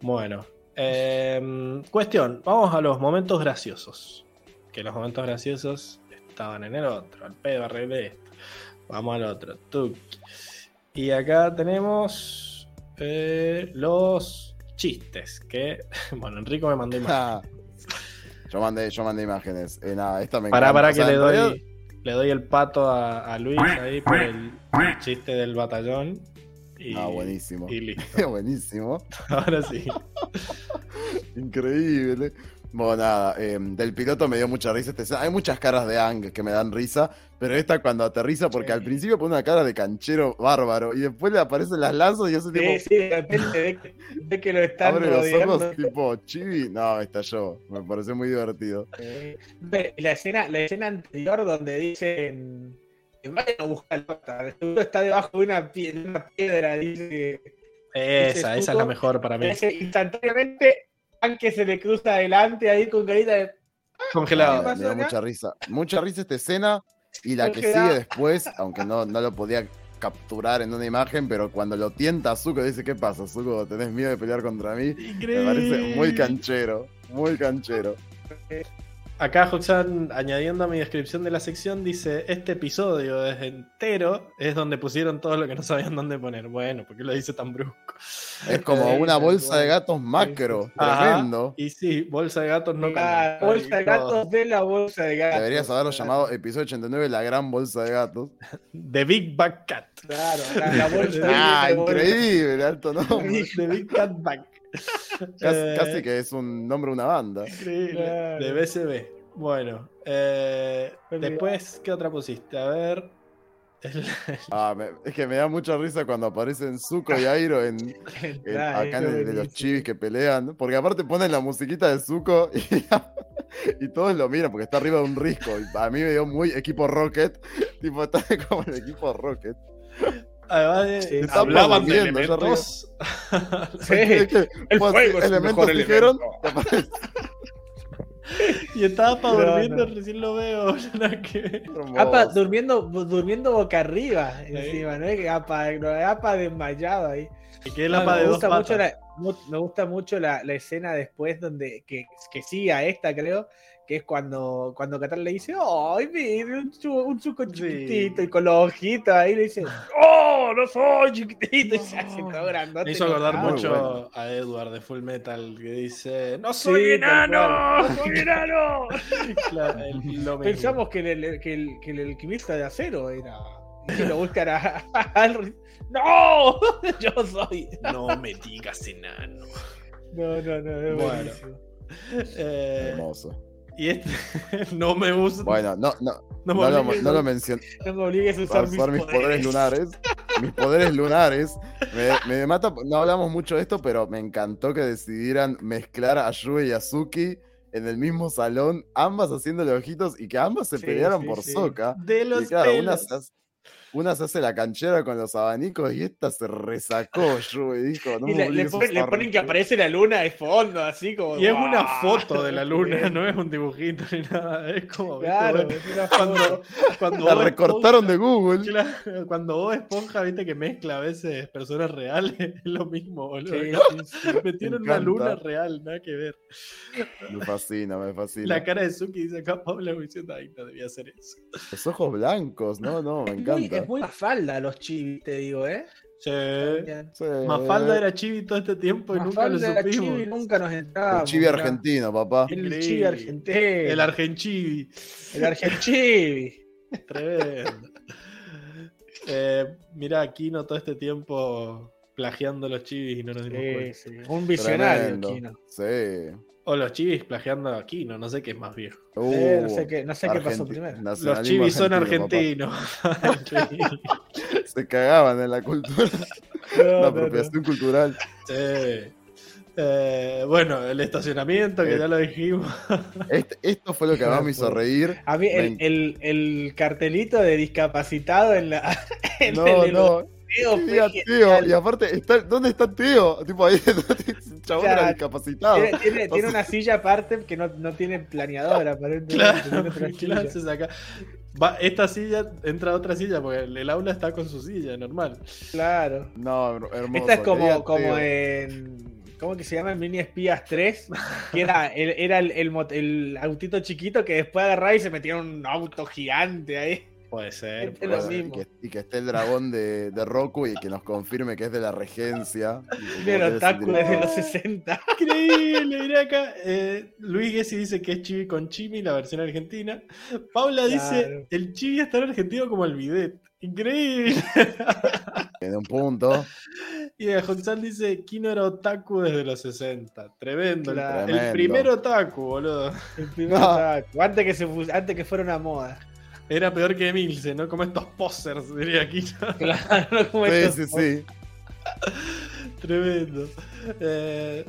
Bueno. em, cuestión. Vamos a los momentos graciosos. Que los momentos graciosos estaban en el otro. Al pedo arreglé esto. Vamos al otro. Tuki. Y acá tenemos eh, los chistes. Que. Bueno, Enrico me mandó imágenes. Yo mandé, yo mandé imágenes. Eh, nada, esta me para O que sea, le doy, realidad- le doy el pato a, a Luis ahí por el chiste del batallón. Y, Ah, buenísimo. Y listo. buenísimo. Ahora sí. Increíble. Bueno, nada, eh, del piloto me dio mucha risa escena. Hay muchas caras de Ang que me dan risa, pero esta cuando aterriza, porque al principio pone una cara de canchero bárbaro y después le aparecen las lanzas y hace tipo. Sí, sí, de repente ve que, ve que lo están Abre los ojos tipo chibi. No, estalló. Me pareció muy divertido. Eh, ve, La escena, la escena anterior donde dicen vayan a buscar el pata, seguro está debajo de una, pie- de una piedra, dice. Esa, esa es la mejor para mí. Ese, instantáneamente, aunque se le cruza adelante ahí con carita de. ¿Qué Congelado. Me acá? mucha risa. Mucha risa esta escena y la que sigue después, aunque no, no lo podía capturar en una imagen, pero cuando lo tienta a Zuko dice, ¿qué pasa, Zuko? ¿Tenés miedo de pelear contra mí? Me parece muy canchero, muy canchero. Acá Hoxan, añadiendo a mi descripción de la sección, dice: Este episodio es entero, es donde pusieron todo lo que no sabían dónde poner. Bueno, ¿por qué lo dice tan brusco? Es como Sí, una bolsa de gatos macro, Ajá. tremendo. Y sí, bolsa de gatos no La canon. bolsa de gatos de la bolsa de gatos. Deberías haberlo llamado episodio 89, la gran bolsa de gatos. The Big Bag Cat. Claro, la, la bolsa de Ah, la bolsa. increíble, alto nombre. The Big Cat Bag. Casi, Eh, casi que es un nombre de una banda. Increíble. Claro. De BCB. Bueno, eh, después, ¿qué otra pusiste? A ver. Ah, me- es que me da mucha risa cuando aparecen Zuko y Airo en, en- Ah, acá en el de los chivis que pelean, porque aparte ponen la musiquita de Zuko y, y todos lo miran porque está arriba de un risco. Y a mí me dio muy equipo Rocket, tipo está como el equipo Rocket. Además de- Sí, está hablaban de elementos. Sí, Es que, el pues, fuego es el elementos mejor dijeron, elemento. y estaba pa' durmiendo, no. recién lo veo. Apa durmiendo, durmiendo boca arriba encima, ¿no? Apa, no, Apa desmayado ahí. Y que No, la pa' me, de dos gusta mucho patas. la, me gusta mucho la, la escena después donde que, que sigue a esta, creo, que es cuando, cuando Qatar le dice, ¡ay, mire, un, chu- un chuco chiquitito! Y con los ojitos ahí le dice, ¡oh, no soy chiquitito! Y se hace todo grandote. Me hizo acordar mucho bueno. a Edward de Full Metal que dice: ¡No Sí, soy tal enano! ¡No soy enano! Claro, el-. Pensamos que el, que, el, que el alquimista de acero era. Y que lo buscan a, a. ¡No! Yo soy. No me digas enano. No, no, no. Es Bueno. buenísimo. Eh, Hermoso. Y este no me gusta. Bueno, no, no, no me no, lo, no mencioné. No me obligues a a usar, usar mis poderes lunares. Mis poderes lunares. Me, me mata. No hablamos mucho de esto, pero me encantó que decidieran mezclar a Yue y a Suki en el mismo salón, ambas haciéndole ojitos y que ambas se Sí, pelearan sí, por sí. Soca. De los Y claro, una pelos. se, hace, una se hace la canchera con los abanicos y esta se resacó Yue y dijo, no Y me le, le ponen, le ponen que aparece la luna de fondo, así como. Y es una foto de la luna, no es un dibujito ni nada. Es como. ¿viste? Claro, Bueno, es una cuando, foto. cuando La recortaron de Google. Claro, cuando Bob Esponja, viste que mezcla a veces personas reales, es lo mismo, boludo. Sí. Metieron Me una luna real, nada que ver. Me fascina, me fascina. La cara de Suki dice acá Paula diciendo, ay, no debía hacer eso. Los ojos blancos, no, no, me encanta. Es muy falda los chivis, te digo, ¿eh? Sí. Sí. Mafalda era chibi todo este tiempo y nunca lo Mafalda era supimos. chibi, nunca nos entramos. El chibi argentino, papá. El Increíble. chibi argentino. El argenchibi. El argenchibi. Tremendo. Eh, mirá, Kino todo este tiempo plagiando los chivis y no nos dimos Sí, cuenta. sí, Un visionario, Tremendo. Kino. Sí. O los chivis plagiando a Kino, no sé qué es más viejo. Eh, no Uh, sé qué, no sé qué pasó primero. Los chivis son argentino, argentinos. Se cagaban en la cultura, No, la no, no. apropiación cultural. Sí. Eh, bueno, el estacionamiento, que Eh, ya lo dijimos. Este- esto fue lo que más me hizo reír. A mí el, el, el cartelito de discapacitado en la. En No, el no. Fue. Teo, y aparte, está, ¿dónde está Teo? Tipo ahí, el chabón era Claro. discapacitado. Tiene, una silla aparte que no, no tiene planeador, aparentemente. Claro, tiene otra ¿qué silla. haces acá? Va, esta silla entra otra silla, porque el, el aula está con su silla, normal. Claro. No, her- hermoso. Esta es como, como en. ¿Cómo que se llama? Mini Espías 3. Que era el, era el, el autito chiquito que después agarraba y se metía en un auto gigante ahí. Puede ser. Puede y, que, y que esté el dragón de, de Roku y que nos confirme que es de la regencia. Otaku el desde los 60. Increíble, mirá acá. eh, Luis Gessi dice que es chibi con chimi, la versión argentina. Paula dice, el chibi es tan argentino como el bidet. Increíble. Un punto. Y Hoxan dice, Kino era otaku desde los 60. Tremendo. el- primer otaku, boludo. El primer No. otaku. Antes que, se, antes que fuera una moda. Era peor que Emilce, ¿no? Como estos posers, diría Kino. Claro, como Sí, estos- sí, sí. Tremendo. Eh,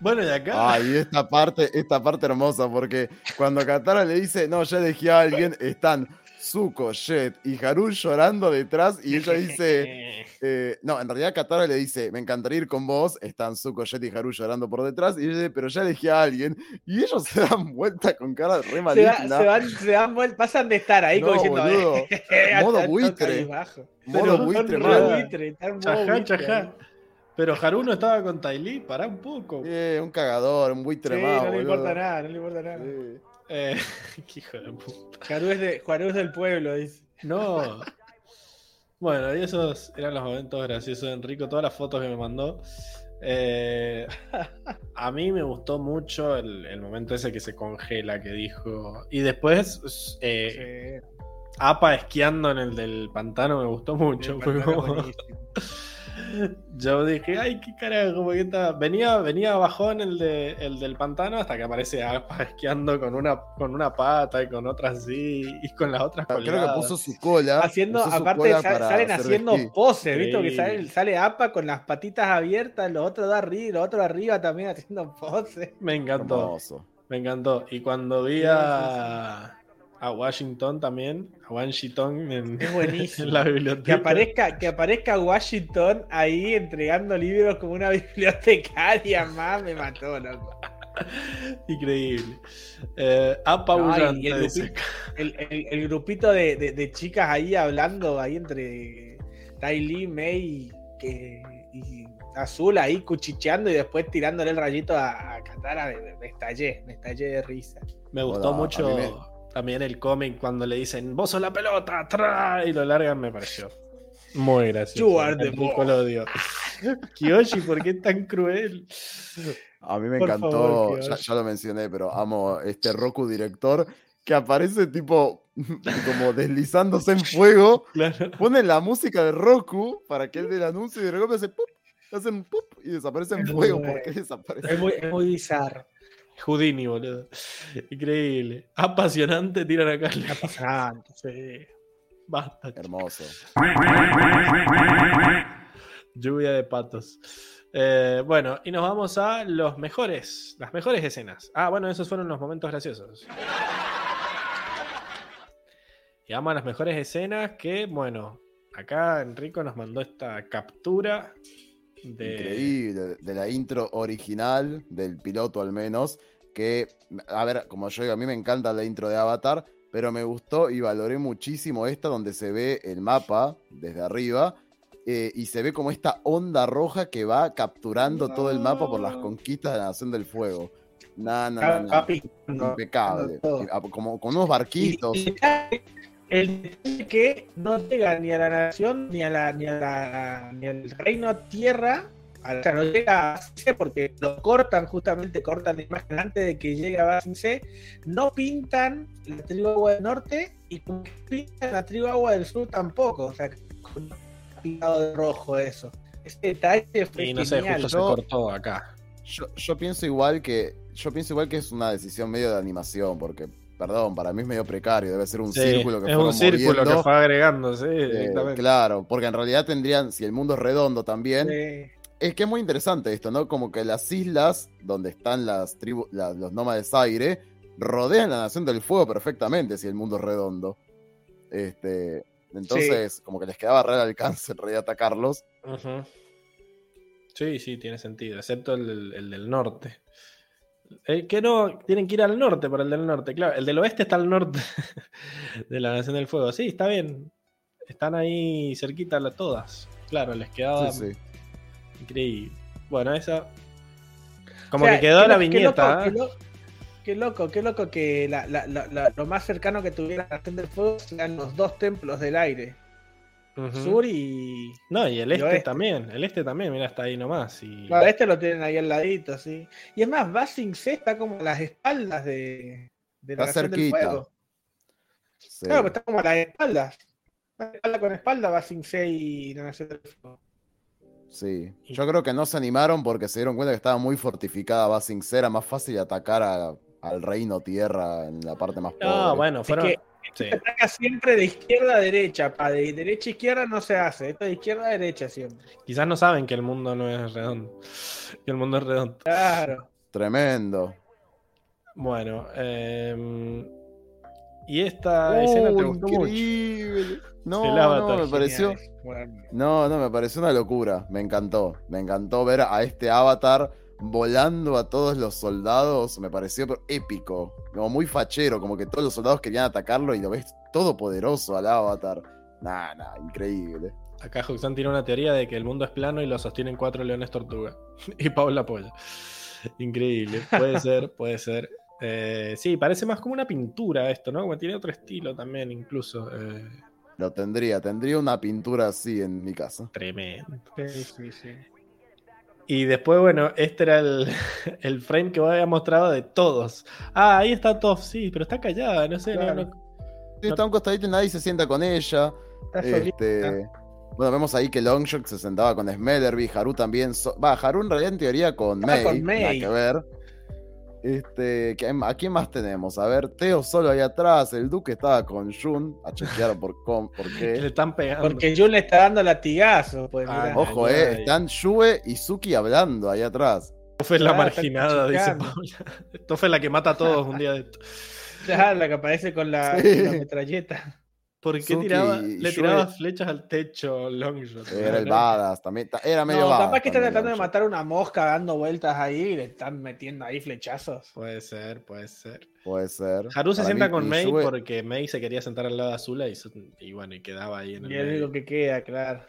bueno, y acá. Ay, y esta parte, esta parte hermosa, porque cuando Katara le dice, no, ya elegí a alguien, están Zuko, Jet y Haru llorando detrás, y ella dice, eh, no, en realidad Katara le dice, me encantaría ir con vos, están Zuko, Jet y Haru llorando por detrás, y ella dice, pero ya elegí a alguien, y ellos se dan vuelta con cara re se, va- maligna. se van, se dan vuelta, pasan de estar ahí como No, diciendo, boludo. eh, Modo buitre. Modo Pero buitre buitre, Chajá, buitre chajá. Pero Haru no estaba con Tylee, pará un poco. Eh, un cagador, un buitre Sí, más, no le boludo. importa nada, no le importa nada. Sí. Eh, qué hijo de puta. Es, de, es del pueblo, dice. No. Bueno, y esos eran los momentos graciosos de Enrico, todas las fotos que me mandó. Eh, a mí me gustó mucho el, el momento ese que se congela, que dijo. Y después, eh, Apa esquiando en el del pantano me gustó mucho. Fue como-. Yo dije, ay, qué carajo, porque está... venía, venía bajón el, de, el del pantano hasta que aparece Apa esquiando con una, con una pata y con otra así, y con las otras Creo que puso su cola. Haciendo, puso su aparte cola salen haciendo esquí. poses, ¿viste? Que sale, sale APA con las patitas abiertas, los otros de arriba, los otros de arriba también haciendo poses. Me encantó. Hermoso. Me encantó. Y cuando vi Sí, a, a Washington también, a Washington en, Es buenísimo. en la biblioteca. Que aparezca, que aparezca Washington ahí entregando libros como una bibliotecaria más, me mató, loco. Increíble. Eh, No, apabullante. y el, grupito, el, el- el grupito de, de- de chicas ahí hablando, ahí entre Tai Lee, May que, y Azul ahí cuchicheando y después tirándole el rayito a, a Katara, me, me- me estallé, me estallé de risa. Me gustó Hola, mucho a mí me- también el cómic cuando le dicen, vos sos la pelota, tra", y lo largan, me pareció. Muy gracioso. You are the lo odió. Kiyoshi, ¿por qué es tan cruel? A mí me Por encantó, favor, ya, lo mencioné, pero amo este Roku director que aparece tipo como deslizándose en fuego. Claro. Ponen la música de Roku para que él dé el anuncio y de repente hace ¡pup! hacen ¡pup! y desaparece en fuego. ¿Por qué desaparece? Es muy, es muy bizarro. Houdini, boludo. Increíble. Apasionante tiran acá. Pasando, sí. Basta. Hermoso. Lluvia de patos. Eh, bueno, y nos vamos a los mejores, las mejores escenas. Ah, bueno, esos fueron los momentos graciosos. Y vamos a las mejores escenas que, bueno, acá Enrico nos mandó esta captura de... Increíble. De la intro original, del piloto al menos. Que, a ver, como yo digo, a mí me encanta la intro de Avatar, pero me gustó y valoré muchísimo esta donde se ve el mapa desde arriba. eh, y se ve como esta onda roja que va capturando todo el mapa por las conquistas de la Nación del Fuego. No. Papi, Impecable. Ah, Como con unos barquitos. Y, y- el que no llega ni a la nación, ni a la, ni a la, ni al reino tierra, o sea, no llega a C porque lo cortan, justamente cortan la imagen antes de que llegue a C, no pintan la tribu agua del norte y como que pintan la tribu agua del sur tampoco, o sea, con pintado de rojo eso. Ese detalle fue Y no sé, genial. justo se cortó acá. Yo, yo pienso igual que. Yo pienso igual que es una decisión medio de animación, porque, perdón, para mí es medio precario, debe ser un Sí, círculo que es un círculo moviendo. que fue agregando, sí, Eh, directamente. claro, porque en realidad tendrían, si el mundo es redondo también, Eh, es que es muy interesante esto, ¿no? Como que las islas donde están las tribus, la- los nómades aire, rodean la nación del fuego perfectamente si el mundo es redondo. Este, entonces, como que les quedaba real alcance en realidad atacarlos. Sí, sí, tiene sentido, excepto el, del- el del norte. El que no, tienen que ir al norte para el del norte, claro. El del oeste está al norte de la Nación del Fuego. Sí, está bien. Están ahí cerquita las todas. Claro, les quedaba Sí, sí. Increíble. Bueno, esa. Como o sea, que quedó qué la lo- viñeta. loco, ¿eh? Qué, lo- qué loco, qué loco que la- la- la- la- lo más cercano que tuviera la Nación del Fuego sean los dos templos del aire, sur y. No, y el y este oeste. también. El este también, mira, está ahí nomás. Y... Claro, este lo tienen ahí al ladito, sí. Y es más, Basing C está como a las espaldas de, de la Está Nación del cerquita. Fuego. Sí. Claro, pues está como a las espaldas. Espalda con espalda Basing C y la Nación del Fuego. Sí, yo creo que no se animaron porque se dieron cuenta que estaba muy fortificada Basing C, era más fácil atacar a- al reino tierra en la parte más pobre. No, bueno, Es fueron. que sí. se ataca siempre de izquierda a derecha, pa, de derecha a izquierda no se hace, esto de izquierda a derecha siempre. Quizás no saben que el mundo no es redondo. Que el mundo es redondo. Claro. Tremendo. Bueno, em, y esta escena te gustó mucho. No, no, me pareció. Bueno, No, no, me pareció una locura. Me encantó. Me encantó ver a este avatar volando a todos los soldados. Me pareció épico. Como muy fachero, como que todos los soldados querían atacarlo y lo ves todopoderoso al avatar. Nah, nah, increíble. Acá Juxan tiene una teoría de que el mundo es plano y lo sostienen cuatro leones tortuga. y Paul la apoya. Increíble. Puede ser, puede ser. Eh, sí, parece más como una pintura esto, ¿no? Como tiene otro estilo también, incluso. eh, Lo tendría, tendría una pintura así en mi casa. tremendo. sí, sí, sí. Y después, bueno, este era el, el frame que vos había mostrado de todos. Ah, ahí está Toph, sí, pero está callada, no sé, no- Claro. no, Sí, está un costadito y nadie se sienta con ella. Este, bueno, vemos ahí que Longshot se sentaba con Smellerby, Haru también. so- Va, Haru en realidad en teoría con May, con May. nada que ver. Este, ¿qué- ¿a quién más tenemos? A ver, Teo solo ahí atrás, el Duque estaba con Jun, a chequear por, com- por le qué. están pegando. Porque Jun le está dando latigazo, pues Ah, mirá. Ojo, eh, están Yue y Suki hablando ahí atrás. Toph es la Ah, marginada, dice. Paula. Toph es la que mata a todos un día de esto. Claro, la que aparece con la, Sí. con la metralleta. ¿Por qué tiraba, le tiraba flechas al techo Longshot? Era el badass también. ta- Era medio No, badass capaz que está tratando de matar una mosca dando vueltas ahí y le están metiendo ahí flechazos. Puede ser, puede ser. Puede ser. Haru se Para sienta mí, con Yue- porque May se quería sentar al lado de Azula y, bueno, y quedaba ahí en el Y es lo que queda, claro.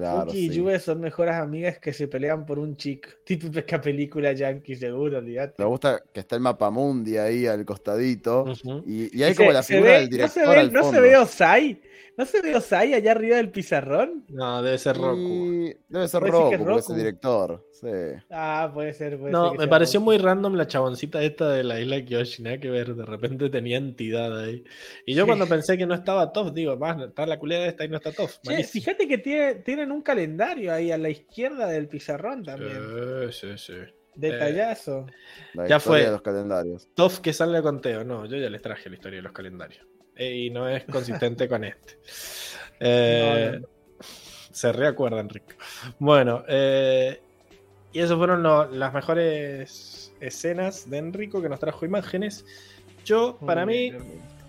Claro, y sí. Yue son mejores amigas que se pelean por un chico. Típica película yankee, seguro, olvídate. Me gusta que está el mapa mundi ahí al costadito. Ujú. Y, y hay Y como se- la figura ve- del director no se ve, al no se ve Osai. ¿No se ve Osai allá arriba del pizarrón? No, debe ser Roku. Y Debe ser Roku, es porque es el Roku. director. Sí. Ah, puede ser. Puede No, ser me pareció muy random la chaboncita esta de la isla Kyoshi, nada que ver, de repente tenía entidad ahí. Y yo Sí. cuando pensé que no estaba Toph, digo, más, está la culera esta y no está Toph. Che, malísimo. fíjate que tiene- tienen un calendario ahí a la izquierda del pizarrón también. Sí, sí, sí. Detallazo. La Ya historia fue. de los calendarios. Toph que sale con Teo, no, yo ya les traje la historia de los calendarios. Eh, Y no es consistente con este. Eh, No, no, no. Se reacuerdan, Rico. Bueno, eh, y esas fueron lo- las mejores escenas de Enrico que nos trajo imágenes. Yo, para Muy mí,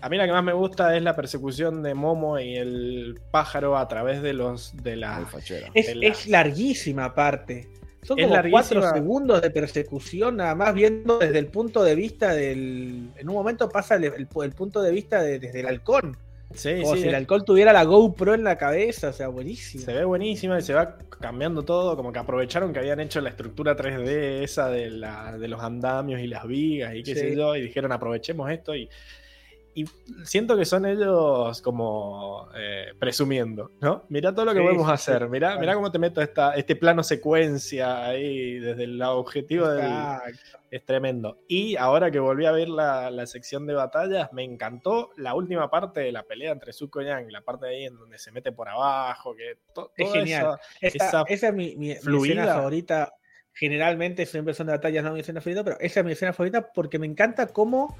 a mí la que más me gusta es la persecución de Momo y el pájaro a través de los de la. Es, de la- es larguísima aparte. Son Es como larguísima. cuatro segundos de persecución, nada más viendo desde el punto de vista del. En un momento pasa el, el- el punto de vista de- desde el halcón. Sí, Como sí, si el halcón tuviera la GoPro en la cabeza, o sea, buenísimo. se ve buenísima y se va cambiando todo, como que aprovecharon que habían hecho la estructura 3D esa de, la, de los andamios y las vigas y qué Sí. sé yo, y dijeron aprovechemos esto y, y siento que son ellos como eh, presumiendo, ¿no? Mirá todo lo que Sí, podemos sí, hacer, mirá, claro. mirá cómo te meto esta, este plano secuencia ahí desde el objetivo del, es tremendo. Y ahora que volví a ver la, la sección de batallas, me encantó la última parte de la pelea entre Zuko y Yang, la parte de ahí en donde se mete por abajo, que to- Es genial. esa- Esa, esa es mi, mi- mi fluida. escena favorita. Generalmente siempre son de batallas, no mi escena favorita, pero esa es mi escena favorita porque me encanta cómo,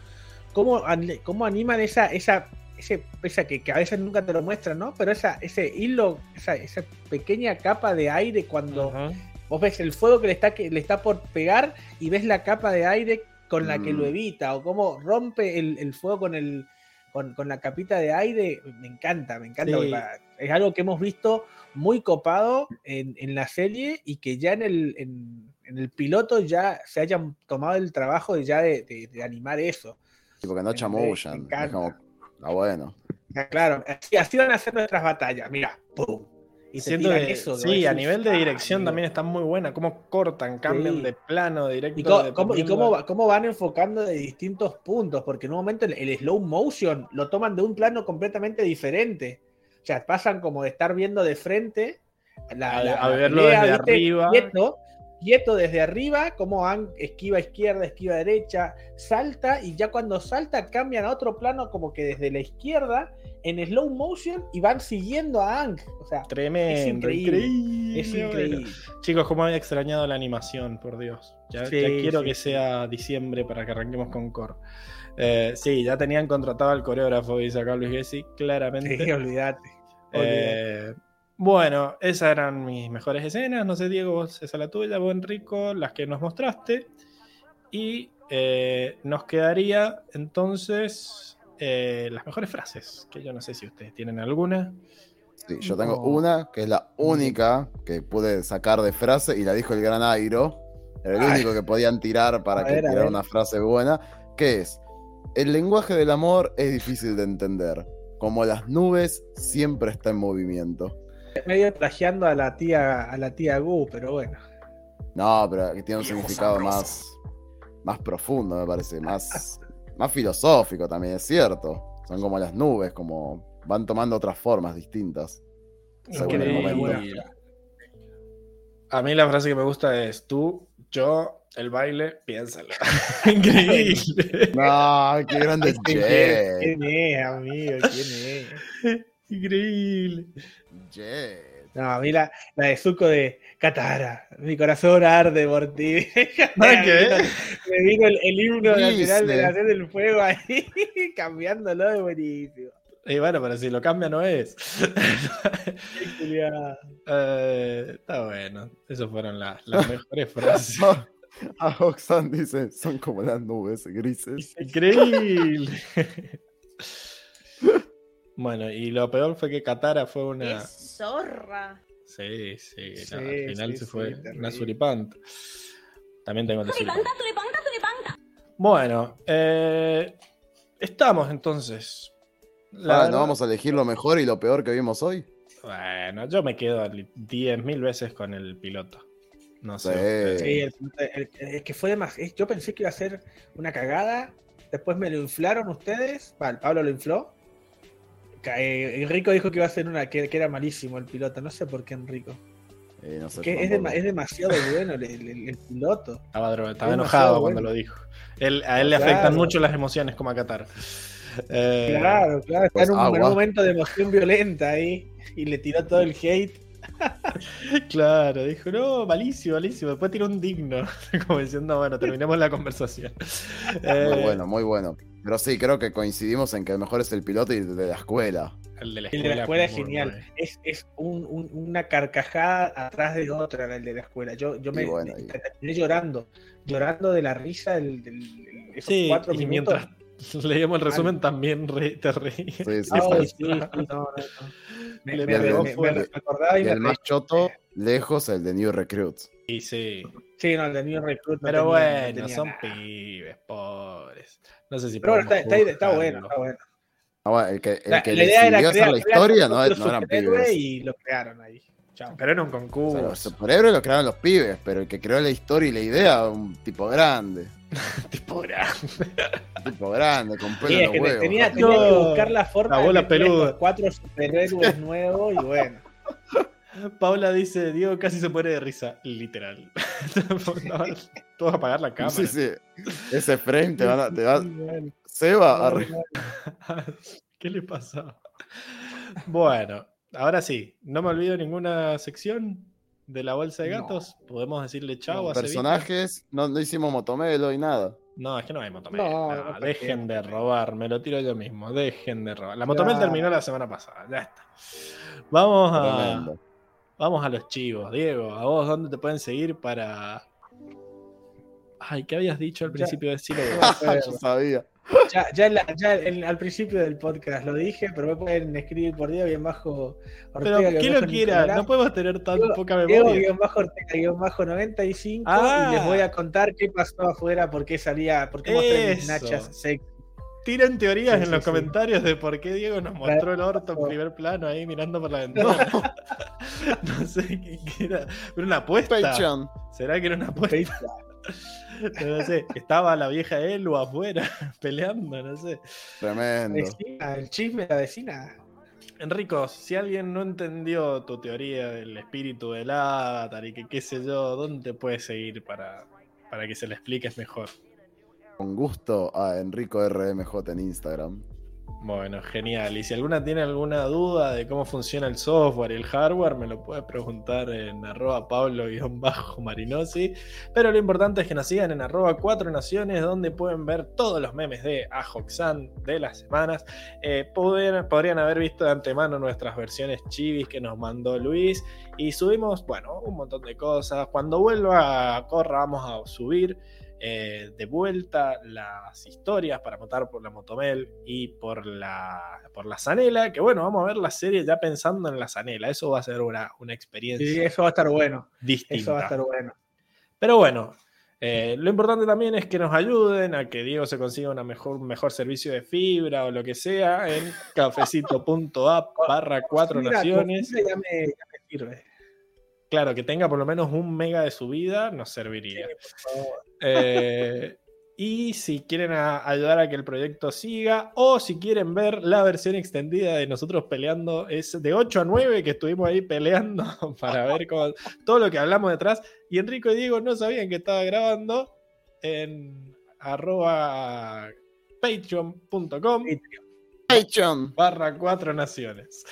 cómo, cómo animan esa, esa, ese, esa que, que a veces nunca te lo muestran, ¿no? Pero esa, ese hilo, esa, esa pequeña capa de aire cuando vos ves el fuego que le está, que le está por pegar y ves la capa de aire con la que Mm. lo evita, o cómo rompe el, el fuego con el. Con, con la capita de aire, me encanta, me encanta. Sí. Es algo que hemos visto muy copado en, en la serie y que ya en el, en, en el piloto ya se hayan tomado el trabajo de ya de, de- de animar eso. Sí, porque no me Es como, ah, bueno. Ya, Claro, así, así van a ser nuestras batallas, mira, ¡pum! Y Siento tiran que- eso, sí, a nivel de ¡ah! dirección también está muy buena. Cómo cortan, cambian Sí. de plano directo. ¿Y, co- cómo, y dependiendo- cómo, va- cómo van enfocando de distintos puntos? Porque en un momento el, el slow motion lo toman de un plano completamente diferente. O sea, pasan como de estar viendo de frente la, A- la- a la verlo pelea, desde ¿viste? arriba. Quieto, quieto desde arriba, como esquiva izquierda, esquiva derecha, salta y ya cuando salta cambian a otro plano como que desde la izquierda en slow motion y van siguiendo a Ang. O sea, Tremendo, increíble, increíble. es increíble. Chicos, cómo había extrañado la animación, por Dios. Ya, Sí, ya quiero sí, que sí. sea diciembre para que arranquemos con Core. Eh, sí, ya tenían contratado al coreógrafo, dice acá Luis Gessi, claramente. Sí, olvídate. Eh, bueno, esas eran mis mejores escenas. No sé, Diego, vos, esa es la tuya, vos, Enrico, las que nos mostraste. Y eh, nos quedaría entonces eh, las mejores frases, que yo no sé si ustedes tienen alguna. Sí, yo tengo No. una que es la única que pude sacar de frase y la dijo el gran Airo. Era el Ay. único que podían tirar para A que ver, tirara una frase buena. Que es: El lenguaje del amor es difícil de entender. Como las nubes, siempre está en movimiento. Medio plagiando a la tía a la tía Gu, pero bueno. No, pero que tiene un significado sabroso. más, más profundo, me parece. Más, más filosófico también, es cierto. Son como las nubes, como van tomando otras formas distintas. Según el Increíble. momento. A mí la frase que me gusta es tú, yo, el baile, piénsalo. Increíble. No, qué grande ¿quién, quién es, amigo? ¿Quién es? Increíble. Jet. No, a mí la, la de Zuko de Katara, mi corazón arde por ti. ¿Ah, qué? Me vino el, el himno nacional de Disney. la Nación del Fuego ahí, cambiándolo de buenísimo. Y bueno, pero si lo cambia no es. Eh, está bueno. Esas fueron las, las mejores frases. A Oxan dice, son como las nubes grises. Increíble. Bueno, y lo peor fue que Katara fue una. ¡Qué zorra! Sí, sí, Sí, no, al final sí, se fue una suripanta. También tengo de suripanta. Bueno, eh, estamos entonces. La Ah, ¿No vamos a elegir lo mejor y lo peor que vimos hoy? Bueno, yo me quedo 10.000 veces con el piloto. No sé. Sí. el, el- el que fue de más. Yo pensé que iba a ser una cagada. Después me lo inflaron ustedes. Va, el Pablo lo infló. Eh, Enrico dijo que iba a ser una que, que era malísimo el piloto. No sé por qué Enrico. Eh, no sé, Que yo es, demasiado bueno el, el- el piloto. Estaba, estaba Es enojado cuando bueno. lo dijo. Él, a él le Claro. afectan mucho las emociones como a Qatar. Eh, Claro, claro. Está pues en, un, en un agua. momento de emoción violenta ahí. Y le tiró todo el hate. Claro, dijo, no, malísimo, malísimo. Después tiró un digno. Como diciendo, bueno, terminemos la conversación. Muy Eh, bueno, muy bueno. Pero sí, creo que coincidimos en que el mejor es el piloto y el de la escuela. El de la El escuela, de la escuela es genial. bueno. Es, es un- un- una carcajada atrás de otra el de la escuela. Yo, yo me Y bueno, y- terminé llorando. Llorando de la risa del, del- del- esos Sí, cuatro y minutos. mientras leíamos el resumen también re- te reí. Sí, sí, Ay, sí. sí, sí, no, no, no. Me, me- me- y Y me el más choto, lejos, el de New Recruits. Y sí. Sí, no, el de New Recruit no Pero tenía- no bueno, son nada. pibes, pobres. No sé si Pero bueno, está, está, está bueno, está bueno. Ah, bueno, el que, el La, que la idea era crear, hacer la historia no, no eran pibes. y lo crearon ahí. Chao. Pero era un O sea, concurso. los superhéroes los crearon los pibes, pero el que creó la historia y la idea, un tipo grande. tipo grande. Tipo grande, con pelo Sí, en los huevos. tenía, ¿no? tenía que buscar la forma la bola de peluda. cuatro superhéroes nuevos y bueno. Paula dice, Diego casi se muere de risa. Literal. Todos a apagar la cámara. Sí, sí. Ese frame te va a. Te va, Seba, arre-. ¿Qué le pasó? Bueno, ahora sí. No me olvido ninguna sección de la bolsa de No. gatos. Podemos decirle chau a personajes, no, no hicimos motomelo y nada. No, es que no hay motomel. No, No, no, dejen de robar, me lo tiro yo mismo. Dejen de robar. La motomel Ya. terminó la semana pasada, ya está. Vamos a, Tremendo. vamos a los chivos. Diego, ¿a vos dónde te pueden seguir para. Ay, ¿qué habías dicho al Ya. principio de decirlo? Yo sabía. Ya, ya, en la- ya en- al principio del podcast lo dije, pero me pueden escribir por Diego bien bajo Pero Ortega. que guion lo quiera, Nicolás. no podemos tener tan Diego- poca Diego memoria. guion bajo Ortega guion bajo 95 Ah. y les voy a contar qué pasó afuera, por qué salía, por qué mostré mis nachas sexy. Tiren teorías Sí, en sí, los sí. comentarios de por qué Diego nos mostró el orto en primer plano ahí mirando por la ventana. no sé qué era. ¿Era una apuesta? Patreon. ¿Será que era una apuesta? No sé. Estaba la vieja Elu afuera peleando, no sé. Tremendo. Vecina, el chisme de la vecina. Enrico, si alguien no entendió tu teoría del espíritu del avatar y que qué sé yo, ¿dónde te puedes seguir para, para que se le expliques mejor? Con gusto a Enrico RMJ en Instagram. Bueno, genial. Y si alguna tiene alguna duda de cómo funciona el software y el hardware, me lo puede preguntar en arroba pablo-marinosi. Pero lo importante es que nos sigan en arroba cuatro naciones, donde pueden ver todos los memes de Ajoxan de las semanas. Eh, podrían, podrían haber visto de antemano nuestras versiones chivis que nos mandó Luis. Y subimos, bueno, un montón de cosas. Cuando vuelva a Corra, vamos a subir eh, de vuelta las historias para votar por la Motomel y por la, por la Zanela, que bueno, vamos a ver la serie ya pensando en la Zanela, eso va a ser una, una experiencia Sí, eso va a estar bueno. distinta. Eso va a estar bueno. Pero bueno, eh, lo importante también es que nos ayuden a que Diego se consiga una mejor, un mejor servicio de fibra o lo que sea en cafecito.app barra cuatro naciones. me, ya me sirve. Claro, que tenga por lo menos un mega de subida nos serviría. Eh, y si quieren a- ayudar a que el proyecto siga, o si quieren ver la versión extendida de nosotros peleando, es de 8 a 9 que estuvimos ahí peleando para ver cómo- todo lo que hablamos detrás. Y Enrico y Diego no sabían que estaba grabando en arroba patreon.com Barra cuatro naciones.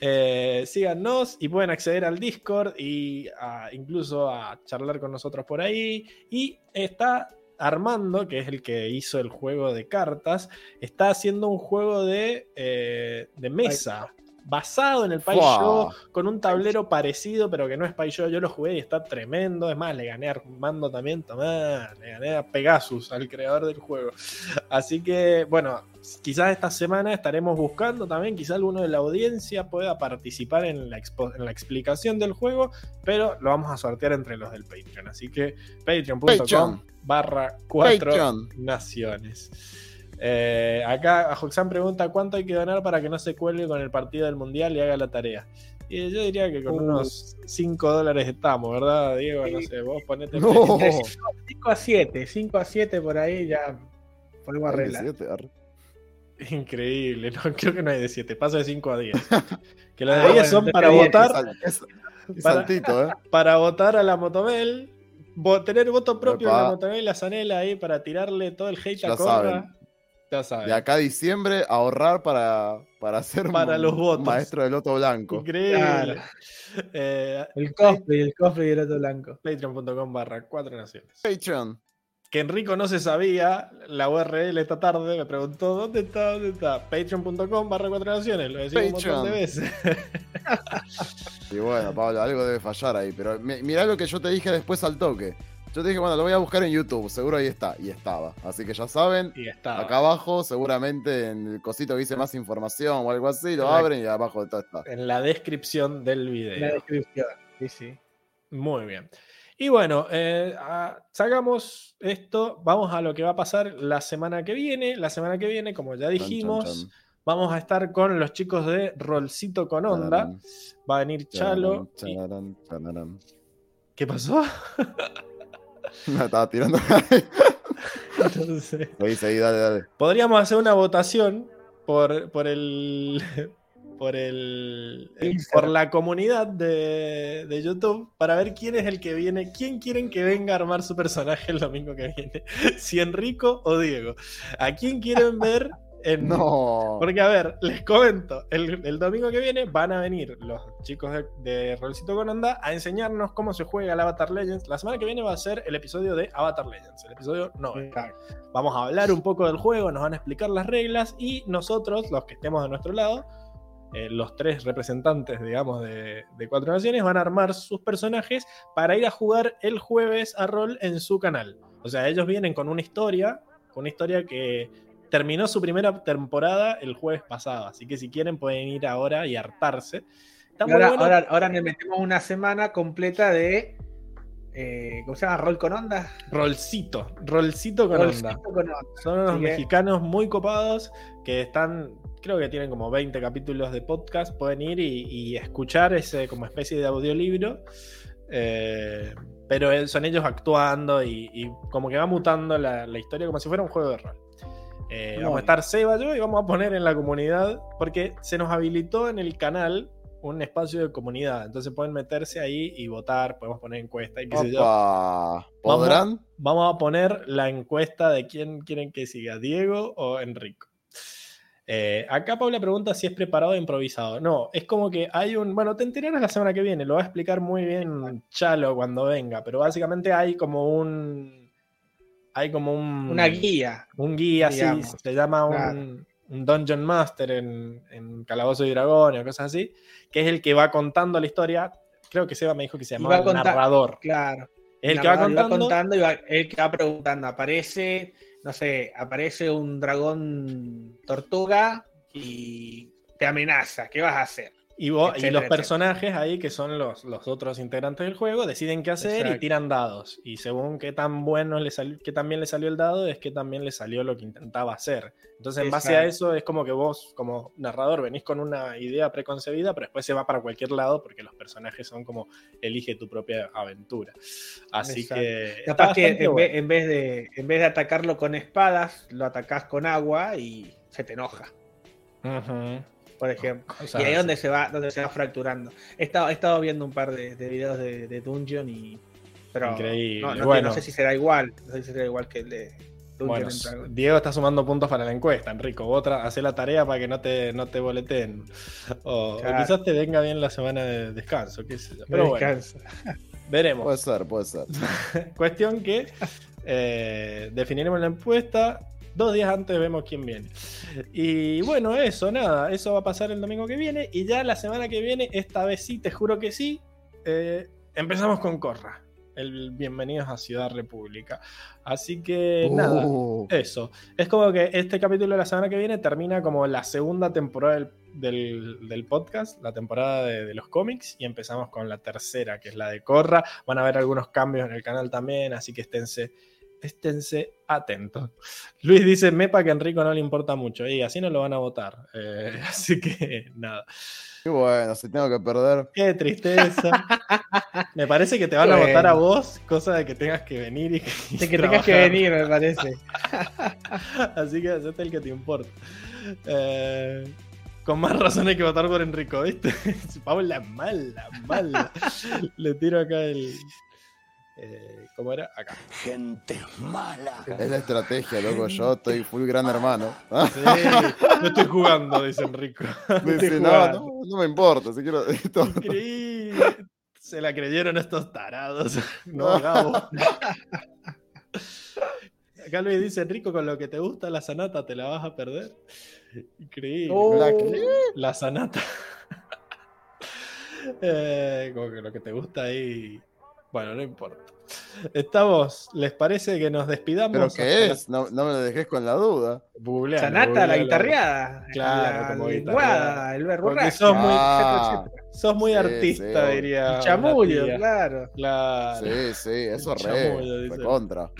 Eh, síganos y pueden acceder al Discord y incluso a charlar con nosotros por ahí. Y está Armando, que es el que hizo el juego de cartas, está haciendo un juego de, eh, de mesa. Basado en el Pai. Show, con un tablero parecido, pero que no es Pai. Yo lo jugué y está tremendo. Es más, le gané a Armando también. Tomá, le gané a Pegasus, al creador del juego. Así que, bueno, quizás esta semana estaremos buscando también, quizás alguno de la audiencia pueda participar en la, en la explicación del juego, pero lo vamos a sortear entre los del Patreon. Así que patreon.com Patreon. barra 4 Patreon. naciones. Eh, acá Joxan pregunta cuánto hay que donar para que no se cuelgue con el partido del mundial y haga la tarea. Y yo diría que con Uh. unos 5 dólares estamos, ¿verdad, Diego? No sé, vos ponete. No. Entre 5 a 7, 5 a 7 por ahí ya podemos arreglar. 17, arre. Increíble, no, creo que no hay de 7, pasa de 5 a 10. Que los Ah, de 10 bueno, son para votar, Sal- es- es Para- saltito, ¿eh? para votar a la Motomel, tener voto propio Epa. en la Motomel y la Zanela ahí para tirarle todo el hate a Ya Corra. Ya saben. De acá a diciembre, ahorrar para, para ser Para un- los votos. maestro de loto blanco. Increíble. Claro. Eh, El cosplay, el cosplay del otro blanco. Patreon.com barra 4 naciones. Patreon. Que Enrico no se sabía la URL esta tarde, me preguntó ¿dónde está? ¿Dónde está? Patreon.com barra 4 naciones, lo decimos un montón de Patreon. veces. Y bueno, Pablo, algo debe fallar ahí. Pero mi- mirá lo que yo te dije después al toque. Yo te dije, bueno, lo voy a buscar en YouTube, seguro ahí está. Y estaba. Así que ya saben, y está. acá abajo, seguramente en el cosito que dice más información o algo así, lo abren y abajo de todo está. En la descripción del En la video. descripción. Sí, sí. Muy bien. Y bueno, eh, sacamos esto, vamos a lo que va a pasar la semana que viene. La semana que viene, como ya dijimos, Chan, chan, chan. Vamos a estar con los chicos de Rolcito con Onda. Va a venir Chalo. y-. ¿Qué pasó? Me estaba tirando. Seguí, dale, dale. podríamos hacer una votación por, por el. Por el. eh, Instagram. por la comunidad de, de YouTube para ver quién es el que viene. ¿Quién quieren que venga a armar su personaje el domingo que viene? Si Enrico o Diego. ¿A quién quieren ver en, No. Porque, a ver, les comento, el, el domingo que viene van a venir los chicos de, de Rolcito con Onda a enseñarnos cómo se juega el Avatar Legends. La semana que viene va a ser el episodio de Avatar Legends, el episodio 9. Vamos a hablar un poco del juego, nos van a explicar las reglas y nosotros, los que estemos de nuestro lado, eh, los tres representantes, digamos, de, de Cuatro Naciones, van a armar sus personajes para ir a jugar el jueves a rol en su canal. O sea, ellos vienen con una historia, con una historia que terminó su primera temporada el jueves pasado. Así que si quieren pueden ir ahora y hartarse. Está Y muy ahora, bueno. ahora, ahora le metemos una semana completa de. eh, ¿Cómo se llama? ¿Rol con onda? Rolcito, rolcito con Rolcito onda. con onda. Son unos mexicanos muy copados que están, creo que tienen como 20 capítulos de podcast, pueden ir y, y escuchar ese como especie de audiolibro. eh, pero son ellos actuando y, y como que va mutando la, la historia como si fuera un juego de rol. Eh, vamos a estar Seba yo y vamos a poner en la comunidad, porque se nos habilitó en el canal un espacio de comunidad. Entonces pueden meterse ahí y votar, podemos poner encuesta y qué sé yo. Vamos a poner la encuesta de quién quieren que siga, Diego o Enrico. Eh, acá Paula pregunta si es preparado o improvisado. No, es como que hay un. Bueno, te enterarás la semana que viene, lo va a explicar muy bien Chalo cuando venga, pero básicamente hay como un. Hay como un. Una guía. Un guía, sí, digamos. se llama Claro. un, un Dungeon Master en, en Calabozo y Dragón o cosas así, que es el que va contando la historia. Creo que Seba me dijo que se llamaba va el narrador. Claro. Es el que va Narrador, contando. y va, el que va preguntando. Aparece, no sé, aparece un dragón tortuga y te amenaza. ¿Qué vas a hacer? Y, vos- y los etcétera. personajes ahí, que son los, los otros integrantes del juego, deciden qué hacer y tiran dados. Y según qué tan bueno le salió, qué tan bien le salió el dado, es que también le salió lo que intentaba hacer. Entonces, en base a eso, es como que vos, como narrador, venís con una idea preconcebida, pero después se va para cualquier lado porque los personajes son como elige tu propia aventura. Así Exacto. que. Capaz que en, bueno. vez, en vez de, en vez de atacarlo con espadas, lo atacás con agua y se te enoja, Ujú. Por ejemplo. Y ahí es donde se va, donde se va fracturando. He estado, he estado viendo un par de, de videos de, de Dungeon y. Pero Increíble. No, no, Bueno. no sé si será igual. No sé si será igual que el de Dungeon Bueno. Diego está sumando puntos para la encuesta, Enrico. Vos tra- hacé la tarea para que no te, no te boleten. O, quizás te venga bien la semana de descanso, qué sé yo. Pero bueno, descansa. veremos. Puede ser, puede ser. Cuestión que eh, definiremos la encuesta. Dos días antes vemos quién viene. Y bueno, eso, nada. Eso va a pasar el domingo que viene. Y ya la semana que viene, esta vez sí, te juro que sí. eh, empezamos con Corra. El Bienvenidos a Ciudad República. Así que nada. Uh, Eso. Es como que este capítulo de la semana que viene termina como la segunda temporada del, del- del podcast, la temporada de, de los cómics, y empezamos con la tercera, que es la de Corra. Van a haber algunos cambios en el canal también, así que esténse, esténse atentos. Luis dice, Mepa que a Enrico no le importa mucho, y así no lo van a votar. Eh, así que nada. qué bueno, si tengo que perder. Qué tristeza. Me parece que te van a votar a vos, cosa de que tengas que venir y, y De que tengas que venir, me parece. Así que hacete el que te importa. Eh, con más razón hay que votar por Enrico, ¿viste? Paula es mala, mala. Le tiro acá el. Eh, ¿Cómo era? Acá. Gente mala. Es la estrategia, loco. Yo estoy full gran hermano. ¿Ah? Sí, no estoy jugando, dice Enrico. Dice, no, no, no me importa. Si quiero. Increíble. Se la creyeron estos tarados. No, Gabo. Acá Luis dice, Enrico, con lo que te gusta la sanata, ¿te la vas a perder? Increíble. Oh. La sanata. Eh, como que lo que te gusta ahí. Bueno, no importa. Estamos, ¿les parece que nos despidamos? ¿Pero qué es? No, no me lo dejes con la duda. Sanata, la guitarreada. Claro, la como lenguada, el verbo Porque sos muy, Ah, sos muy sí, artista, sí, diría. Chamullo, claro. Claro. Sí, sí, eso Un re. chamullo, dice. re contra.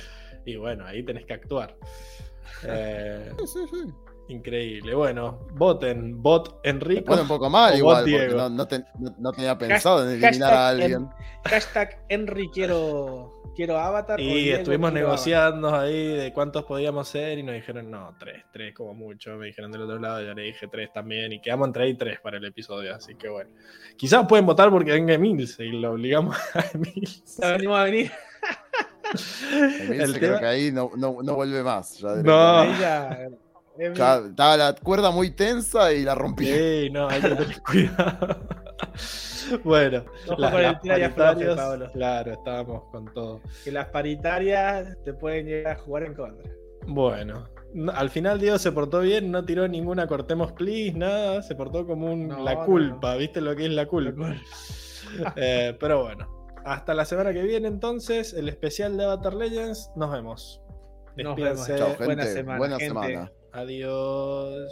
Y bueno, ahí tenés que actuar. Eh, Sí, sí, sí. Increíble. Bueno, voten, bot Enrico. pone un poco mal igual, bot porque Diego. no, no te- no- no tenía pensado en eliminar a alguien. en- Hashtag Henry quiero, quiero avatar. Y Diego estuvimos negociando ahí de cuántos podíamos ser y nos dijeron, no, tres, tres como mucho. Me dijeron del otro lado, yo le dije tres también y quedamos entre ahí tres para el episodio, así que bueno. Quizás pueden votar porque venga Emils y lo obligamos a Emils. avatar. Ya venimos a venir. Emilce El creo tema- que ahí no, no, no vuelve más. Ya No. Estaba la cuerda muy tensa y la rompí. Sí, no, hay que tener cuidado. bueno, Ojo las- con el las paritarias, Pablo. claro, estábamos con todo. Que las paritarias te pueden llegar a jugar en contra. Bueno, no- al final Diego se portó bien, no tiró ninguna cortemos please, nada, se portó como un, No, la no, culpa, ¿viste lo que es la culpa? Eh, pero bueno, hasta la semana que viene entonces, el especial de Avatar Legends, nos vemos. Nos vemos. Chao, gente. Buena semana, Buena gente. semana. Adiós.